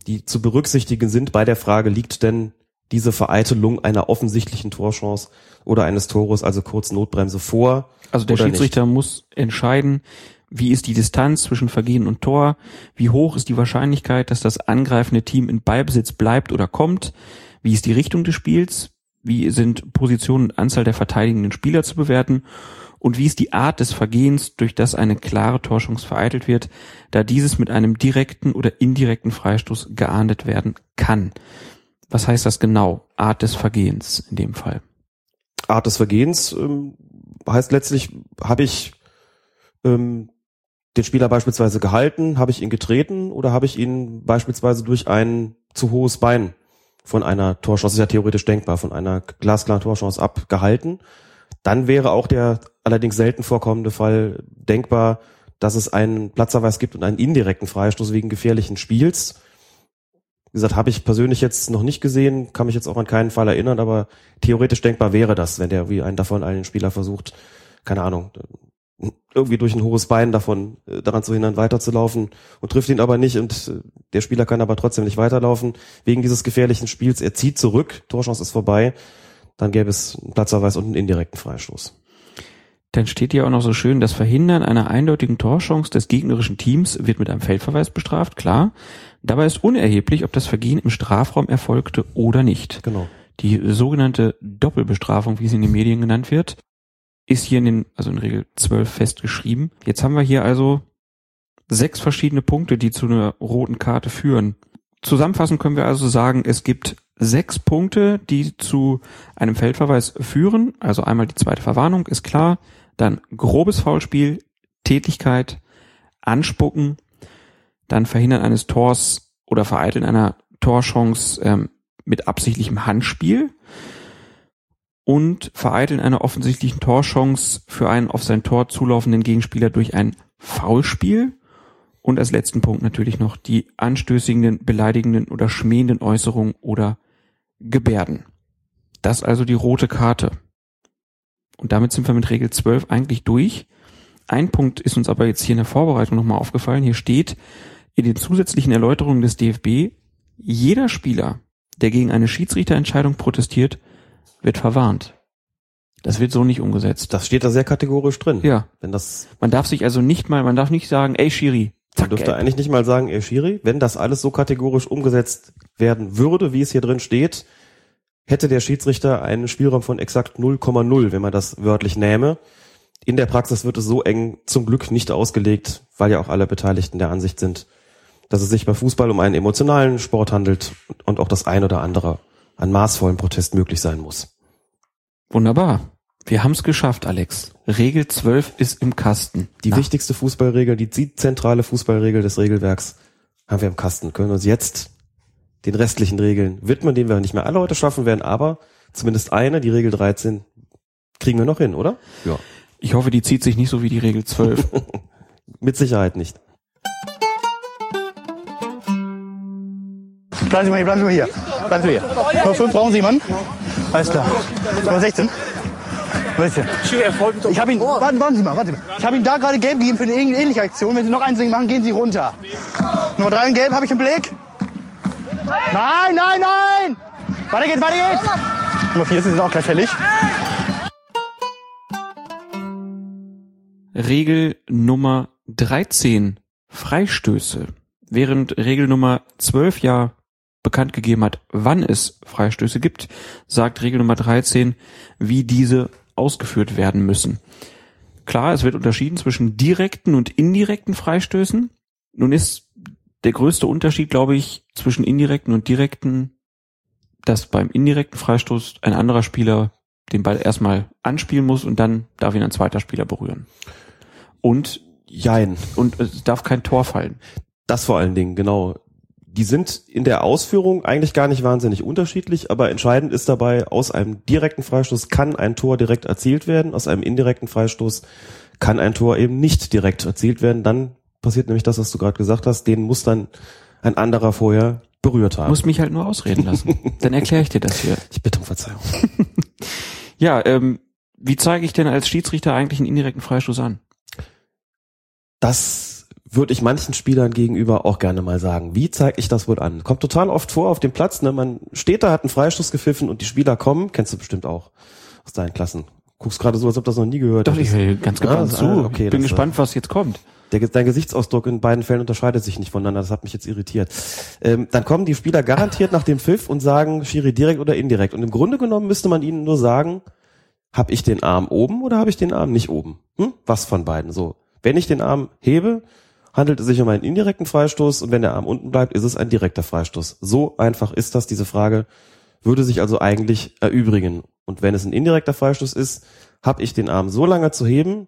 die zu berücksichtigen sind bei der Frage, liegt denn diese Vereitelung einer offensichtlichen Torchance oder eines Tores, also kurz Notbremse vor? Also der Schiedsrichter nicht? muss entscheiden, wie ist die Distanz zwischen Vergehen und Tor, wie hoch ist die Wahrscheinlichkeit, dass das angreifende Team in Ballbesitz bleibt oder kommt, wie ist die Richtung des Spiels, wie sind Position und Anzahl der verteidigenden Spieler zu bewerten und wie ist die Art des Vergehens, durch das eine klare Torschance vereitelt wird, da dieses mit einem direkten oder indirekten Freistoß geahndet werden kann. Was heißt das genau? Art des Vergehens in dem Fall. Art des Vergehens ähm, heißt letztlich, habe ich ähm, den Spieler beispielsweise gehalten, habe ich ihn getreten oder habe ich ihn beispielsweise durch ein zu hohes Bein von einer Torchance, ist ja theoretisch denkbar, von einer glasklaren Torchance abgehalten. Dann wäre auch der allerdings selten vorkommende Fall denkbar, dass es einen Platzerweis gibt und einen indirekten Freistoß wegen gefährlichen Spiels. Wie gesagt, habe ich persönlich jetzt noch nicht gesehen, kann mich jetzt auch an keinen Fall erinnern, aber theoretisch denkbar wäre das, wenn der wie einen davon einen Spieler versucht, keine Ahnung, irgendwie durch ein hohes Bein davon äh, daran zu hindern, weiterzulaufen und trifft ihn aber nicht und äh, der Spieler kann aber trotzdem nicht weiterlaufen wegen dieses gefährlichen Spiels. Er zieht zurück, Torchance ist vorbei, dann gäbe es einen Platzverweis und einen indirekten Freistoß. Dann steht hier auch noch so schön, das Verhindern einer eindeutigen Torchance des gegnerischen Teams wird mit einem Feldverweis bestraft, klar. Dabei ist unerheblich, ob das Vergehen im Strafraum erfolgte oder nicht. Genau. Die sogenannte Doppelbestrafung, wie sie in den Medien genannt wird, ist hier in den, also in Regel 12 festgeschrieben. Jetzt haben wir hier also sechs verschiedene Punkte, die zu einer roten Karte führen. Zusammenfassend können wir also sagen, es gibt sechs Punkte, die zu einem Feldverweis führen. Also einmal die zweite Verwarnung, ist klar. Dann grobes Foulspiel, Tätigkeit, Anspucken, dann Verhindern eines Tors oder Vereiteln einer Torchance ähm, mit absichtlichem Handspiel und Vereiteln einer offensichtlichen Torchance für einen auf sein Tor zulaufenden Gegenspieler durch ein Foulspiel. Und als letzten Punkt natürlich noch die anstößigen, beleidigenden oder schmähenden Äußerungen oder Gebärden. Das also die rote Karte. Und damit sind wir mit Regel 12 eigentlich durch. Ein Punkt ist uns aber jetzt hier in der Vorbereitung nochmal aufgefallen. Hier steht in den zusätzlichen Erläuterungen des DFB, jeder Spieler, der gegen eine Schiedsrichterentscheidung protestiert, wird verwarnt. Das wird so nicht umgesetzt. Das steht da sehr kategorisch drin. Ja. Wenn das, Man darf sich also nicht mal, man darf nicht sagen, ey Schiri, man dürfte gelb. eigentlich nicht mal sagen, ey Schiri, wenn das alles so kategorisch umgesetzt werden würde, wie es hier drin steht, hätte der Schiedsrichter einen Spielraum von exakt 0,0, wenn man das wörtlich nähme. In der Praxis wird es so eng zum Glück nicht ausgelegt, weil ja auch alle Beteiligten der Ansicht sind, dass es sich bei Fußball um einen emotionalen Sport handelt und auch das ein oder andere an maßvollem Protest möglich sein muss. Wunderbar. Wir haben es geschafft, Alex. Regel 12 ist im Kasten. Die Na, wichtigste Fußballregel, die zentrale Fußballregel des Regelwerks haben wir im Kasten. Können uns jetzt den restlichen Regeln widmen, den wir nicht mehr alle heute schaffen werden, aber zumindest eine, die Regel 13, kriegen wir noch hin, oder? Ja. Ich hoffe, die zieht sich nicht so wie die Regel 12. [LAUGHS] Mit Sicherheit nicht. Bleiben Sie mal hier, bleiben Sie mal hier. Bleiben Sie hier. Nummer 5 brauchen Sie jemanden? Alles klar. Nummer 16. 16. Ich habe ihn, warten, warten Sie mal, warten Sie mal. Ich habe Ihnen da gerade gelb gegeben für eine ähn- ähnliche Aktion. Wenn Sie noch eins machen, gehen Sie runter. Nummer 3 in gelb, habe ich im Blick. Nein, nein, nein! Weiter geht's, weiter geht's! Nummer 4 ist jetzt auch gleich fällig. Regel Nummer 13. Freistöße. Während Regel Nummer 12 ja bekannt gegeben hat, wann es Freistöße gibt, sagt Regel Nummer 13, wie diese ausgeführt werden müssen. Klar, es wird unterschieden zwischen direkten und indirekten Freistößen. Nun ist der größte Unterschied, glaube ich, zwischen indirekten und direkten, dass beim indirekten Freistoß ein anderer Spieler den Ball erstmal anspielen muss und dann darf ihn ein zweiter Spieler berühren. Und Jein. und es darf kein Tor fallen. Das vor allen Dingen, genau. Die sind in der Ausführung eigentlich gar nicht wahnsinnig unterschiedlich, aber entscheidend ist dabei, aus einem direkten Freistoß kann ein Tor direkt erzielt werden, aus einem indirekten Freistoß kann ein Tor eben nicht direkt erzielt werden. Dann passiert nämlich das, was du gerade gesagt hast, den muss dann ein anderer vorher berührt haben. Muss mich halt nur ausreden lassen. [LAUGHS] Dann erkläre ich dir das hier. Ich bitte um Verzeihung. [LAUGHS] Ja, ähm, wie zeige ich denn als Schiedsrichter eigentlich einen indirekten Freistoß an? Das würde ich manchen Spielern gegenüber auch gerne mal sagen. Wie zeige ich das wohl an? Kommt total oft vor auf dem Platz, ne? Man steht da, hat einen Freistoß gepfiffen und die Spieler kommen, kennst du bestimmt auch aus deinen Klassen. Guckst gerade so, als ob das noch nie gehört Doch, ich hättest. höre ganz Ah, gespannt das- zu. ah, okay, ich bin das, gespannt, was jetzt kommt. Der, dein Gesichtsausdruck in beiden Fällen unterscheidet sich nicht voneinander. Das hat mich jetzt irritiert. Ähm, dann kommen die Spieler garantiert nach dem Pfiff und sagen, Schiri direkt oder indirekt. Und im Grunde genommen müsste man ihnen nur sagen, habe ich den Arm oben oder habe ich den Arm nicht oben? Hm? Was von beiden? So, wenn ich den Arm hebe, handelt es sich um einen indirekten Freistoß und wenn der Arm unten bleibt, ist es ein direkter Freistoß. So einfach ist das. Diese Frage würde sich also eigentlich erübrigen. Und wenn es ein indirekter Freistoß ist, habe ich den Arm so lange zu heben,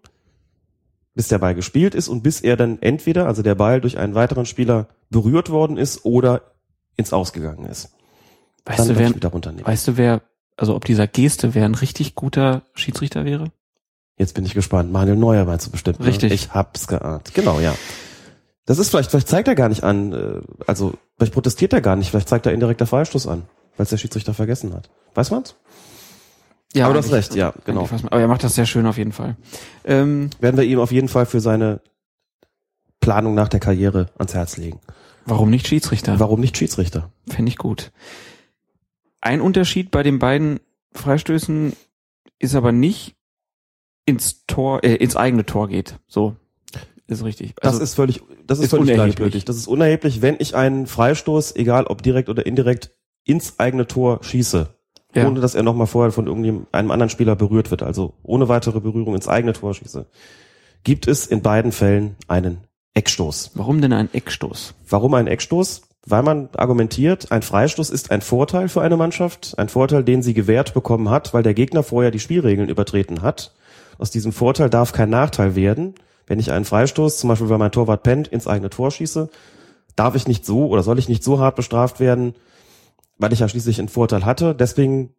bis der Ball gespielt ist und bis er dann entweder, also der Ball durch einen weiteren Spieler berührt worden ist oder ins Ausgegangen ist. Weißt Dann du, wer, weißt du, wer, also ob dieser Geste, wer ein richtig guter Schiedsrichter wäre? Jetzt bin ich gespannt. Manuel Neuer meinst du bestimmt. Ne? Richtig. Ich hab's geahnt. Genau, ja. Das ist vielleicht, vielleicht zeigt er gar nicht an, äh, also vielleicht protestiert er gar nicht, vielleicht zeigt er indirekter Freistoß an, weil es der Schiedsrichter vergessen hat. Weiß man's? Ja, aber du hast recht, ja, genau. Aber er macht das sehr schön auf jeden Fall. Ähm, Werden wir ihm auf jeden Fall für seine Planung nach der Karriere ans Herz legen. warum nicht Schiedsrichter? Warum nicht Schiedsrichter? Fände ich gut. Ein Unterschied bei den beiden Freistößen ist aber nicht ins Tor, äh, ins eigene Tor geht. So ist richtig. Das Also, ist völlig, das ist, ist völlig unerheblich. gleichgültig. Das ist unerheblich, wenn ich einen Freistoß, egal ob direkt oder indirekt, ins eigene Tor schieße. Ja. ohne dass er nochmal vorher von irgendeinem einem anderen Spieler berührt wird, also ohne weitere Berührung ins eigene Tor schieße, gibt es in beiden Fällen einen Eckstoß. Warum denn ein Eckstoß? Warum ein Eckstoß? Weil man argumentiert, ein Freistoß ist ein Vorteil für eine Mannschaft, ein Vorteil, den sie gewährt bekommen hat, weil der Gegner vorher die Spielregeln übertreten hat. Aus diesem Vorteil darf kein Nachteil werden. Wenn ich einen Freistoß, zum Beispiel weil mein Torwart pennt, ins eigene Tor schieße, darf ich nicht so oder soll ich nicht so hart bestraft werden, weil ich ja schließlich einen Vorteil hatte. Deswegen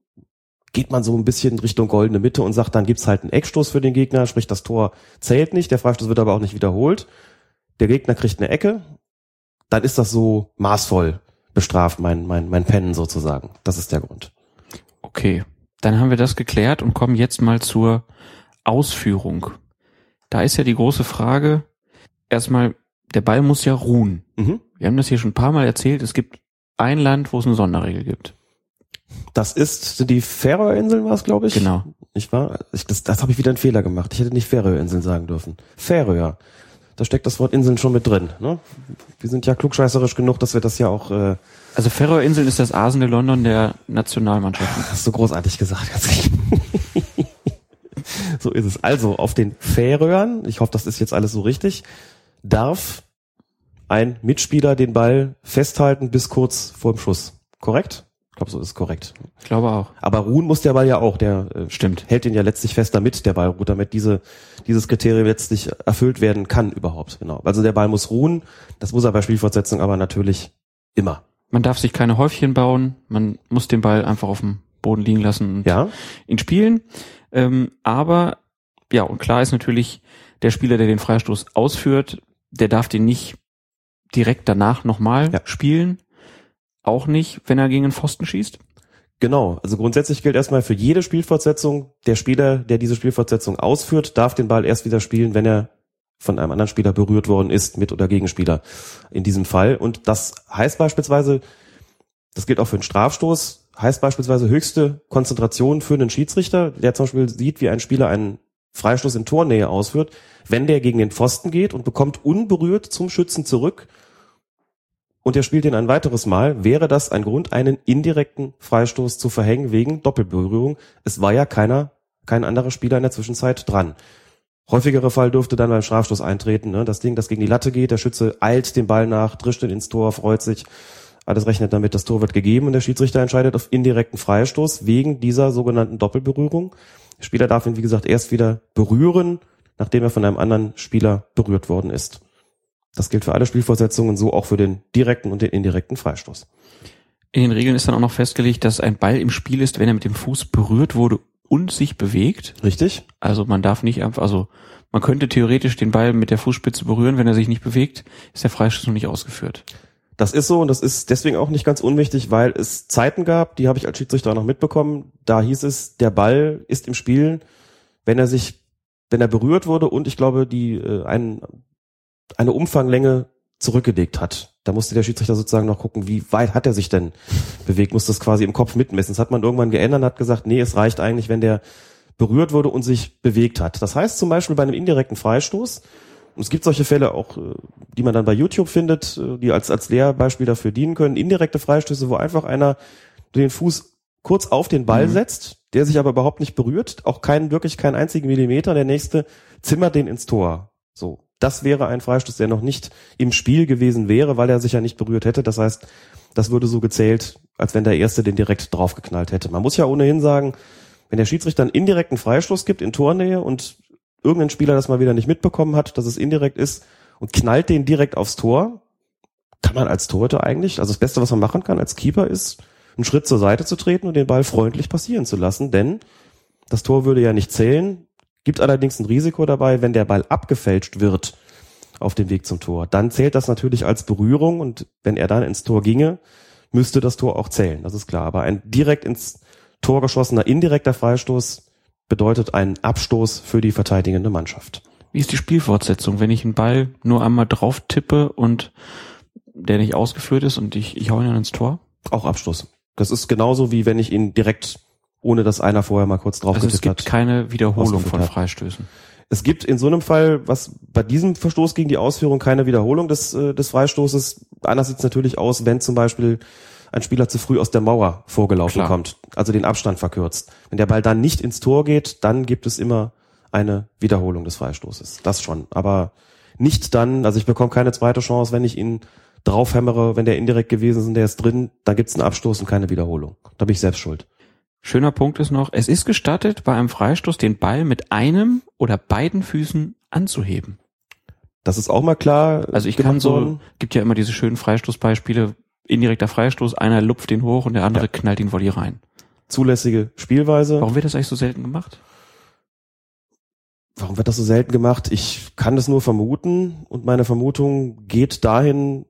geht man so ein bisschen Richtung goldene Mitte und sagt, dann gibt's halt einen Eckstoß für den Gegner, sprich das Tor zählt nicht, der Freistoß wird aber auch nicht wiederholt. Der Gegner kriegt eine Ecke, dann ist das so maßvoll bestraft, mein, mein, mein Pennen sozusagen. Das ist der Grund. Okay, dann haben wir das geklärt und kommen jetzt mal zur Ausführung. Da ist ja die große Frage, erstmal, der Ball muss ja ruhen. Mhm. Wir haben das hier schon ein paar Mal erzählt, es gibt ein Land, wo es eine Sonderregel gibt. Das ist, die Färöerinseln war es, glaube ich? Genau. Ich war, ich, das, das habe ich wieder einen Fehler gemacht. Ich hätte nicht Färöerinseln sagen dürfen. Färöer. Da steckt das Wort Inseln schon mit drin. Ne? Wir sind ja klugscheißerisch genug, dass wir das ja auch. Äh, Also Färöerinseln ist das Asende London der Nationalmannschaften. Hast du großartig gesagt, ganz [LAUGHS] [LAUGHS] So ist es. Also auf den Färöern, ich hoffe, das ist jetzt alles so richtig, darf ein Mitspieler den Ball festhalten bis kurz vor dem Schuss. Korrekt? Ich glaube, so ist es korrekt. Ich glaube auch. Aber ruhen muss der Ball ja auch. Der äh, Stimmt. hält ihn ja letztlich fest, damit der Ball ruht, damit diese, dieses Kriterium letztlich erfüllt werden kann überhaupt. Genau. Also der Ball muss ruhen. Das muss er bei Spielfortsetzung aber natürlich immer. Man darf sich keine Häufchen bauen, man muss den Ball einfach auf dem Boden liegen lassen und Ja. ihn spielen. Ähm, aber ja, und klar ist natürlich, der Spieler, der den Freistoß ausführt, der darf den nicht direkt danach nochmal spielen. Auch nicht, wenn er gegen den Pfosten schießt. Genau. Also grundsätzlich gilt erstmal für jede Spielfortsetzung, der Spieler, der diese Spielfortsetzung ausführt, darf den Ball erst wieder spielen, wenn er von einem anderen Spieler berührt worden ist, mit oder Gegenspieler in diesem Fall. Und das heißt beispielsweise, das gilt auch für einen Strafstoß, heißt beispielsweise höchste Konzentration für einen Schiedsrichter, der zum Beispiel sieht, wie ein Spieler einen Freistoß in Tornähe ausführt, wenn der gegen den Pfosten geht und bekommt unberührt zum Schützen zurück und er spielt ihn ein weiteres Mal, wäre das ein Grund, einen indirekten Freistoß zu verhängen wegen Doppelberührung. Es war ja keiner, kein anderer Spieler in der Zwischenzeit dran. Häufigere Fall dürfte dann beim Strafstoß eintreten. Ne? Das Ding, das gegen die Latte geht, der Schütze eilt den Ball nach, drischt ihn ins Tor, freut sich. Alles rechnet damit, das Tor wird gegeben und der Schiedsrichter entscheidet auf indirekten Freistoß wegen dieser sogenannten Doppelberührung. Der Spieler darf ihn, wie gesagt, erst wieder berühren, nachdem er von einem anderen Spieler berührt worden ist. Das gilt für alle Spielfortsetzungen, so auch für den direkten und den indirekten Freistoß. In den Regeln ist dann auch noch festgelegt, dass ein Ball im Spiel ist, wenn er mit dem Fuß berührt wurde und sich bewegt. Richtig. Also man darf nicht einfach, also man könnte theoretisch den Ball mit der Fußspitze berühren, wenn er sich nicht bewegt, ist der Freistoß noch nicht ausgeführt. Das ist so und das ist deswegen auch nicht ganz unwichtig, weil es Zeiten gab, die habe ich als Schiedsrichter noch mitbekommen. Da hieß es, der Ball ist im Spiel, wenn er sich, wenn er berührt wurde und ich glaube, die äh, ein, eine Umfanglänge zurückgelegt hat. Da musste der Schiedsrichter sozusagen noch gucken, wie weit hat er sich denn bewegt, muss das quasi im Kopf mitmessen. Das hat man irgendwann geändert und hat gesagt, nee, es reicht eigentlich, wenn der berührt wurde und sich bewegt hat. Das heißt zum Beispiel bei einem indirekten Freistoß, es gibt solche Fälle auch, äh, die man dann bei YouTube findet, äh, die als, als Lehrbeispiel dafür dienen können, indirekte Freistöße, wo einfach einer den Fuß kurz auf den Ball Mhm. setzt, der sich aber überhaupt nicht berührt, auch keinen, wirklich keinen einzigen Millimeter, der nächste zimmert den ins Tor. So. Das wäre ein Freistoß, der noch nicht im Spiel gewesen wäre, weil er sich ja nicht berührt hätte. Das heißt, das würde so gezählt, als wenn der Erste den direkt draufgeknallt hätte. Man muss ja ohnehin sagen, wenn der Schiedsrichter einen indirekten Freistoß gibt in Tornähe und irgendein Spieler das mal wieder nicht mitbekommen hat, dass es indirekt ist und knallt den direkt aufs Tor, kann man als Torhüter eigentlich, also das Beste, was man machen kann als Keeper ist, einen Schritt zur Seite zu treten und den Ball freundlich passieren zu lassen, denn das Tor würde ja nicht zählen, gibt allerdings ein Risiko dabei, wenn der Ball abgefälscht wird auf dem Weg zum Tor. Dann zählt das natürlich als Berührung und wenn er dann ins Tor ginge, müsste das Tor auch zählen, das ist klar. Aber ein direkt ins Tor geschossener indirekter Freistoß bedeutet einen Abstoß für die verteidigende Mannschaft. Wie ist die Spielfortsetzung, wenn ich einen Ball nur einmal drauf tippe und der nicht ausgeführt ist und ich, ich hau ihn dann ins Tor? Auch Abstoß. Das ist genauso wie wenn ich ihn direkt, ohne dass einer vorher mal kurz drauf Also es gibt hat, keine Wiederholung von. Freistößen. Es gibt in so einem Fall, was bei diesem Verstoß gegen die Ausführung keine Wiederholung des, äh, des Freistoßes. Anders sieht es natürlich aus, wenn zum Beispiel ein Spieler zu früh aus der Mauer vorgelaufen Klar. kommt, also den Abstand verkürzt. Wenn der Ball dann nicht ins Tor geht, dann gibt es immer eine Wiederholung des Freistoßes. Das schon. Aber nicht dann, also ich bekomme keine zweite Chance, wenn ich ihn draufhämmere, wenn der indirekt gewesen ist und der ist drin, dann gibt es einen Abstoß und keine Wiederholung. Da bin ich selbst schuld. Schöner Punkt ist noch, es ist gestattet, bei einem Freistoß den Ball mit einem oder beiden Füßen anzuheben. Das ist auch mal klar. Also ich kann so, gibt ja immer diese schönen Freistoßbeispiele, indirekter Freistoß, einer lupft ihn hoch und der andere knallt ihn Volley rein. Zulässige Spielweise. Warum wird das eigentlich so selten gemacht? Warum wird das so selten gemacht? Ich kann das nur vermuten und meine Vermutung geht dahin,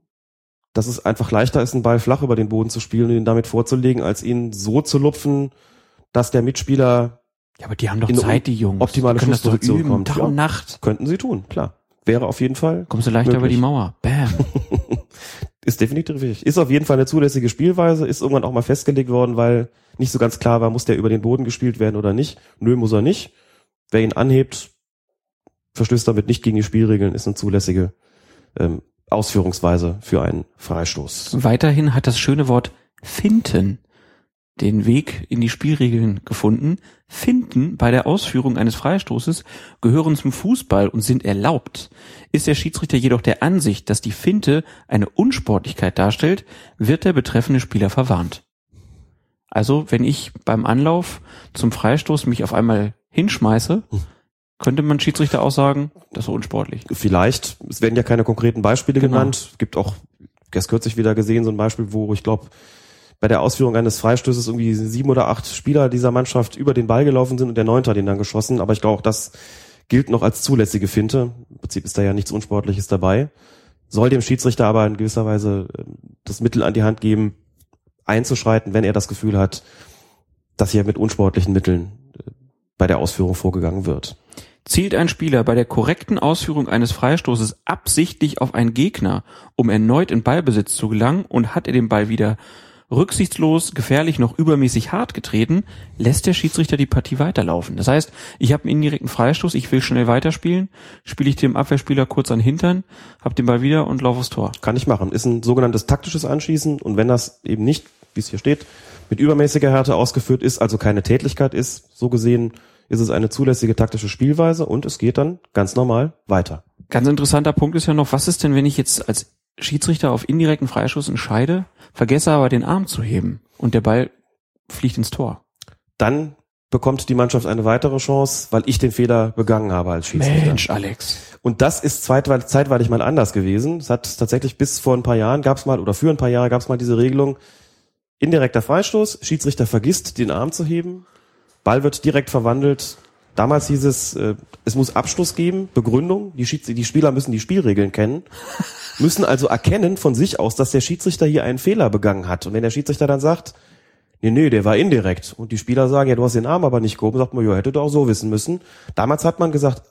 dass es einfach leichter ist, einen Ball flach über den Boden zu spielen und ihn damit vorzulegen, als ihn so zu lupfen, dass der Mitspieler Ja, aber die haben doch Zeit, die Jungs. optimale Die Schlussposition üben, kommt. Tag und Nacht. Könnten sie tun, klar. Wäre auf jeden Fall. Kommst du leichter über möglich. die Mauer. Bam. [LAUGHS] Ist definitiv richtig. Ist auf jeden Fall eine zulässige Spielweise, ist irgendwann auch mal festgelegt worden, weil nicht so ganz klar war, muss der über den Boden gespielt werden oder nicht. Nö, muss er nicht. Wer ihn anhebt, verstößt damit nicht gegen die Spielregeln, ist eine zulässige ähm, Ausführungsweise für einen Freistoß. Weiterhin hat das schöne Wort finden den Weg in die Spielregeln gefunden. Finden bei der Ausführung eines Freistoßes gehören zum Fußball und sind erlaubt. Ist der Schiedsrichter jedoch der Ansicht, dass die Finte eine Unsportlichkeit darstellt, wird der betreffende Spieler verwarnt. Also, wenn ich beim Anlauf zum Freistoß mich auf einmal hinschmeiße, könnte man Schiedsrichter auch sagen, das ist unsportlich. Vielleicht, es werden ja keine konkreten Beispiele Genau. genannt. Es gibt auch, erst kürzlich wieder gesehen, so ein Beispiel, wo ich glaube, bei der Ausführung eines Freistößes irgendwie sieben oder acht Spieler dieser Mannschaft über den Ball gelaufen sind und der Neunte hat ihn dann geschossen. Aber ich glaube, auch das gilt noch als zulässige Finte. Im Prinzip ist da ja nichts Unsportliches dabei. Soll dem Schiedsrichter aber in gewisser Weise äh, das Mittel an die Hand geben, einzuschreiten, wenn er das Gefühl hat, dass hier mit unsportlichen Mitteln äh, bei der Ausführung vorgegangen wird. Zielt ein Spieler bei der korrekten Ausführung eines Freistoßes absichtlich auf einen Gegner, um erneut in Ballbesitz zu gelangen und hat er den Ball wieder rücksichtslos, gefährlich noch übermäßig hart getreten, lässt der Schiedsrichter die Partie weiterlaufen. Das heißt, ich habe einen indirekten Freistoß, ich will schnell weiterspielen, spiele ich dem Abwehrspieler kurz an den Hintern, hab den Ball wieder und laufe aufs Tor. Kann ich machen. Ist ein sogenanntes taktisches Anschießen und wenn das eben nicht, wie es hier steht, mit übermäßiger Härte ausgeführt ist, also keine Tätlichkeit ist, so gesehen ist es eine zulässige taktische Spielweise und es geht dann ganz normal weiter. Ganz interessanter Punkt ist ja noch, was ist denn, wenn ich jetzt als Schiedsrichter auf indirekten Freischuss entscheide, vergesse aber den Arm zu heben und der Ball fliegt ins Tor? Dann bekommt die Mannschaft eine weitere Chance, weil ich den Fehler begangen habe als Schiedsrichter. Mensch, Alex. Und das ist zeitweilig, zeitweilig mal anders gewesen. Es hat tatsächlich bis vor ein paar Jahren gab es mal, oder für ein paar Jahre gab es mal diese Regelung, indirekter Freistoß, Schiedsrichter vergisst, den Arm zu heben, Ball wird direkt verwandelt. Damals hieß es, äh, es muss Abschluss geben, Begründung, die, die Spieler müssen die Spielregeln kennen, müssen also erkennen von sich aus, dass der Schiedsrichter hier einen Fehler begangen hat. Und wenn der Schiedsrichter dann sagt, nee, nee, der war indirekt, und die Spieler sagen, ja, du hast den Arm aber nicht gehoben, sagt man, ja, hätte du auch so wissen müssen. Damals hat man gesagt,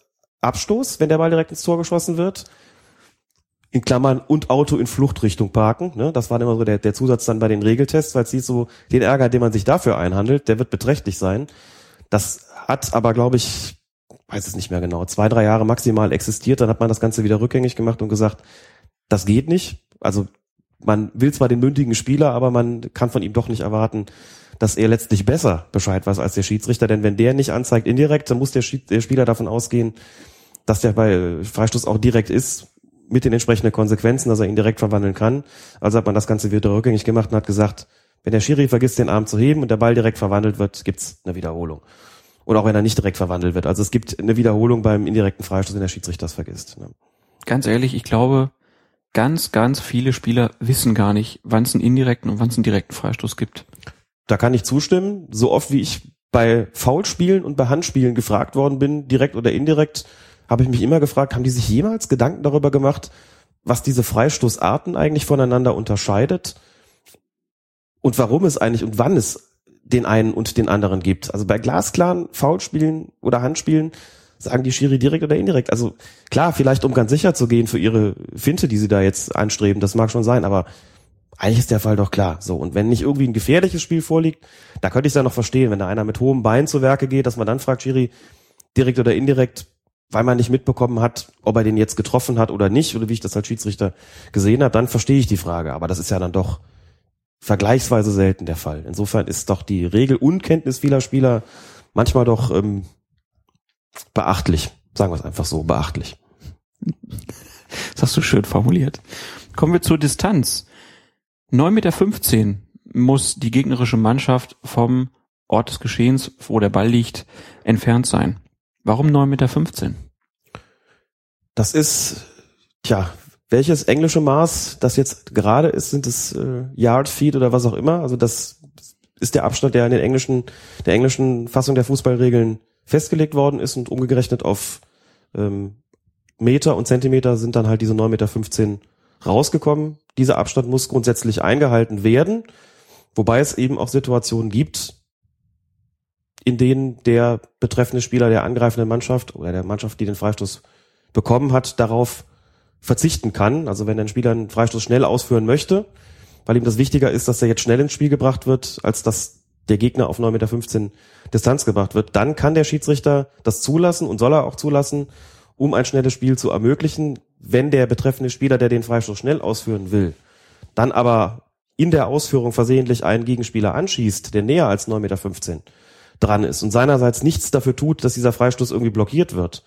Abstoß, wenn der Ball direkt ins Tor geschossen wird, in Klammern und Auto in Fluchtrichtung parken. Ne? Das war immer so der, der Zusatz dann bei den Regeltests, weil es sieht so, den Ärger, den man sich dafür einhandelt, der wird beträchtlich sein. Das hat aber, glaube ich, weiß es nicht mehr genau, zwei, drei Jahre maximal existiert. Dann hat man das Ganze wieder rückgängig gemacht und gesagt, das geht nicht. Also man will zwar den mündigen Spieler, aber man kann von ihm doch nicht erwarten, dass er letztlich besser Bescheid weiß als der Schiedsrichter. Denn wenn der nicht anzeigt indirekt, dann muss der, der Spieler davon ausgehen, dass der bei Freistoß auch direkt ist, mit den entsprechenden Konsequenzen, dass er ihn direkt verwandeln kann. Also hat man das Ganze wieder rückgängig gemacht und hat gesagt, wenn der Schiri vergisst, den Arm zu heben und der Ball direkt verwandelt wird, gibt's eine Wiederholung. Und auch wenn er nicht direkt verwandelt wird. Also es gibt eine Wiederholung beim indirekten Freistoß, wenn der Schiedsrichter es vergisst. Ne? Ganz ehrlich, ich glaube, ganz, ganz viele Spieler wissen gar nicht, wann es einen indirekten und wann es einen direkten Freistoß gibt. Da kann ich zustimmen. So oft wie ich bei Foulspielen und bei Handspielen gefragt worden bin, direkt oder indirekt, habe ich mich immer gefragt, haben die sich jemals Gedanken darüber gemacht, was diese Freistoßarten eigentlich voneinander unterscheidet und warum es eigentlich und wann es den einen und den anderen gibt. Also bei glasklaren Foulspielen oder Handspielen sagen die Schiri direkt oder indirekt. Also klar, vielleicht um ganz sicher zu gehen für ihre Finte, die sie da jetzt anstreben, das mag schon sein, aber eigentlich ist der Fall doch klar. So und wenn nicht irgendwie ein gefährliches Spiel vorliegt, da könnte ich es ja noch verstehen, wenn da einer mit hohem Bein zu Werke geht, dass man dann fragt, Schiri, direkt oder indirekt, weil man nicht mitbekommen hat, ob er den jetzt getroffen hat oder nicht, oder wie ich das als Schiedsrichter gesehen habe, dann verstehe ich die Frage. Aber das ist ja dann doch vergleichsweise selten der Fall. Insofern ist doch die Regel Unkenntnis vieler Spieler manchmal doch ähm, beachtlich. Sagen wir es einfach so, beachtlich. Das hast du schön formuliert. Kommen wir zur Distanz. 9,15 Meter muss die gegnerische Mannschaft vom Ort des Geschehens, wo der Ball liegt, entfernt sein. Warum 9,15 Meter? Das ist, tja, welches englische Maß das jetzt gerade ist, sind es äh, Yard Feet oder was auch immer. Also das ist der Abstand, der in den englischen, der englischen Fassung der Fußballregeln festgelegt worden ist und umgerechnet auf ähm, Meter und Zentimeter sind dann halt diese 9,15 Meter rausgekommen. Dieser Abstand muss grundsätzlich eingehalten werden, wobei es eben auch Situationen gibt, in denen der betreffende Spieler der angreifenden Mannschaft oder der Mannschaft, die den Freistoß bekommen hat, darauf verzichten kann. Also wenn ein Spieler einen Freistoß schnell ausführen möchte, weil ihm das wichtiger ist, dass er jetzt schnell ins Spiel gebracht wird, als dass der Gegner auf 9,15 Meter Distanz gebracht wird, dann kann der Schiedsrichter das zulassen und soll er auch zulassen, um ein schnelles Spiel zu ermöglichen, wenn der betreffende Spieler, der den Freistoß schnell ausführen will, dann aber in der Ausführung versehentlich einen Gegenspieler anschießt, der näher als 9,15 Meter dran ist und seinerseits nichts dafür tut, dass dieser Freistoß irgendwie blockiert wird,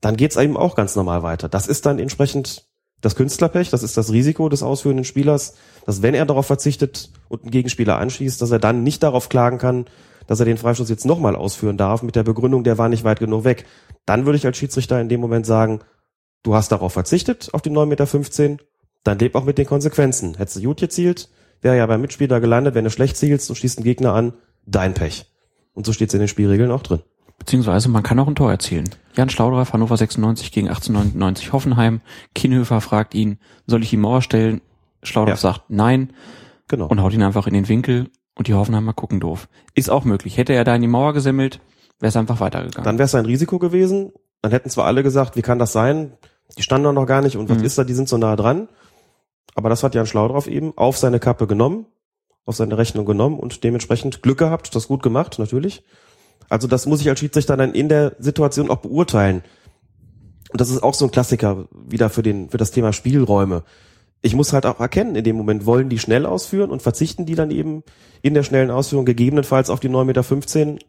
dann geht's eben auch ganz normal weiter. Das ist dann entsprechend das Künstlerpech, das ist das Risiko des ausführenden Spielers, dass wenn er darauf verzichtet und einen Gegenspieler anschießt, dass er dann nicht darauf klagen kann, dass er den Freistoß jetzt nochmal ausführen darf mit der Begründung, der war nicht weit genug weg. Dann würde ich als Schiedsrichter in dem Moment sagen, du hast darauf verzichtet, auf die 9,15 Meter, dann leb auch mit den Konsequenzen. Hättest du gut gezielt, wäre ja beim Mitspieler gelandet, wenn du schlecht zielst und schießt einen Gegner an, dein Pech. Und so steht es in den Spielregeln auch drin. Beziehungsweise man kann auch ein Tor erzielen. Jan Schlaudraff, Hannover 96 gegen 1899 Hoffenheim. Kienhöfer fragt ihn, soll ich die Mauer stellen? Schlaudraff ja. sagt nein. Genau. Und haut ihn einfach in den Winkel und die Hoffenheimer gucken doof. Ist auch möglich. Hätte er da in die Mauer gesemmelt, wäre es einfach weitergegangen. Dann wäre es ein Risiko gewesen. Dann hätten zwar alle gesagt, wie kann das sein? Die standen doch noch gar nicht und was mhm. ist da, die sind so nah dran. Aber das hat Jan Schlaudraff eben auf seine Kappe genommen, auf seine Rechnung genommen und dementsprechend Glück gehabt, das gut gemacht, natürlich. Also das muss ich als Schiedsrichter dann in der Situation auch beurteilen. Und das ist auch so ein Klassiker wieder für den, für das Thema Spielräume. Ich muss halt auch erkennen, in dem Moment wollen die schnell ausführen und verzichten die dann eben in der schnellen Ausführung gegebenenfalls auf die 9,15 Meter,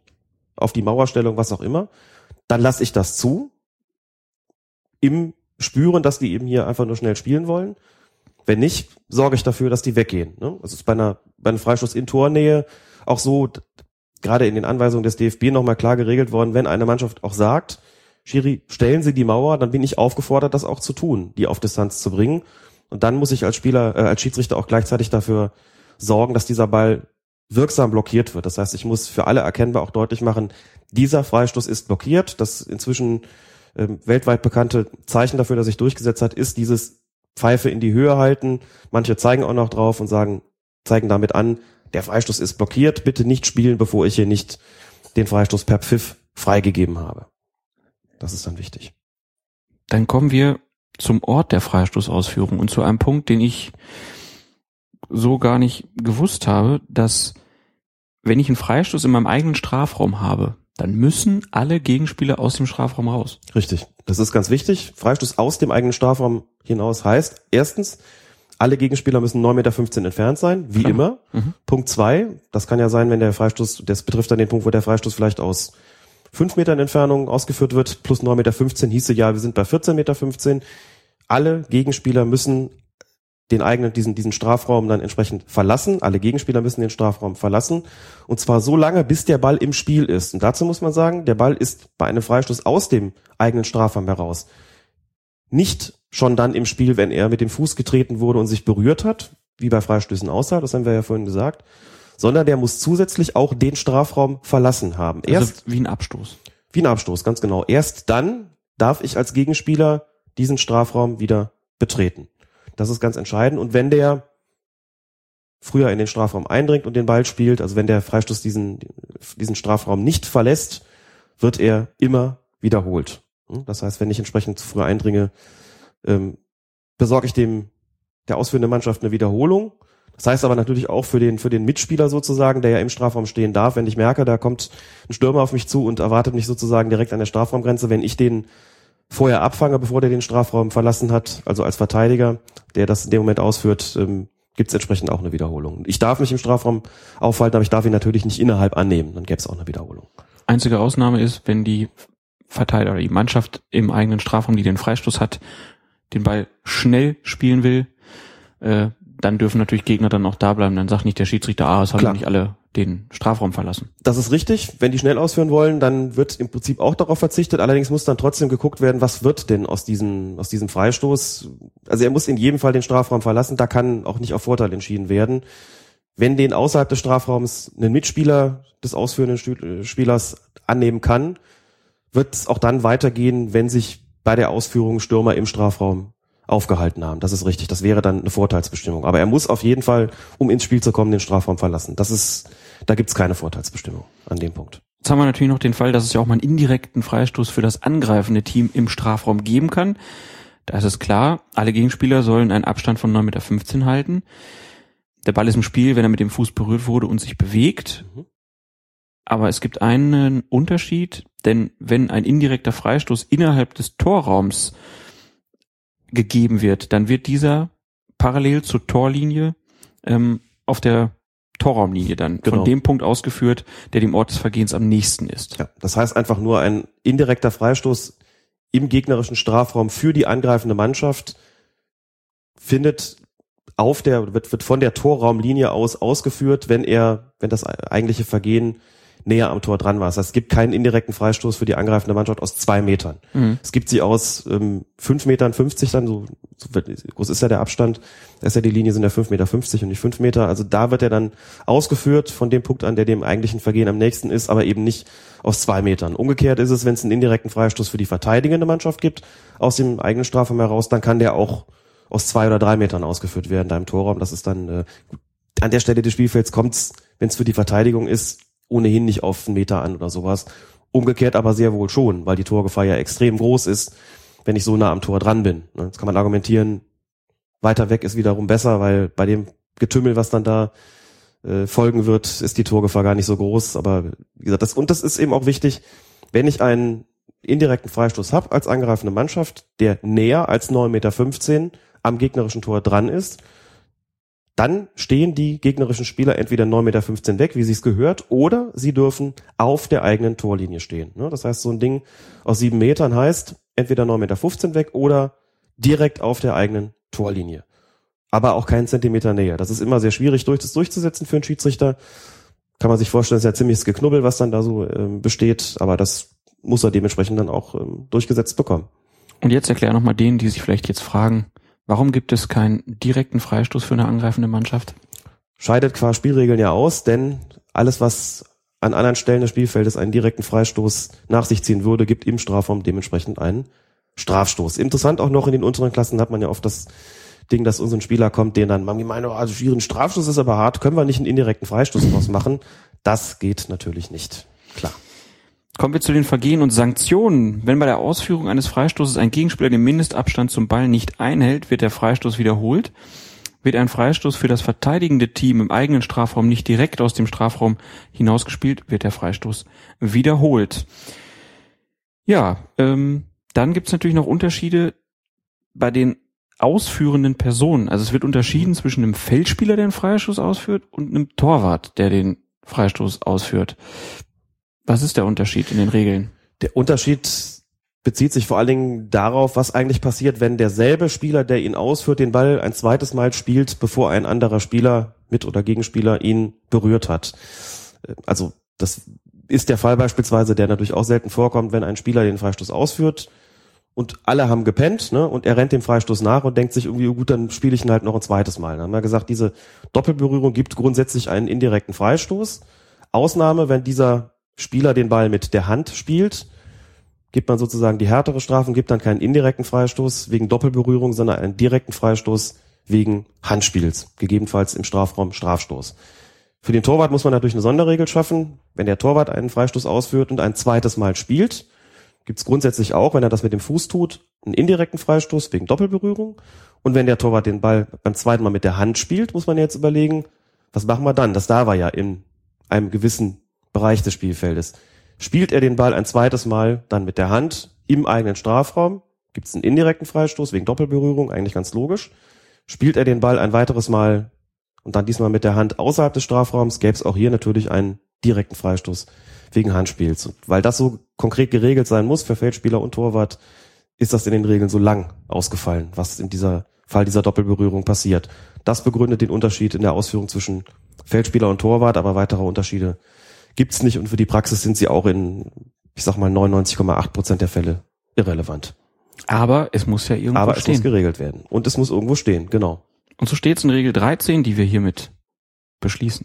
auf die Mauerstellung, was auch immer. Dann lasse ich das zu. Im Spüren, dass die eben hier einfach nur schnell spielen wollen. Wenn nicht, sorge ich dafür, dass die weggehen. Ne? Also ist bei einer, bei einem Freistoß in Tornähe auch so, gerade in den Anweisungen des DFB nochmal klar geregelt worden, wenn eine Mannschaft auch sagt, Schiri, stellen Sie die Mauer, dann bin ich aufgefordert, das auch zu tun, die auf Distanz zu bringen. Und dann muss ich als Spieler, äh, als Schiedsrichter auch gleichzeitig dafür sorgen, dass dieser Ball wirksam blockiert wird. Das heißt, ich muss für alle erkennbar auch deutlich machen, dieser Freistoß ist blockiert. Das inzwischen ähm, weltweit bekannte Zeichen dafür, dass sich durchgesetzt hat, ist dieses Pfeife in die Höhe halten. Manche zeigen auch noch drauf und sagen, zeigen damit an, der Freistoß ist blockiert, bitte nicht spielen, bevor ich hier nicht den Freistoß per Pfiff freigegeben habe. Das ist dann wichtig. Dann kommen wir zum Ort der Freistoßausführung und zu einem Punkt, den ich so gar nicht gewusst habe, dass wenn ich einen Freistoß in meinem eigenen Strafraum habe, dann müssen alle Gegenspieler aus dem Strafraum raus. Richtig. Das ist ganz wichtig. Freistoß aus dem eigenen Strafraum hinaus heißt, erstens, alle Gegenspieler müssen 9,15 Meter entfernt sein, wie Klar. immer. Mhm. Punkt zwei, das kann ja sein, wenn der Freistoß, das betrifft dann den Punkt, wo der Freistoß vielleicht aus fünf Metern Entfernung ausgeführt wird, plus 9,15 Meter hieße ja, wir sind bei 14,15 Meter. Alle Gegenspieler müssen den eigenen, diesen, diesen Strafraum dann entsprechend verlassen. Alle Gegenspieler müssen den Strafraum verlassen. Und zwar so lange, bis der Ball im Spiel ist. Und dazu muss man sagen, der Ball ist bei einem Freistoß aus dem eigenen Strafraum heraus nicht schon dann im Spiel, wenn er mit dem Fuß getreten wurde und sich berührt hat, wie bei Freistößen aussah, das haben wir ja vorhin gesagt, sondern der muss zusätzlich auch den Strafraum verlassen haben. Also Erst also wie ein Abstoß. Wie ein Abstoß, ganz genau. Erst dann darf ich als Gegenspieler diesen Strafraum wieder betreten. Das ist ganz entscheidend. Und wenn der früher in den Strafraum eindringt und den Ball spielt, also wenn der Freistoß diesen, diesen Strafraum nicht verlässt, wird er immer wiederholt. Das heißt, wenn ich entsprechend zu früh eindringe, ähm, besorge ich dem der ausführenden Mannschaft eine Wiederholung. Das heißt aber natürlich auch für den, für den Mitspieler sozusagen, der ja im Strafraum stehen darf, wenn ich merke, da kommt ein Stürmer auf mich zu und erwartet mich sozusagen direkt an der Strafraumgrenze, wenn ich den vorher abfange, bevor der den Strafraum verlassen hat, also als Verteidiger, der das in dem Moment ausführt, ähm, gibt es entsprechend auch eine Wiederholung. Ich darf mich im Strafraum aufhalten, aber ich darf ihn natürlich nicht innerhalb annehmen. Dann gäbe es auch eine Wiederholung. Einzige Ausnahme ist, wenn die Verteidiger oder die Mannschaft im eigenen Strafraum, die den Freistoß hat, den Ball schnell spielen will, äh, dann dürfen natürlich Gegner dann auch da bleiben. Dann sagt nicht der Schiedsrichter, ah, es haben Klar. nicht alle den Strafraum verlassen. Das ist richtig. Wenn die schnell ausführen wollen, dann wird im Prinzip auch darauf verzichtet. Allerdings muss dann trotzdem geguckt werden, was wird denn aus diesem, aus diesem Freistoß. Also er muss in jedem Fall den Strafraum verlassen. Da kann auch nicht auf Vorteil entschieden werden. Wenn den außerhalb des Strafraums einen Mitspieler des ausführenden äh, Spielers annehmen kann, wird es auch dann weitergehen, wenn sich bei der Ausführung Stürmer im Strafraum aufgehalten haben. Das ist richtig. Das wäre dann eine Vorteilsbestimmung. Aber er muss auf jeden Fall, um ins Spiel zu kommen, den Strafraum verlassen. Das ist, da gibt's keine Vorteilsbestimmung an dem Punkt. Jetzt haben wir natürlich noch den Fall, dass es ja auch mal einen indirekten Freistoß für das angreifende Team im Strafraum geben kann. Da ist es klar, alle Gegenspieler sollen einen Abstand von 9,15 Meter halten. Der Ball ist im Spiel, wenn er mit dem Fuß berührt wurde und sich bewegt. Aber es gibt einen Unterschied, denn wenn ein indirekter Freistoß innerhalb des Torraums gegeben wird, dann wird dieser parallel zur Torlinie ähm, auf der Torraumlinie dann Genau. von dem Punkt ausgeführt, der dem Ort des Vergehens am nächsten ist. Ja, das heißt einfach nur ein indirekter Freistoß im gegnerischen Strafraum für die angreifende Mannschaft findet auf der, wird, wird von der Torraumlinie aus ausgeführt, wenn er, wenn das eigentliche Vergehen näher am Tor dran war. Das heißt, es gibt keinen indirekten Freistoß für die angreifende Mannschaft aus zwei Metern. Mhm. Es gibt sie aus ähm, fünf Metern 50 dann, so, so groß ist ja der Abstand, da ist ja die Linie, sind ja fünf Meter 50 und nicht fünf Meter. Also da wird er dann ausgeführt von dem Punkt an, der dem eigentlichen Vergehen am nächsten ist, aber eben nicht aus zwei Metern. Umgekehrt ist es, wenn es einen indirekten Freistoß für die verteidigende Mannschaft gibt, aus dem eigenen Strafraum heraus, dann kann der auch aus zwei oder drei Metern ausgeführt werden, da im Torraum. Das ist dann äh, an der Stelle des Spielfelds kommt's, wenn es für die Verteidigung ist, ohnehin nicht auf einen Meter an oder sowas. Umgekehrt aber sehr wohl schon, weil die Torgefahr ja extrem groß ist, wenn ich so nah am Tor dran bin. Ne, Jetzt kann man argumentieren, weiter weg ist wiederum besser, weil bei dem Getümmel, was dann da äh, folgen wird, ist die Torgefahr gar nicht so groß. Aber wie gesagt, das, und das ist eben auch wichtig, wenn ich einen indirekten Freistoß habe als angreifende Mannschaft, der näher als 9,15 Meter am gegnerischen Tor dran ist, dann stehen die gegnerischen Spieler entweder 9,15 Meter weg, wie sie es gehört, oder sie dürfen auf der eigenen Torlinie stehen. Ne? Das heißt, so ein Ding aus sieben Metern heißt entweder 9,15 Meter weg oder direkt auf der eigenen Torlinie. Aber auch keinen Zentimeter näher. Das ist immer sehr schwierig durch, das durchzusetzen für einen Schiedsrichter. Kann man sich vorstellen, ist ja ziemliches Geknubbel, was dann da so ähm, besteht, aber das muss er dementsprechend dann auch ähm, durchgesetzt bekommen. Und jetzt erklär nochmal denen, die sich vielleicht jetzt fragen, warum gibt es keinen direkten Freistoß für eine angreifende Mannschaft? scheidet qua Spielregeln ja aus, denn alles, was an anderen Stellen des Spielfeldes einen direkten Freistoß nach sich ziehen würde, gibt im Strafraum dementsprechend einen Strafstoß. Interessant auch noch in den unteren Klassen hat man ja oft das Ding, dass uns ein Spieler kommt, den dann, man meint, oh, also schwierigen Strafstoß ist aber hart, können wir nicht einen indirekten Freistoß draus machen? Das geht natürlich nicht. Klar. Kommen wir zu den Vergehen und Sanktionen. Wenn bei der Ausführung eines Freistoßes ein Gegenspieler den Mindestabstand zum Ball nicht einhält, wird der Freistoß wiederholt. Wird ein Freistoß für das verteidigende Team im eigenen Strafraum nicht direkt aus dem Strafraum hinausgespielt, wird der Freistoß wiederholt. Ja, ähm, dann gibt's natürlich noch Unterschiede bei den ausführenden Personen. Also es wird unterschieden zwischen einem Feldspieler, der einen Freistoß ausführt, und einem Torwart, der den Freistoß ausführt. Was ist der Unterschied in den Regeln? Der Unterschied bezieht sich vor allen Dingen darauf, was eigentlich passiert, wenn derselbe Spieler, der ihn ausführt, den Ball ein zweites Mal spielt, bevor ein anderer Spieler, Mit- oder Gegenspieler, ihn berührt hat. Also das ist der Fall beispielsweise, der natürlich auch selten vorkommt, wenn ein Spieler den Freistoß ausführt und alle haben gepennt ne, und er rennt dem Freistoß nach und denkt sich irgendwie, oh gut, dann spiele ich ihn halt noch ein zweites Mal. Dann haben wir gesagt, diese Doppelberührung gibt grundsätzlich einen indirekten Freistoß. Ausnahme, wenn dieser Spieler den Ball mit der Hand spielt, gibt man sozusagen die härtere Strafe und gibt dann keinen indirekten Freistoß wegen Doppelberührung, sondern einen direkten Freistoß wegen Handspiels, gegebenenfalls im Strafraum Strafstoß. Für den Torwart muss man natürlich eine Sonderregel schaffen. Wenn der Torwart einen Freistoß ausführt und ein zweites Mal spielt, gibt es grundsätzlich auch, wenn er das mit dem Fuß tut, einen indirekten Freistoß wegen Doppelberührung. Und wenn der Torwart den Ball beim zweiten Mal mit der Hand spielt, muss man jetzt überlegen, was machen wir dann? Das darf er ja in einem gewissen Bereich des Spielfeldes. Spielt er den Ball ein zweites Mal dann mit der Hand im eigenen Strafraum, gibt es einen indirekten Freistoß wegen Doppelberührung, eigentlich ganz logisch. Spielt er den Ball ein weiteres Mal und dann diesmal mit der Hand außerhalb des Strafraums, gäbe es auch hier natürlich einen direkten Freistoß wegen Handspiels. Und weil das so konkret geregelt sein muss für Feldspieler und Torwart, ist das in den Regeln so lang ausgefallen, was in dieser Fall dieser Doppelberührung passiert. Das begründet den Unterschied in der Ausführung zwischen Feldspieler und Torwart, aber weitere Unterschiede gibt's nicht und für die Praxis sind sie auch in, ich sag mal, 99,8 Prozent der Fälle irrelevant. Aber es muss ja irgendwo Aber es stehen. muss geregelt werden. Und es muss irgendwo stehen, genau. Und so steht es in Regel 13, die wir hiermit beschließen.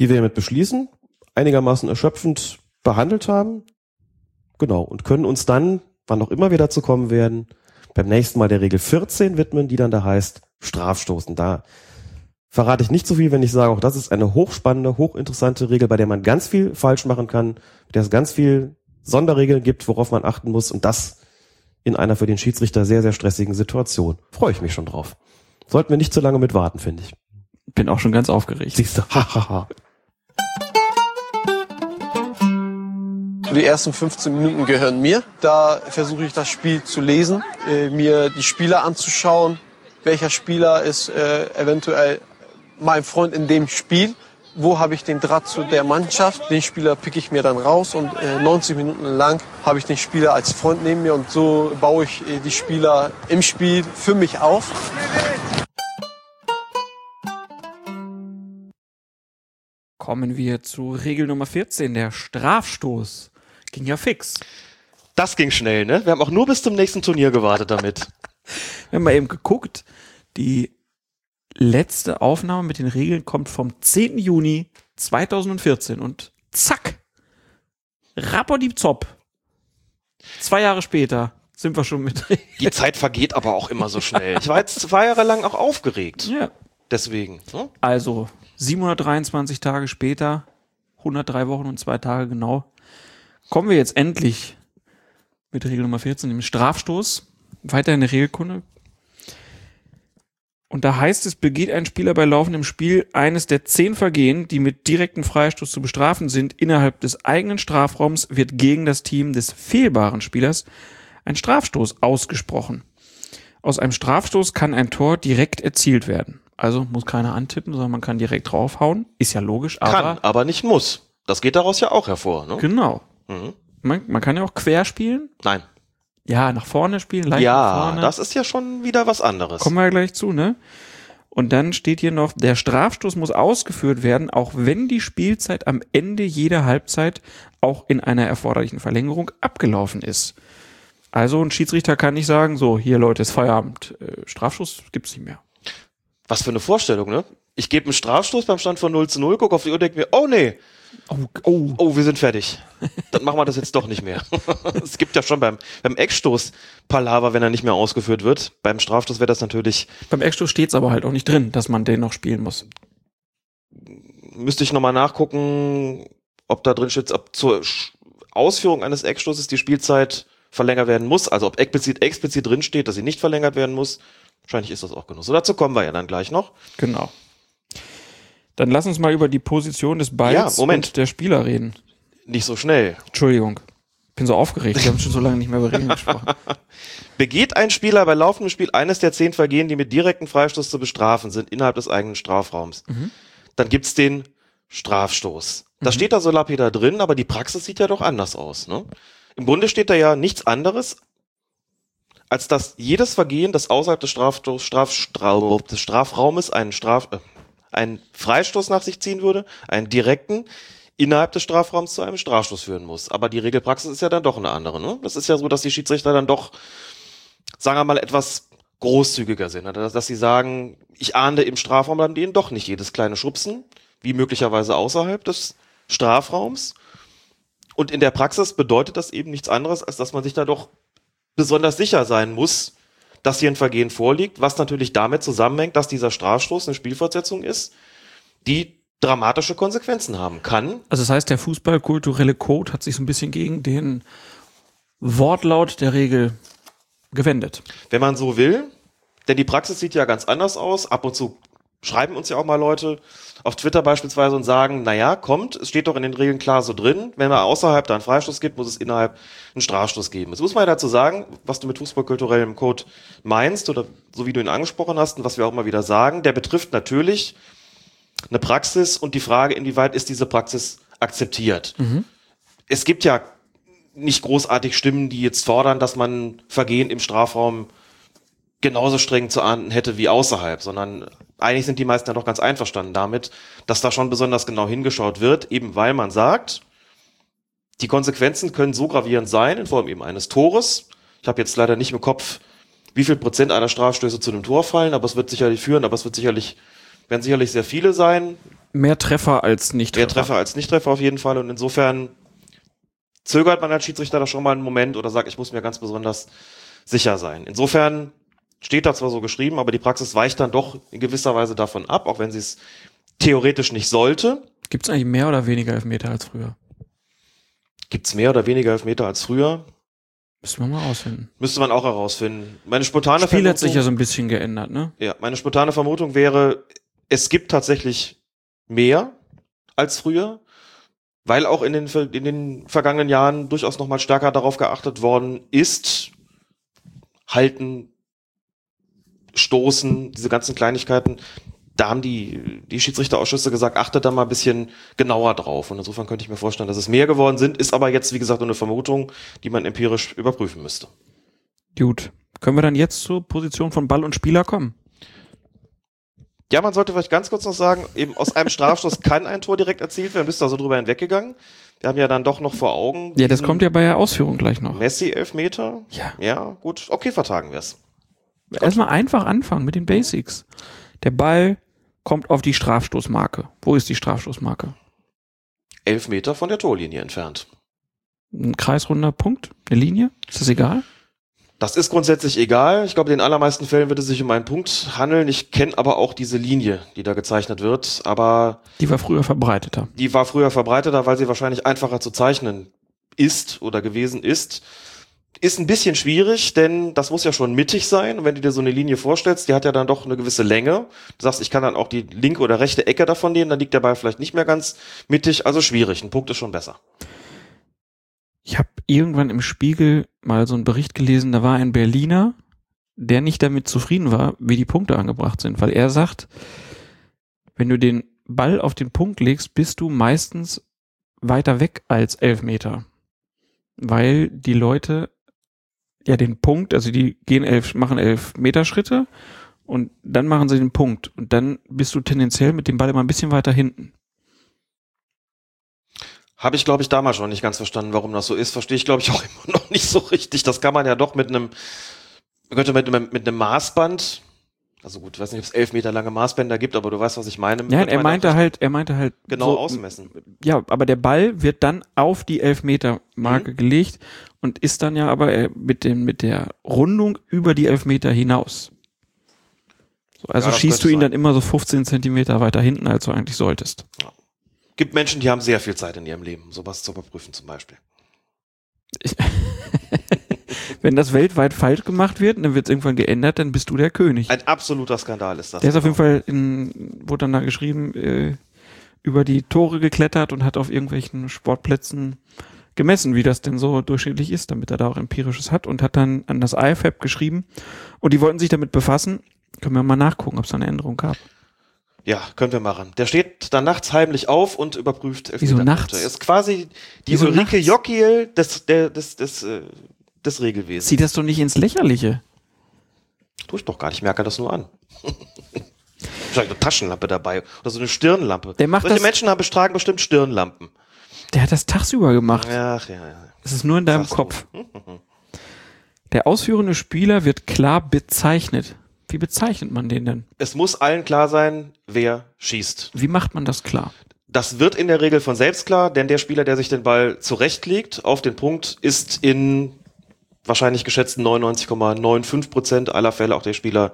Die wir hiermit beschließen, einigermaßen erschöpfend behandelt haben. Genau. Und können uns dann, wann auch immer wir dazu kommen werden, beim nächsten Mal der Regel 14 widmen, die dann da heißt Strafstoßen. Da verrate ich nicht so viel, wenn ich sage, auch das ist eine hochspannende, hochinteressante Regel, bei der man ganz viel falsch machen kann, mit der es ganz viel Sonderregeln gibt, worauf man achten muss und das in einer für den Schiedsrichter sehr, sehr stressigen Situation. Freue ich mich schon drauf. Sollten wir nicht zu lange mit warten, finde ich. Bin auch schon ganz aufgeregt. Siehst du, [LAUGHS] hahaha. Die ersten 15 Minuten gehören mir. Da versuche ich das Spiel zu lesen, äh, mir die Spieler anzuschauen. Welcher Spieler ist äh, eventuell mein Freund in dem Spiel? Wo habe ich den Draht zu der Mannschaft? Den Spieler pick ich mir dann raus und äh, 90 Minuten lang habe ich den Spieler als Freund neben mir und so baue ich äh, die Spieler im Spiel für mich auf. Kommen wir zu Regel Nummer 14, der Strafstoß. Ging ja fix. Das ging schnell, ne? Wir haben auch nur bis zum nächsten Turnier gewartet damit. Wir haben mal eben geguckt, die letzte Aufnahme mit den Regeln kommt vom 10. Juni 2014 und zack, Rappodi Zopp. Zwei Jahre später sind wir schon mit. [LAUGHS] Die Zeit vergeht aber auch immer so schnell. Ich war jetzt zwei Jahre lang auch aufgeregt. Ja. Deswegen. Ne? Also 723 Tage später, 103 Wochen und zwei Tage genau, kommen wir jetzt endlich mit Regel Nummer 14, dem Strafstoß. Weiter in der Regelkunde. Und da heißt es, begeht ein Spieler bei laufendem Spiel eines der zehn Vergehen, die mit direktem Freistoß zu bestrafen sind, innerhalb des eigenen Strafraums, wird gegen das Team des fehlbaren Spielers ein Strafstoß ausgesprochen. Aus einem Strafstoß kann ein Tor direkt erzielt werden. Also muss keiner antippen, sondern man kann direkt draufhauen. Ist ja logisch, aber. Kann, aber nicht muss. Das geht daraus ja auch hervor. Ne? Genau. Mhm. Man, man kann ja auch quer spielen. Nein. Ja, nach vorne spielen, leicht nach Ja, vorne. das ist ja schon wieder was anderes. Kommen wir ja gleich zu, ne? Und dann steht hier noch, der Strafstoß muss ausgeführt werden, auch wenn die Spielzeit am Ende jeder Halbzeit auch in einer erforderlichen Verlängerung abgelaufen ist. Also ein Schiedsrichter kann nicht sagen, so, hier Leute, ist Feierabend. Äh, Strafstoß gibt's nicht mehr. Was für eine Vorstellung, ne? Ich gebe einen Strafstoß beim Stand von 0 zu 0, gucke auf die Uhr, denke mir, oh nee. Oh, oh. oh, wir sind fertig. Dann machen wir das jetzt doch nicht mehr. [LAUGHS] es gibt ja schon beim, beim Eckstoß Palaver, wenn er nicht mehr ausgeführt wird. Beim Strafstoß wäre das natürlich. Beim Eckstoß steht's aber halt auch nicht drin, dass man den noch spielen muss. Müsste ich nochmal nachgucken, ob da drin steht, ob zur Ausführung eines Eckstoßes die Spielzeit verlängert werden muss. Also ob explizit, explizit drin steht, dass sie nicht verlängert werden muss. Wahrscheinlich ist das auch genug. So, dazu kommen wir ja dann gleich noch. Genau. Dann lass uns mal über die Position des Balls Ja, Moment. und der Spieler reden. Nicht so schnell. Entschuldigung. Bin so aufgeregt. Wir haben schon so lange nicht mehr über Regeln gesprochen. [LAUGHS] Begeht ein Spieler bei laufendem Spiel eines der zehn Vergehen, die mit direktem Freistoß zu bestrafen sind, innerhalb des eigenen Strafraums, Mhm. dann gibt's den Strafstoß. Das steht da so lapidar drin, aber die Praxis sieht ja doch anders aus. Ne? Im Grunde steht da ja nichts anderes, als dass jedes Vergehen, das außerhalb des, Strafstoß, Straf, Straf, des Strafraumes einen, Straf, äh, einen Freistoß nach sich ziehen würde, einen direkten, innerhalb des Strafraums zu einem Strafstoß führen muss. Aber die Regelpraxis ist ja dann doch eine andere. Ne? Das ist ja so, dass die Schiedsrichter dann doch, sagen wir mal, etwas großzügiger sind. Also, Dass, dass sie sagen, ich ahnde im Strafraum dann denen doch nicht jedes kleine Schubsen, wie möglicherweise außerhalb des Strafraums. Und in der Praxis bedeutet das eben nichts anderes, als dass man sich da doch besonders sicher sein muss, dass hier ein Vergehen vorliegt, was natürlich damit zusammenhängt, dass dieser Strafstoß eine Spielfortsetzung ist, die dramatische Konsequenzen haben kann. Also das heißt, der fußballkulturelle Code hat sich so ein bisschen gegen den Wortlaut der Regel gewendet. Wenn man so will, denn die Praxis sieht ja ganz anders aus. Ab und zu schreiben uns ja auch mal Leute auf Twitter beispielsweise und sagen, naja, kommt, es steht doch in den Regeln klar so drin, wenn man außerhalb da einen Freistoß gibt, muss es innerhalb einen Strafstoß geben. Jetzt muss man ja dazu sagen, was du mit fußballkulturellem Code meinst oder so wie du ihn angesprochen hast und was wir auch immer wieder sagen, der betrifft natürlich eine Praxis und die Frage, inwieweit ist diese Praxis akzeptiert. Mhm. Es gibt ja nicht großartig Stimmen, die jetzt fordern, dass man Vergehen im Strafraum genauso streng zu ahnden hätte wie außerhalb, sondern eigentlich sind die meisten ja doch ganz einverstanden damit, dass da schon besonders genau hingeschaut wird, eben weil man sagt, die Konsequenzen können so gravierend sein, in Form eben eines Tores. Ich habe jetzt leider nicht im Kopf, wie viel Prozent einer Strafstöße zu einem Tor fallen, aber es wird sicherlich führen, aber es wird sicherlich, werden sicherlich sehr viele sein. Mehr Treffer als nicht Mehr Treffer als Nicht-Treffer auf jeden Fall. Und insofern zögert man als Schiedsrichter da schon mal einen Moment oder sagt, ich muss mir ganz besonders sicher sein. Insofern steht da zwar so geschrieben, aber die Praxis weicht dann doch in gewisser Weise davon ab, auch wenn sie es theoretisch nicht sollte. Gibt es eigentlich mehr oder weniger Elfmeter als früher? Gibt es mehr oder weniger Elfmeter als früher? Müssen wir mal rausfinden. Müsste man auch herausfinden. Meine spontane Spiel hat sich ja so ein bisschen geändert, ne? Ja, meine spontane Vermutung wäre, es gibt tatsächlich mehr als früher, weil auch in den, in den vergangenen Jahren durchaus nochmal stärker darauf geachtet worden ist, halten, stoßen, diese ganzen Kleinigkeiten. Da haben die, die Schiedsrichterausschüsse gesagt, achtet da mal ein bisschen genauer drauf. Und insofern könnte ich mir vorstellen, dass es mehr geworden sind, ist aber jetzt, wie gesagt, nur eine Vermutung, die man empirisch überprüfen müsste. Gut. Können wir dann jetzt zur Position von Ball und Spieler kommen? Ja, man sollte vielleicht ganz kurz noch sagen, eben aus einem Strafstoß [LAUGHS] kann ein Tor direkt erzielt werden, bist du also drüber hinweggegangen. Wir haben ja dann doch noch vor Augen. Ja, das kommt ja bei der Ausführung gleich noch. Messi-Elfmeter. Ja. Ja, gut. Okay, vertagen wir es. Erstmal einfach anfangen mit den Basics. Der Ball kommt auf die Strafstoßmarke. Wo ist die Strafstoßmarke? Elf Meter von der Torlinie entfernt. Ein kreisrunder Punkt? Eine Linie? Ist das egal? Das ist grundsätzlich egal. Ich glaube, in den allermeisten Fällen wird es sich um einen Punkt handeln. Ich kenne aber auch diese Linie, die da gezeichnet wird. Aber Die war früher verbreiteter. die war früher verbreiteter, weil sie wahrscheinlich einfacher zu zeichnen ist oder gewesen ist. Ist ein bisschen schwierig, denn das muss ja schon mittig sein. Und wenn du dir so eine Linie vorstellst, die hat ja dann doch eine gewisse Länge. Du sagst, ich kann dann auch die linke oder rechte Ecke davon nehmen, dann liegt der Ball vielleicht nicht mehr ganz mittig. Also schwierig. Ein Punkt ist schon besser. Ich habe irgendwann im Spiegel mal so einen Bericht gelesen, da war ein Berliner, der nicht damit zufrieden war, wie die Punkte angebracht sind, weil er sagt, wenn du den Ball auf den Punkt legst, bist du meistens weiter weg als elf Meter. Weil die Leute ja den Punkt, also die gehen elf, machen elf Meter Schritte und dann machen sie den Punkt und dann bist du tendenziell mit dem Ball immer ein bisschen weiter hinten. Habe ich, glaube ich, damals schon nicht ganz verstanden, warum das so ist. Verstehe ich, glaube ich, [LAUGHS] auch immer noch nicht so richtig. Das kann man ja doch mit einem, könnte mit, mit einem Maßband, also gut, ich weiß nicht, ob es elf Meter lange Maßbänder gibt, aber du weißt, was ich meine. Ja, Könnte er meinte halt, er meinte halt Genau ausmessen. Ja, aber der Ball wird dann auf die Mhm. Elfmeter-Marke gelegt und ist dann ja aber äh, mit dem mit der Rundung über die Elfmeter hinaus. So, also Ja, schießt du ihn sein. dann immer so 15 Zentimeter weiter hinten, als du eigentlich solltest. Gibt Menschen, die haben sehr viel Zeit in ihrem Leben, sowas zu überprüfen zum Beispiel. [LAUGHS] Wenn das weltweit falsch gemacht wird, und dann wird es irgendwann geändert, dann bist du der König. Ein absoluter Skandal ist das. Der ist auf jeden Fall in, wurde dann da geschrieben, äh, über die Tore geklettert und hat auf irgendwelchen Sportplätzen gemessen, wie das denn so durchschnittlich ist, damit er da auch empirisches hat und hat dann an das IFAB geschrieben und die wollten sich damit befassen. Können wir mal nachgucken, ob es da eine Änderung gab. Ja, können wir machen. Der steht dann nachts heimlich auf und überprüft Wieso nachts? Ist quasi die Wieso Ulrike? Jokiel des, der, des, des, äh, des Regelwesens. Zieh das doch nicht ins Lächerliche. Tu ich doch gar nicht, ich merke das nur an. Wahrscheinlich eine Taschenlampe dabei oder so eine Stirnlampe. Der macht Solche das- Menschen haben tragen bestimmt Stirnlampen. Der hat das tagsüber gemacht. Ach ja, ja. Es ist nur in deinem Kopf. Der ausführende Spieler wird klar bezeichnet. Wie bezeichnet man den denn? Es muss allen klar sein, wer schießt. Wie macht man das klar? Das wird in der Regel von selbst klar, denn der Spieler, der sich den Ball zurechtlegt auf den Punkt, ist in wahrscheinlich geschätzten 99,95 Prozent aller Fälle auch der Spieler,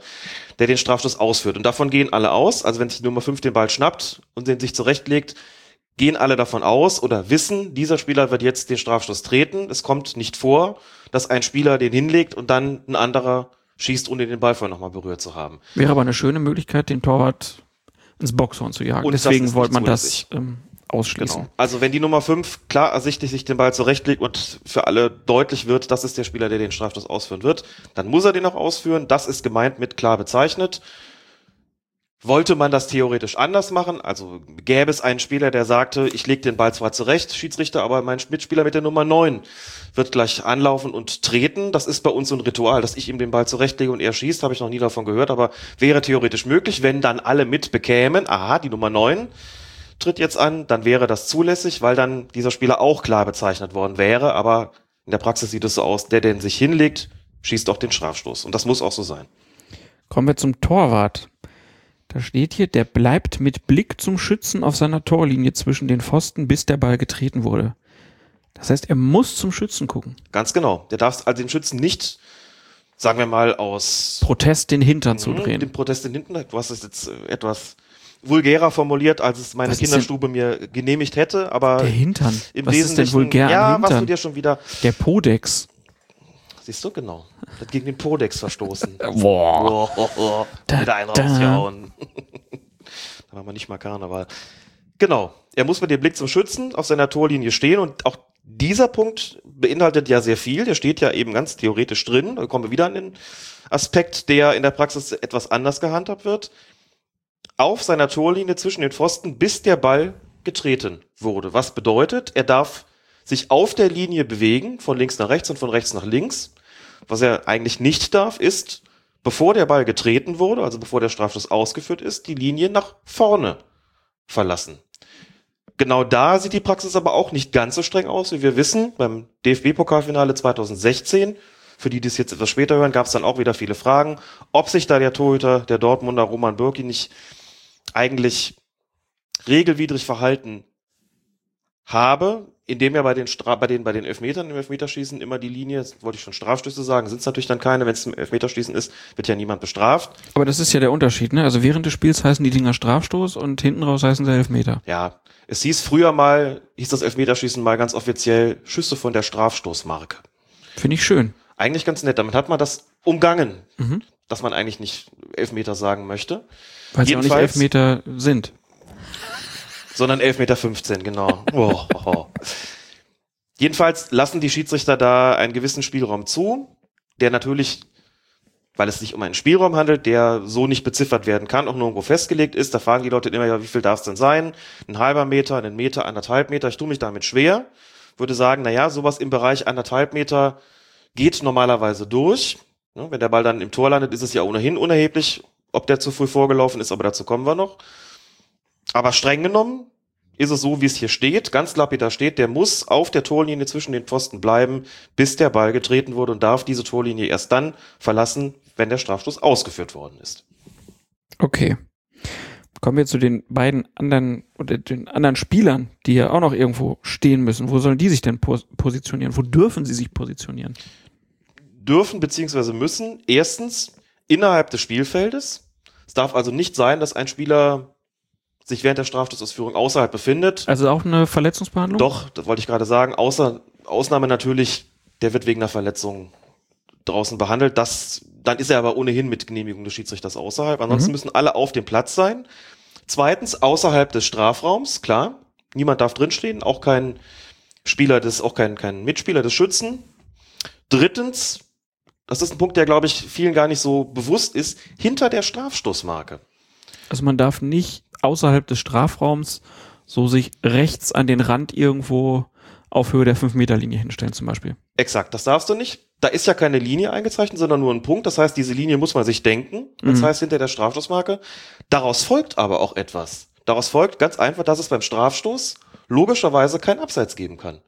der den Strafstoß ausführt. Und davon gehen alle aus. Also wenn sich die Nummer 5 den Ball schnappt und den sich zurechtlegt, gehen alle davon aus oder wissen, dieser Spieler wird jetzt den Strafstoß treten. Es kommt nicht vor, dass ein Spieler den hinlegt und dann ein anderer schießt, ohne den Ball vorher nochmal berührt zu haben. Wäre aber eine schöne Möglichkeit, den Torwart ins Boxhorn zu jagen. Und Deswegen wollte man das ähm, ausschließen. Genau. Also wenn die Nummer 5 klar ersichtlich sich den Ball zurechtlegt und für alle deutlich wird, das ist der Spieler, der den Strafstoß ausführen wird, dann muss er den auch ausführen. Das ist gemeint mit klar bezeichnet. Wollte man das theoretisch anders machen? Also gäbe es einen Spieler, der sagte, ich lege den Ball zwar zurecht, Schiedsrichter, aber mein Mitspieler mit der Nummer 9 wird gleich anlaufen und treten. Das ist bei uns so ein Ritual, dass ich ihm den Ball zurechtlege und er schießt, habe ich noch nie davon gehört, aber wäre theoretisch möglich, wenn dann alle mitbekämen, aha, die Nummer 9 tritt jetzt an, dann wäre das zulässig, weil dann dieser Spieler auch klar bezeichnet worden wäre, aber in der Praxis sieht es so aus, der, der sich hinlegt, schießt auch den Strafstoß. Und das muss auch so sein. Kommen wir zum Torwart. Da steht hier, der bleibt mit Blick zum Schützen auf seiner Torlinie zwischen den Pfosten, bis der Ball getreten wurde. Das heißt, er muss zum Schützen gucken. Ganz genau. Der darf also den Schützen nicht, sagen wir mal, aus Protest den Hintern zu Mhm, drehen. Den Protest den Hintern. Du hast es jetzt äh, etwas vulgärer formuliert, als es meine Was Kinderstube mir genehmigt hätte, aber Der Hintern. im Was ist denn Wesentlichen, vulgär ja, am was Hintern? du dir schon wieder, Der Podex. siehst du, genau, hat gegen den Podex verstoßen. [LAUGHS] Boah. Boah. Da, Wieder einen da. rausgehauen. [LAUGHS] da war man nicht mal Karneval. Genau. Er muss mit dem Blick zum Schützen auf seiner Torlinie stehen und auch dieser Punkt beinhaltet ja sehr viel. Der steht ja eben ganz theoretisch drin. Da kommen wir wieder an den Aspekt, der in der Praxis etwas anders gehandhabt wird. Auf seiner Torlinie zwischen den Pfosten, bis der Ball getreten wurde. Was bedeutet, er darf sich auf der Linie bewegen, von links nach rechts und von rechts nach links. Was er eigentlich nicht darf, ist, bevor der Ball getreten wurde, also bevor der Strafstoß ausgeführt ist, die Linie nach vorne verlassen. Genau da sieht die Praxis aber auch nicht ganz so streng aus, wie wir wissen. Beim DFB-Pokalfinale 2016, für die, die es jetzt etwas später hören, gab es dann auch wieder viele Fragen, ob sich da der Torhüter, der Dortmunder Roman Bürki, nicht eigentlich regelwidrig verhalten habe, indem er bei den, Stra bei den, bei den Elfmetern im Elfmeterschießen immer die Linie, wollte ich schon Strafstöße sagen, sind es natürlich dann keine, wenn es im Elfmeterschießen ist, wird ja niemand bestraft. Aber das ist ja der Unterschied, ne? Also während des Spiels heißen die Dinger Strafstoß und hinten raus heißen sie Elfmeter. Ja, es hieß früher mal, hieß das Elfmeterschießen mal ganz offiziell Schüsse von der Strafstoßmarke. Finde ich schön. Eigentlich ganz nett, damit hat man das umgangen, Mhm. dass man eigentlich nicht Elfmeter sagen möchte. Weil sie auch nicht Elfmeter sind. sondern 11,15 Meter, 15, genau. Oh, oh, oh. Jedenfalls lassen die Schiedsrichter da einen gewissen Spielraum zu, der natürlich, weil es sich um einen Spielraum handelt, der so nicht beziffert werden kann, auch nirgendwo festgelegt ist. Da fragen die Leute immer, ja, wie viel darf es denn sein? Ein halber Meter, einen Meter, anderthalb Meter. Ich tue mich damit schwer. Würde sagen, na ja, sowas im Bereich anderthalb Meter geht normalerweise durch. Ne, Wenn der Ball dann im Tor landet, ist es ja ohnehin unerheblich, ob der zu früh vorgelaufen ist, aber dazu kommen wir noch. Aber streng genommen ist es so, wie es hier steht, ganz lapidar steht, der muss auf der Torlinie zwischen den Pfosten bleiben, bis der Ball getreten wurde und darf diese Torlinie erst dann verlassen, wenn der Strafstoß ausgeführt worden ist. Okay. Kommen wir zu den beiden anderen oder den anderen Spielern, die ja auch noch irgendwo stehen müssen. Wo sollen die sich denn pos positionieren? Wo dürfen sie sich positionieren? Dürfen beziehungsweise müssen erstens innerhalb des Spielfeldes. Es darf also nicht sein, dass ein Spieler sich während der Strafstoßausführung außerhalb befindet. Also auch eine Verletzungsbehandlung? Doch, das wollte ich gerade sagen. Außer Ausnahme natürlich, der wird wegen einer Verletzung draußen behandelt. Das, dann ist er aber ohnehin mit Genehmigung des Schiedsrichters außerhalb. Ansonsten Mhm. müssen alle auf dem Platz sein. Zweitens, außerhalb des Strafraums, klar. Niemand darf drinstehen, auch kein Spieler des, auch kein, kein Mitspieler des Schützen. Drittens, das ist ein Punkt, der, glaube ich, vielen gar nicht so bewusst ist, hinter der Strafstoßmarke. Also man darf nicht außerhalb des Strafraums so sich rechts an den Rand irgendwo auf Höhe der 5-Meter-Linie hinstellen zum Beispiel. Exakt, das darfst du nicht. Da ist ja keine Linie eingezeichnet, sondern nur ein Punkt. Das heißt, diese Linie muss man sich denken. Das Mhm. heißt, hinter der Strafstoßmarke. Daraus folgt aber auch etwas. Daraus folgt ganz einfach, dass es beim Strafstoß logischerweise kein Abseits geben kann.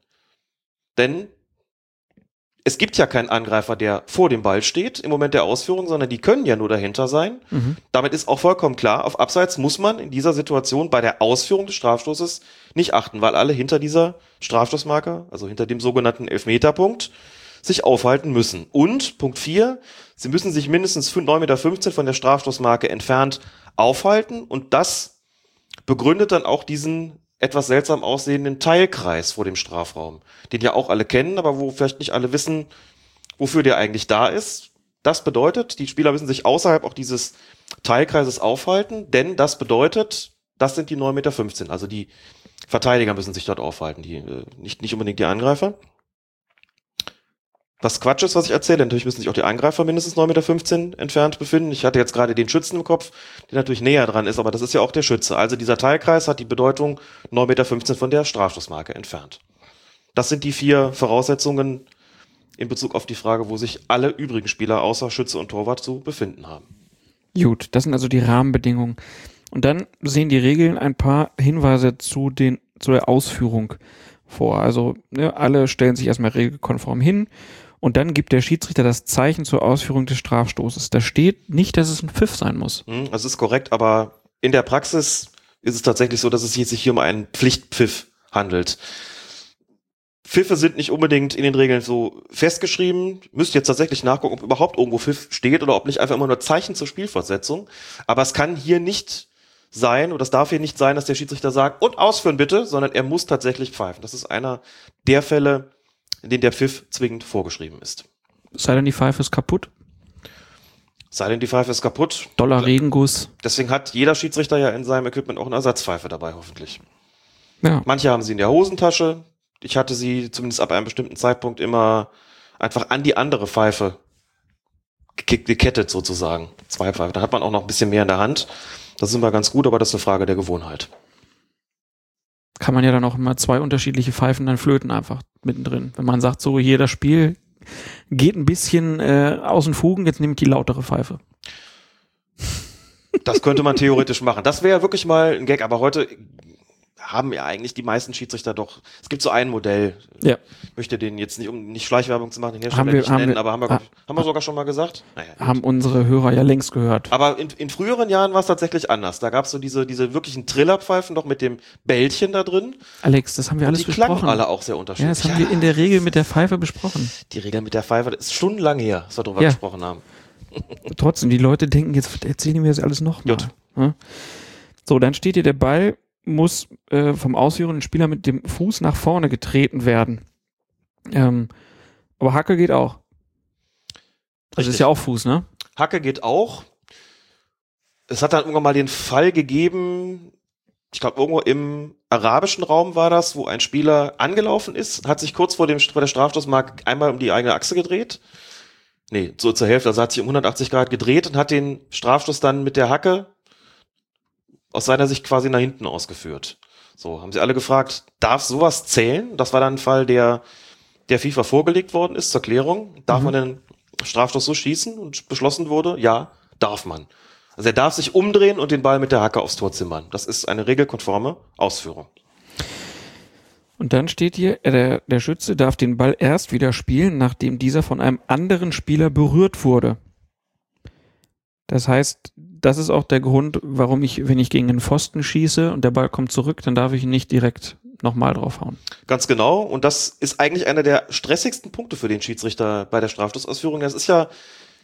Denn es gibt ja keinen Angreifer, der vor dem Ball steht im Moment der Ausführung, sondern die können ja nur dahinter sein. Mhm. Damit ist auch vollkommen klar, auf Abseits muss man in dieser Situation bei der Ausführung des Strafstoßes nicht achten, weil alle hinter dieser Strafstoßmarke, also hinter dem sogenannten Elfmeterpunkt, sich aufhalten müssen. Und Punkt 4, sie müssen sich mindestens 9,15 Meter von der Strafstoßmarke entfernt aufhalten und das begründet dann auch diesen etwas seltsam aussehenden Teilkreis vor dem Strafraum, den ja auch alle kennen, aber wo vielleicht nicht alle wissen, wofür der eigentlich da ist. Das bedeutet, die Spieler müssen sich außerhalb auch dieses Teilkreises aufhalten, denn das bedeutet, das sind die 9,15 Meter. Also die Verteidiger müssen sich dort aufhalten, die, äh, nicht, nicht unbedingt die Angreifer. Was Quatsch ist, was ich erzähle. Natürlich müssen sich auch die Eingreifer mindestens 9,15 Meter entfernt befinden. Ich hatte jetzt gerade den Schützen im Kopf, der natürlich näher dran ist, aber das ist ja auch der Schütze. Also dieser Teilkreis hat die Bedeutung 9,15 Meter von der Strafstoßmarke entfernt. Das sind die vier Voraussetzungen in Bezug auf die Frage, wo sich alle übrigen Spieler außer Schütze und Torwart zu befinden haben. Gut, das sind also die Rahmenbedingungen. Und dann sehen die Regeln ein paar Hinweise zu den zu der Ausführung vor. Also ne, alle stellen sich erstmal regelkonform hin und dann gibt der Schiedsrichter das Zeichen zur Ausführung des Strafstoßes. Da steht nicht, dass es ein Pfiff sein muss. Hm, Das ist korrekt, aber in der Praxis ist es tatsächlich so, dass es sich hier um einen Pflichtpfiff handelt. Pfiffe sind nicht unbedingt in den Regeln so festgeschrieben. Müsst jetzt tatsächlich nachgucken, ob überhaupt irgendwo Pfiff steht oder ob nicht einfach immer nur Zeichen zur Spielfortsetzung. Aber es kann hier nicht sein oder es darf hier nicht sein, dass der Schiedsrichter sagt, und ausführen bitte, sondern er muss tatsächlich pfeifen. Das ist einer der Fälle, in denen der Pfiff zwingend vorgeschrieben ist. Sei denn, die Pfeife ist kaputt. Die Pfeife ist kaputt. Dollar Regenguss. Deswegen hat jeder Schiedsrichter ja in seinem Equipment auch eine Ersatzpfeife dabei, hoffentlich. Ja. Manche haben sie in der Hosentasche. Ich hatte sie zumindest ab einem bestimmten Zeitpunkt immer einfach an die andere Pfeife ge- gekettet sozusagen. Zwei Pfeifen. Da hat man auch noch ein bisschen mehr in der Hand. Das ist immer ganz gut, aber das ist eine Frage der Gewohnheit. Kann man ja dann auch immer zwei unterschiedliche Pfeifen dann flöten einfach mittendrin. Wenn man sagt, so hier das Spiel geht ein bisschen äh, aus den Fugen, jetzt nehme ich die lautere Pfeife. Das könnte man theoretisch machen. Das wäre wirklich mal ein Gag, aber heute haben ja eigentlich die meisten Schiedsrichter doch. Es gibt so ein Modell. Ja. Ich möchte den jetzt nicht, um nicht Schleichwerbung zu machen, den Hersteller Haben wir- nicht haben nennen, wir- aber haben wir, ah, haben wir sogar schon mal gesagt? Naja. Haben unsere Hörer ja längst gehört. Aber in, in früheren Jahren war es tatsächlich anders. Da gab es so diese, diese wirklichen Trillerpfeifen doch mit dem Bällchen da drin. Alex, das haben wir alles die klangen besprochen. alle auch sehr unterschiedlich. Ja, das haben Ja. wir in der Regel mit der Pfeife besprochen. Die Regel mit der Pfeife, das ist stundenlang her, dass wir darüber Ja. gesprochen haben. [LAUGHS] Trotzdem, die Leute denken, jetzt erzählen die mir das alles nochmal. So, dann steht hier, der Ball muss äh, vom ausführenden Spieler mit dem Fuß nach vorne getreten werden. Ähm, aber Hacke geht auch. Das ist ja auch Fuß, ne? Hacke geht auch. Es hat dann irgendwann mal den Fall gegeben, ich glaube irgendwo im arabischen Raum war das, wo ein Spieler angelaufen ist, hat sich kurz vor, dem, vor der Strafstoßmarke einmal um die eigene Achse gedreht. Nee, so zur Hälfte, also hat sich um 180 Grad gedreht und hat den Strafstoß dann mit der Hacke aus seiner Sicht quasi nach hinten ausgeführt. So, haben sie alle gefragt, darf sowas zählen? Das war dann ein Fall, der der FIFA vorgelegt worden ist zur Klärung. Darf Mhm. man den Strafstoß so schießen und beschlossen wurde? Ja, darf man. Also er darf sich umdrehen und den Ball mit der Hacke aufs Tor zimmern. Das ist eine regelkonforme Ausführung. Und dann steht hier, äh, der, der Schütze darf den Ball erst wieder spielen, nachdem dieser von einem anderen Spieler berührt wurde. Das heißt, das ist auch der Grund, warum ich, wenn ich gegen einen Pfosten schieße und der Ball kommt zurück, dann darf ich ihn nicht direkt nochmal draufhauen. Ganz genau. Und das ist eigentlich einer der stressigsten Punkte für den Schiedsrichter bei der Strafstoßausführung. Das ist ja,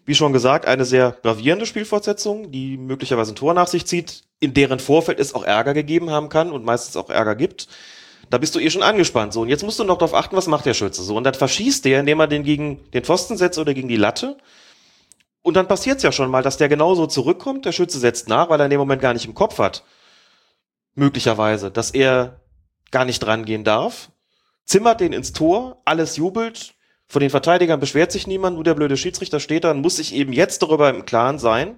wie schon gesagt, eine sehr gravierende Spielfortsetzung, die möglicherweise ein Tor nach sich zieht, in deren Vorfeld es auch Ärger gegeben haben kann und meistens auch Ärger gibt. Da bist du eh schon angespannt. So, und jetzt musst du noch darauf achten, was macht der Schütze. So, und dann verschießt der, indem er den gegen den Pfosten setzt oder gegen die Latte. Und dann passiert es ja schon mal, dass der genauso zurückkommt. Der Schütze setzt nach, weil er in dem Moment gar nicht im Kopf hat. Möglicherweise, dass er gar nicht rangehen darf. Zimmert den ins Tor, alles jubelt. Von den Verteidigern beschwert sich niemand, nur der blöde Schiedsrichter steht da und muss sich eben jetzt darüber im Klaren sein.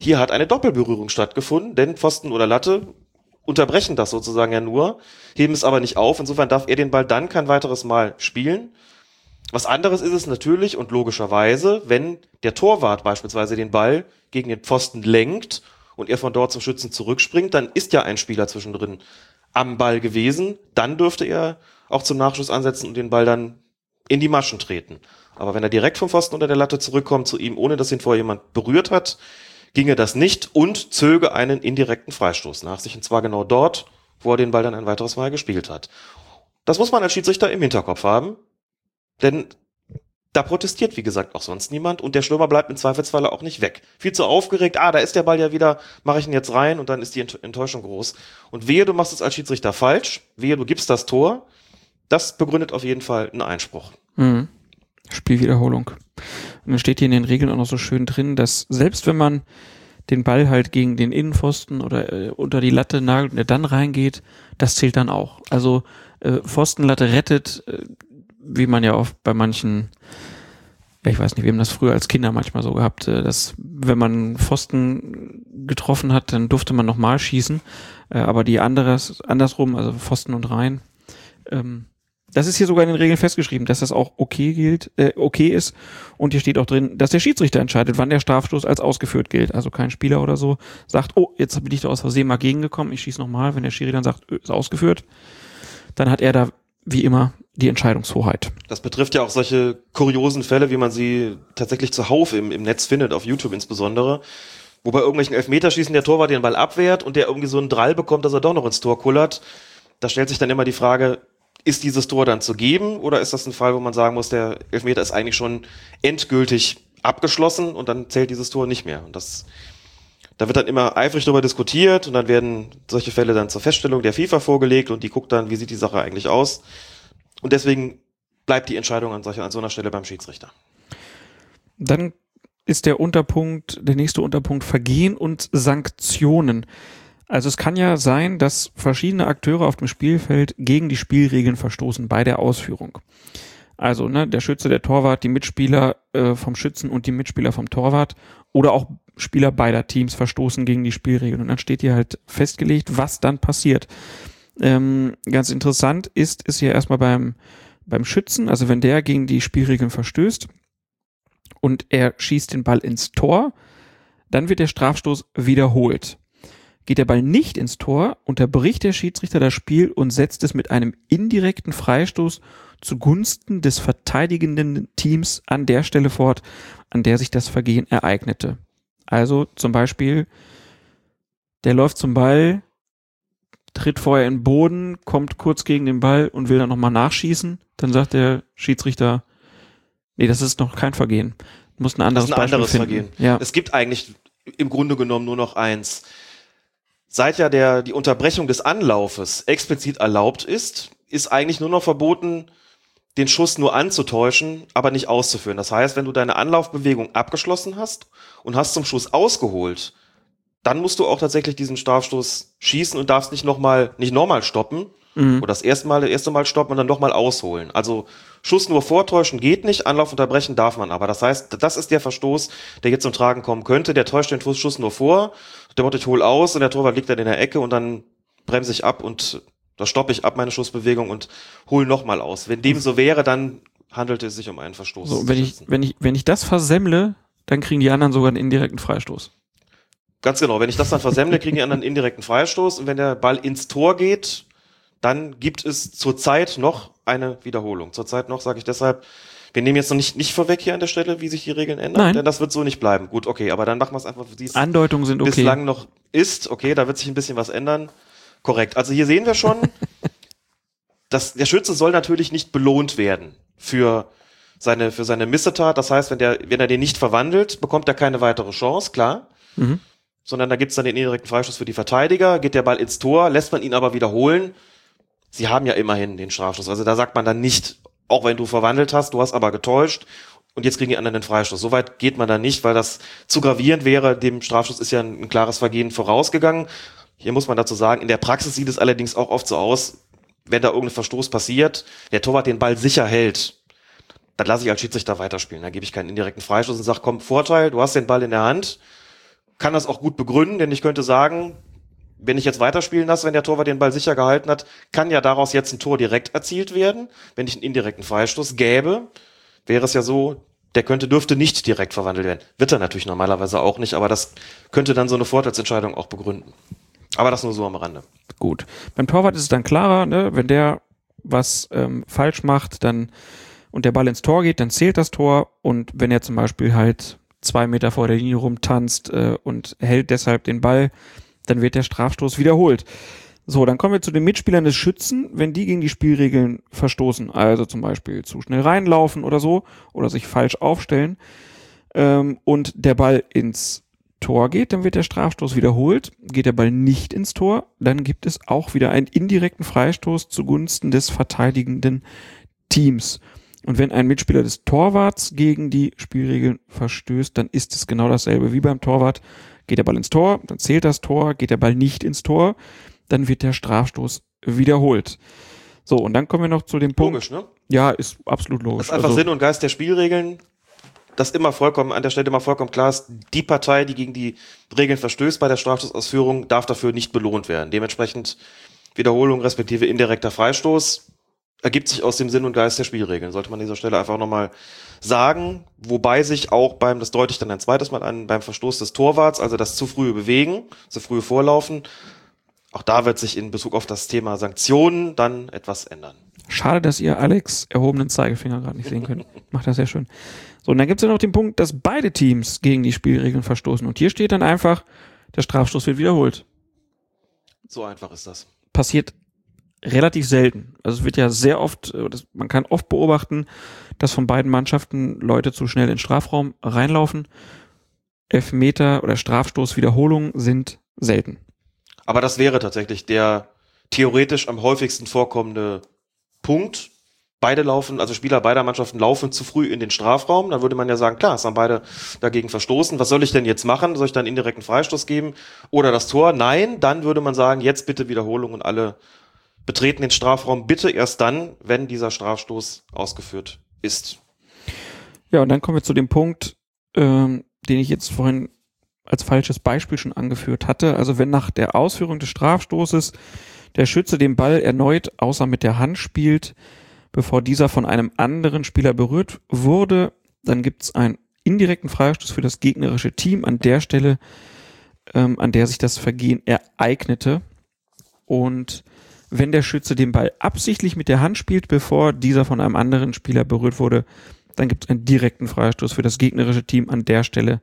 Hier hat eine Doppelberührung stattgefunden, denn Pfosten oder Latte unterbrechen das sozusagen ja nur, heben es aber nicht auf. Insofern darf er den Ball dann kein weiteres Mal spielen. Was anderes ist es natürlich und logischerweise, wenn der Torwart beispielsweise den Ball gegen den Pfosten lenkt und er von dort zum Schützen zurückspringt, dann ist ja ein Spieler zwischendrin am Ball gewesen. Dann dürfte er auch zum Nachschuss ansetzen und den Ball dann in die Maschen treten. Aber wenn er direkt vom Pfosten unter der Latte zurückkommt zu ihm, ohne dass ihn vorher jemand berührt hat, ginge das nicht und zöge einen indirekten Freistoß nach sich. Und zwar genau dort, wo er den Ball dann ein weiteres Mal gespielt hat. Das muss man als Schiedsrichter im Hinterkopf haben. Denn da protestiert, wie gesagt, auch sonst niemand und der Stürmer bleibt im Zweifelsfalle auch nicht weg. Viel zu aufgeregt, ah, da ist der Ball ja wieder, mache ich ihn jetzt rein und dann ist die Ent- Enttäuschung groß. Und wehe, du machst es als Schiedsrichter falsch, wehe, du gibst das Tor, das begründet auf jeden Fall einen Einspruch. Mhm. Spielwiederholung. Und dann steht hier in den Regeln auch noch so schön drin, dass selbst wenn man den Ball halt gegen den Innenpfosten oder äh, unter die Latte nagelt und er dann reingeht, das zählt dann auch. Also äh, Pfostenlatte rettet, äh, wie man ja oft bei manchen ich weiß nicht, wir haben das früher als Kinder manchmal so gehabt, äh, dass wenn man Pfosten getroffen hat, dann durfte man nochmal schießen, äh, aber die anderes, andersrum, also Pfosten und Reihen, ähm, das ist hier sogar in den Regeln festgeschrieben, dass das auch okay gilt, äh, okay ist. Und hier steht auch drin, dass der Schiedsrichter entscheidet, wann der Strafstoß als ausgeführt gilt. Also kein Spieler oder so sagt, oh, jetzt bin ich da aus Versehen mal gegengekommen, ich schieße nochmal. Wenn der Schiri dann sagt, äh, ist ausgeführt, dann hat er da wie immer die Entscheidungshoheit. Das betrifft ja auch solche kuriosen Fälle, wie man sie tatsächlich zuhauf im, im Netz findet, auf YouTube insbesondere, wo bei irgendwelchen Elfmeterschießen der Torwart den Ball abwehrt und der irgendwie so einen Drall bekommt, dass er doch noch ins Tor kullert. Da stellt sich dann immer die Frage, ist dieses Tor dann zu geben oder ist das ein Fall, wo man sagen muss, der Elfmeter ist eigentlich schon endgültig abgeschlossen und dann zählt dieses Tor nicht mehr? Und das, da wird dann immer eifrig darüber diskutiert und dann werden solche Fälle dann zur Feststellung der FIFA vorgelegt und die guckt dann, wie sieht die Sache eigentlich aus. Und deswegen bleibt die Entscheidung an, solcher, an so einer Stelle beim Schiedsrichter. Dann ist der Unterpunkt, der nächste Unterpunkt Vergehen und Sanktionen. Also es kann ja sein, dass verschiedene Akteure auf dem Spielfeld gegen die Spielregeln verstoßen bei der Ausführung. Also ne, der Schütze, der Torwart, die Mitspieler äh, vom Schützen und die Mitspieler vom Torwart oder auch Spieler beider Teams verstoßen gegen die Spielregeln. Und dann steht hier halt festgelegt, was dann passiert. Ähm, ganz interessant ist, ist hier erstmal beim, beim Schützen, also wenn der gegen die Spielregeln verstößt und er schießt den Ball ins Tor, dann wird der Strafstoß wiederholt. Geht der Ball nicht ins Tor, unterbricht der Schiedsrichter das Spiel und setzt es mit einem indirekten Freistoß zugunsten des verteidigenden Teams an der Stelle fort, an der sich das Vergehen ereignete. Also zum Beispiel, der läuft zum Ball, tritt vorher in den Boden, kommt kurz gegen den Ball und will dann nochmal nachschießen. Dann sagt der Schiedsrichter, nee, das ist noch kein Vergehen. Du musst ein anderes, das ist ein anderes Beispiel finden. Vergehen. Ja. Es gibt eigentlich im Grunde genommen nur noch eins seit ja der, die Unterbrechung des Anlaufes explizit erlaubt ist, ist eigentlich nur noch verboten, den Schuss nur anzutäuschen, aber nicht auszuführen. Das heißt, wenn du deine Anlaufbewegung abgeschlossen hast und hast zum Schuss ausgeholt, dann musst du auch tatsächlich diesen Strafstoß schießen und darfst nicht nochmal, nicht nochmal stoppen, Mhm. Oder das erste Mal, das erste Mal stoppen und dann nochmal ausholen. Also Schuss nur vortäuschen geht nicht, Anlauf unterbrechen darf man aber. Das heißt, das ist der Verstoß, der jetzt zum Tragen kommen könnte. Der täuscht den Schuss nur vor, der Motto, ich hol aus und der Torwart liegt dann in der Ecke und dann bremse ich ab und da stoppe ich ab meine Schussbewegung und hol nochmal aus. Wenn dem so wäre, dann handelt es sich um einen Verstoß. So, wenn ich, wenn ich, wenn ich das versemmle, dann kriegen die anderen sogar einen indirekten Freistoß. Ganz genau. Wenn ich das dann versemmle, kriegen die anderen einen indirekten Freistoß. Und wenn der Ball ins Tor geht, dann gibt es zurzeit noch eine Wiederholung. Zurzeit noch, sage ich deshalb, wir nehmen jetzt noch nicht, nicht vorweg hier an der Stelle, wie sich die Regeln ändern, Nein. denn das wird so nicht bleiben. Gut, okay, aber dann machen wir es einfach, wie es Andeutungen sind okay. bislang noch ist. Okay, da wird sich ein bisschen was ändern. Korrekt. Also hier sehen wir schon, [LAUGHS] dass der Schütze soll natürlich nicht belohnt werden für seine, für seine Missetat. Das heißt, wenn der, wenn er den nicht verwandelt, bekommt er keine weitere Chance, klar. Mhm. Sondern da gibt's dann den indirekten Freischuss für die Verteidiger, geht der Ball ins Tor, lässt man ihn aber wiederholen, sie haben ja immerhin den Strafstoß. Also da sagt man dann nicht, auch wenn du verwandelt hast, du hast aber getäuscht und jetzt kriegen die anderen den Freistoß. Soweit geht man da nicht, weil das zu gravierend wäre. Dem Strafstoß ist ja ein, ein klares Vergehen vorausgegangen. Hier muss man dazu sagen, in der Praxis sieht es allerdings auch oft so aus, wenn da irgendein Verstoß passiert, der Torwart den Ball sicher hält, dann lasse ich als Schiedsrichter weiterspielen. Dann gebe ich keinen indirekten Freistoß und sage, komm, Vorteil, du hast den Ball in der Hand, kann das auch gut begründen, denn ich könnte sagen, wenn ich jetzt weiterspielen lasse, wenn der Torwart den Ball sicher gehalten hat, kann ja daraus jetzt ein Tor direkt erzielt werden. Wenn ich einen indirekten Freistoß gäbe, wäre es ja so, der könnte, dürfte nicht direkt verwandelt werden. Wird er natürlich normalerweise auch nicht, aber das könnte dann so eine Vorteilsentscheidung auch begründen. Aber das nur so am Rande. Gut. Beim Torwart ist es dann klarer, ne? wenn der was ähm, falsch macht, dann und der Ball ins Tor geht, dann zählt das Tor und wenn er zum Beispiel halt zwei Meter vor der Linie rumtanzt äh, und hält deshalb den Ball, dann wird der Strafstoß wiederholt. So, dann kommen wir zu den Mitspielern des Schützen, wenn die gegen die Spielregeln verstoßen, also zum Beispiel zu schnell reinlaufen oder so, oder sich falsch aufstellen, ähm, und der Ball ins Tor geht, dann wird der Strafstoß wiederholt. Geht der Ball nicht ins Tor, dann gibt es auch wieder einen indirekten Freistoß zugunsten des verteidigenden Teams. Und wenn ein Mitspieler des Torwarts gegen die Spielregeln verstößt, dann ist es genau dasselbe wie beim Torwart. Geht der Ball ins Tor, dann zählt das Tor. Geht der Ball nicht ins Tor, dann wird der Strafstoß wiederholt. So, und dann kommen wir noch zu dem Punkt. Logisch, ne? Ja, ist absolut logisch. Das ist einfach also, Sinn und Geist der Spielregeln. dass immer vollkommen, an der Stelle immer vollkommen klar ist, die Partei, die gegen die Regeln verstößt bei der Strafstoßausführung, darf dafür nicht belohnt werden. Dementsprechend Wiederholung respektive indirekter Freistoß ergibt sich aus dem Sinn und Geist der Spielregeln. Sollte man an dieser Stelle einfach nochmal sagen, wobei sich auch beim, das deute ich dann ein zweites Mal an, beim Verstoß des Torwarts, also das zu frühe Bewegen, zu frühe Vorlaufen, auch da wird sich in Bezug auf das Thema Sanktionen dann etwas ändern. Schade, dass ihr Alex erhobenen Zeigefinger gerade nicht sehen könnt. Macht das sehr schön. So, und dann gibt es ja noch den Punkt, dass beide Teams gegen die Spielregeln verstoßen. Und hier steht dann einfach, der Strafstoß wird wiederholt. So einfach ist das. Passiert relativ selten. Also es wird ja sehr oft, äh, man kann oft beobachten, dass von beiden Mannschaften Leute zu schnell in den Strafraum reinlaufen. Elfmeter oder Strafstoßwiederholungen sind selten. Aber das wäre tatsächlich der theoretisch am häufigsten vorkommende Punkt. Beide laufen, also Spieler beider Mannschaften laufen zu früh in den Strafraum. Dann würde man ja sagen, klar, es haben beide dagegen verstoßen. Was soll ich denn jetzt machen? Soll ich dann indirekten Freistoß geben? Oder das Tor? Nein, dann würde man sagen, jetzt bitte Wiederholung und alle betreten den Strafraum bitte erst dann, wenn dieser Strafstoß ausgeführt ist. Ja, und dann kommen wir zu dem Punkt, ähm, den ich jetzt vorhin als falsches Beispiel schon angeführt hatte. Also wenn nach der Ausführung des Strafstoßes der Schütze den Ball erneut außer mit der Hand spielt, bevor dieser von einem anderen Spieler berührt wurde, dann gibt es einen indirekten Freistoß für das gegnerische Team an der Stelle, ähm, an der sich das Vergehen ereignete. Und wenn der Schütze den Ball absichtlich mit der Hand spielt, bevor dieser von einem anderen Spieler berührt wurde, dann gibt es einen direkten Freistoß für das gegnerische Team an der Stelle,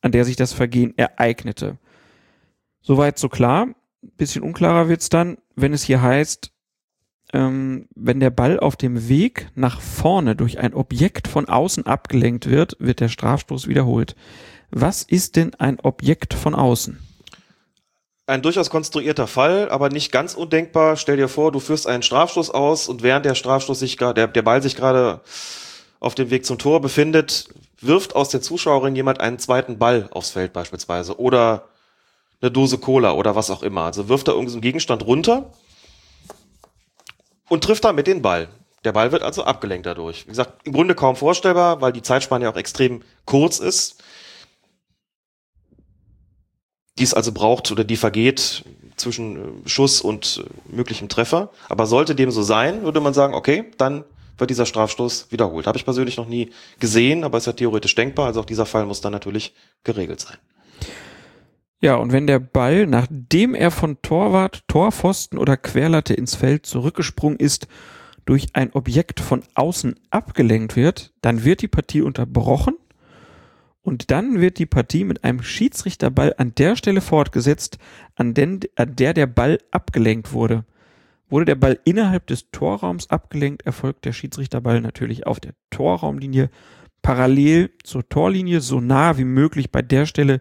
an der sich das Vergehen ereignete. Soweit so klar. Bisschen unklarer wird's dann, wenn es hier heißt, ähm, wenn der Ball auf dem Weg nach vorne durch ein Objekt von außen abgelenkt wird, wird der Strafstoß wiederholt. Was ist denn ein Objekt von außen? Ein durchaus konstruierter Fall, aber nicht ganz undenkbar. Stell dir vor, du führst einen Strafstoß aus und während der Strafstoß sich der, der Ball sich gerade auf dem Weg zum Tor befindet, wirft aus der Zuschauerin jemand einen zweiten Ball aufs Feld beispielsweise oder eine Dose Cola oder was auch immer. Also wirft er irgendeinen Gegenstand runter und trifft damit den Ball. Der Ball wird also abgelenkt dadurch. Wie gesagt, im Grunde kaum vorstellbar, weil die Zeitspanne ja auch extrem kurz ist. Die es also braucht oder die vergeht zwischen äh, Schuss und äh, möglichem Treffer. Aber sollte dem so sein, würde man sagen, okay, dann wird dieser Strafstoß wiederholt. Habe ich persönlich noch nie gesehen, aber ist ja theoretisch denkbar. Also auch dieser Fall muss dann natürlich geregelt sein. Ja, und wenn der Ball, nachdem er von Torwart, Torpfosten oder Querlatte ins Feld zurückgesprungen ist, durch ein Objekt von außen abgelenkt wird, dann wird die Partie unterbrochen und dann wird die Partie mit einem Schiedsrichterball an der Stelle fortgesetzt, an, den, an der der Ball abgelenkt wurde. Wurde der Ball innerhalb des Torraums abgelenkt, erfolgt der Schiedsrichterball natürlich auf der Torraumlinie parallel zur Torlinie, so nah wie möglich bei der Stelle,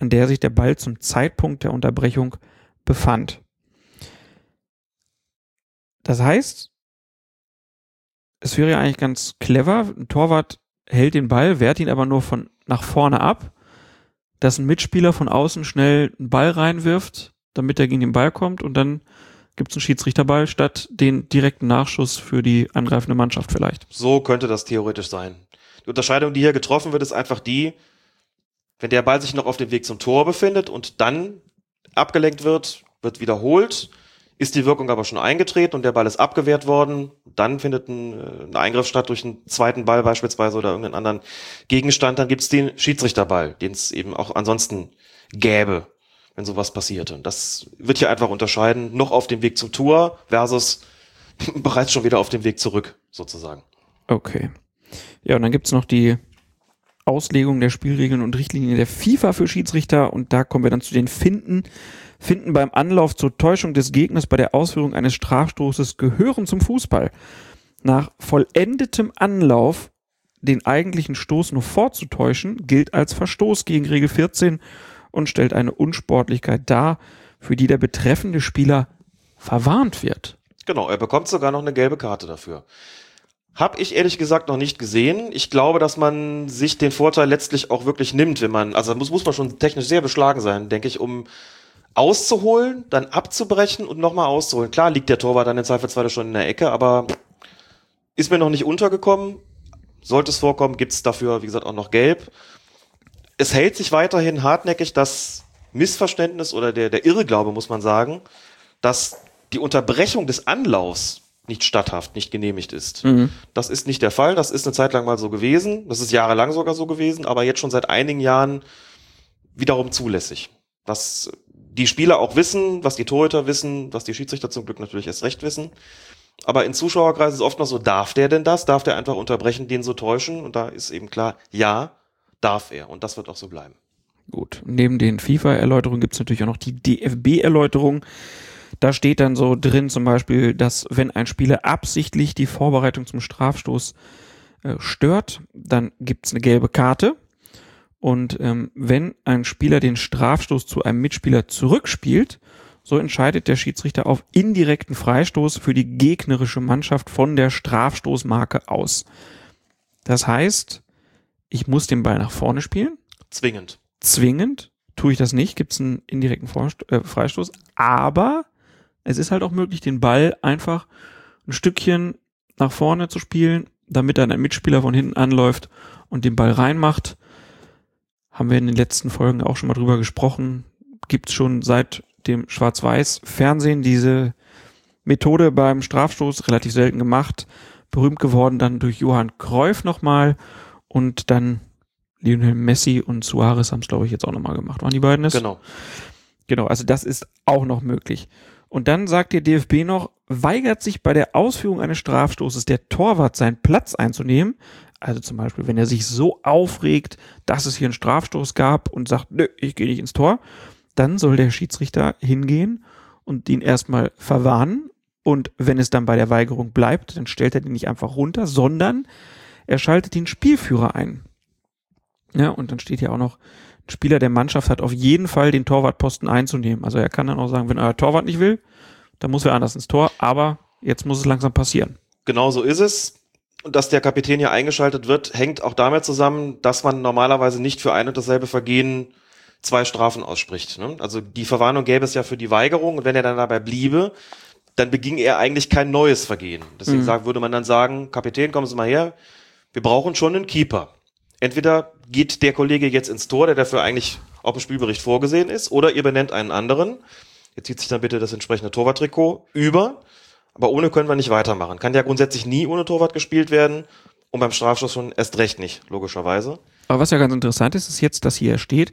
an der sich der Ball zum Zeitpunkt der Unterbrechung befand. Das heißt, es wäre ja eigentlich ganz clever, ein Torwart hält den Ball, wehrt ihn aber nur von nach vorne ab, dass ein Mitspieler von außen schnell einen Ball reinwirft, damit er gegen den Ball kommt und dann gibt es einen Schiedsrichterball statt den direkten Nachschuss für die angreifende Mannschaft vielleicht. So könnte das theoretisch sein. Die Unterscheidung, die hier getroffen wird, ist einfach die, wenn der Ball sich noch auf dem Weg zum Tor befindet und dann abgelenkt wird, wird wiederholt, ist die Wirkung aber schon eingetreten und der Ball ist abgewehrt worden, dann findet ein, äh, ein Eingriff statt durch einen zweiten Ball beispielsweise oder irgendeinen anderen Gegenstand, dann gibt es den Schiedsrichterball, den es eben auch ansonsten gäbe, wenn sowas passierte. Das wird hier einfach unterscheiden, noch auf dem Weg zum Tor versus [LAUGHS] bereits schon wieder auf dem Weg zurück, sozusagen. Okay. Ja, und dann gibt's noch die Auslegung der Spielregeln und Richtlinien der FIFA für Schiedsrichter und da kommen wir dann zu den Finden. Finden beim Anlauf zur Täuschung des Gegners bei der Ausführung eines Strafstoßes gehören zum Fußball. Nach vollendetem Anlauf den eigentlichen Stoß nur vorzutäuschen, gilt als Verstoß gegen Regel 14 und stellt eine Unsportlichkeit dar, für die der betreffende Spieler verwarnt wird. Genau, er bekommt sogar noch eine gelbe Karte dafür. Hab ich ehrlich gesagt noch nicht gesehen. Ich glaube, dass man sich den Vorteil letztlich auch wirklich nimmt, wenn man, also muss, muss man schon technisch sehr beschlagen sein, denke ich, um auszuholen, dann abzubrechen und nochmal auszuholen. Klar liegt der Torwart dann in Zweifelsfall schon in der Ecke, aber ist mir noch nicht untergekommen. Sollte es vorkommen, gibt es dafür, wie gesagt, auch noch gelb. Es hält sich weiterhin hartnäckig das Missverständnis oder der, der Irrglaube, muss man sagen, dass die Unterbrechung des Anlaufs nicht statthaft, nicht genehmigt ist. Mhm. Das ist nicht der Fall. Das ist eine Zeit lang mal so gewesen. Das ist jahrelang sogar so gewesen, aber jetzt schon seit einigen Jahren wiederum zulässig. Dass die Spieler auch wissen, was die Torhüter wissen, was die Schiedsrichter zum Glück natürlich erst recht wissen. Aber in Zuschauerkreisen ist es oft noch so, darf der denn das? Darf der einfach unterbrechen, den so täuschen? Und da ist eben klar, ja, darf er. Und das wird auch so bleiben. Gut. Neben den FIFA-Erläuterungen gibt es natürlich auch noch die DFB-Erläuterung. Da steht dann so drin zum Beispiel, dass wenn ein Spieler absichtlich die Vorbereitung zum Strafstoß äh, stört, dann gibt es eine gelbe Karte. Und ähm, wenn ein Spieler den Strafstoß zu einem Mitspieler zurückspielt, so entscheidet der Schiedsrichter auf indirekten Freistoß für die gegnerische Mannschaft von der Strafstoßmarke aus. Das heißt, ich muss den Ball nach vorne spielen. Zwingend. Zwingend tue ich das nicht, gibt es einen indirekten Vorst äh, Freistoß. Aber es ist halt auch möglich, den Ball einfach ein Stückchen nach vorne zu spielen, damit dann ein Mitspieler von hinten anläuft und den Ball reinmacht. Haben wir in den letzten Folgen auch schon mal drüber gesprochen. Gibt es schon seit dem Schwarz-Weiß-Fernsehen diese Methode beim Strafstoß relativ selten gemacht. Berühmt geworden dann durch Johann Cruyff nochmal und dann Lionel Messi und Suarez haben es, glaube ich, jetzt auch nochmal gemacht. Waren die beiden es? Genau. Genau, also das ist auch noch möglich. Und dann sagt der DFB noch, weigert sich bei der Ausführung eines Strafstoßes der Torwart seinen Platz einzunehmen. Also zum Beispiel, wenn er sich so aufregt, dass es hier einen Strafstoß gab und sagt, nö, ich gehe nicht ins Tor, dann soll der Schiedsrichter hingehen und ihn erstmal verwarnen. Und wenn es dann bei der Weigerung bleibt, dann stellt er den nicht einfach runter, sondern er schaltet den Spielführer ein. Ja, und dann steht ja auch noch, ein Spieler der Mannschaft hat auf jeden Fall den Torwartposten einzunehmen. Also er kann dann auch sagen, wenn euer Torwart nicht will, dann muss wer anders ins Tor, aber jetzt muss es langsam passieren. Genau so ist es. Und dass der Kapitän hier eingeschaltet wird, hängt auch damit zusammen, dass man normalerweise nicht für ein und dasselbe Vergehen zwei Strafen ausspricht. Ne? Also die Verwarnung gäbe es ja für die Weigerung und wenn er dann dabei bliebe, dann beging er eigentlich kein neues Vergehen. Deswegen Mhm. sagen, würde man dann sagen, Kapitän, kommen Sie mal her, wir brauchen schon einen Keeper. Entweder geht der Kollege jetzt ins Tor, der dafür eigentlich auf dem Spielbericht vorgesehen ist, oder ihr benennt einen anderen. Jetzt zieht sich dann bitte das entsprechende Torwarttrikot über. Aber ohne können wir nicht weitermachen. Kann ja grundsätzlich nie ohne Torwart gespielt werden und beim Strafschuss schon erst recht nicht, logischerweise. Aber was ja ganz interessant ist, ist jetzt, dass hier steht,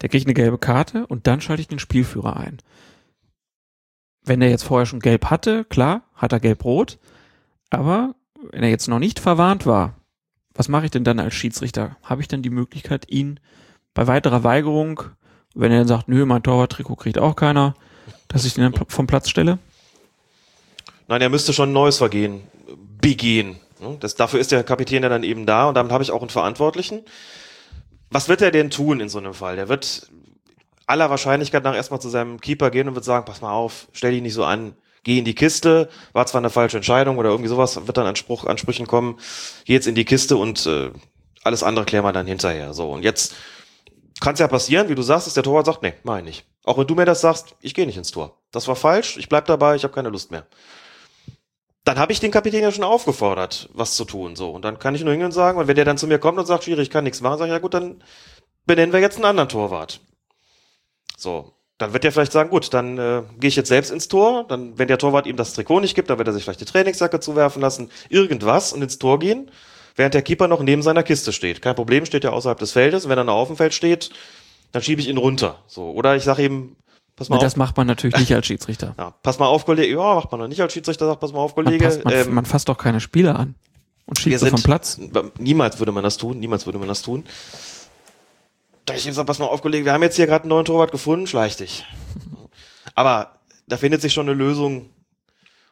der kriegt eine gelbe Karte und dann schalte ich den Spielführer ein. Wenn er jetzt vorher schon gelb hatte, klar, hat er gelb-rot. Aber wenn er jetzt noch nicht verwarnt war, was mache ich denn dann als Schiedsrichter? Habe ich dann die Möglichkeit, ihn bei weiterer Weigerung, wenn er dann sagt, nö, mein Torwarttrikot kriegt auch keiner, dass ich den dann vom Platz stelle? Nein, er müsste schon ein neues Vergehen begehen. Ne? Das, dafür ist der Kapitän ja dann eben da und damit habe ich auch einen Verantwortlichen. Was wird er denn tun in so einem Fall? Der wird aller Wahrscheinlichkeit nach erstmal zu seinem Keeper gehen und wird sagen, pass mal auf, stell dich nicht so an, geh in die Kiste, war zwar eine falsche Entscheidung oder irgendwie sowas, wird dann an Spruch, Ansprüchen kommen, geh jetzt in die Kiste und äh, alles andere klären wir dann hinterher. So, und jetzt kann es ja passieren, wie du sagst, dass der Torwart sagt, nee, mach ich nicht. Auch wenn du mir das sagst, ich gehe nicht ins Tor. Das war falsch, ich bleib dabei, ich habe keine Lust mehr. Dann habe ich den Kapitän ja schon aufgefordert, was zu tun. So, und dann kann ich nur hingehen und sagen, und wenn der dann zu mir kommt und sagt, schwierig, ich kann nichts machen, sage ich, ja gut, dann benennen wir jetzt einen anderen Torwart. So, dann wird er vielleicht sagen, gut, dann äh, gehe ich jetzt selbst ins Tor. Dann, wenn der Torwart ihm das Trikot nicht gibt, dann wird er sich vielleicht die Trainingsjacke zuwerfen lassen, irgendwas und ins Tor gehen, während der Keeper noch neben seiner Kiste steht. Kein Problem, steht er außerhalb des Feldes. Und wenn er noch auf dem Feld steht, dann schiebe ich ihn runter. So, oder ich sage ihm, pass mal das auf. macht man natürlich nicht als Schiedsrichter. [LAUGHS] Ja, pass mal auf, Kollege. Ja, macht man noch nicht als Schiedsrichter, sagt, pass mal auf, Man, Kollege. passt, man, ähm, man fasst doch keine Spieler an und so sind vom Platz. Niemals würde man das tun, niemals würde man das tun. Da ich sage, pass mal auf, Kollege, wir haben jetzt hier gerade einen neuen Torwart gefunden, schleich dich. [LAUGHS] Aber da findet sich schon eine Lösung.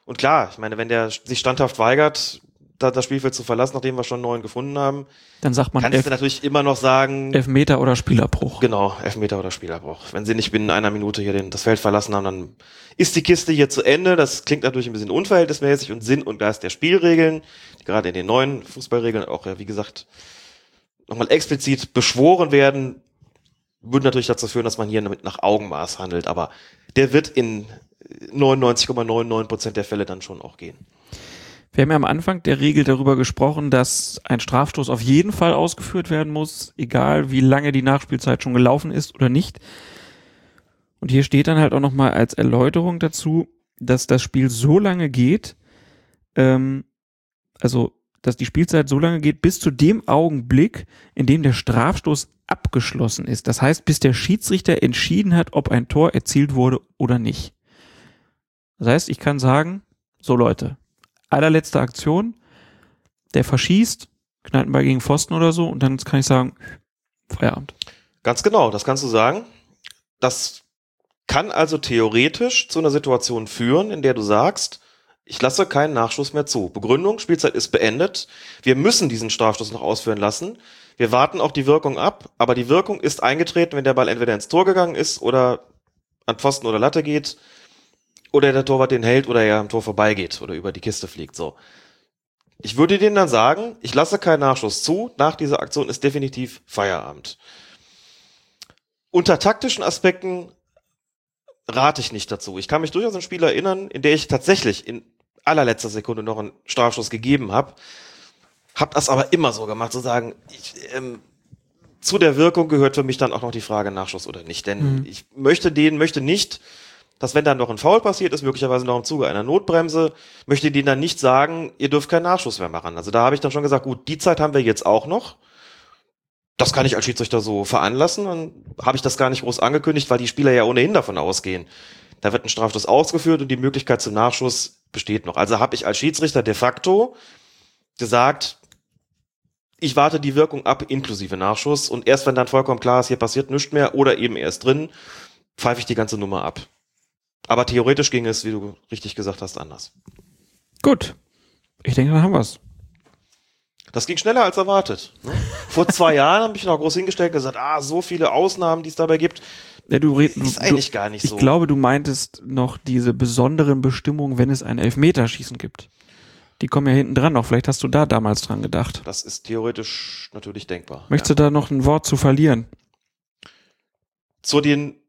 Und klar, ich meine, wenn der sich standhaft weigert, da das Spielfeld zu verlassen, nachdem wir schon einen neuen gefunden haben, Dann sagt man kannst Elf, du natürlich immer noch sagen, Elfmeter oder Spielerbruch. Genau, Elfmeter oder Spielerbruch. Wenn sie nicht binnen einer Minute hier den, das Feld verlassen haben, dann ist die Kiste hier zu Ende. Das klingt natürlich ein bisschen unverhältnismäßig und Sinn und Geist der Spielregeln, die gerade in den neuen Fußballregeln auch, ja, wie gesagt, nochmal explizit beschworen werden, würde natürlich dazu führen, dass man hier mit nach Augenmaß handelt. Aber der wird in 99,99 Prozent der Fälle dann schon auch gehen. Wir haben ja am Anfang der Regel darüber gesprochen, dass ein Strafstoß auf jeden Fall ausgeführt werden muss, egal wie lange die Nachspielzeit schon gelaufen ist oder nicht. Und hier steht dann halt auch nochmal als Erläuterung dazu, dass das Spiel so lange geht, ähm, also dass die Spielzeit so lange geht, bis zu dem Augenblick, in dem der Strafstoß abgeschlossen ist. Das heißt, bis der Schiedsrichter entschieden hat, ob ein Tor erzielt wurde oder nicht. Das heißt, ich kann sagen, so Leute, allerletzte Aktion, der verschießt, knallt einen Ball gegen Pfosten oder so und dann kann ich sagen, Feierabend. Ganz genau, das kannst du sagen. Das kann also theoretisch zu einer Situation führen, in der du sagst, ich lasse keinen Nachschuss mehr zu. Begründung, Spielzeit ist beendet. Wir müssen diesen Strafstoß noch ausführen lassen. Wir warten auch die Wirkung ab, aber die Wirkung ist eingetreten, wenn der Ball entweder ins Tor gegangen ist oder an Pfosten oder Latte geht oder der Torwart den hält oder er am Tor vorbeigeht oder über die Kiste fliegt, so. Ich würde denen dann sagen, ich lasse keinen Nachschuss zu. Nach dieser Aktion ist definitiv Feierabend. Unter taktischen Aspekten rate ich nicht dazu. Ich kann mich durchaus an ein Spiel erinnern, in der ich tatsächlich in allerletzter Sekunde noch einen Strafschuss gegeben habe. Hab das aber immer so gemacht, zu sagen, ich, ähm, zu der Wirkung gehört für mich dann auch noch die Frage Nachschuss oder nicht. Denn Mhm. ich möchte den, möchte nicht, dass wenn dann noch ein Foul passiert ist, möglicherweise noch im Zuge einer Notbremse, möchte denen dann nicht sagen, ihr dürft keinen Nachschuss mehr machen. Also da habe ich dann schon gesagt, gut, die Zeit haben wir jetzt auch noch. Das kann ich als Schiedsrichter so veranlassen. Dann habe ich das gar nicht groß angekündigt, weil die Spieler ja ohnehin davon ausgehen. Da wird ein Strafstoß ausgeführt und die Möglichkeit zum Nachschuss besteht noch. Also habe ich als Schiedsrichter de facto gesagt, ich warte die Wirkung ab inklusive Nachschuss und erst wenn dann vollkommen klar ist, hier passiert nichts mehr oder eben erst drin, pfeife ich die ganze Nummer ab. Aber theoretisch ging es, wie du richtig gesagt hast, anders. Gut. Ich denke, dann haben wir's. Das ging schneller als erwartet. Ne? Vor zwei [LAUGHS] Jahren habe ich noch groß hingestellt und gesagt, ah, so viele Ausnahmen, die es dabei gibt. Ja, du red, Ist du, eigentlich gar nicht ich so. Ich glaube, du meintest noch diese besonderen Bestimmungen, wenn es ein Elfmeterschießen gibt. Die kommen ja hinten dran noch. Vielleicht hast du da damals dran gedacht. Das ist theoretisch natürlich denkbar. Möchtest du da noch ein Wort zu verlieren? Zu den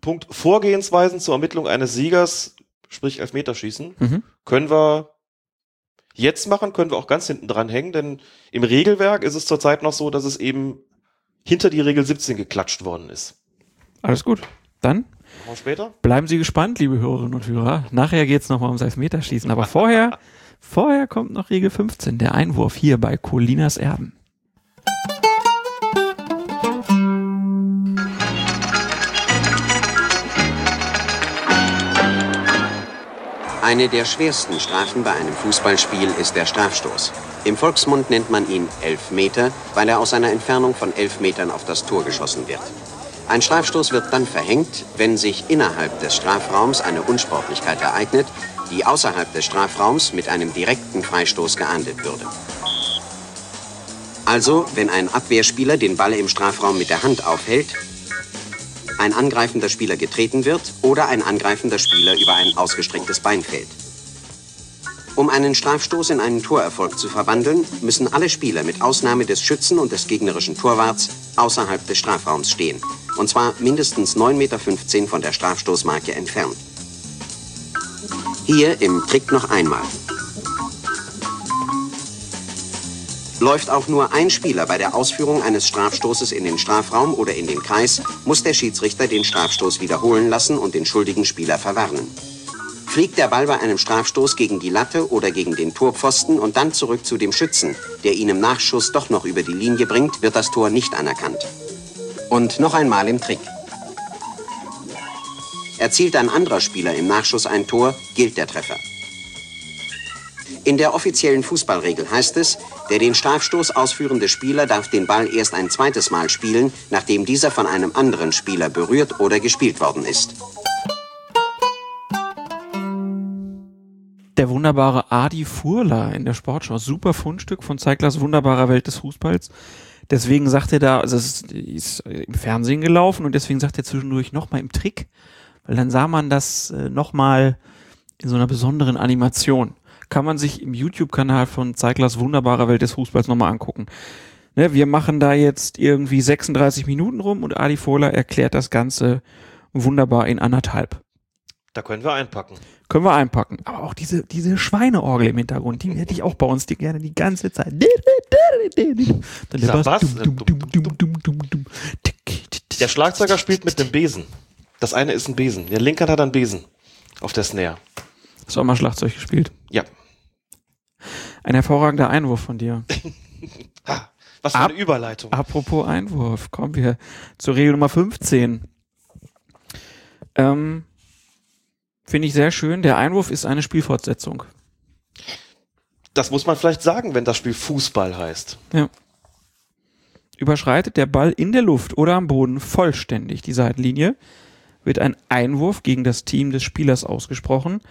Punkt Vorgehensweisen zur Ermittlung eines Siegers, sprich Elfmeterschießen, Mhm. können wir jetzt machen, können wir auch ganz hinten dran hängen, denn im Regelwerk ist es zurzeit noch so, dass es eben hinter die Regel 17 geklatscht worden ist. Alles gut. Dann später? bleiben Sie gespannt, liebe Hörerinnen und Hörer. Nachher geht's noch mal ums Elfmeterschießen. Aber vorher, [LAUGHS] vorher kommt noch Regel 15, der Einwurf hier bei Colinas Erben. Eine der schwersten Strafen bei einem Fußballspiel ist der Strafstoß. Im Volksmund nennt man ihn Elfmeter, weil er aus einer Entfernung von elf Metern auf das Tor geschossen wird. Ein Strafstoß wird dann verhängt, wenn sich innerhalb des Strafraums eine Unsportlichkeit ereignet, die außerhalb des Strafraums mit einem direkten Freistoß geahndet würde. Also, wenn ein Abwehrspieler den Ball im Strafraum mit der Hand aufhält, ein angreifender Spieler getreten wird oder ein angreifender Spieler über ein ausgestrecktes Bein fällt. Um einen Strafstoß in einen Torerfolg zu verwandeln, müssen alle Spieler mit Ausnahme des Schützen und des gegnerischen Torwarts außerhalb des Strafraums stehen. Und zwar mindestens 9,15 Meter von der Strafstoßmarke entfernt. Hier im Trick noch einmal. Läuft auch nur ein Spieler bei der Ausführung eines Strafstoßes in den Strafraum oder in den Kreis, muss der Schiedsrichter den Strafstoß wiederholen lassen und den schuldigen Spieler verwarnen. Fliegt der Ball bei einem Strafstoß gegen die Latte oder gegen den Torpfosten und dann zurück zu dem Schützen, der ihn im Nachschuss doch noch über die Linie bringt, wird das Tor nicht anerkannt. Und noch einmal im Trick. Erzielt ein anderer Spieler im Nachschuss ein Tor, gilt der Treffer. In der offiziellen Fußballregel heißt es, der den Strafstoß ausführende Spieler darf den Ball erst ein zweites Mal spielen, nachdem dieser von einem anderen Spieler berührt oder gespielt worden ist. Der wunderbare Adi Furla in der Sportschau. Super Fundstück von Zeiglers wunderbarer Welt des Fußballs. Deswegen sagt er da, also es ist, ist im Fernsehen gelaufen und deswegen sagt er zwischendurch nochmal im Trick, weil dann sah man das äh, nochmal in so einer besonderen Animation. Kann man sich im YouTube-Kanal von Zeiglers wunderbarer Welt des Fußballs nochmal angucken. Ne, wir machen da jetzt irgendwie 36 Minuten rum und Adi Furla erklärt das Ganze wunderbar in anderthalb. Da können wir einpacken. Können wir einpacken. Aber auch diese, diese Schweineorgel im Hintergrund, die hätte ich auch bei uns die gerne die ganze Zeit. Dann der Bass. Der Schlagzeuger spielt mit einem Besen. Das eine ist ein Besen. Der linke hat einen Besen auf der Snare. Hast du auch mal Schlagzeug gespielt? Ja. Ein hervorragender Einwurf von dir. [LAUGHS] Was für eine Überleitung. Apropos Einwurf, kommen wir zur Regel Nummer 15. Ähm, Finde ich sehr schön. Der Einwurf ist eine Spielfortsetzung. Das muss man vielleicht sagen, wenn das Spiel Fußball heißt. Ja. Überschreitet der Ball in der Luft oder am Boden vollständig die Seitenlinie, wird ein Einwurf gegen das Team des Spielers ausgesprochen,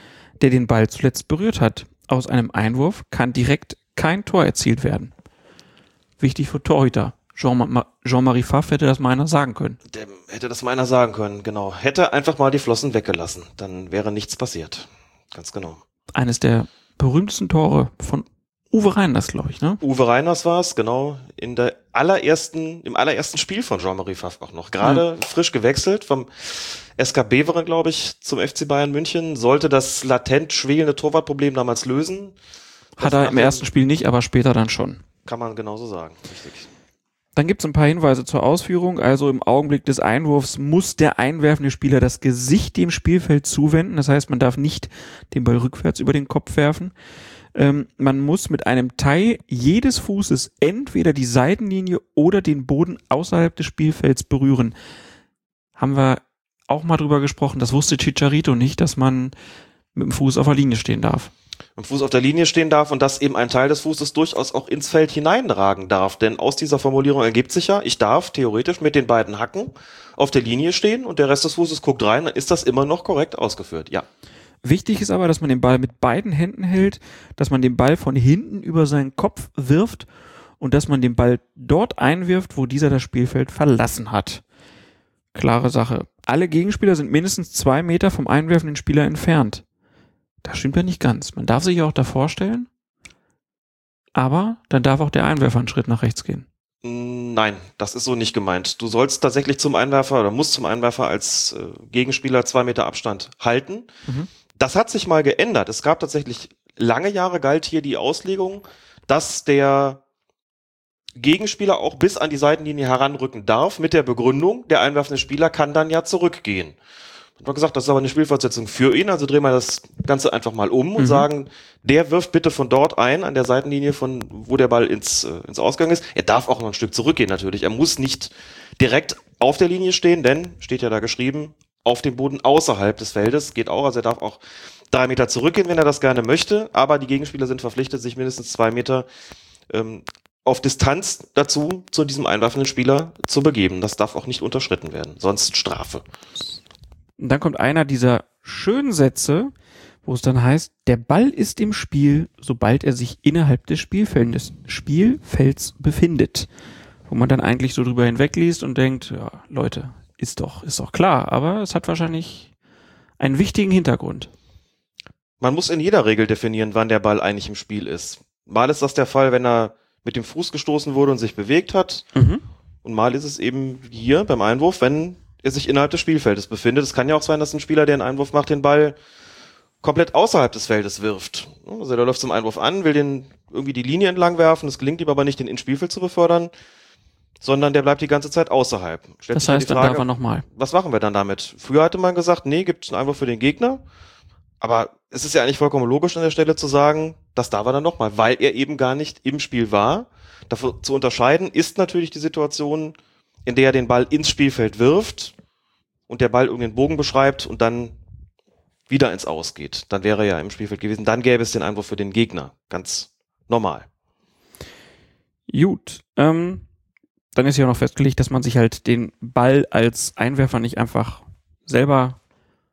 der den Ball zuletzt berührt hat. Aus einem Einwurf kann direkt kein Tor erzielt werden. Wichtig für Torhüter. Jean- Jean-Marie Pfaff hätte das meiner sagen können. Der hätte das mal einer sagen können, genau. Hätte einfach mal die Flossen weggelassen. Dann wäre nichts passiert. Ganz genau. Eines der berühmtesten Tore von Uwe Reiners, glaube ich, ne? Uwe Reiners war es, genau, in der allerersten, im allerersten Spiel von Jean-Marie auch noch. Gerade frisch gewechselt vom SK Beveren, glaube ich, zum FC Bayern München, sollte das latent schwelende Torwartproblem damals lösen. Hat er im ersten Spiel nicht, aber später dann schon. Kann man genauso sagen. Richtig. Dann gibt es ein paar Hinweise zur Ausführung. Also im Augenblick des Einwurfs muss der einwerfende Spieler das Gesicht dem Spielfeld zuwenden. Das heißt, man darf nicht den Ball rückwärts über den Kopf werfen. Ähm, man muss mit einem Teil jedes Fußes entweder die Seitenlinie oder den Boden außerhalb des Spielfelds berühren. Haben wir auch mal drüber gesprochen. Das wusste Chicharito nicht, dass man mit dem Fuß auf der Linie stehen darf. Im Fuß auf der Linie stehen darf und dass eben ein Teil des Fußes durchaus auch ins Feld hineinragen darf. Denn aus dieser Formulierung ergibt sich ja, ich darf theoretisch mit den beiden Hacken auf der Linie stehen und der Rest des Fußes guckt rein, dann ist das immer noch korrekt ausgeführt. Ja. Wichtig ist aber, dass man den Ball mit beiden Händen hält, dass man den Ball von hinten über seinen Kopf wirft und dass man den Ball dort einwirft, wo dieser das Spielfeld verlassen hat. Klare Sache. Alle Gegenspieler sind mindestens zwei Meter vom einwerfenden Spieler entfernt. Das stimmt ja nicht ganz. Man darf sich ja auch davor stellen, aber dann darf auch der Einwerfer einen Schritt nach rechts gehen. Nein, das ist so nicht gemeint. Du sollst tatsächlich zum Einwerfer oder musst zum Einwerfer als äh, Gegenspieler zwei Meter Abstand halten. Mhm. Das hat sich mal geändert. Es gab tatsächlich lange Jahre galt hier die Auslegung, dass der Gegenspieler auch bis an die Seitenlinie heranrücken darf mit der Begründung, der einwerfende Spieler kann dann ja zurückgehen. Hat man gesagt, das ist aber eine Spielfortsetzung für ihn, also drehen wir das Ganze einfach mal um und Mhm. sagen, der wirft bitte von dort ein, an der Seitenlinie von, wo der Ball ins, äh, ins Ausgang ist. Er darf auch noch ein Stück zurückgehen natürlich. Er muss nicht direkt auf der Linie stehen, denn, steht ja da geschrieben, auf dem Boden außerhalb des Feldes geht auch, also er darf auch drei Meter zurückgehen, wenn er das gerne möchte, aber die Gegenspieler sind verpflichtet, sich mindestens zwei Meter ähm, auf Distanz dazu, zu diesem einwerfenden Spieler zu begeben. Das darf auch nicht unterschritten werden, sonst Strafe. Und dann kommt einer dieser schönen Sätze, wo es dann heißt, der Ball ist im Spiel, sobald er sich innerhalb des Spielfeldes, Spielfelds befindet. Wo man dann eigentlich so drüber hinwegliest und denkt, ja, Leute, ist doch, ist doch klar, aber es hat wahrscheinlich einen wichtigen Hintergrund. Man muss in jeder Regel definieren, wann der Ball eigentlich im Spiel ist. Mal ist das der Fall, wenn er mit dem Fuß gestoßen wurde und sich bewegt hat. Mhm. Und mal ist es eben hier beim Einwurf, wenn er sich innerhalb des Spielfeldes befindet. Es kann ja auch sein, dass ein Spieler, der einen Einwurf macht, den Ball komplett außerhalb des Feldes wirft. Also der läuft zum Einwurf an, will den irgendwie die Linie entlang werfen, es gelingt ihm aber nicht, den ins Spielfeld zu befördern, sondern der bleibt die ganze Zeit außerhalb. Stellt Das heißt, die dann darf er nochmal. was machen wir dann damit? Früher hatte man gesagt, nee, gibt es einen Einwurf für den Gegner. Aber es ist ja eigentlich vollkommen logisch an der Stelle zu sagen, das darf er dann nochmal, weil er eben gar nicht im Spiel war. Dafür zu unterscheiden ist natürlich die Situation, in der er den Ball ins Spielfeld wirft und der Ball irgendeinen Bogen beschreibt und dann wieder ins Aus geht. Dann wäre er ja im Spielfeld gewesen. Dann gäbe es den Einwurf für den Gegner. Ganz normal. Gut, ähm, dann ist ja auch noch festgelegt, dass man sich halt den Ball als Einwerfer nicht einfach selber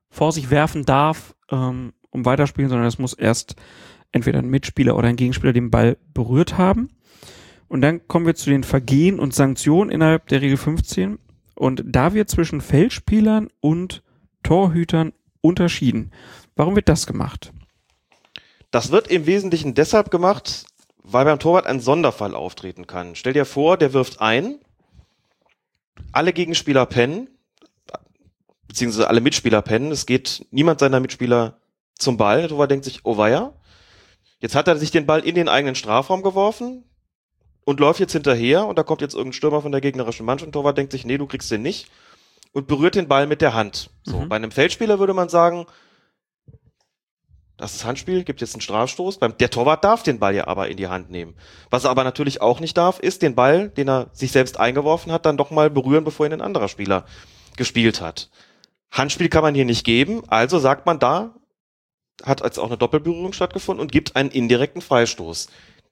vor sich werfen darf, ähm, um weiterspielen, sondern es muss erst entweder ein Mitspieler oder ein Gegenspieler den Ball berührt haben. Und dann kommen wir zu den Vergehen und Sanktionen innerhalb der Regel 15. Und da wird zwischen Feldspielern und Torhütern unterschieden. Warum wird das gemacht? Das wird im Wesentlichen deshalb gemacht, weil beim Torwart ein Sonderfall auftreten kann. Stell dir vor, der wirft ein, alle Gegenspieler pennen, beziehungsweise alle Mitspieler pennen. Es geht niemand seiner Mitspieler zum Ball. Der Torwart denkt sich, oh weia. Jetzt hat er sich den Ball in den eigenen Strafraum geworfen und läuft jetzt hinterher und da kommt jetzt irgendein Stürmer von der gegnerischen Mannschaft und der Torwart denkt sich, nee, du kriegst den nicht und berührt den Ball mit der Hand. So, Mhm. bei einem Feldspieler würde man sagen, das ist Handspiel, gibt jetzt einen Strafstoß. Der Torwart darf den Ball ja aber in die Hand nehmen. Was er aber natürlich auch nicht darf, ist den Ball, den er sich selbst eingeworfen hat, dann doch mal berühren, bevor ihn ein anderer Spieler gespielt hat. Handspiel kann man hier nicht geben, also sagt man da, hat als auch eine Doppelberührung stattgefunden und gibt einen indirekten Freistoß.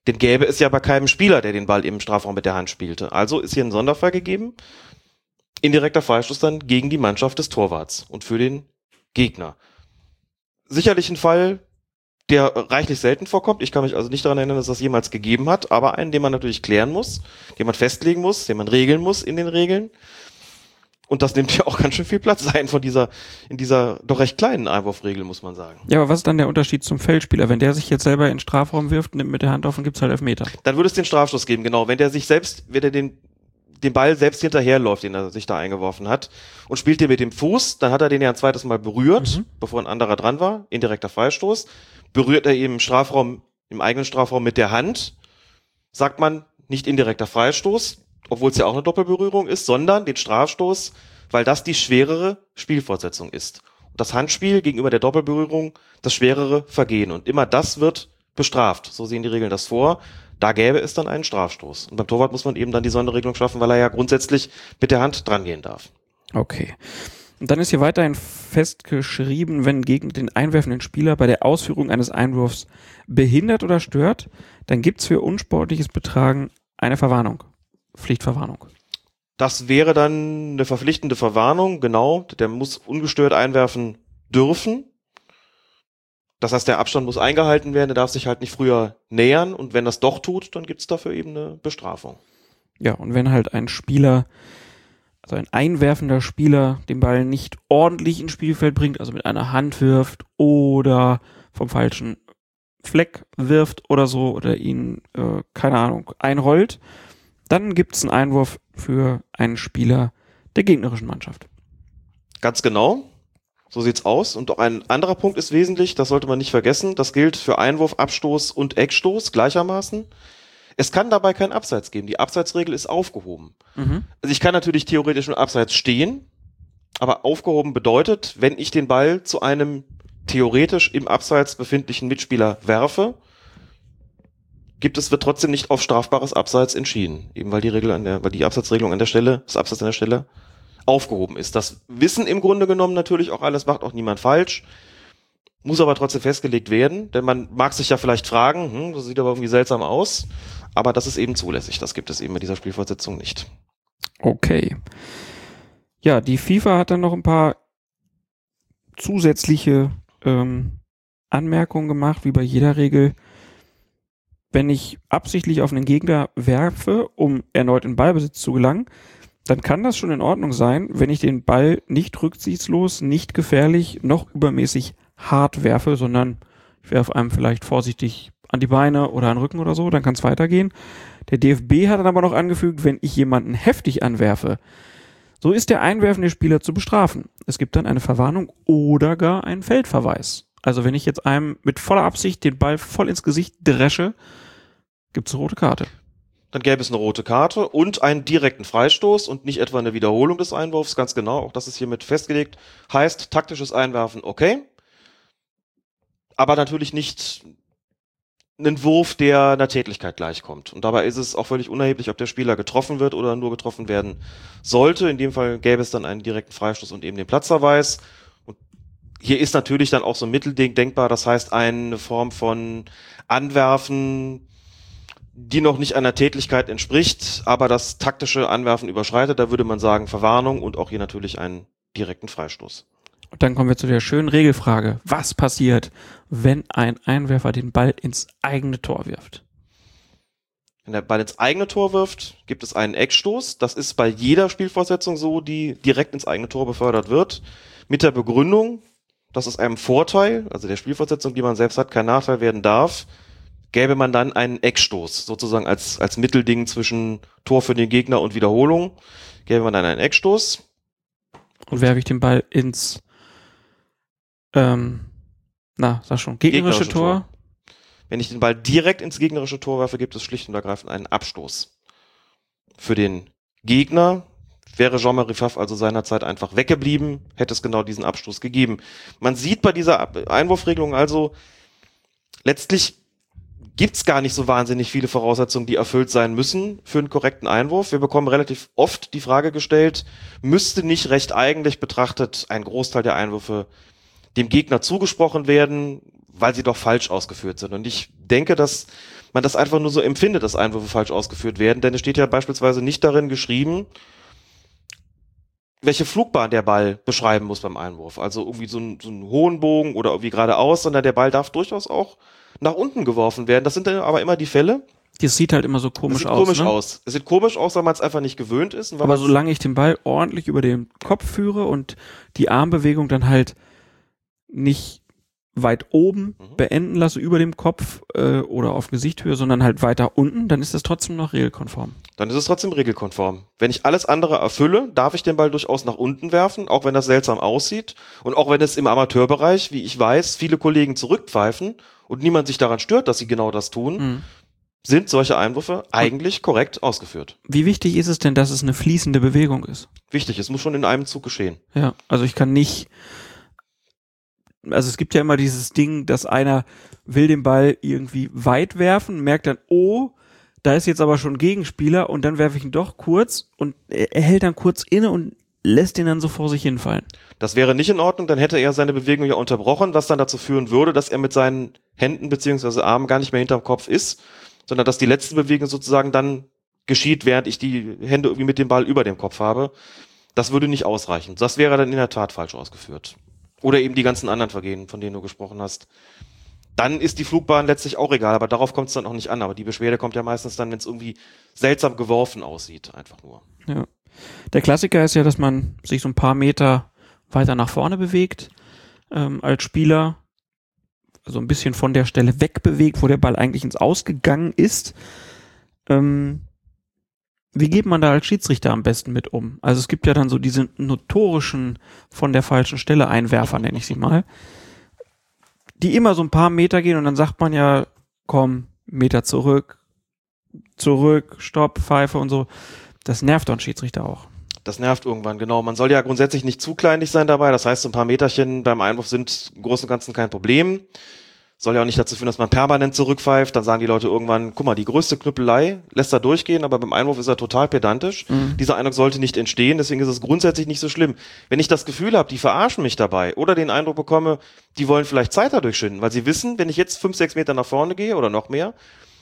Den gäbe es ja bei keinem Spieler, der den Ball im Strafraum mit der Hand spielte. Also ist hier ein Sonderfall gegeben. Indirekter Freistoß dann gegen die Mannschaft des Torwarts und für den Gegner. Sicherlich ein Fall, der reichlich selten vorkommt. Ich kann mich also nicht daran erinnern, dass das jemals gegeben hat, aber einen, den man natürlich klären muss, den man festlegen muss, den man regeln muss in den Regeln. Und das nimmt [LAUGHS] ja auch ganz schön viel Platz ein von dieser, in dieser doch recht kleinen Einwurfregel, muss man sagen. Ja, aber was ist dann der Unterschied zum Feldspieler? Wenn der sich jetzt selber in den Strafraum wirft, nimmt mit der Hand auf und gibt's halt Elfmeter. Dann würde es den Strafstoß geben, genau. Wenn der sich selbst, wenn er den, den Ball selbst hinterherläuft, den er sich da eingeworfen hat, und spielt den mit dem Fuß, dann hat er den ja ein zweites Mal berührt, bevor ein anderer dran war, indirekter Freistoß. Berührt er eben im Strafraum, im eigenen Strafraum mit der Hand, sagt man nicht indirekter Freistoß, obwohl es ja auch eine Doppelberührung ist, sondern den Strafstoß, weil das die schwerere Spielfortsetzung ist. Und das Handspiel gegenüber der Doppelberührung das schwerere Vergehen. Und immer das wird bestraft. So sehen die Regeln das vor. Da gäbe es dann einen Strafstoß. Und beim Torwart muss man eben dann die Sonderregelung schaffen, weil er ja grundsätzlich mit der Hand drangehen darf. Okay. Und dann ist hier weiterhin festgeschrieben, wenn gegen den einwerfenden Spieler bei der Ausführung eines Einwurfs behindert oder stört, dann gibt's für unsportliches Betragen eine Verwarnung. Pflichtverwarnung. Das wäre dann eine verpflichtende Verwarnung, genau. Der muss ungestört einwerfen dürfen. Das heißt, der Abstand muss eingehalten werden, der darf sich halt nicht früher nähern und wenn das doch tut, dann gibt's dafür eben eine Bestrafung. Ja, und wenn halt ein Spieler, also ein einwerfender Spieler, den Ball nicht ordentlich ins Spielfeld bringt, also mit einer Hand wirft oder vom falschen Fleck wirft oder so oder ihn, äh, keine Ahnung, einrollt, dann gibt's einen Einwurf für einen Spieler der gegnerischen Mannschaft. Ganz genau. So sieht's aus. Und auch ein anderer Punkt ist wesentlich, das sollte man nicht vergessen. Das gilt für Einwurf, Abstoß und Eckstoß gleichermaßen. Es kann dabei kein Abseits geben. Die Abseitsregel ist aufgehoben. Mhm. Also ich kann natürlich theoretisch im Abseits stehen, aber aufgehoben bedeutet, wenn ich den Ball zu einem theoretisch im Abseits befindlichen Mitspieler werfe, gibt es, wird trotzdem nicht auf strafbares Abseits entschieden. Eben weil die Regel an der, weil die Abseitsregelung an der Stelle, das Abseits an der Stelle aufgehoben ist. Das wissen im Grunde genommen natürlich auch alles, macht auch niemand falsch. Muss aber trotzdem festgelegt werden, denn man mag sich ja vielleicht fragen, hm, das sieht aber irgendwie seltsam aus, aber das ist eben zulässig. Das gibt es eben mit dieser Spielfortsetzung nicht. Okay. Ja, die FIFA hat dann noch ein paar zusätzliche ähm, Anmerkungen gemacht, wie bei jeder Regel. Wenn ich absichtlich auf einen Gegner werfe, um erneut in Ballbesitz zu gelangen, dann kann das schon in Ordnung sein, wenn ich den Ball nicht rücksichtslos, nicht gefährlich, noch übermäßig hart werfe, sondern ich werfe einem vielleicht vorsichtig an die Beine oder an den Rücken oder so, dann kann es weitergehen. Der DFB hat dann aber noch angefügt, wenn ich jemanden heftig anwerfe, so ist der einwerfende Spieler zu bestrafen. Es gibt dann eine Verwarnung oder gar einen Feldverweis. Also wenn ich jetzt einem mit voller Absicht den Ball voll ins Gesicht dresche, gibt's eine rote Karte. Dann gäbe es eine rote Karte und einen direkten Freistoß und nicht etwa eine Wiederholung des Einwurfs, ganz genau. Auch das ist hiermit festgelegt. Heißt taktisches Einwerfen, okay. Aber natürlich nicht einen Wurf, der einer Tätlichkeit gleichkommt. Und dabei ist es auch völlig unerheblich, ob der Spieler getroffen wird oder nur getroffen werden sollte. In dem Fall gäbe es dann einen direkten Freistoß und eben den Platzverweis. Und hier ist natürlich dann auch so ein Mittelding denkbar. Das heißt, eine Form von Anwerfen, die noch nicht einer Tätlichkeit entspricht, aber das taktische Anwerfen überschreitet. Da würde man sagen Verwarnung und auch hier natürlich einen direkten Freistoß. Und dann kommen wir zu der schönen Regelfrage. Was passiert, wenn ein Einwerfer den Ball ins eigene Tor wirft? Wenn der Ball ins eigene Tor wirft, gibt es einen Eckstoß. Das ist bei jeder Spielfortsetzung so, die direkt ins eigene Tor befördert wird. Mit der Begründung, dass es einem Vorteil, also der Spielfortsetzung, die man selbst hat, kein Nachteil werden darf, gäbe man dann einen Eckstoß, sozusagen als, als Mittelding zwischen Tor für den Gegner und Wiederholung, gäbe man dann einen Eckstoß. Und werfe ich den Ball ins, ähm, na, sag schon, gegnerische, Tor. Wenn ich den Ball direkt ins gegnerische Tor werfe, gibt es schlicht und ergreifend einen Abstoß. Für den Gegner wäre Jean-Marie Pfaff also seinerzeit einfach weggeblieben, hätte es genau diesen Abstoß gegeben. Man sieht bei dieser Einwurfregelung also, letztlich gibt's gar nicht so wahnsinnig viele Voraussetzungen, die erfüllt sein müssen für einen korrekten Einwurf. Wir bekommen relativ oft die Frage gestellt, müsste nicht recht eigentlich betrachtet ein Großteil der Einwürfe dem Gegner zugesprochen werden, weil sie doch falsch ausgeführt sind. Und ich denke, dass man das einfach nur so empfindet, dass Einwürfe falsch ausgeführt werden, denn es steht ja beispielsweise nicht darin geschrieben, welche Flugbahn der Ball beschreiben muss beim Einwurf. Also irgendwie so, ein, so einen hohen Bogen oder irgendwie geradeaus, sondern der Ball darf durchaus auch nach unten geworfen werden. Das sind dann aber immer die Fälle. Das sieht halt immer so Das komisch sieht aus. komisch ne? aus. Es sieht komisch aus, weil man es einfach nicht gewöhnt ist. Aber solange ich den Ball ordentlich über den Kopf führe und die Armbewegung dann halt nicht weit oben Mhm. beenden lasse über dem Kopf äh, oder auf Gesichthöhe, sondern halt weiter unten, dann ist das trotzdem noch regelkonform. dann ist es trotzdem regelkonform. Wenn ich alles andere erfülle, darf ich den Ball durchaus nach unten werfen, auch wenn das seltsam aussieht und auch wenn es im Amateurbereich, wie ich weiß, viele Kollegen zurückpfeifen und niemand sich daran stört, dass sie genau das tun, Mhm. sind solche Einwürfe eigentlich korrekt ausgeführt. Wie wichtig ist es denn, dass es eine fließende Bewegung ist? Wichtig, es muss schon in einem Zug geschehen. Ja, also ich kann nicht, also es gibt ja immer dieses Ding, dass einer will den Ball irgendwie weit werfen, merkt dann, oh, da ist jetzt aber schon Gegenspieler und dann werfe ich ihn doch kurz und er, er hält dann kurz inne und lässt ihn dann so vor sich hinfallen. Das wäre nicht in Ordnung, dann hätte er seine Bewegung ja unterbrochen, was dann dazu führen würde, dass er mit seinen Händen beziehungsweise Armen gar nicht mehr hinterm Kopf ist, sondern dass die letzte Bewegung sozusagen dann geschieht, während ich die Hände irgendwie mit dem Ball über dem Kopf habe. Das würde nicht ausreichen. Das wäre dann in der Tat falsch ausgeführt. Oder eben die ganzen anderen Vergehen, von denen du gesprochen hast. Dann ist die Flugbahn letztlich auch egal, aber darauf kommt es dann auch nicht an. Aber die Beschwerde kommt ja meistens dann, wenn es irgendwie seltsam geworfen aussieht, einfach nur. Ja. Der Klassiker ist ja, dass man sich so ein paar Meter weiter nach vorne bewegt, ähm, als Spieler, also ein bisschen von der Stelle wegbewegt, wo der Ball eigentlich ins Ausgegangen ist. Ähm, wie geht man da als Schiedsrichter am besten mit um? Also es gibt ja dann so diese notorischen von der falschen Stelle Einwerfer, nenne ich sie mal, die immer so ein paar Meter gehen und dann sagt man ja, komm, Meter zurück, zurück, Stopp, Pfeife und so. Das nervt einen Schiedsrichter auch. Das nervt irgendwann, genau. Man soll ja grundsätzlich nicht zu kleinlich sein dabei. Das heißt, so ein paar Meterchen beim Einwurf sind im Großen und Ganzen kein Problem. Soll ja auch nicht dazu führen, dass man permanent zurückpfeift. Dann sagen die Leute irgendwann, guck mal, die größte Knüppelei lässt er durchgehen, aber beim Einwurf ist er total pedantisch. Mhm. Dieser Eindruck sollte nicht entstehen, deswegen ist es grundsätzlich nicht so schlimm. Wenn ich das Gefühl habe, die verarschen mich dabei oder den Eindruck bekomme, die wollen vielleicht Zeit dadurch schinden, weil sie wissen, wenn ich jetzt fünf, sechs Meter nach vorne gehe oder noch mehr,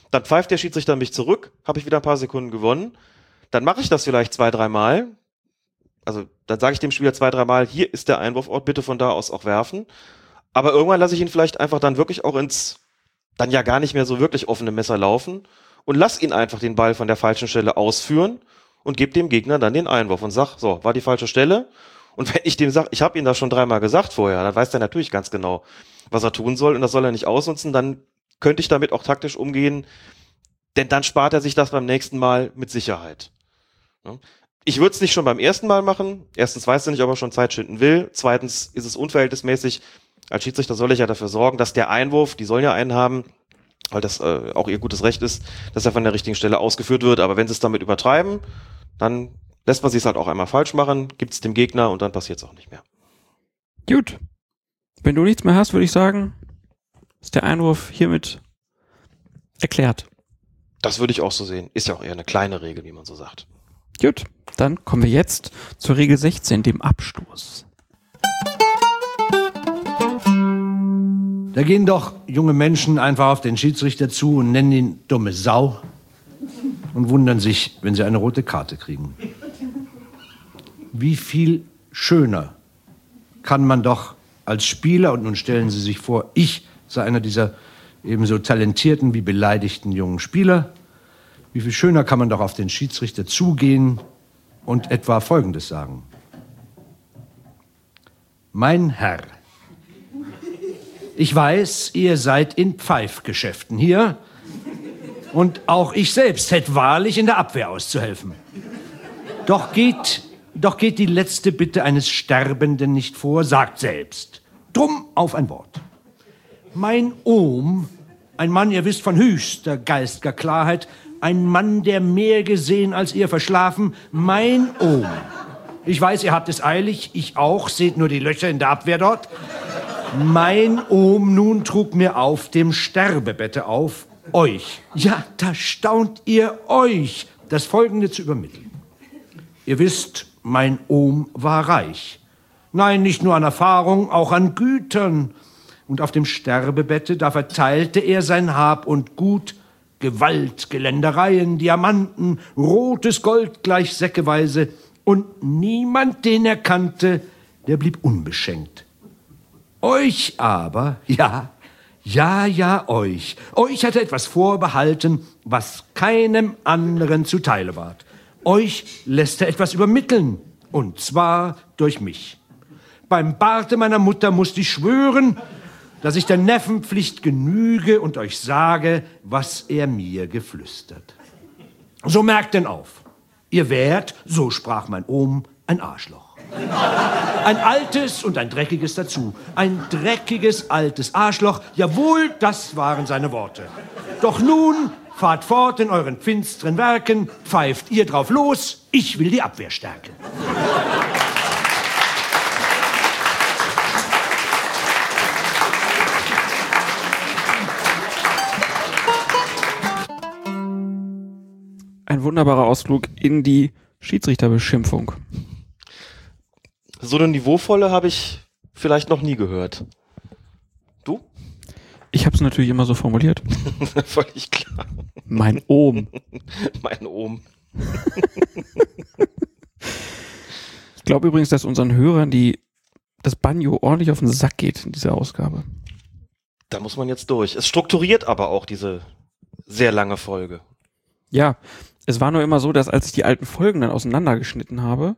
dann pfeift der Schiedsrichter mich zurück, habe ich wieder ein paar Sekunden gewonnen. Dann mache ich das vielleicht zwei, dreimal, also dann sage ich dem Spieler zwei, dreimal, hier ist der Einwurfort, bitte von da aus auch werfen. Aber irgendwann lasse ich ihn vielleicht einfach dann wirklich auch ins dann ja gar nicht mehr so wirklich offene Messer laufen und lass ihn einfach den Ball von der falschen Stelle ausführen und gebe dem Gegner dann den Einwurf und sag, so, war die falsche Stelle. Und [LAUGHS] wenn ich dem sage, ich habe ihm das schon dreimal gesagt vorher, dann weiß der natürlich ganz genau, was er tun soll und das soll er nicht ausnutzen, dann könnte ich damit auch taktisch umgehen, denn dann spart er sich das beim nächsten Mal mit Sicherheit. Ich würde es nicht schon beim ersten Mal machen. Erstens weiß er nicht, ob er schon Zeit schinden will. Zweitens ist es unverhältnismäßig. Als Schiedsrichter soll ich ja dafür sorgen, dass der Einwurf, die sollen ja einen haben, weil das äh, auch ihr gutes Recht ist, dass er von der richtigen Stelle ausgeführt wird. Aber wenn sie es damit übertreiben, dann lässt man sich halt auch einmal falsch machen, gibt es dem Gegner und dann passiert es auch nicht mehr. Gut. Wenn du nichts mehr hast, würde ich sagen, ist der Einwurf hiermit erklärt. Das würde ich auch so sehen. Ist ja auch eher eine kleine Regel, wie man so sagt. Gut, dann kommen wir jetzt zur Regel 16, dem Abstoß. Da gehen doch junge Menschen einfach auf den Schiedsrichter zu und nennen ihn dumme Sau und wundern sich, wenn sie eine rote Karte kriegen. Wie viel schöner kann man doch als Spieler, und nun stellen Sie sich vor, ich sei einer dieser ebenso talentierten wie beleidigten jungen Spieler, wie viel schöner kann man doch auf den Schiedsrichter zugehen und etwa Folgendes sagen. Mein Herr, ich weiß, ihr seid in Pfeifgeschäften hier. Und auch ich selbst hätte wahrlich in der Abwehr auszuhelfen. Doch geht Doch geht die letzte Bitte eines Sterbenden nicht vor, sagt selbst. Drum auf ein Wort. Mein Ohm, ein Mann, ihr wisst, von höchster geistiger Klarheit, ein Mann, der mehr gesehen als ihr verschlafen, mein Ohm. Ich weiß, ihr habt es eilig, ich auch, seht nur die Löcher in der Abwehr dort. Mein Ohm nun trug mir auf dem Sterbebette auf, euch, ja, da staunt ihr euch, das Folgende zu übermitteln. Ihr wisst, mein Ohm war reich. Nein, nicht nur an Erfahrung, auch an Gütern. Und auf dem Sterbebette, da verteilte er sein Hab und Gut, Gewalt, Geländereien, Diamanten, rotes Gold gleich säckeweise, und niemand, den er kannte, der blieb unbeschenkt. Euch aber, ja, ja, ja, euch, euch hat er etwas vorbehalten, was keinem anderen zuteile ward. Euch lässt er etwas übermitteln, und zwar durch mich. Beim Barte meiner Mutter musste ich schwören, dass ich der Neffenpflicht genüge und euch sage, was er mir geflüstert. So merkt denn auf. Ihr wärt, so sprach mein Ohm, ein Arschloch. Ein altes und ein dreckiges dazu. Ein dreckiges altes Arschloch. Jawohl, das waren seine Worte. Doch nun fahrt fort in euren finsteren Werken, pfeift ihr drauf los, ich will die Abwehr stärken. Ein wunderbarer Ausflug in die Schiedsrichterbeschimpfung. So eine niveauvolle habe ich vielleicht noch nie gehört. Du? Ich habe es natürlich immer so formuliert. [LAUGHS] Völlig klar. Mein Ohm. [LAUGHS] mein Ohm. [LAUGHS] ich glaube übrigens, dass unseren Hörern die das Banjo ordentlich auf den Sack geht in dieser Ausgabe. Da muss man jetzt durch. Es strukturiert aber auch diese sehr lange Folge. Ja, es war nur immer so, dass als ich die alten Folgen dann auseinandergeschnitten habe,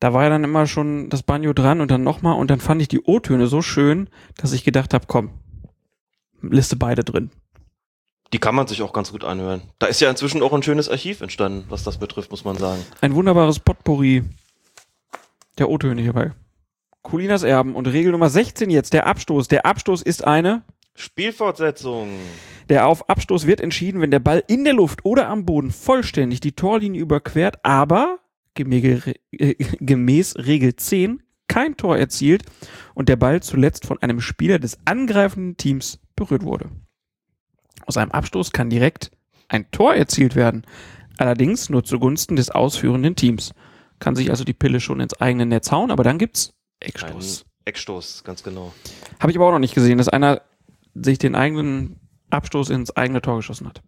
da war ja dann immer schon das Banjo dran und dann nochmal und dann fand ich die O-Töne so schön, dass ich gedacht habe, komm, Liste beide drin. Die kann man sich auch ganz gut anhören. Da ist ja inzwischen auch ein schönes Archiv entstanden, was das betrifft, muss man sagen. Ein wunderbares Potpourri der O-Töne hierbei. Colinas Erben und Regel Nummer 16 jetzt, der Abstoß. Der Abstoß ist eine Spielfortsätzung. Der auf Abstoß wird entschieden, wenn der Ball in der Luft oder am Boden vollständig die Torlinie überquert, aber [LAUGHS] gemäß Regel 10 kein Tor erzielt und der Ball zuletzt von einem Spieler des angreifenden Teams berührt wurde. Aus einem Abstoß kann direkt ein Tor erzielt werden, allerdings nur zugunsten des ausführenden Teams. Kann sich also die Pille schon ins eigene Netz hauen, aber dann gibt's Eckstoß. Ein Eckstoß, ganz genau. Habe ich aber auch noch nicht gesehen, dass einer sich den eigenen Abstoß ins eigene Tor geschossen hat.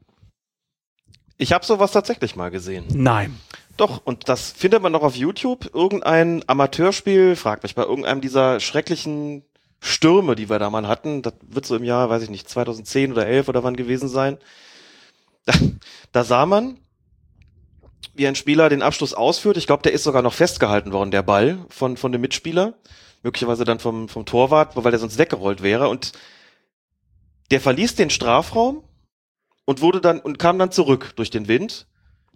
Ich habe sowas tatsächlich mal gesehen. Nein. Doch, und das findet man noch auf YouTube. Irgendein Amateurspiel, fragt mich bei irgendeinem dieser schrecklichen Stürme, die wir da mal hatten. Das wird so im Jahr, weiß ich nicht, 2010 oder 11 oder wann gewesen sein. Da, da sah man, wie ein Spieler den Abschluss ausführt. Ich glaube, der ist sogar noch festgehalten worden, der Ball von, von dem Mitspieler. Möglicherweise dann vom, vom Torwart, weil der sonst weggerollt wäre. Und der verließ den Strafraum und wurde dann und kam dann zurück durch den Wind,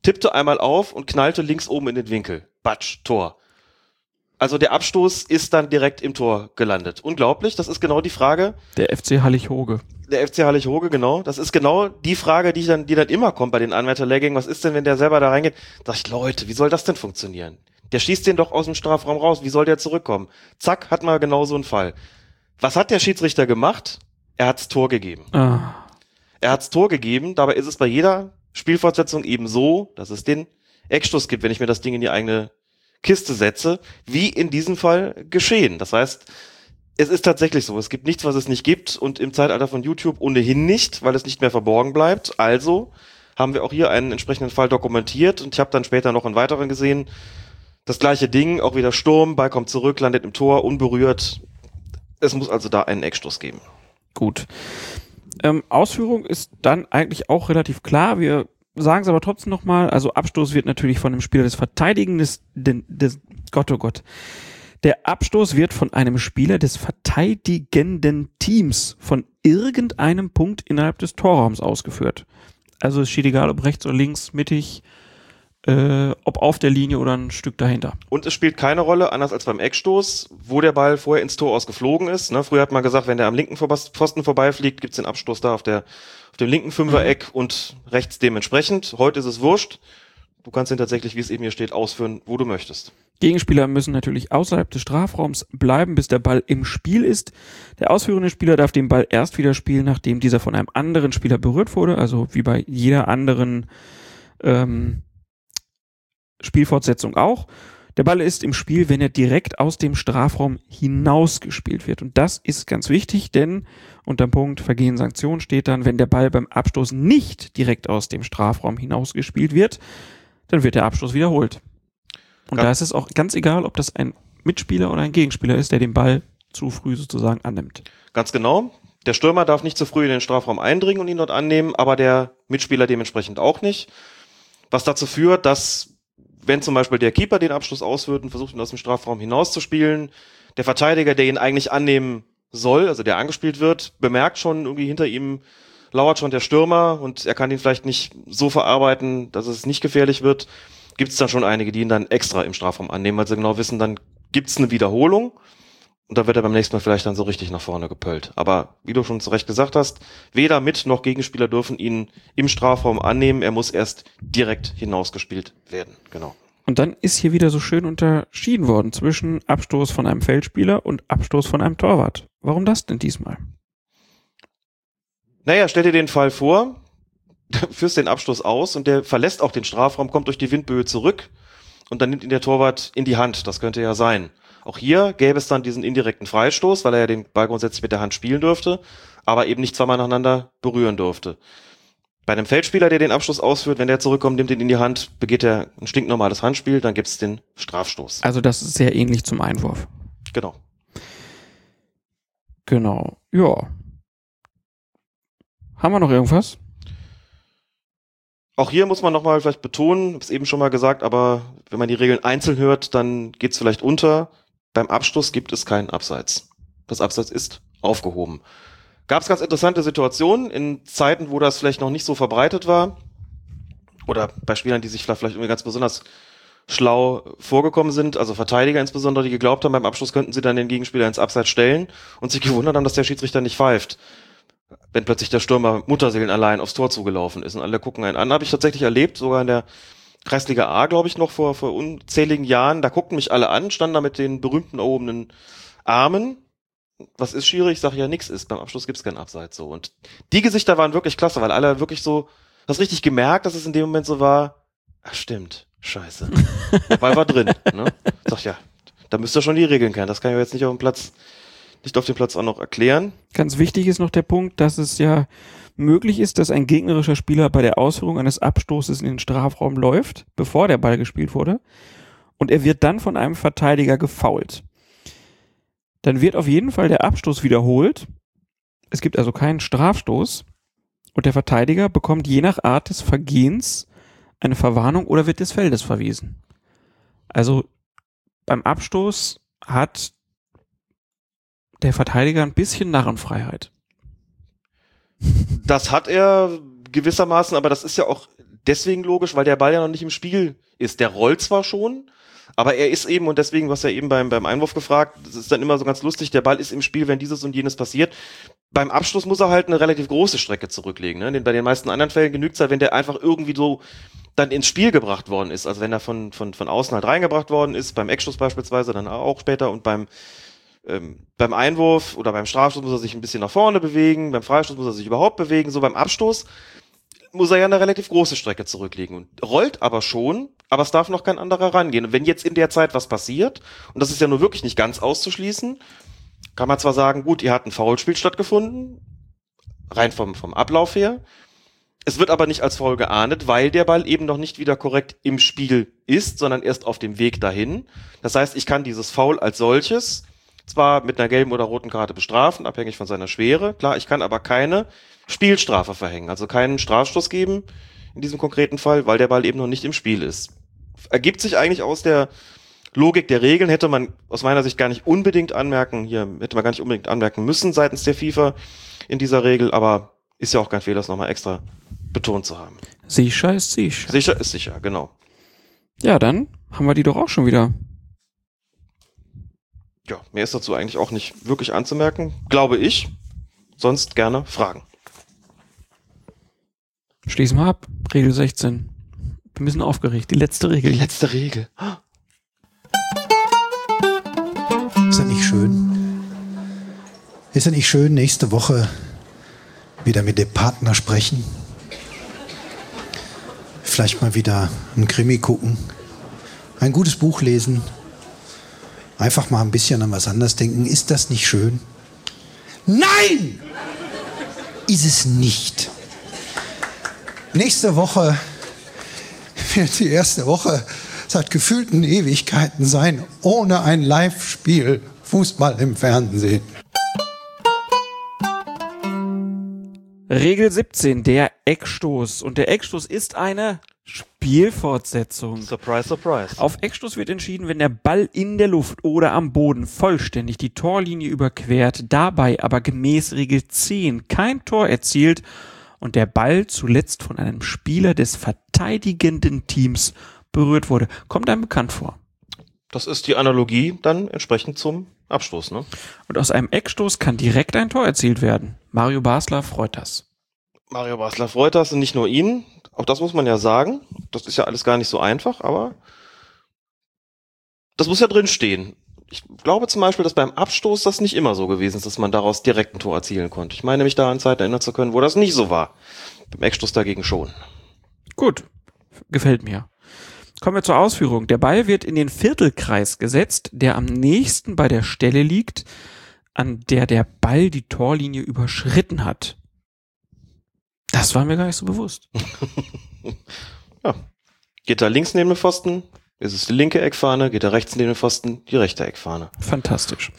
tippte einmal auf und knallte links oben in den Winkel. Batsch, Tor. Also der Abstoß ist dann direkt im Tor gelandet. Unglaublich, das ist genau die Frage. Der FC Hallig-Hoge. Der FC Hallig-Hoge, genau. Das ist genau die Frage, die dann, die dann immer kommt bei den Anwärterleggingen. Was ist denn, wenn der selber da reingeht? Sag ich, Leute, wie soll das denn funktionieren? Der schießt den doch aus dem Strafraum raus. Wie soll der zurückkommen? Zack, hat mal genau so einen Fall. Was hat der Schiedsrichter gemacht? Er hat's Tor gegeben. Ah. Er hat's Tor gegeben. Dabei ist es bei jeder Spielfortsetzung eben so, dass es den Eckstoß gibt, wenn ich mir das Ding in die eigene Kiste setze, wie in diesem Fall geschehen. Das heißt, es ist tatsächlich so. Es gibt nichts, was es nicht gibt und im Zeitalter von YouTube ohnehin nicht, weil es nicht mehr verborgen bleibt. Also haben wir auch hier einen entsprechenden Fall dokumentiert und ich habe dann später noch einen weiteren gesehen. Das gleiche Ding, auch wieder Sturm, Ball kommt zurück, landet im Tor, unberührt. Es muss also da einen Eckstoß geben. Gut. Ähm, Ausführung ist dann eigentlich auch relativ klar. Wir sagen es aber trotzdem nochmal. Also Abstoß wird natürlich von dem Spieler des Verteidigendes, des, des, Gott, oh Gott. Der Abstoß wird von einem Spieler des verteidigenden Teams von irgendeinem Punkt innerhalb des Torraums ausgeführt. Also es steht egal, ob rechts oder links, mittig, äh, ob auf der Linie oder ein Stück dahinter. Und es spielt keine Rolle, anders als beim Eckstoß, wo der Ball vorher ins Tor ausgeflogen ist. Ne? Früher hat man gesagt, wenn der am linken Pfosten vorbeifliegt, gibt's den Abstoß da auf, der, auf dem linken Fünfereck und rechts dementsprechend. Heute ist es wurscht. Du kannst ihn tatsächlich, wie es eben hier steht, ausführen, wo du möchtest. Gegenspieler müssen natürlich außerhalb des Strafraums bleiben, bis der Ball im Spiel ist. Der ausführende Spieler darf den Ball erst wieder spielen, nachdem dieser von einem anderen Spieler berührt wurde, also wie bei jeder anderen ähm, Spielfortsetzung auch. Der Ball ist im Spiel, wenn er direkt aus dem Strafraum hinausgespielt wird. Und das ist ganz wichtig, denn unter dem Punkt Vergehen Sanktion steht dann, wenn der Ball beim Abstoß nicht direkt aus dem Strafraum hinausgespielt wird, dann wird der Abstoß wiederholt. Und Ja. da ist es auch ganz egal, ob das ein Mitspieler oder ein Gegenspieler ist, der den Ball zu früh sozusagen annimmt. Ganz genau. Der Stürmer darf nicht zu früh in den Strafraum eindringen und ihn dort annehmen, aber der Mitspieler dementsprechend auch nicht. Was dazu führt, dass wenn zum Beispiel der Keeper den Abschluss ausführt und versucht, ihn aus dem Strafraum hinauszuspielen, der Verteidiger, der ihn eigentlich annehmen soll, also der angespielt wird, bemerkt schon irgendwie hinter ihm lauert schon der Stürmer und er kann ihn vielleicht nicht so verarbeiten, dass es nicht gefährlich wird. Gibt es dann schon einige, die ihn dann extra im Strafraum annehmen, weil sie genau wissen, dann gibt es eine Wiederholung und da wird er beim nächsten Mal vielleicht dann so richtig nach vorne gepölt. Aber wie du schon zu Recht gesagt hast, weder Mit- noch Gegenspieler dürfen ihn im Strafraum annehmen. Er muss erst direkt hinausgespielt werden. Genau. Und dann ist hier wieder so schön unterschieden worden zwischen Abstoß von einem Feldspieler und Abstoß von einem Torwart. Warum das denn diesmal? Naja, stell dir den Fall vor, du [LAUGHS] führst den Abstoß aus und der verlässt auch den Strafraum, kommt durch die Windböe zurück und dann nimmt ihn der Torwart in die Hand. Das könnte ja sein. Auch hier gäbe es dann diesen indirekten Freistoß, weil er ja den Ball grundsätzlich mit der Hand spielen dürfte, aber eben nicht zweimal nacheinander berühren durfte. Bei einem Feldspieler, der den Abschluss ausführt, wenn der zurückkommt, nimmt ihn in die Hand, begeht er ein stinknormales Handspiel, dann gibt es den Strafstoß. Also das ist sehr ähnlich zum Einwurf. Genau. Genau. Ja. Haben wir noch irgendwas? Auch hier muss man nochmal vielleicht betonen, habe es eben schon mal gesagt, aber wenn man die Regeln einzeln hört, dann geht es vielleicht unter. Beim Abstoß gibt es keinen Abseits. Das Abseits ist aufgehoben. Gab es ganz interessante Situationen in Zeiten, wo das vielleicht noch nicht so verbreitet war. Oder bei Spielern, die sich vielleicht irgendwie ganz besonders schlau vorgekommen sind, also Verteidiger insbesondere, die geglaubt haben, beim Abschluss könnten sie dann den Gegenspieler ins Abseits stellen und sich [LAUGHS] gewundert haben, dass der Schiedsrichter nicht pfeift. Wenn plötzlich der Stürmer Mutterseelen allein aufs Tor zugelaufen ist und alle gucken einen an, habe ich tatsächlich erlebt, sogar in der Kreisliga A, glaube ich, noch vor, vor unzähligen Jahren, da guckten mich alle an, standen da mit den berühmten erhobenen Armen. Was ist schwierig? Ich sage ja, nix ist. Beim Abschluss gibt's keinen Abseits so. Und die Gesichter waren wirklich klasse, weil alle wirklich so, hast richtig gemerkt, dass es in dem Moment so war, ach stimmt, scheiße. [LAUGHS] Der Ball war drin. Ne? Sag ja, da müsst ihr schon die Regeln kennen. Das kann ich jetzt nicht auf dem Platz, nicht auf dem Platz auch noch erklären. Ganz wichtig ist noch der Punkt, dass es ja möglich ist, dass ein gegnerischer Spieler bei der Ausführung eines Abstoßes in den Strafraum läuft, bevor der Ball gespielt wurde, und er wird dann von einem Verteidiger gefoult. Dann wird auf jeden Fall der Abstoß wiederholt. Es gibt also keinen Strafstoß und der Verteidiger bekommt je nach Art des Vergehens eine Verwarnung oder wird des Feldes verwiesen. Also beim Abstoß hat der Verteidiger ein bisschen Narrenfreiheit. Das hat er gewissermaßen, aber das ist ja auch deswegen logisch, weil der Ball ja noch nicht im Spiel ist. Der rollt zwar schon, aber er ist eben, und deswegen, was ja eben beim, beim Einwurf gefragt, das ist dann immer so ganz lustig, der Ball ist im Spiel, wenn dieses und jenes passiert. Beim Abschluss muss er halt eine relativ große Strecke zurücklegen. Ne? Denn bei den meisten anderen Fällen genügt es halt, wenn der einfach irgendwie so dann ins Spiel gebracht worden ist. Also wenn er von, von, von außen halt reingebracht worden ist, beim Eckstoß beispielsweise, dann auch später und beim, ähm, beim Einwurf oder beim Strafstoß muss er sich ein bisschen nach vorne bewegen, beim Freistoß muss er sich überhaupt bewegen, so beim Abstoß muss er ja eine relativ große Strecke zurücklegen und rollt aber schon, aber es darf noch kein anderer rangehen. Und wenn jetzt in der Zeit was passiert, und das ist ja nur wirklich nicht ganz auszuschließen, kann man zwar sagen, gut, ihr hat ein Foulspiel stattgefunden, rein vom, vom Ablauf her, es wird aber nicht als Foul geahndet, weil der Ball eben noch nicht wieder korrekt im Spiel ist, sondern erst auf dem Weg dahin. Das heißt, ich kann dieses Foul als solches zwar mit einer gelben oder roten Karte bestrafen, abhängig von seiner Schwere, klar, ich kann aber keine Spielstrafe verhängen, also keinen Strafstoß geben in diesem konkreten Fall, weil der Ball eben noch nicht im Spiel ist. Ergibt sich eigentlich aus der Logik der Regeln, hätte man aus meiner Sicht gar nicht unbedingt anmerken, hier hätte man gar nicht unbedingt anmerken müssen seitens der FIFA in dieser Regel, aber ist ja auch kein Fehler, das nochmal extra betont zu haben. Sicher ist sicher. Sicher ist sicher, genau. Ja, dann haben wir die doch auch schon wieder. Ja, mehr ist dazu eigentlich auch nicht wirklich anzumerken, glaube ich. Sonst gerne Fragen. Schließen wir ab. Regel 16. Wir müssen aufgeregt. Die letzte Regel. Die letzte Regel. Ist ja nicht schön. Ist ja nicht schön, nächste Woche wieder mit dem Partner sprechen. Vielleicht mal wieder ein Krimi gucken. Ein gutes Buch lesen. Einfach mal ein bisschen an was anderes denken. Ist das nicht schön? Nein! Ist es nicht. Nächste Woche wird die erste Woche seit gefühlten Ewigkeiten sein, ohne ein Live-Spiel Fußball im Fernsehen. Regel 17, der Eckstoß. Und der Eckstoß ist eine Spielfortsetzung. Surprise, surprise. Auf Eckstoß wird entschieden, wenn der Ball in der Luft oder am Boden vollständig die Torlinie überquert, dabei aber gemäß Regel 10 kein Tor erzielt und der Ball zuletzt von einem Spieler des verteidigenden Teams berührt wurde. Kommt einem bekannt vor. Das ist die Analogie dann entsprechend zum Abstoß, ne? Und aus einem Eckstoß kann direkt ein Tor erzielt werden. Mario Basler freut das. Mario Basler freut das und nicht nur ihn. Auch das muss man ja sagen. Das ist ja alles gar nicht so einfach, aber das muss ja drin stehen. Ich glaube zum Beispiel, dass beim Abstoß das nicht immer so gewesen ist, dass man daraus direkt ein Tor erzielen konnte. Ich meine mich da an Zeiten erinnern zu können, wo das nicht so war. Beim Eckstoß dagegen schon. Gut. Gefällt mir. Kommen wir zur Ausführung. Der Ball wird in den Viertelkreis gesetzt, der am nächsten bei der Stelle liegt, an der der Ball die Torlinie überschritten hat. Das war mir gar nicht so bewusst. [LAUGHS] ja. Geht da links neben dem Pfosten, ist es die linke Eckfahne, geht da rechts neben dem Pfosten, die rechte Eckfahne. Fantastisch.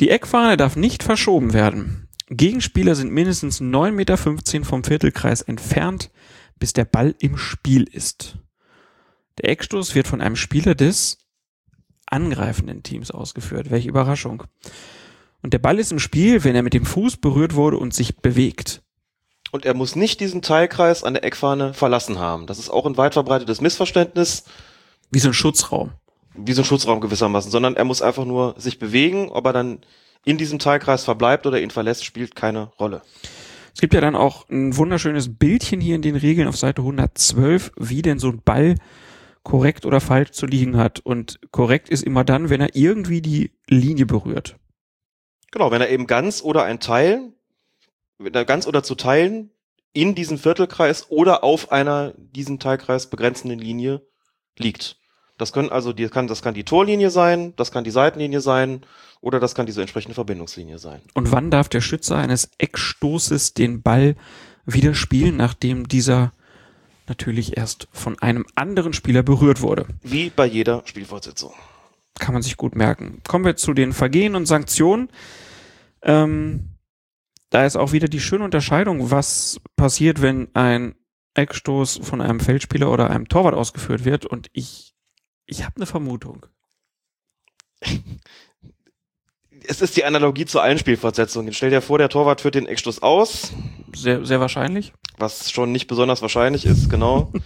Die Eckfahne darf nicht verschoben werden. Gegenspieler sind mindestens 9,15 Meter vom Viertelkreis entfernt, bis der Ball im Spiel ist. Der Eckstoß wird von einem Spieler des angreifenden Teams ausgeführt. Welche Überraschung. Und der Ball ist im Spiel, wenn er mit dem Fuß berührt wurde und sich bewegt. Und er muss nicht diesen Teilkreis an der Eckfahne verlassen haben. Das ist auch ein weit verbreitetes Missverständnis. Wie so ein Schutzraum. Wie so ein Schutzraum gewissermaßen, sondern er muss einfach nur sich bewegen, ob er dann in diesem Teilkreis verbleibt oder ihn verlässt, spielt keine Rolle. Es gibt ja dann auch ein wunderschönes Bildchen hier in den Regeln auf Seite 112, wie denn so ein Ball korrekt oder falsch zu liegen hat. Und korrekt ist immer dann, wenn er irgendwie die Linie berührt. Genau, wenn er eben ganz oder ein Teil, ganz oder zu Teilen in diesem Viertelkreis oder auf einer diesen Teilkreis begrenzenden Linie liegt. Das können also die kann das kann die Torlinie sein, das kann die Seitenlinie sein oder das kann diese entsprechende Verbindungslinie sein. Und wann darf der Schütze eines Eckstoßes den Ball wieder spielen, nachdem dieser natürlich erst von einem anderen Spieler berührt wurde? Wie bei jeder Spielfortsetzung. Kann man sich gut merken. Kommen wir zu den Vergehen und Sanktionen. Ähm, da ist auch wieder die schöne Unterscheidung, was passiert, wenn ein Eckstoß von einem Feldspieler oder einem Torwart ausgeführt wird. Und ich, ich habe eine Vermutung. Es ist die Analogie zu allen Spielfortsetzungen. Stell dir vor, der Torwart führt den Eckstoß aus. Sehr, sehr wahrscheinlich. Was schon nicht besonders wahrscheinlich ist, genau. [LAUGHS]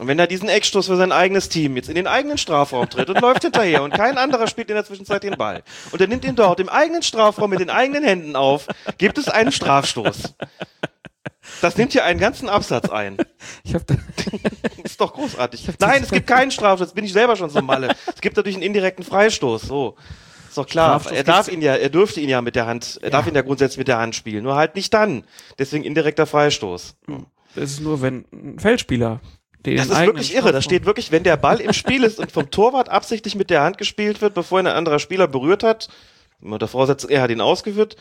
Und wenn er diesen Eckstoß für sein eigenes Team jetzt in den eigenen Strafraum tritt und läuft hinterher und kein anderer spielt in der Zwischenzeit den Ball und er nimmt ihn dort im eigenen Strafraum mit den eigenen Händen auf, gibt es einen Strafstoß. Das nimmt hier einen ganzen Absatz ein. Ich hab da [LAUGHS] ist doch großartig. Nein, es gibt keinen Strafstoß, bin ich selber schon so malle. Es gibt natürlich einen indirekten Freistoß, so. Ist doch klar. Er darf ihn ja, er dürfte ihn ja mit der Hand, er darf ihn ja grundsätzlich mit der Hand spielen, nur halt nicht dann. Deswegen indirekter Freistoß. Das ist nur, wenn ein Feldspieler Das ist wirklich irre. Da steht wirklich, wenn der Ball im Spiel ist und vom [LAUGHS] Torwart absichtlich mit der Hand gespielt wird, bevor ihn ein anderer Spieler berührt hat, unter Voraussetzung, er hat ihn ausgeführt,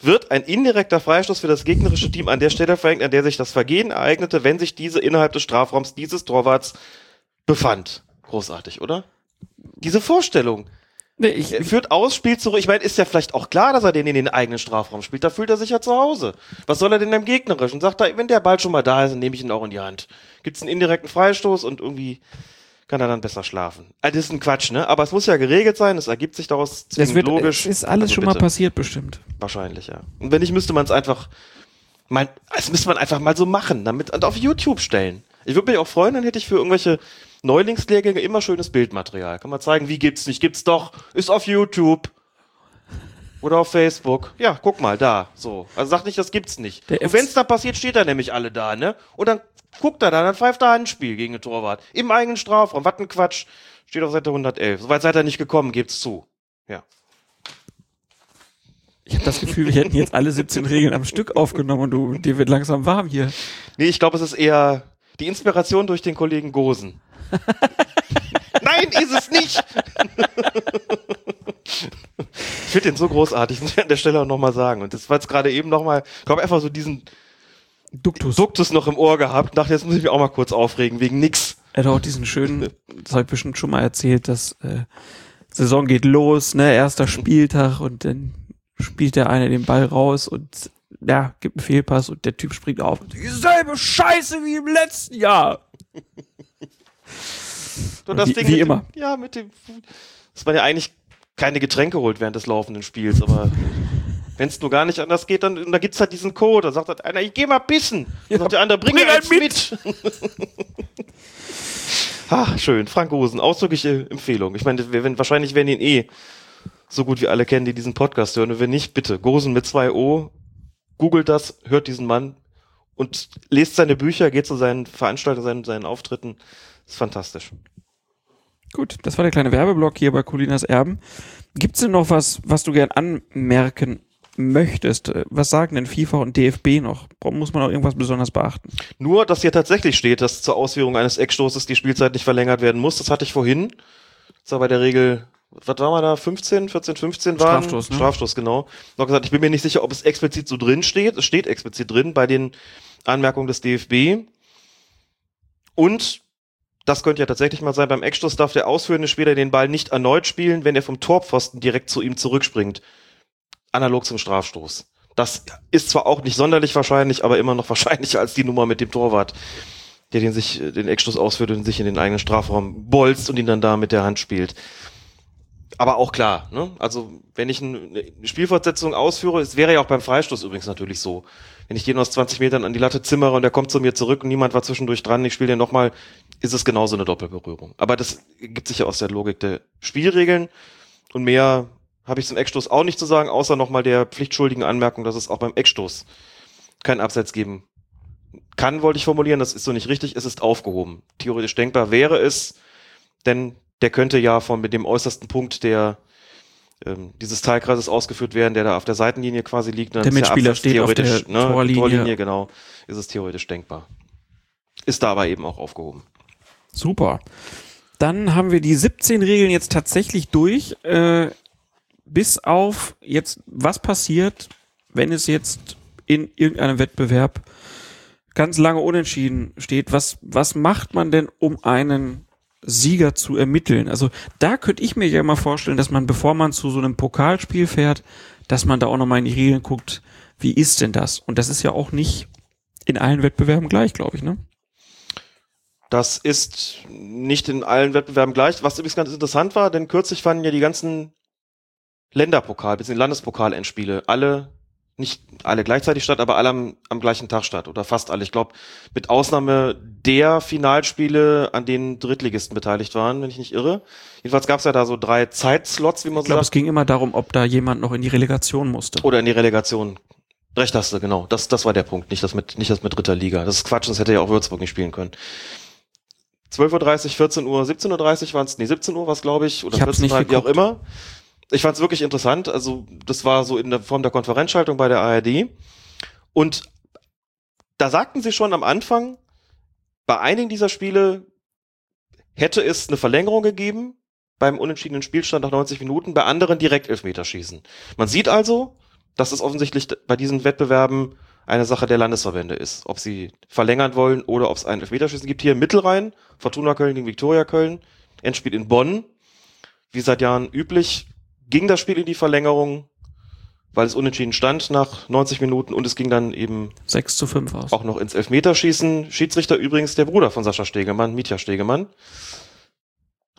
wird ein indirekter Freistoß für das gegnerische Team an der Stelle verhängt, an der sich das Vergehen ereignete, wenn sich diese innerhalb des Strafraums dieses Torwarts befand. Großartig, oder? Diese Vorstellung. Nee, ich, führt aus, spielt zurück. Ich meine, ist ja vielleicht auch klar, dass er den in den eigenen Strafraum spielt. Da fühlt er sich ja zu Hause. Was soll er denn im gegnerischen? Sagt er, wenn der Ball schon mal da ist, dann nehme ich ihn auch in die Hand. Gibt's einen indirekten Freistoß und irgendwie kann er dann besser schlafen. Also das ist ein Quatsch, ne? Aber es muss ja geregelt sein. Es ergibt sich daraus Das wird, logisch. es ist alles Also schon mal bitte. passiert, bestimmt. Wahrscheinlich, ja. Und wenn nicht, müsste man es einfach mal, das müsste man einfach mal so machen, damit und auf YouTube stellen. Ich würde mich auch freuen, dann hätte ich für irgendwelche Neulingslehrgänge immer schönes Bildmaterial. Kann man zeigen, wie gibt's nicht, gibt's doch, ist auf YouTube. Oder auf Facebook. Ja, guck mal, da. So. Also sag nicht, das gibt's nicht. Der und wenn's dann passiert, steht da nämlich alle da, ne? Und dann guckt er da, dann pfeift er ein Spiel gegen den Torwart. Im eigenen Strafraum. Was ein Quatsch. Steht auf Seite 111. Soweit seid ihr nicht gekommen, gebt's zu. Ja. Ich habe das Gefühl, wir hätten jetzt alle 17 Regeln am Stück aufgenommen und du, dir wird langsam warm hier. Nee, ich glaube, es ist eher die Inspiration durch den Kollegen Gosen. [LAUGHS] Nein, ist es nicht! ich finde den so großartig, muss ich an der Stelle auch nochmal sagen. Und das war jetzt gerade eben nochmal, ich glaube einfach so diesen Duktus. Duktus noch im Ohr gehabt und dachte, jetzt muss ich mich auch mal kurz aufregen, wegen nix. Er hat auch diesen schönen, das habe ich bestimmt schon mal erzählt, dass äh, Saison geht los, ne, erster Spieltag und dann spielt der eine den Ball raus und ja, gibt einen Fehlpass und der Typ springt auf. Dieselbe Scheiße wie im letzten Jahr. Und das wie, Ding wie mit immer. Dem, ja, mit dem, dass man ja eigentlich keine Getränke holt während des laufenden Spiels, aber wenn es nur gar nicht anders geht, dann da gibt's halt diesen Code. Da sagt halt einer, ich geh mal pissen. Dann sagt der andere, bring, bring einen mit. ah, [LAUGHS] schön. Frank Rosen, ausdrückliche Empfehlung. Ich meine, wir, wenn, wahrscheinlich werden ihn eh so gut wie alle kennen, die diesen Podcast hören. Und wenn nicht, bitte, Gosen mit zwei O, googelt das, hört diesen Mann und lest seine Bücher, geht zu seinen Veranstaltungen, seinen, seinen Auftritten. Ist fantastisch. Gut, das war der kleine Werbeblock hier bei Colinas Erben. Gibt's denn noch was, was du gern anmerken möchtest? Was sagen denn FIFA und DFB noch? Muss man auch irgendwas besonders beachten? Nur, dass hier tatsächlich steht, dass zur Ausführung eines Eckstoßes die Spielzeit nicht verlängert werden muss. Das hatte ich vorhin. Das war bei der Regel, was war mal da? 15, 14, 15 waren? Strafstoß, ne? Strafstoß, genau. Noch gesagt, ich bin mir nicht sicher, ob es explizit so drin steht. Es steht explizit drin bei den Anmerkungen des DFB. Und das könnte ja tatsächlich mal sein, beim Eckstoß darf der ausführende Spieler den Ball nicht erneut spielen, wenn er vom Torpfosten direkt zu ihm zurückspringt. Analog zum Strafstoß. Das ist zwar auch nicht sonderlich wahrscheinlich, aber immer noch [LAUGHS] wahrscheinlicher als die Nummer mit dem Torwart, der den sich den Eckstoß ausführt und sich in den eigenen Strafraum bolzt und ihn dann da mit der Hand spielt. Aber auch klar, ne? Also wenn ich eine Spielfortsetzung ausführe, es wäre ja auch beim Freistoß übrigens natürlich so. Wenn ich den aus 20 Metern an die Latte zimmere und der kommt zu mir zurück und niemand war zwischendurch dran, ich spiele den nochmal, ist es genauso eine Doppelberührung. Aber das gibt sich ja aus der Logik der Spielregeln und mehr habe ich zum Eckstoß auch nicht zu sagen, außer nochmal der pflichtschuldigen Anmerkung, dass es auch beim Eckstoß keinen Abseits geben kann, wollte ich formulieren, das ist so nicht richtig, es ist aufgehoben. Theoretisch denkbar wäre es, denn der könnte ja von mit dem äußersten Punkt der ähm, dieses Teilkreises ausgeführt werden, der da auf der Seitenlinie quasi liegt. Der Mitspieler steht auf theoretisch, der Torlinie. Torlinie, genau, ist es theoretisch denkbar. Ist da aber eben auch aufgehoben. Super. Dann haben wir die 17 Regeln jetzt tatsächlich durch. Äh, bis auf jetzt, was passiert, wenn es jetzt in irgendeinem Wettbewerb ganz lange unentschieden steht. Was, was macht man denn, um einen Sieger zu ermitteln? Also da könnte ich mir ja mal vorstellen, dass man, bevor man zu so einem Pokalspiel fährt, dass man da auch nochmal in die Regeln guckt, wie ist denn das? Und das ist ja auch nicht in allen Wettbewerben gleich, glaube ich, ne? Das ist nicht in allen Wettbewerben gleich. Was übrigens ganz interessant war, denn kürzlich fanden ja die ganzen Länderpokal, bzw. Landespokal-Endspiele alle, nicht alle gleichzeitig statt, aber alle am, am gleichen Tag statt. Oder fast alle. Ich glaube, mit Ausnahme der Finalspiele, an denen Drittligisten beteiligt waren, wenn ich nicht irre. Jedenfalls gab es ja da so drei Zeitslots, wie man Ich so sagt. es ging immer darum, ob da jemand noch in die Relegation musste. Oder in die Relegation. Recht hast du, genau. Das, das war der Punkt. Nicht das mit, nicht das mit dritter Liga. Das ist Quatsch, das hätte ja auch Würzburg nicht spielen können. 12.30 Uhr, 14 Uhr, 17.30 Uhr waren es, nee, 17 Uhr war es, glaube ich, oder Ich hab's 14 nicht Uhr, wie auch immer. Ich fand es wirklich interessant. Also, das war so in der Form der Konferenzschaltung bei der ARD. Und da sagten sie schon am Anfang, bei einigen dieser Spiele hätte es eine Verlängerung gegeben beim unentschiedenen Spielstand nach 90 Minuten, bei anderen direkt Elfmeterschießen. Man sieht also, dass es offensichtlich bei diesen Wettbewerben eine Sache der Landesverbände ist. Ob sie verlängern wollen oder ob es einen Elfmeterschießen gibt. Hier im Mittelrhein, Fortuna Köln gegen Viktoria Köln, Endspiel in Bonn. Wie seit Jahren üblich, ging das Spiel in die Verlängerung, weil es unentschieden stand nach 90 Minuten und es ging dann eben 6 zu 5 aus. auch noch ins Elfmeterschießen. Schiedsrichter übrigens der Bruder von Sascha Stegemann, Mitja Stegemann.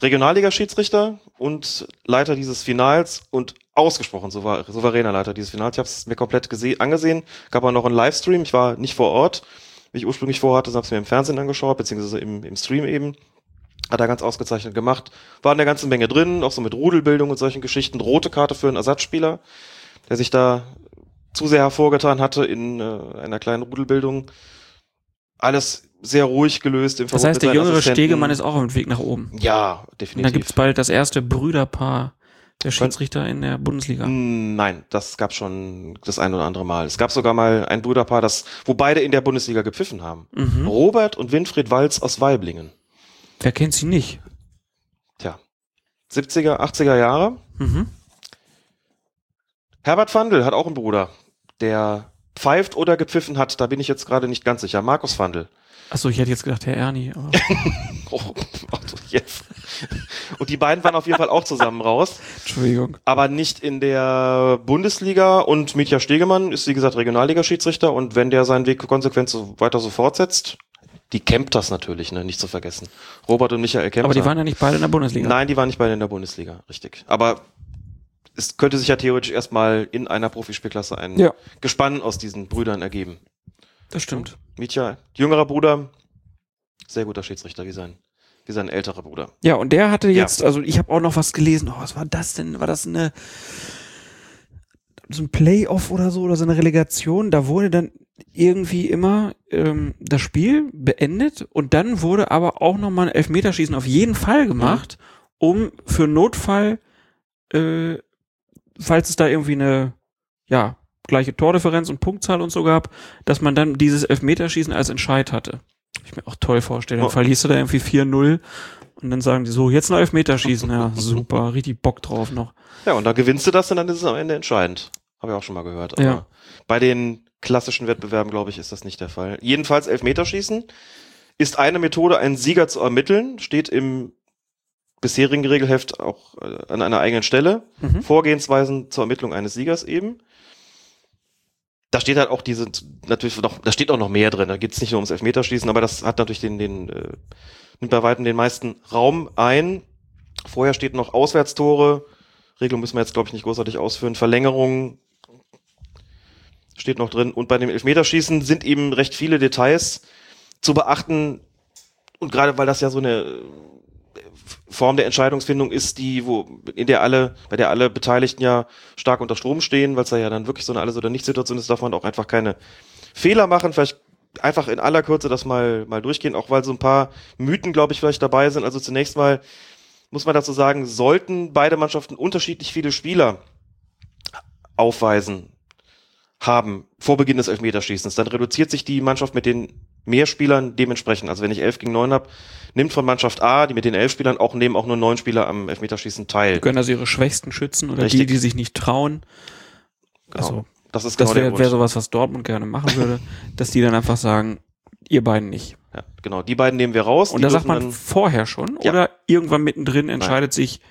Regionalliga-Schiedsrichter und Leiter dieses Finals und ausgesprochen souver souveräner Leiter dieses Finals. Ich habe es mir komplett gese- angesehen. Gab auch noch einen Livestream. Ich war nicht vor Ort. wie ich ursprünglich vorhatte, habe es mir im Fernsehen angeschaut, beziehungsweise im, im Stream eben. Hat er ganz ausgezeichnet gemacht. War eine ganze Menge drin, auch so mit Rudelbildung und solchen Geschichten. Rote Karte für einen Ersatzspieler, der sich da zu sehr hervorgetan hatte in äh, einer kleinen Rudelbildung. Alles sehr ruhig gelöst im Das heißt, der jüngere. Stegemann ist auch auf dem Weg nach oben. Ja, Und definitiv. dann gibt's bald das erste Brüderpaar der Schiedsrichter in der Bundesliga. Nein, das gab schon das ein oder andere Mal. Es gab sogar mal ein Brüderpaar, das, wo beide in der Bundesliga gepfiffen haben. Mhm. Robert und Winfried Walz aus Weiblingen. Wer kennt sie nicht? Tja. 70er, 80er Jahre. Mhm. Herbert Fandl hat auch einen Bruder, der pfeift oder gepfiffen hat. Da bin ich jetzt gerade nicht ganz sicher. Markus Fandl. Achso, ich hätte jetzt gedacht, Herr Ernie. [LAUGHS] Oh, also jetzt. Und die beiden waren auf jeden Fall auch zusammen raus. Entschuldigung. Aber nicht in der Bundesliga und Mitja Stegemann ist, wie gesagt, Regionalliga-Schiedsrichter und wenn der seinen Weg konsequent so weiter so fortsetzt, die Kempters natürlich, ne, nicht zu vergessen. Robert und Michael Kempter. Aber die waren ja nicht beide in der Bundesliga. Nein, die waren nicht beide in der Bundesliga, richtig. Aber es könnte sich ja theoretisch erstmal in einer Profispielklasse ein Ja. Gespann aus diesen Brüdern ergeben. Das stimmt. Mitja, jüngerer Bruder, sehr guter Schiedsrichter wie sein, wie sein älterer Bruder. Ja, und der hatte Ja. jetzt, also ich habe auch noch was gelesen. Oh, was war das denn? War das eine so ein Playoff oder so oder so eine Relegation? Da wurde dann irgendwie immer ähm, das Spiel beendet und dann wurde aber auch noch mal ein Elfmeterschießen auf jeden Fall gemacht, um für Notfall, äh, falls es da irgendwie eine ja gleiche Tordifferenz und Punktzahl und so gab, dass man dann dieses Elfmeterschießen als Entscheid hatte. Ich mir auch toll vorstellen. Dann Oh. verlierst du da irgendwie 4-0 und dann sagen die so, jetzt noch Elfmeterschießen. Ja, [LAUGHS] super, richtig Bock drauf noch. Ja, und da gewinnst du das und dann ist es am Ende entscheidend. Habe ich auch schon mal gehört. Aber Ja. bei den klassischen Wettbewerben, glaube ich, ist das nicht der Fall. Jedenfalls Elfmeterschießen ist eine Methode, einen Sieger zu ermitteln, steht im bisherigen Regelheft auch äh, an einer eigenen Stelle. Mhm. Vorgehensweisen zur Ermittlung eines Siegers eben. Da steht halt auch diese, natürlich noch, da steht auch noch mehr drin. Da geht's nicht nur ums Elfmeterschießen, aber das hat natürlich den, den, äh, nimmt bei weitem den meisten Raum ein. Vorher steht noch Auswärtstore. Regelung müssen wir jetzt, glaube ich, nicht großartig ausführen. Verlängerung steht noch drin. Und bei dem Elfmeterschießen sind eben recht viele Details zu beachten. Und gerade weil das ja so eine Form der Entscheidungsfindung ist, die, wo, in der alle, bei der alle Beteiligten ja stark unter Strom stehen, weil es da ja dann wirklich so eine Alles- oder Nicht-Situation ist, darf man auch einfach keine Fehler machen. Vielleicht einfach in aller Kürze das mal, mal durchgehen, auch weil so ein paar Mythen, glaube ich, vielleicht dabei sind. Also zunächst mal muss man dazu sagen, sollten beide Mannschaften unterschiedlich viele Spieler aufweisen, haben vor Beginn des Elfmeterschießens, dann reduziert sich die Mannschaft mit den mehr Spielern dementsprechend. Also wenn ich elf gegen neun habe, nimmt von Mannschaft A, die mit den elf Spielern auch nehmen auch nur neun Spieler am Elfmeterschießen teil. Die können also ihre Schwächsten schützen oder Richtig. die, die sich nicht trauen. Genau. Also, Das ist das genau der wäre wär sowas, was Dortmund gerne machen würde, [LAUGHS] dass die dann einfach sagen, ihr beiden nicht. Ja, genau. Die beiden nehmen wir raus. Und da sagt man vorher schon Ja. oder irgendwann mittendrin entscheidet sich,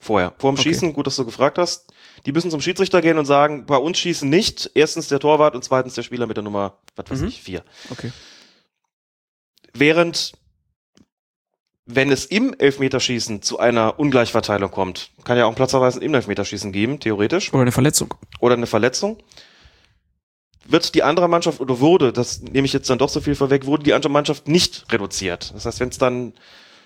vorher. Vor dem Okay. Schießen, gut, dass du gefragt hast. Die müssen zum Schiedsrichter gehen und sagen, bei uns schießen nicht erstens der Torwart und zweitens der Spieler mit der Nummer, was weiß Mhm. ich, vier. okay. Während, wenn es im Elfmeterschießen zu einer Ungleichverteilung kommt, kann ja auch ein Platzverweisen im Elfmeterschießen geben, theoretisch. Oder eine Verletzung. Oder eine Verletzung. Wird die andere Mannschaft oder wurde, das nehme ich jetzt dann doch so viel vorweg, wurde die andere Mannschaft nicht reduziert. Das heißt, wenn es dann,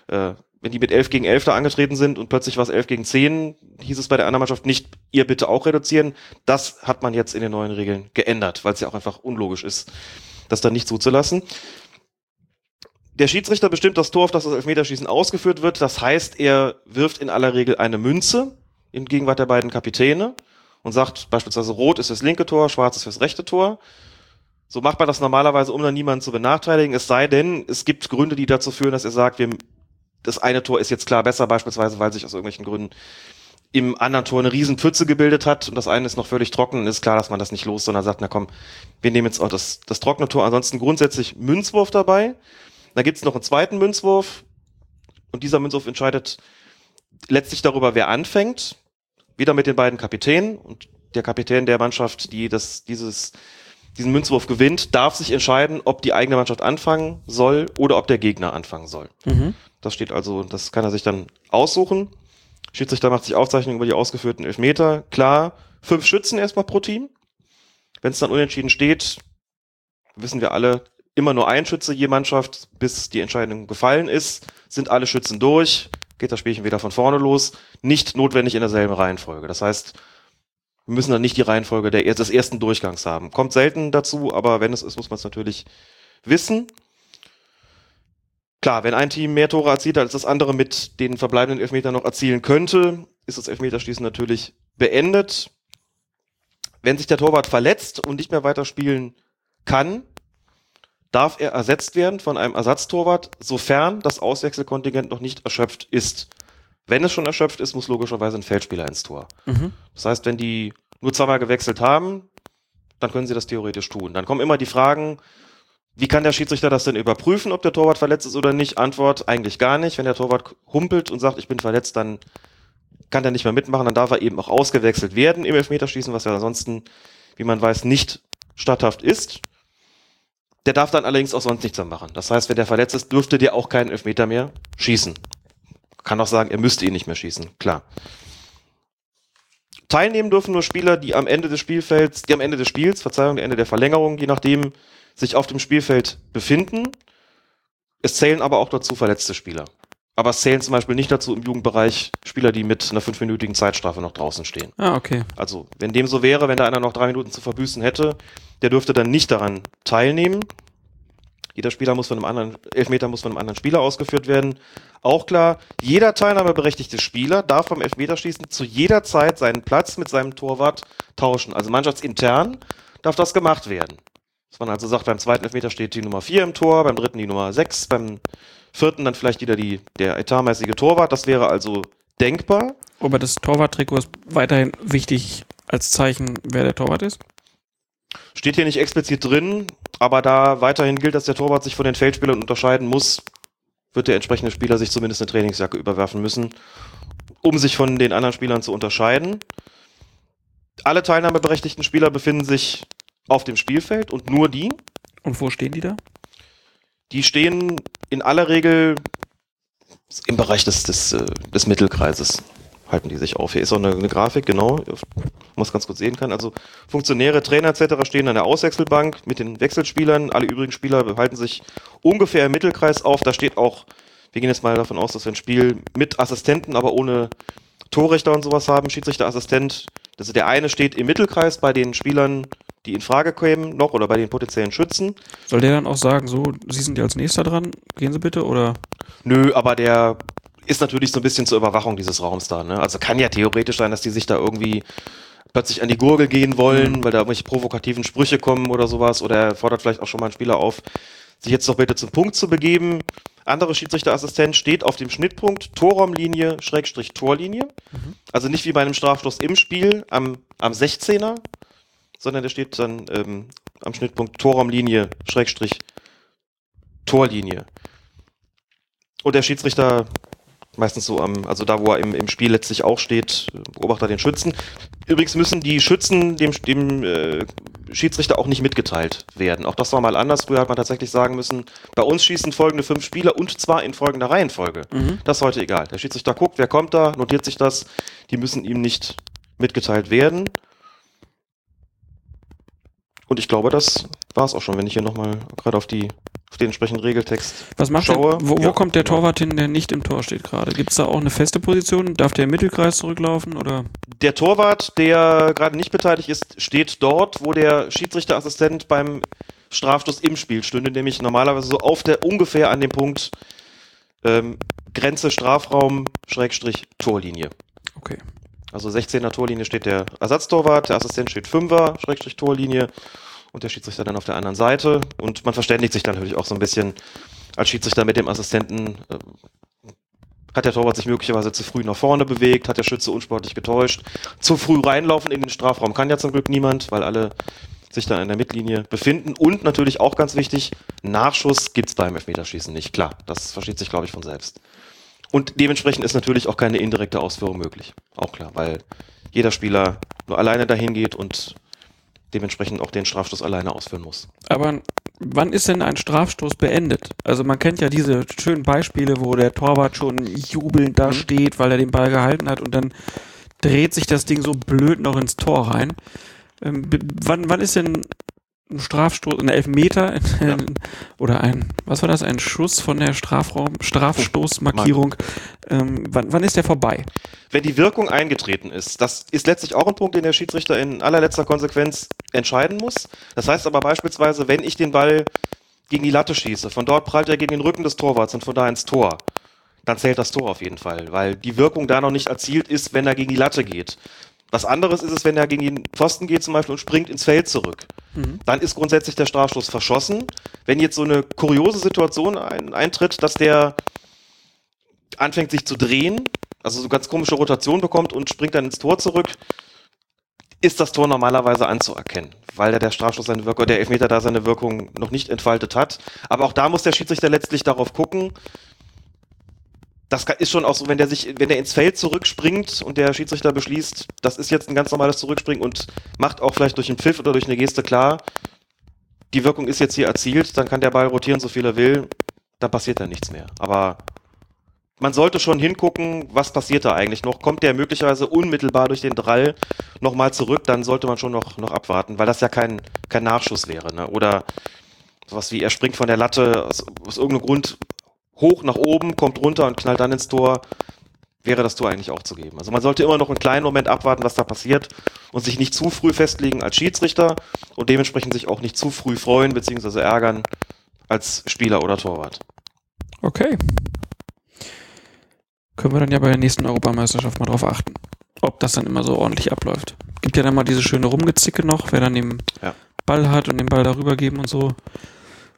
äh, wenn die mit 11 gegen 11 da angetreten sind und plötzlich war es 11 gegen 10, hieß es bei der anderen Mannschaft nicht, ihr bitte auch reduzieren. Das hat man jetzt in den neuen Regeln geändert, weil es ja auch einfach unlogisch ist, das dann nicht zuzulassen. Der Schiedsrichter bestimmt das Tor, auf das das Elfmeterschießen ausgeführt wird. Das heißt, er wirft in aller Regel eine Münze in Gegenwart der beiden Kapitäne und sagt beispielsweise rot ist fürs linke Tor, schwarz ist fürs rechte Tor. So macht man das normalerweise, um dann niemanden zu benachteiligen. Es sei denn, es gibt Gründe, die dazu führen, dass er sagt, wir, das eine Tor ist jetzt klar besser, beispielsweise, weil sich aus irgendwelchen Gründen im anderen Tor eine riesen Pfütze gebildet hat und das eine ist noch völlig trocken, dann ist klar, dass man das nicht los, sondern sagt, na komm, wir nehmen jetzt auch das, das trockene Tor. Ansonsten grundsätzlich Münzwurf dabei. Da gibt's noch einen zweiten Münzwurf und dieser Münzwurf entscheidet letztlich darüber, wer anfängt. Wieder mit den beiden Kapitänen und der Kapitän der Mannschaft, die das, dieses, diesen Münzwurf gewinnt, darf sich entscheiden, ob die eigene Mannschaft anfangen soll oder ob der Gegner anfangen soll. Mhm. Das steht also, das kann er sich dann aussuchen. Schiedsrichter macht sich Aufzeichnungen über die ausgeführten Elfmeter. Klar, fünf Schützen erstmal pro Team. Wenn es dann unentschieden steht, wissen wir alle, immer nur ein Schütze je Mannschaft, bis die Entscheidung gefallen ist, sind alle Schützen durch, geht das Spielchen wieder von vorne los, nicht notwendig in derselben Reihenfolge. Das heißt, wir müssen dann nicht die Reihenfolge der, des ersten Durchgangs haben. Kommt selten dazu, aber wenn es ist, muss man es natürlich wissen. Klar, wenn ein Team mehr Tore erzielt als das andere mit den verbleibenden Elfmetern noch erzielen könnte, ist das Elfmeterschießen natürlich beendet. Wenn sich der Torwart verletzt und nicht mehr weiterspielen kann, darf er ersetzt werden von einem Ersatztorwart, sofern das Auswechselkontingent noch nicht erschöpft ist. Wenn es schon erschöpft ist, muss logischerweise ein Feldspieler ins Tor. Mhm. Das heißt, wenn die nur zweimal gewechselt haben, dann können sie das theoretisch tun. Dann kommen immer die Fragen, wie kann der Schiedsrichter das denn überprüfen, ob der Torwart verletzt ist oder nicht? Antwort, eigentlich gar nicht. Wenn der Torwart humpelt und sagt, ich bin verletzt, dann kann der nicht mehr mitmachen, dann darf er eben auch ausgewechselt werden im Elfmeterschießen, was ja ansonsten, wie man weiß, nicht statthaft ist. Der darf dann allerdings auch sonst nichts mehr machen. Das heißt, wenn der verletzt ist, dürfte der auch keinen Elfmeter mehr schießen. Kann auch sagen, er müsste ihn nicht mehr schießen, klar. Teilnehmen dürfen nur Spieler, die am Ende des Spielfelds, die am Ende des Spiels, Verzeihung, am Ende der Verlängerung, je nachdem, sich auf dem Spielfeld befinden. Es zählen aber auch dazu verletzte Spieler. Aber es zählen zum Beispiel nicht dazu im Jugendbereich Spieler, die mit einer fünfminütigen Zeitstrafe noch draußen stehen. Ah, okay. Also, wenn dem so wäre, wenn da einer noch drei Minuten zu verbüßen hätte, der dürfte dann nicht daran teilnehmen. Jeder Spieler muss von einem anderen, Elfmeter muss von einem anderen Spieler ausgeführt werden. Auch klar, jeder teilnahmeberechtigte Spieler darf beim Elfmeterschießen zu jeder Zeit seinen Platz mit seinem Torwart tauschen. Also mannschaftsintern darf das gemacht werden. Dass man also sagt, beim zweiten Elfmeter steht die Nummer 4 im Tor, beim dritten die Nummer 6, beim vierten dann vielleicht wieder die, der etatmäßige Torwart. Das wäre also denkbar. Aber das Torwarttrikot ist weiterhin wichtig als Zeichen, wer der Torwart ist? Steht hier nicht explizit drin, aber da weiterhin gilt, dass der Torwart sich von den Feldspielern unterscheiden muss, wird der entsprechende Spieler sich zumindest eine Trainingsjacke überwerfen müssen, um sich von den anderen Spielern zu unterscheiden. Alle teilnahmeberechtigten Spieler befinden sich auf dem Spielfeld und nur die. Und wo stehen die da? Die stehen in aller Regel im Bereich des, des, äh, des Mittelkreises halten die sich auf. Hier ist auch eine, eine Grafik, genau, wo man es ganz gut sehen kann. Also Funktionäre, Trainer etc. stehen an der Auswechselbank mit den Wechselspielern. Alle übrigen Spieler behalten sich ungefähr im Mittelkreis auf. Da steht auch, wir gehen jetzt mal davon aus, dass wir ein Spiel mit Assistenten, aber ohne Torrichter und sowas haben, Schiedsrichterassistent. Also der eine steht im Mittelkreis bei den Spielern, die in Frage kämen noch oder bei den potenziellen Schützen. Soll der dann auch sagen, so, Sie sind ja als nächster dran, gehen Sie bitte, oder? Nö, aber der ist natürlich so ein bisschen zur Überwachung dieses Raums da. Ne? Also kann ja theoretisch sein, dass die sich da irgendwie plötzlich an die Gurgel gehen wollen, mhm. weil da irgendwelche provokativen Sprüche kommen oder sowas. Oder er fordert vielleicht auch schon mal einen Spieler auf, sich jetzt doch bitte zum Punkt zu begeben. Andere Schiedsrichterassistent steht auf dem Schnittpunkt Torraumlinie, Schrägstrich Torlinie. Mhm. Also nicht wie bei einem Strafstoß im Spiel am, am 16er, sondern der steht dann ähm, am Schnittpunkt Torraumlinie, Schrägstrich Torlinie. Und der Schiedsrichter meistens so am, also da, wo er im, im Spiel letztlich auch steht, beobachtet er den Schützen. Übrigens müssen die Schützen dem, dem äh, Schiedsrichter auch nicht mitgeteilt werden. Auch das war mal anders. Früher hat man tatsächlich sagen müssen, bei uns schießen folgende fünf Spieler und zwar in folgender Reihenfolge. Mhm. Das ist heute egal. Der Schiedsrichter guckt, wer kommt da, notiert sich das. Die müssen ihm nicht mitgeteilt werden. Und ich glaube, das war es auch schon, wenn ich hier nochmal gerade auf die auf den entsprechenden Regeltext Was macht schaue. Der, wo, Ja, wo kommt der genau. Torwart hin, der nicht im Tor steht gerade? Gibt es da auch eine feste Position? Darf der im Mittelkreis zurücklaufen oder? Der Torwart, der gerade nicht beteiligt ist, steht dort, wo der Schiedsrichterassistent beim Strafstoß im Spiel stünde, nämlich normalerweise so auf der ungefähr an dem Punkt ähm, Grenze Strafraum Schrägstrich Torlinie. Okay. Also 16er Torlinie steht der Ersatztorwart, der Assistent steht 5er Schrägstrich Torlinie und der Schiedsrichter dann auf der anderen Seite und man verständigt sich dann natürlich auch so ein bisschen als Schiedsrichter mit dem Assistenten. Äh, hat der Torwart sich möglicherweise zu früh nach vorne bewegt? Hat der Schütze unsportlich getäuscht? Zu früh reinlaufen in den Strafraum kann ja zum Glück niemand, weil alle sich da in der Mittellinie befinden. Und natürlich auch ganz wichtig, Nachschuss gibt's beim Elfmeterschießen nicht. Klar, das versteht sich, glaube ich, von selbst. Und dementsprechend ist natürlich auch keine indirekte Ausführung möglich. Auch klar, weil jeder Spieler nur alleine dahin geht und dementsprechend auch den Strafstoß alleine ausführen muss. Aber wann ist denn ein Strafstoß beendet? Also man kennt ja diese schönen Beispiele, wo der Torwart schon jubelnd da steht, weil er den Ball gehalten hat und dann dreht sich das Ding so blöd noch ins Tor rein. Ähm, wann, wann ist denn Strafstoß, ein Elfmeter oder ein, was war das, ein Schuss von der Strafraum, Strafstoßmarkierung. Ähm, wann, wann ist der vorbei? Wenn die Wirkung eingetreten ist, das ist letztlich auch ein Punkt, den der Schiedsrichter in allerletzter Konsequenz entscheiden muss. Das heißt aber beispielsweise, wenn ich den Ball gegen die Latte schieße, von dort prallt er gegen den Rücken des Torwarts und von da ins Tor, dann zählt das Tor auf jeden Fall, weil die Wirkung da noch nicht erzielt ist, wenn er gegen die Latte geht. Was anderes ist es, wenn er gegen den Pfosten geht zum Beispiel und springt ins Feld zurück. Mhm. Dann ist grundsätzlich der Strafstoß verschossen. Wenn jetzt so eine kuriose Situation ein, eintritt, dass der anfängt sich zu drehen, also so ganz komische Rotation bekommt und springt dann ins Tor zurück, ist das Tor normalerweise anzuerkennen, weil der, der Strafstoß seine Wirkung, der Elfmeter da seine Wirkung noch nicht entfaltet hat. Aber auch da muss der Schiedsrichter letztlich darauf gucken, das ist schon auch so, wenn der sich, wenn der ins Feld zurückspringt und der Schiedsrichter beschließt, das ist jetzt ein ganz normales Zurückspringen und macht auch vielleicht durch einen Pfiff oder durch eine Geste klar, die Wirkung ist jetzt hier erzielt, dann kann der Ball rotieren, so viel er will, dann passiert da nichts mehr. Aber man sollte schon hingucken, was passiert da eigentlich noch. Kommt der möglicherweise unmittelbar durch den Drall nochmal zurück, dann sollte man schon noch, noch abwarten, weil das ja kein, kein Nachschuss wäre. Ne? Oder sowas wie, er springt von der Latte aus, aus irgendeinem Grund hoch nach oben, kommt runter und knallt dann ins Tor, wäre das Tor eigentlich auch zu geben. Also man sollte immer noch einen kleinen Moment abwarten, was da passiert und sich nicht zu früh festlegen als Schiedsrichter und dementsprechend sich auch nicht zu früh freuen bzw. ärgern als Spieler oder Torwart. Okay. Können wir dann ja bei der nächsten Europameisterschaft mal drauf achten, ob das dann immer so ordentlich abläuft. Gibt ja dann mal diese schöne Rumgezicke noch, wer dann den ja. Ball hat und den Ball darüber geben und so.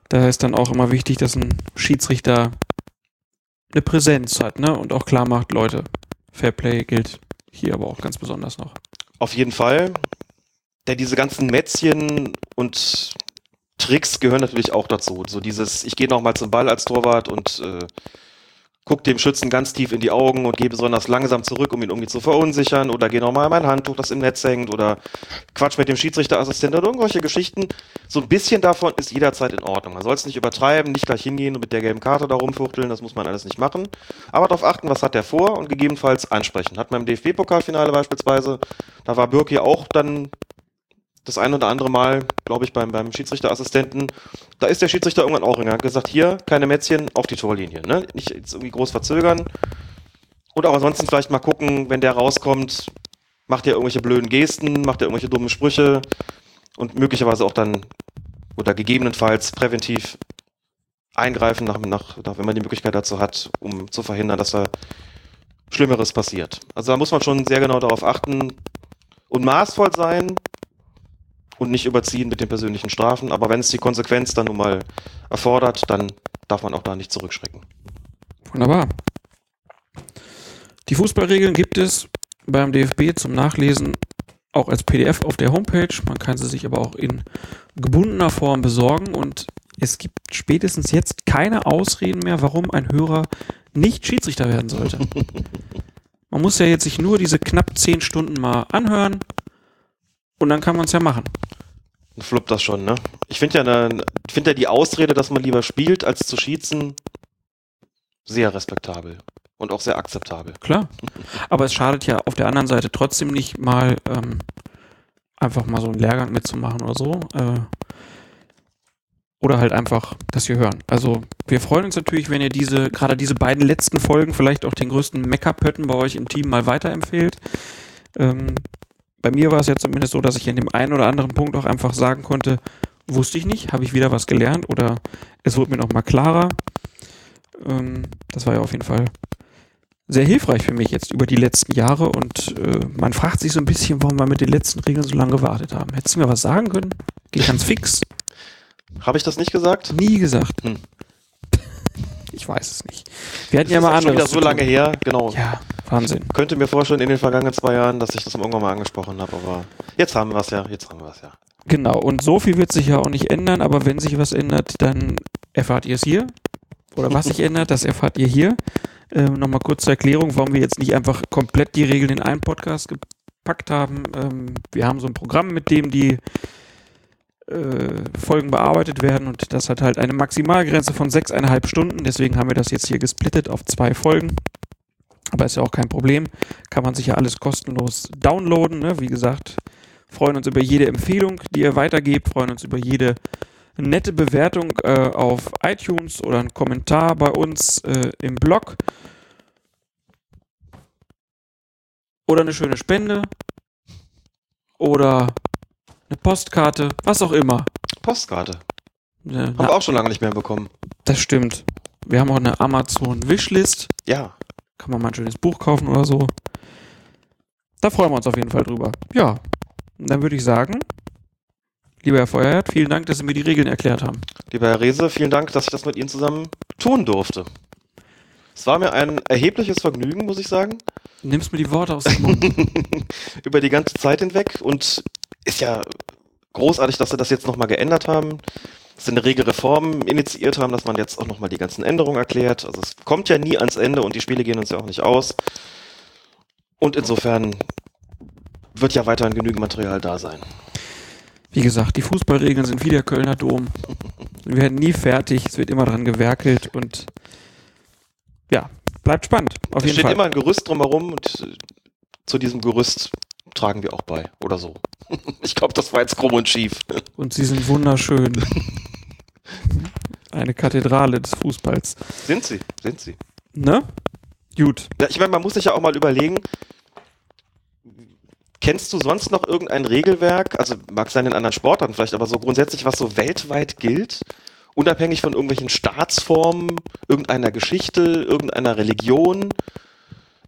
Da ist dann auch immer wichtig, dass ein Schiedsrichter eine Präsenz hat, ne? Und auch klar macht, Leute, Fairplay gilt hier aber auch ganz besonders noch. Auf jeden Fall. Denn diese ganzen Mätzchen und Tricks gehören natürlich auch dazu. So dieses, ich gehe nochmal zum Ball als Torwart und äh, guck dem Schützen ganz tief in die Augen und gehe besonders langsam zurück, um ihn irgendwie zu verunsichern oder gehe nochmal mein Handtuch, das im Netz hängt oder quatsch mit dem Schiedsrichterassistenten oder irgendwelche Geschichten. So ein bisschen davon ist jederzeit in Ordnung. Man soll es nicht übertreiben, nicht gleich hingehen und mit der gelben Karte da rumfuchteln, das muss man alles nicht machen. Aber darauf achten, was hat der vor und gegebenenfalls ansprechen. Hat man im DFB-Pokalfinale beispielsweise, da war Birki auch dann das ein oder andere Mal, glaube ich, beim, beim Schiedsrichterassistenten, da ist der Schiedsrichter irgendwann auch hingegangen, gesagt, hier, keine Mätzchen, auf die Torlinie, ne? Nicht jetzt irgendwie groß verzögern. Und auch ansonsten vielleicht mal gucken, wenn der rauskommt, macht er irgendwelche blöden Gesten, macht er irgendwelche dummen Sprüche und möglicherweise auch dann oder gegebenenfalls präventiv eingreifen, nach, nach, nach, wenn man die Möglichkeit dazu hat, um zu verhindern, dass da Schlimmeres passiert. Also da muss man schon sehr genau darauf achten und maßvoll sein, und nicht überziehen mit den persönlichen Strafen. Aber wenn es die Konsequenz dann nun mal erfordert, dann darf man auch da nicht zurückschrecken. Wunderbar. Die Fußballregeln gibt es beim DFB zum Nachlesen auch als PDF auf der Homepage. Man kann sie sich aber auch in gebundener Form besorgen und es gibt spätestens jetzt keine Ausreden mehr, warum ein Hörer nicht Schiedsrichter werden sollte. [LAUGHS] Man muss ja jetzt sich nur diese knapp zehn Stunden mal anhören und dann kann man es ja machen. Fluppt das schon, ne? Ich finde ja, ne, find ja die Ausrede, dass man lieber spielt, als zu schießen, sehr respektabel. Und auch sehr akzeptabel. Klar. Aber es schadet ja auf der anderen Seite trotzdem nicht mal ähm, einfach mal so einen Lehrgang mitzumachen oder so. Äh, oder halt einfach, dass wir hören. Also wir freuen uns natürlich, wenn ihr diese, gerade diese beiden letzten Folgen, vielleicht auch den größten Meckerpötten bei euch im Team mal weiterempfehlt. Ähm, bei mir war es ja zumindest so, dass ich in dem einen oder anderen Punkt auch einfach sagen konnte, wusste ich nicht, habe ich wieder was gelernt oder es wurde mir nochmal klarer. Ähm, das war ja auf jeden Fall sehr hilfreich für mich jetzt über die letzten Jahre und äh, man fragt sich so ein bisschen, warum wir mit den letzten Regeln so lange gewartet haben. Hättest du mir was sagen können? Geht ganz fix. Habe ich das nicht gesagt? Nie gesagt. Hm. [LAUGHS] Ich weiß es nicht. Wir hatten das ja mal andere. Das ist schon wieder so lange her, genau. Ja, Wahnsinn. Könnte mir vorstellen in den vergangenen zwei Jahren, dass ich das irgendwann mal angesprochen habe, aber jetzt haben wir es ja, jetzt haben wir es ja. Genau, und so viel wird sich ja auch nicht ändern, aber wenn sich was ändert, dann erfahrt ihr es hier. Oder was sich [LAUGHS] ändert, das erfahrt ihr hier. Ähm, Nochmal kurz zur Erklärung, warum wir jetzt nicht einfach komplett die Regeln in einen Podcast gepackt haben. Ähm, wir haben so ein Programm, mit dem die äh, Folgen bearbeitet werden und das hat halt eine Maximalgrenze von sechseinhalb Stunden. Deswegen haben wir das jetzt hier gesplittet auf zwei Folgen. Aber ist ja auch kein Problem. Kann man sich ja alles kostenlos downloaden. Ne? Wie gesagt, freuen uns über jede Empfehlung, die ihr weitergebt, freuen uns über jede nette Bewertung äh, auf iTunes oder einen Kommentar bei uns äh, im Blog. Oder eine schöne Spende. Oder eine Postkarte, was auch immer. Postkarte. Ja, Haben wir auch schon lange nicht mehr bekommen. Das stimmt. Wir haben auch eine Amazon Wishlist. Ja. Kann man mal ein schönes Buch kaufen oder so. Da freuen wir uns auf jeden Fall drüber. Ja. Und dann würde ich sagen, lieber Herr Feuerherd, vielen Dank, dass Sie mir die Regeln erklärt haben. Lieber Herr Rehse, vielen Dank, dass ich das mit Ihnen zusammen tun durfte. Es war mir ein erhebliches Vergnügen, muss ich sagen. Nimmst mir die Worte aus dem Mund. [LAUGHS] [LAUGHS] Über die ganze Zeit hinweg und ist ja großartig, dass Sie das jetzt nochmal geändert haben. Dass Sie eine rege Reform initiiert haben, dass man jetzt auch nochmal die ganzen Änderungen erklärt. Also es kommt ja nie ans Ende und die Spiele gehen uns ja auch nicht aus. Und insofern wird ja weiterhin genügend Material da sein. Wie gesagt, die Fußballregeln sind wie der Kölner Dom. Wir werden nie fertig, es wird immer dran gewerkelt und ja, bleibt spannend. Auf Es jeden steht Fall. immer ein Gerüst drumherum und zu diesem Gerüst tragen wir auch bei. Oder so. [LAUGHS] Ich glaube, das war jetzt krumm und schief. Und sie sind wunderschön. [LAUGHS] Eine Kathedrale des Fußballs. Sind sie, sind sie. Ne? Gut. Ja, ich meine, man muss sich ja auch mal überlegen, kennst du sonst noch irgendein Regelwerk, also mag sein in anderen Sportarten vielleicht, aber so grundsätzlich, was so weltweit gilt, unabhängig von irgendwelchen Staatsformen, irgendeiner Geschichte, irgendeiner Religion,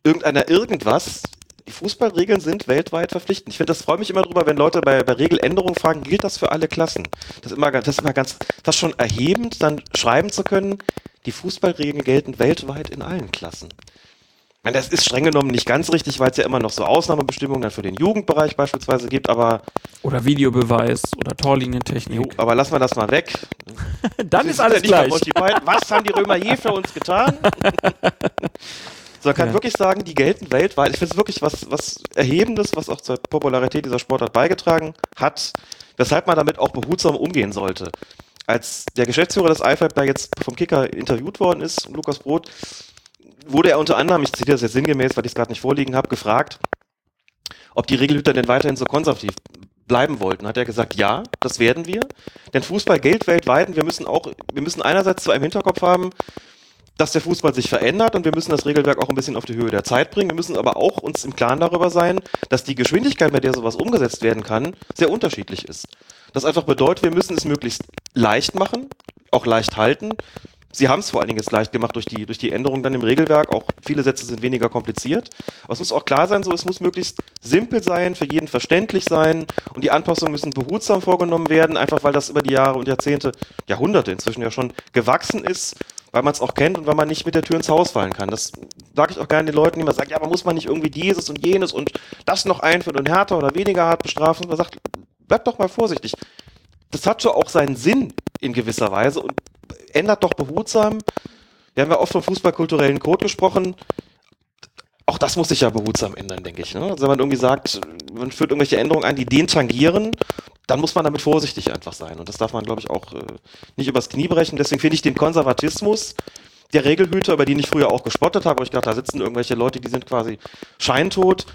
irgendeiner irgendwas, die Fußballregeln sind weltweit verpflichtend. Ich finde, das freut mich immer drüber, wenn Leute bei, bei Regeländerungen fragen, gilt das für alle Klassen? Das ist immer, ganz- das ist immer ganz, fast schon erhebend, dann schreiben zu können, die Fußballregeln gelten weltweit in allen Klassen. Ich meine, das ist streng genommen nicht ganz richtig, weil es ja immer noch so Ausnahmebestimmungen dann für den Jugendbereich beispielsweise gibt, aber Oder Videobeweis oder Torlinientechnik. Jo, aber lassen wir das mal weg. [LAUGHS] Dann ist alles ja gleich. Was haben die Römer je für uns getan? [LAUGHS] So, man kann Ja. wirklich sagen, die gelten weltweit. Ich finde es wirklich was, was Erhebendes, was auch zur Popularität dieser Sportart beigetragen hat, weshalb man damit auch behutsam umgehen sollte. Als der Geschäftsführer des IFAB da jetzt vom Kicker interviewt worden ist, Lukas Brot, wurde er unter anderem, ich zitiere das jetzt sinngemäß, weil ich es gerade nicht vorliegen habe, gefragt, ob die Regelhüter denn weiterhin so konservativ bleiben wollten. Hat er gesagt, ja, das werden wir. Denn Fußball gilt weltweit und wir müssen auch, wir müssen einerseits zu einem Hinterkopf haben, dass der Fußball sich verändert und wir müssen das Regelwerk auch ein bisschen auf die Höhe der Zeit bringen. Wir müssen aber auch uns im Klaren darüber sein, dass die Geschwindigkeit, mit der sowas umgesetzt werden kann, sehr unterschiedlich ist. Das einfach bedeutet, wir müssen es möglichst leicht machen, auch leicht halten. Sie haben es vor allen Dingen jetzt leicht gemacht durch die, durch die Änderung dann im Regelwerk. Auch viele Sätze sind weniger kompliziert. Aber es muss auch klar sein, so, es muss möglichst simpel sein, für jeden verständlich sein. Und die Anpassungen müssen behutsam vorgenommen werden, einfach weil das über die Jahre und Jahrzehnte, Jahrhunderte inzwischen ja schon gewachsen ist, weil man es auch kennt und weil man nicht mit der Tür ins Haus fallen kann. Das sage ich auch gerne den Leuten, die immer sagen, ja, aber muss man nicht irgendwie dieses und jenes und das noch einführen und härter oder weniger hart bestrafen? Man sagt, bleibt doch mal vorsichtig. Das hat schon auch seinen Sinn in gewisser Weise und ändert doch behutsam. Wir haben ja oft vom fußballkulturellen Code gesprochen. Auch das muss sich ja behutsam ändern, denke ich. Ne? Also wenn man irgendwie sagt, man führt irgendwelche Änderungen ein, die den tangieren, dann muss man damit vorsichtig einfach sein. Und das darf man, glaube ich, auch äh, nicht übers Knie brechen. Deswegen finde ich den Konservatismus der Regelhüter, über den ich früher auch gespottet habe, wo ich dachte, da sitzen irgendwelche Leute, die sind quasi scheintot.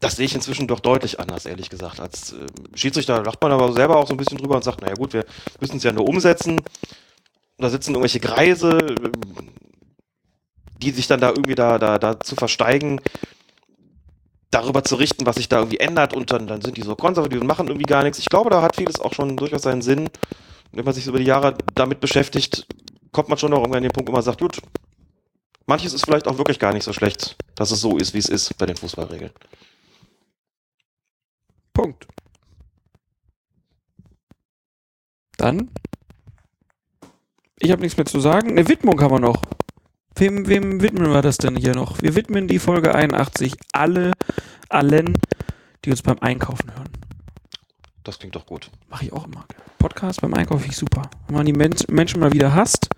Das sehe ich inzwischen doch deutlich anders, ehrlich gesagt. Als äh, Schiedsrichter lacht man aber selber auch so ein bisschen drüber und sagt, naja gut, wir müssen es ja nur umsetzen. Und da sitzen irgendwelche Greise, äh, die sich dann da irgendwie da, da, da zu versteigen, darüber zu richten, was sich da irgendwie ändert und dann, dann sind die so konservativ und machen irgendwie gar nichts. Ich glaube, da hat vieles auch schon durchaus seinen Sinn. Wenn man sich über die Jahre damit beschäftigt, kommt man schon noch irgendwann an den Punkt, wo man sagt, gut, manches ist vielleicht auch wirklich gar nicht so schlecht, dass es so ist, wie es ist bei den Fußballregeln. Punkt. Dann. Ich habe nichts mehr zu sagen. Eine Widmung haben wir noch. Wem, wem widmen wir das denn hier noch? Wir widmen die Folge 81 alle, allen, die uns beim Einkaufen hören. Das klingt doch gut. Mache ich auch immer. Podcast beim Einkaufen finde ich super. Wenn man die Men Menschen mal wieder hasst,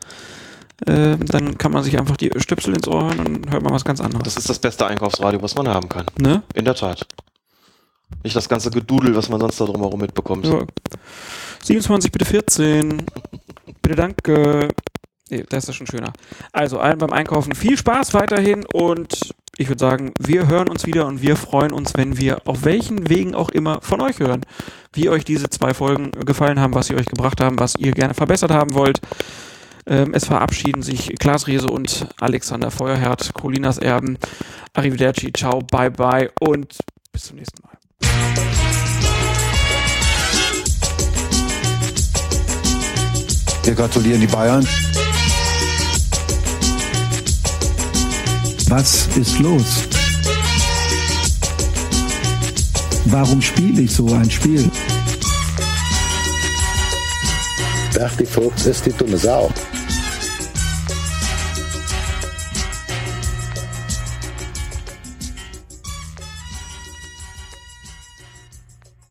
äh, dann kann man sich einfach die Stöpsel ins Ohr hören und hört mal was ganz anderes. Das ist das beste Einkaufsradio, was man haben kann. Ne? In der Tat. Nicht das ganze Gedudel, was man sonst da drumherum mitbekommt. Ja. 27, bitte 14. [LAUGHS] bitte danke. Nee, das ist schon schöner. Also allen beim Einkaufen viel Spaß weiterhin und ich würde sagen, wir hören uns wieder und wir freuen uns, wenn wir auf welchen Wegen auch immer von euch hören, wie euch diese zwei Folgen gefallen haben, was sie euch gebracht haben, was ihr gerne verbessert haben wollt. Ähm, es verabschieden sich Klaas Riese und Alexander Feuerherd, Colinas Erben. Arrivederci, ciao, bye bye und bis zum nächsten Mal. Wir gratulieren die Bayern. Was ist los? Warum spiele ich so ein Spiel? Berti Fuchs ist die dumme Sau.